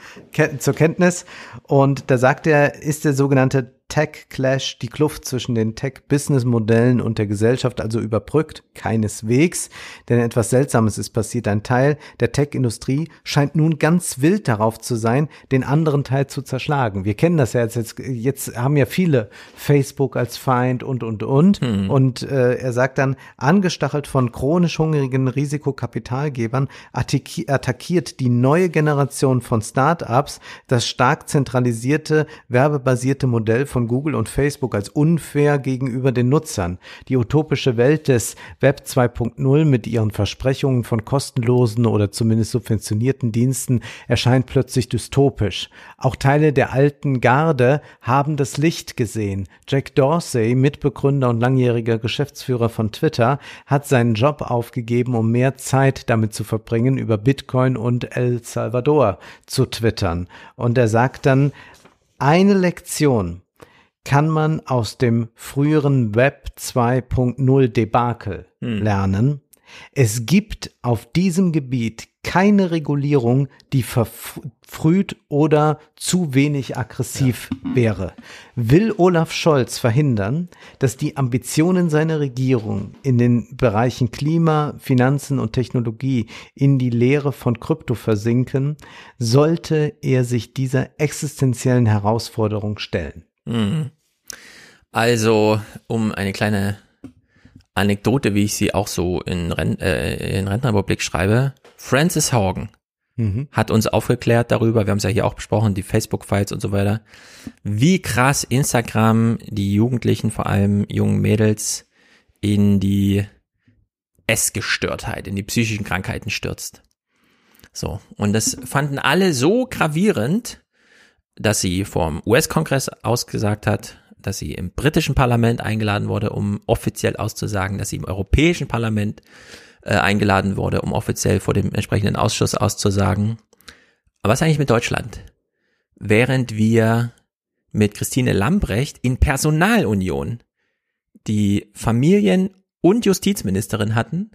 zur Kenntnis. Und da sagt er, ist der sogenannte Tech-Clash, die Kluft zwischen den Tech-Business-Modellen und der Gesellschaft also überbrückt? Keineswegs, denn etwas Seltsames ist passiert. Ein Teil der Tech-Industrie scheint nun ganz wild darauf zu sein, den anderen Teil zu zerschlagen. Wir kennen das ja jetzt, jetzt, jetzt haben ja viele Facebook als Feind und, und, und. Und äh, er sagt dann, angestachelt von chronisch hungrigen Risikokapitalgebern attacki attackiert die neue Generation von Start-ups das stark zentralisierte, werbebasierte Modell von Google und Facebook als unfair gegenüber den Nutzern. Die utopische Welt des Web 2.0 mit ihren Versprechungen von kostenlosen oder zumindest subventionierten Diensten erscheint plötzlich dystopisch. Auch Teile der alten Garde haben das Licht gesehen. Jack Dorsey, Mitbegründer und langjähriger Geschäftsführer von Twitter, hat seinen Job aufgegeben, um mehr Zeit damit zu verbringen, über Bitcoin und El Salvador zu twittern. Und er sagt dann, eine Lektion kann man aus dem früheren Web 2.0 Debakel lernen. Es gibt auf diesem Gebiet keine Regulierung, die verfrüht oder zu wenig aggressiv wäre. Will Olaf Scholz verhindern, dass die Ambitionen seiner Regierung in den Bereichen Klima, Finanzen und Technologie in die Leere von Krypto versinken, sollte er sich dieser existenziellen Herausforderung stellen. Mhm. Also, um eine kleine Anekdote, wie ich sie auch so in, Ren äh, in Rentenrepublik schreibe. Francis Haugen Mhm. hat uns aufgeklärt darüber, wir haben es ja hier auch besprochen, die Facebook-Files und so weiter, wie krass Instagram die Jugendlichen, vor allem jungen Mädels, in die Essgestörtheit, in die psychischen Krankheiten stürzt. So, und das fanden alle so gravierend, dass sie vom US-Kongress ausgesagt hat, dass sie im britischen Parlament eingeladen wurde, um offiziell auszusagen, dass sie im europäischen Parlament äh, eingeladen wurde, um offiziell vor dem entsprechenden Ausschuss auszusagen. Aber was eigentlich mit Deutschland? Während wir mit Christine Lambrecht in Personalunion die Familien- und Justizministerin hatten,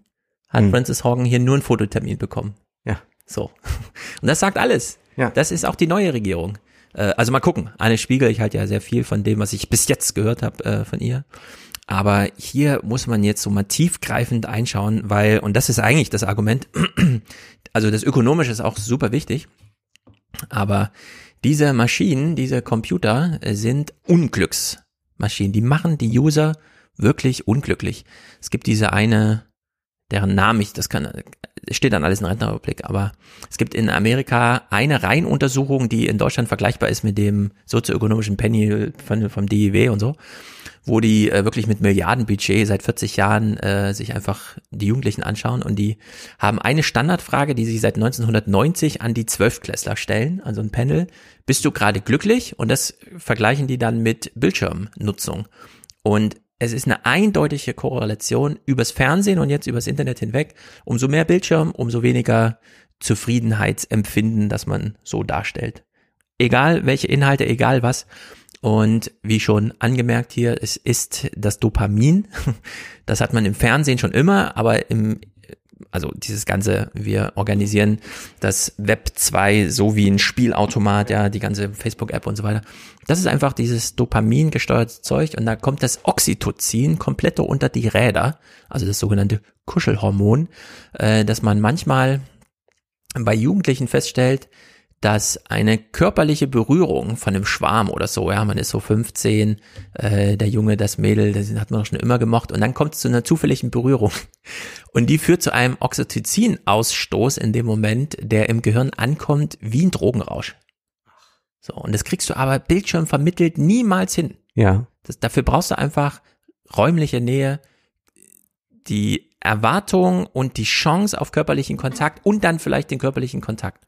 hat Hm. Francis Horgan hier nur einen Fototermin bekommen. Ja. So. Und das sagt alles. Ja. Das ist auch die neue Regierung. Äh, also mal gucken. Anne Spiegel, ich halte ja sehr viel von dem, was ich bis jetzt gehört habe äh, von ihr. Aber hier muss man jetzt so mal tiefgreifend einschauen, weil, und das ist eigentlich das Argument, also das Ökonomische ist auch super wichtig, aber diese Maschinen, diese Computer äh, sind Unglücksmaschinen. Die machen die User wirklich unglücklich. Es gibt diese eine, deren Namen ich, das kann, steht dann alles in Rentenrepublik, aber es gibt in Amerika eine Reihenuntersuchung, die in Deutschland vergleichbar ist mit dem sozioökonomischen Penny von, vom DIW und so, wo die äh, wirklich mit Milliardenbudget seit 40 Jahren äh, sich einfach die Jugendlichen anschauen und die haben eine Standardfrage, die sie seit 1990 an die Zwölftklässler stellen, also ein Panel. Bist du gerade glücklich? Und das vergleichen die dann mit Bildschirmnutzung. Und es ist eine eindeutige Korrelation übers Fernsehen und jetzt übers Internet hinweg. Umso mehr Bildschirm, umso weniger Zufriedenheitsempfinden, das man so darstellt. Egal welche Inhalte, egal was. Und wie schon angemerkt hier, es ist das Dopamin. Das hat man im Fernsehen schon immer, aber im, also dieses ganze, wir organisieren das Web 2 so wie ein Spielautomat, ja, die ganze Facebook-App und so weiter. Das ist einfach dieses Dopamin gesteuerte Zeug und da kommt das Oxytocin komplett unter die Räder, also das sogenannte Kuschelhormon, äh, dass man manchmal bei Jugendlichen feststellt, dass eine körperliche Berührung von einem Schwarm oder so, ja, man ist so 15, äh, der Junge, das Mädel, das hat man doch schon immer gemocht und dann kommt es zu einer zufälligen Berührung und die führt zu einem Oxytocin-Ausstoß in dem Moment, der im Gehirn ankommt wie ein Drogenrausch. So, und das kriegst du aber Bildschirm vermittelt niemals hin. Ja. Das, dafür brauchst du einfach räumliche Nähe, die Erwartung und die Chance auf körperlichen Kontakt und dann vielleicht den körperlichen Kontakt.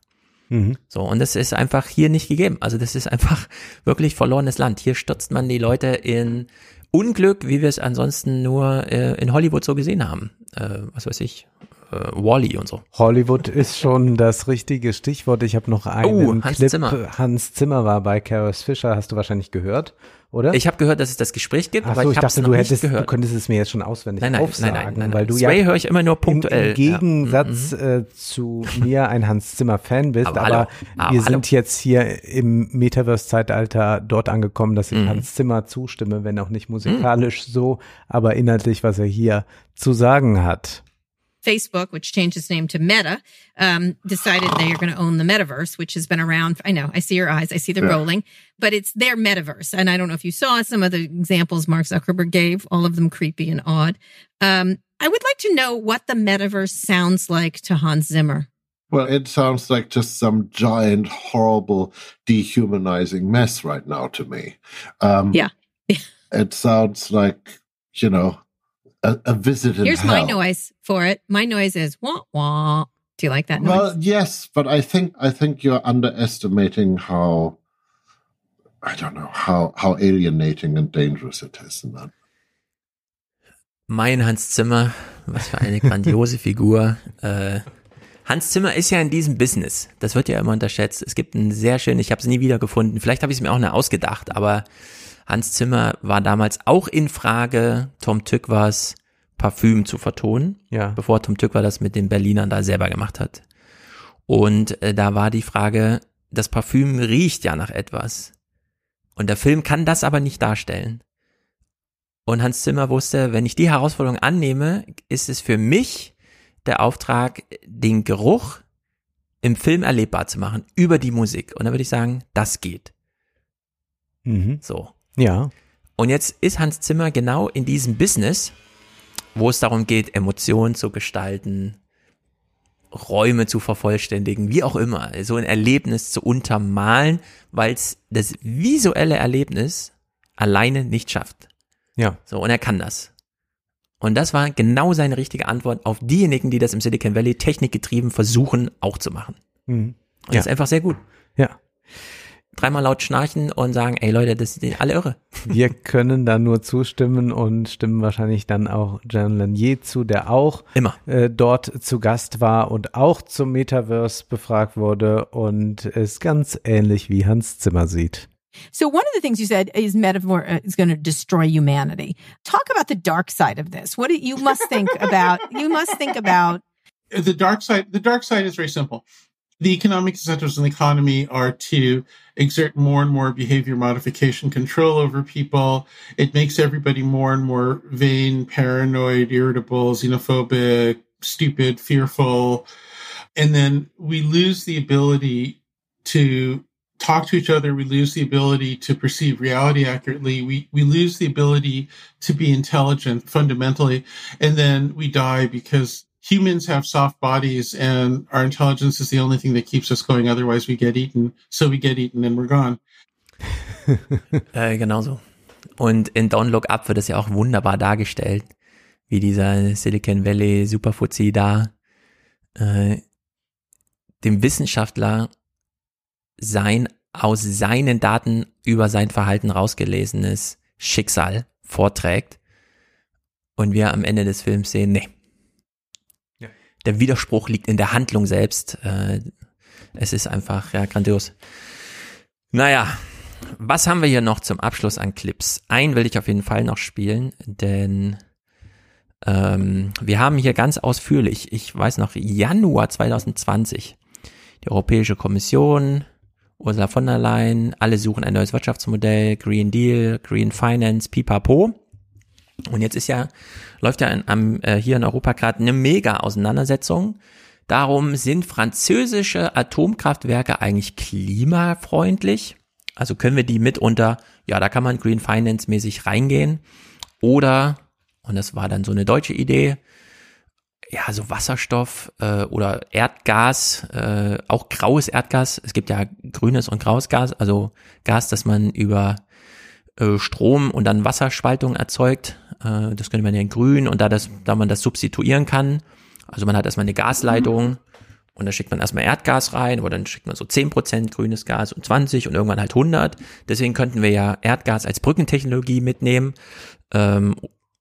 Mhm. So, und das ist einfach hier nicht gegeben. Also das ist einfach wirklich verlorenes Land. Hier stürzt man die Leute in Unglück, wie wir es ansonsten nur äh, in Hollywood so gesehen haben. Äh, was weiß ich, äh, Wally und so. Hollywood ist schon das richtige Stichwort. Ich habe noch einen Oh, Hans Clip. Zimmer. Hans Zimmer war bei Karis Fischer, hast du wahrscheinlich gehört, oder? Ich habe gehört, dass es das Gespräch gibt, Ach aber so, ich, ich dachte, noch du nicht hättest, du könntest es mir jetzt schon auswendig Nein, nein, aufsagen, nein, nein, nein, weil nein. du Sway ja höre ich immer nur punktuell, Im, im ja. Gegensatz äh, zu mir ein Hans Zimmer Fan bist, Aber aber, aber wir hallo. sind jetzt hier im Metaverse-Zeitalter dort angekommen, dass ich Mhm. Hans Zimmer zustimme, wenn auch nicht musikalisch so, aber inhaltlich, was er hier zu sagen hat. Facebook, which changed its name to Meta, um, decided they are going to own the metaverse, which has been around. I know, I see your eyes, I see them Yeah. rolling, but it's their metaverse. And I don't know if you saw some of the examples Mark Zuckerberg gave, all of them creepy and odd. Um, I would like to know what the metaverse sounds like to Hans Zimmer. Well, it sounds like just some giant, horrible, dehumanizing mess right now to me. Um, Yeah. it sounds like, you know, a, a visit in Here's hell. my noise for it. My noise is wah wah. Do you like that noise? Well, yes, but I think I think you're underestimating how I don't know how how alienating and dangerous it is. And that. Mein Hans Zimmer, was für eine grandiose Figur. Äh, Hans Zimmer ist ja in diesem Business. Das wird ja immer unterschätzt. Es gibt einen sehr schönen, ich habe es nie wiedergefunden. Vielleicht habe ich es mir auch nicht ausgedacht, aber Hans Zimmer war damals auch in Frage, Tom Tückwers Parfüm zu vertonen, Ja. bevor Tom Tückwer das mit den Berlinern da selber gemacht hat. Und äh, da war die Frage, das Parfüm riecht ja nach etwas. Und der Film kann das aber nicht darstellen. Und Hans Zimmer wusste, wenn ich die Herausforderung annehme, ist es für mich der Auftrag, den Geruch im Film erlebbar zu machen, über die Musik. Und da würde ich sagen, das geht. Mhm. So. Ja. Und jetzt ist Hans Zimmer genau in diesem Business, wo es darum geht, Emotionen zu gestalten, Räume zu vervollständigen, wie auch immer, so ein Erlebnis zu untermalen, weil es das visuelle Erlebnis alleine nicht schafft. Ja. So, und er kann das. Und das war genau seine richtige Antwort auf diejenigen, die das im Silicon Valley technikgetrieben versuchen, auch zu machen. Mhm. Und das ist einfach sehr gut. Ja. Dreimal laut schnarchen und sagen, ey Leute, das sind alle irre. Wir können da nur zustimmen und stimmen wahrscheinlich dann auch John Lanier zu, der auch Immer. Äh, dort zu Gast war und auch zum Metaverse befragt wurde und es ganz ähnlich wie Hans Zimmer sieht. So one of the things you said is metaphor uh, is going to destroy humanity. Talk about the dark side of this. What do, you must think about. You must think about. the dark side the dark side is very simple the economic incentives in the economy are to exert more and more behavior modification control over people. It makes everybody more and more vain paranoid irritable xenophobic stupid fearful. And then we lose the ability to talk to each other. We lose the ability to perceive reality accurately. We we lose the ability to be intelligent fundamentally. And then we die because humans have soft bodies and our intelligence is the only thing that keeps us going otherwise we get eaten so we get eaten and we're gone Äh, genauso. Und in Don't Look Up wird es ja auch wunderbar dargestellt, wie dieser Silicon Valley Superfuzzi da äh, dem Wissenschaftler sein aus seinen Daten über sein Verhalten rausgelesenes Schicksal vorträgt und wir am Ende des Films sehen, nee. Der Widerspruch liegt in der Handlung selbst. Äh, es ist einfach ja grandios. Naja, was haben wir hier noch zum Abschluss an Clips? Einen will ich auf jeden Fall noch spielen, denn ähm, wir haben hier ganz ausführlich, ich weiß noch, Januar 2020, die Europäische Kommission, Ursula von der Leyen, alle suchen ein neues Wirtschaftsmodell, Green Deal, Green Finance, pipapo. Und jetzt ist ja, läuft ja in, am, äh, hier in Europa gerade eine Mega-Auseinandersetzung. Darum sind französische Atomkraftwerke eigentlich klimafreundlich? Also können wir die mitunter, ja, da kann man Green Finance mäßig reingehen. Oder, und das war dann so eine deutsche Idee, ja, so Wasserstoff äh, oder Erdgas, äh, auch graues Erdgas. Es gibt ja grünes und graues Gas, also Gas, das man über äh, Strom und dann Wasserspaltung erzeugt. Äh, das könnte man ja in grün und da, das, da man das substituieren kann, also man hat erstmal eine Gasleitung und da schickt man erstmal Erdgas rein, aber dann schickt man so 10% grünes Gas und 20 und irgendwann halt 100. Deswegen könnten wir ja Erdgas als Brückentechnologie mitnehmen, ähm,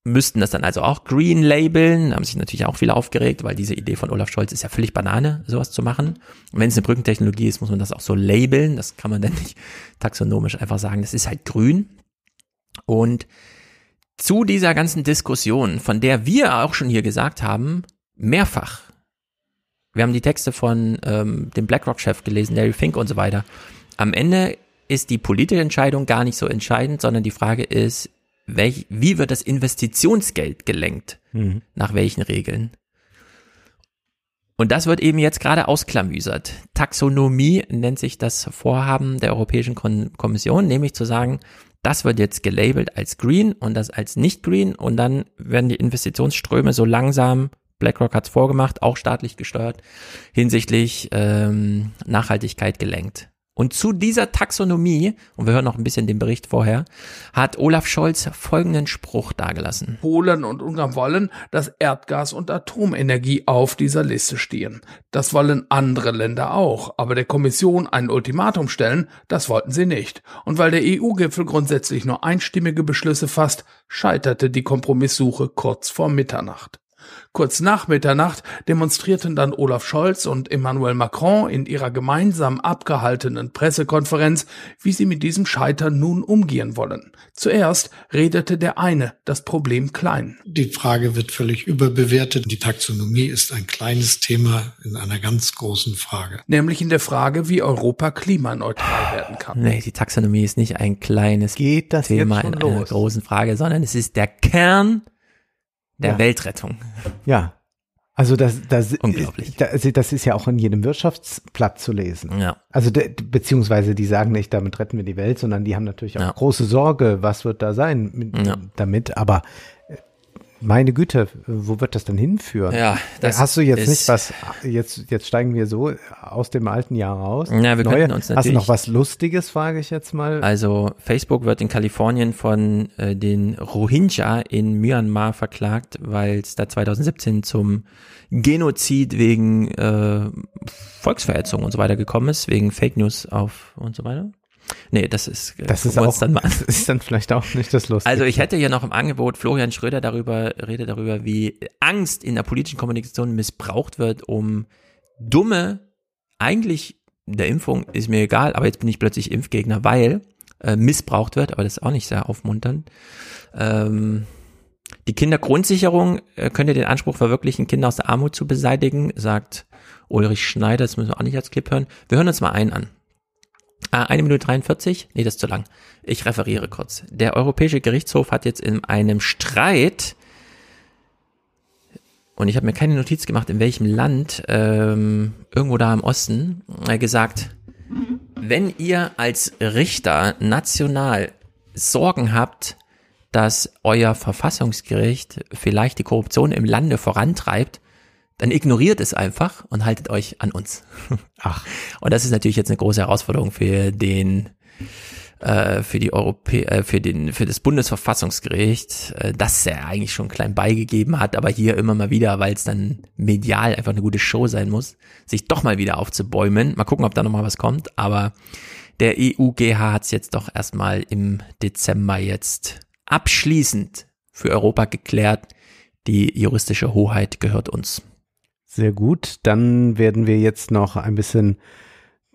müssten das dann also auch green labeln, da haben sich natürlich auch viele aufgeregt, weil diese Idee von Olaf Scholz ist ja völlig Banane, sowas zu machen. Und wenn es eine Brückentechnologie ist, muss man das auch so labeln, das kann man dann nicht taxonomisch einfach sagen, das ist halt grün. Und zu dieser ganzen Diskussion, von der wir auch schon hier gesagt haben, mehrfach, wir haben die Texte von ähm, dem BlackRock-Chef gelesen, Larry Fink und so weiter. Am Ende ist die politische Entscheidung gar nicht so entscheidend, sondern die Frage ist, welch, wie wird das Investitionsgeld gelenkt? Mhm. Nach welchen Regeln? Und das wird eben jetzt gerade ausklamüsert. Taxonomie nennt sich das Vorhaben der Europäischen Kommission, nämlich zu sagen, das wird jetzt gelabelt als green und das als nicht green und dann werden die Investitionsströme so langsam BlackRock hat es vorgemacht, auch staatlich gesteuert, hinsichtlich ähm, Nachhaltigkeit gelenkt. Und zu dieser Taxonomie, und wir hören noch ein bisschen den Bericht vorher, hat Olaf Scholz folgenden Spruch dargelassen. Polen und Ungarn wollen, dass Erdgas und Atomenergie auf dieser Liste stehen. Das wollen andere Länder auch, aber der Kommission ein Ultimatum stellen, das wollten sie nicht. Und weil der EU-Gipfel grundsätzlich nur einstimmige Beschlüsse fasst, scheiterte die Kompromisssuche kurz vor Mitternacht. Kurz nach Mitternacht demonstrierten dann Olaf Scholz und Emmanuel Macron in ihrer gemeinsam abgehaltenen Pressekonferenz, wie sie mit diesem Scheitern nun umgehen wollen. Zuerst redete der eine das Problem klein. Die Frage wird völlig überbewertet. Die Taxonomie ist ein kleines Thema in einer ganz großen Frage. Nämlich in der Frage, wie Europa klimaneutral werden kann. Nee, die Taxonomie ist nicht ein kleines Geht das Thema jetzt schon in einer los? großen Frage, sondern es ist der Kern der Ja. Weltrettung. Ja. Also das, das, Unglaublich. Das, das ist ja auch in jedem Wirtschaftsblatt zu lesen. Ja. Also de, beziehungsweise die sagen nicht, damit retten wir die Welt, sondern die haben natürlich auch große Sorge, was wird da sein mit, Ja. damit. Aber meine Güte, wo wird das denn hinführen? Ja, das Hast du jetzt nicht was, jetzt, jetzt steigen wir so aus dem alten Jahr raus. Ja, wir könnten uns Hast du natürlich- noch was Lustiges, frage ich jetzt mal. Also Facebook wird in Kalifornien von äh, den Rohingya in Myanmar verklagt, weil es da 2017 zum Genozid wegen äh, Volksverhetzung und so weiter gekommen ist, wegen Fake News auf und so weiter. Nee, das ist äh, Das ist auch, dann mal an. das ist dann vielleicht auch nicht das Lustige. Also ich hätte hier noch im Angebot Florian Schröder darüber, redet darüber, wie Angst in der politischen Kommunikation missbraucht wird, um dumme, eigentlich der Impfung ist mir egal, aber jetzt bin ich plötzlich Impfgegner, weil äh, missbraucht wird, aber das ist auch nicht sehr aufmunternd. Ähm, die Kindergrundsicherung äh, könnte den Anspruch verwirklichen, Kinder aus der Armut zu beseitigen, sagt Ulrich Schneider, das müssen wir auch nicht als Clip hören. Wir hören uns mal einen an. Ah, eine Minute 43? Nee, das ist zu lang. Ich referiere kurz. Der Europäische Gerichtshof hat jetzt in einem Streit, und ich habe mir keine Notiz gemacht, in welchem Land, ähm, irgendwo da im Osten, äh, gesagt, wenn ihr als Richter national Sorgen habt, dass euer Verfassungsgericht vielleicht die Korruption im Lande vorantreibt, dann ignoriert es einfach und haltet euch an uns. Ach. Und das ist natürlich jetzt eine große Herausforderung für den äh, für die Europä äh, für den für das Bundesverfassungsgericht, äh, das er eigentlich schon klein beigegeben hat, aber hier immer mal wieder, weil es dann medial einfach eine gute Show sein muss, sich doch mal wieder aufzubäumen. Mal gucken, ob da noch mal was kommt, aber der EUGH hat es jetzt doch erstmal im Dezember jetzt abschließend für Europa geklärt. Die juristische Hoheit gehört uns. Sehr gut. Dann werden wir jetzt noch ein bisschen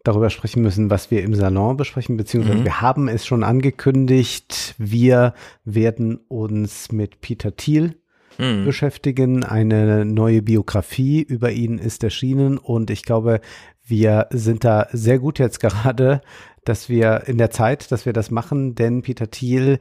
darüber sprechen müssen, was wir im Salon besprechen, beziehungsweise Mhm. wir haben es schon angekündigt. Wir werden uns mit Peter Thiel Mhm. beschäftigen. Eine neue Biografie über ihn ist erschienen und ich glaube, wir sind da sehr gut jetzt gerade, dass wir in der Zeit, dass wir das machen, denn Peter Thiel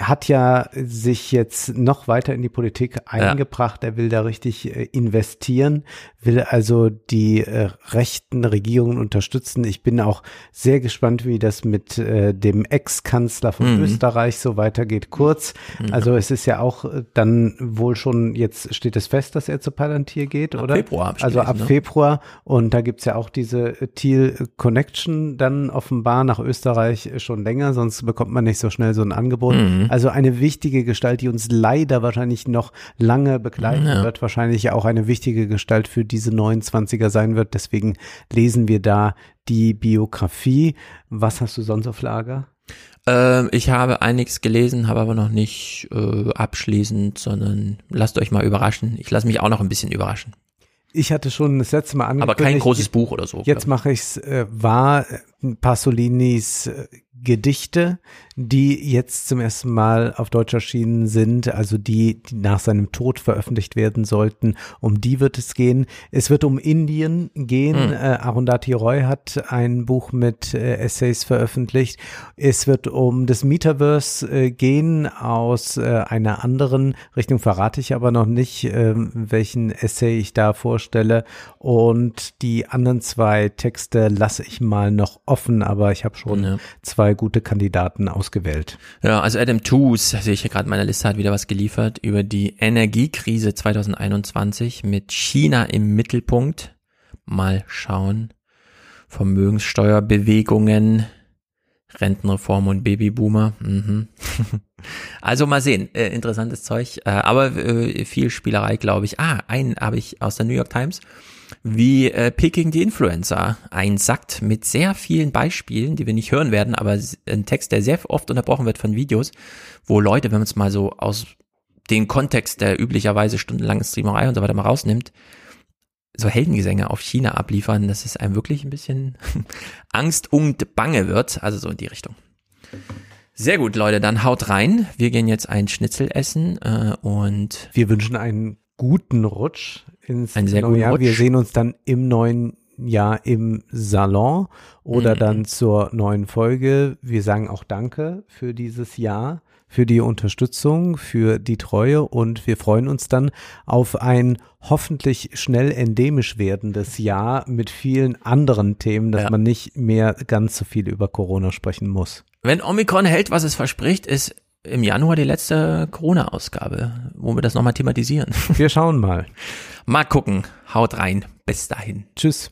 hat ja sich jetzt noch weiter in die Politik eingebracht. Er will da richtig äh, investieren, will also die äh, rechten Regierungen unterstützen. Ich bin auch sehr gespannt, wie das mit äh, dem Ex-Kanzler von Mhm. Österreich so weitergeht. Kurz, Mhm. also es ist ja auch äh, dann wohl schon, jetzt steht es fest, dass er zu Palantir geht, Ab oder? Februar ich Also gelesen, ab ne? Februar und da gibt's ja auch diese diese Thiel Connection dann offenbar nach Österreich schon länger, sonst bekommt man nicht so schnell so ein Angebot. Mhm. Also eine wichtige Gestalt, die uns leider wahrscheinlich noch lange begleiten Ja. wird, wahrscheinlich auch eine wichtige Gestalt für diese 29er sein wird. Deswegen lesen wir da die Biografie. Was hast du sonst auf Lager? Ähm, ich habe einiges gelesen, habe aber noch nicht äh, abschließend, sondern lasst euch mal überraschen. Ich lasse mich auch noch ein bisschen überraschen. Ich hatte schon das letzte Mal angekündigt. Aber kein großes Buch oder so. Jetzt mache ich es, äh, äh, Pasolinis äh, Gedichte, die jetzt zum ersten Mal auf Deutsch erschienen sind, also die, die nach seinem Tod veröffentlicht werden sollten. Um die wird es gehen. Es wird um Indien gehen. Hm. Äh, Arundhati Roy hat ein Buch mit äh, Essays veröffentlicht. Es wird um das Metaverse äh, gehen aus äh, einer anderen Richtung, verrate ich aber noch nicht, ähm, welchen Essay ich da vorstelle. Und die anderen zwei Texte lasse ich mal noch offen, aber ich habe schon Ja. zwei gute Kandidaten ausgewählt. Ja, also Adam Tooze, sehe ich hier gerade in meiner Liste, hat wieder was geliefert über die Energiekrise 2021 mit China im Mittelpunkt. Mal schauen. Vermögenssteuerbewegungen, Rentenreform und Babyboomer. Mhm. Also mal sehen, äh, interessantes Zeug, äh, aber äh, viel Spielerei, glaube ich. Ah, einen habe ich aus der New York Times, wie äh, Picking the Influencer einsackt mit sehr vielen Beispielen, die wir nicht hören werden, aber ein Text, der sehr oft unterbrochen wird von Videos, wo Leute, wenn man es mal so aus den Kontext der üblicherweise stundenlangen Streamerei und so weiter mal rausnimmt, so Heldengesänge auf China abliefern, dass es einem wirklich ein bisschen Angst und Bange wird, also so in die Richtung. Sehr gut, Leute, dann haut rein. Wir gehen jetzt ein Schnitzel essen äh, und Wir wünschen einen guten Rutsch ins Einen sehr neue Jahr. Rutsch. Wir sehen uns dann im neuen Jahr im Salon oder Mhm. dann zur neuen Folge. Wir sagen auch Danke für dieses Jahr, für die Unterstützung, für die Treue und wir freuen uns dann auf ein hoffentlich schnell endemisch werdendes Jahr mit vielen anderen Themen, dass Ja. man nicht mehr ganz so viel über Corona sprechen muss. wenn Omikron hält, was es verspricht, ist im Januar die letzte Corona-Ausgabe, wo wir das nochmal thematisieren. Wir schauen mal. Mal gucken. Haut rein. Bis dahin. Tschüss.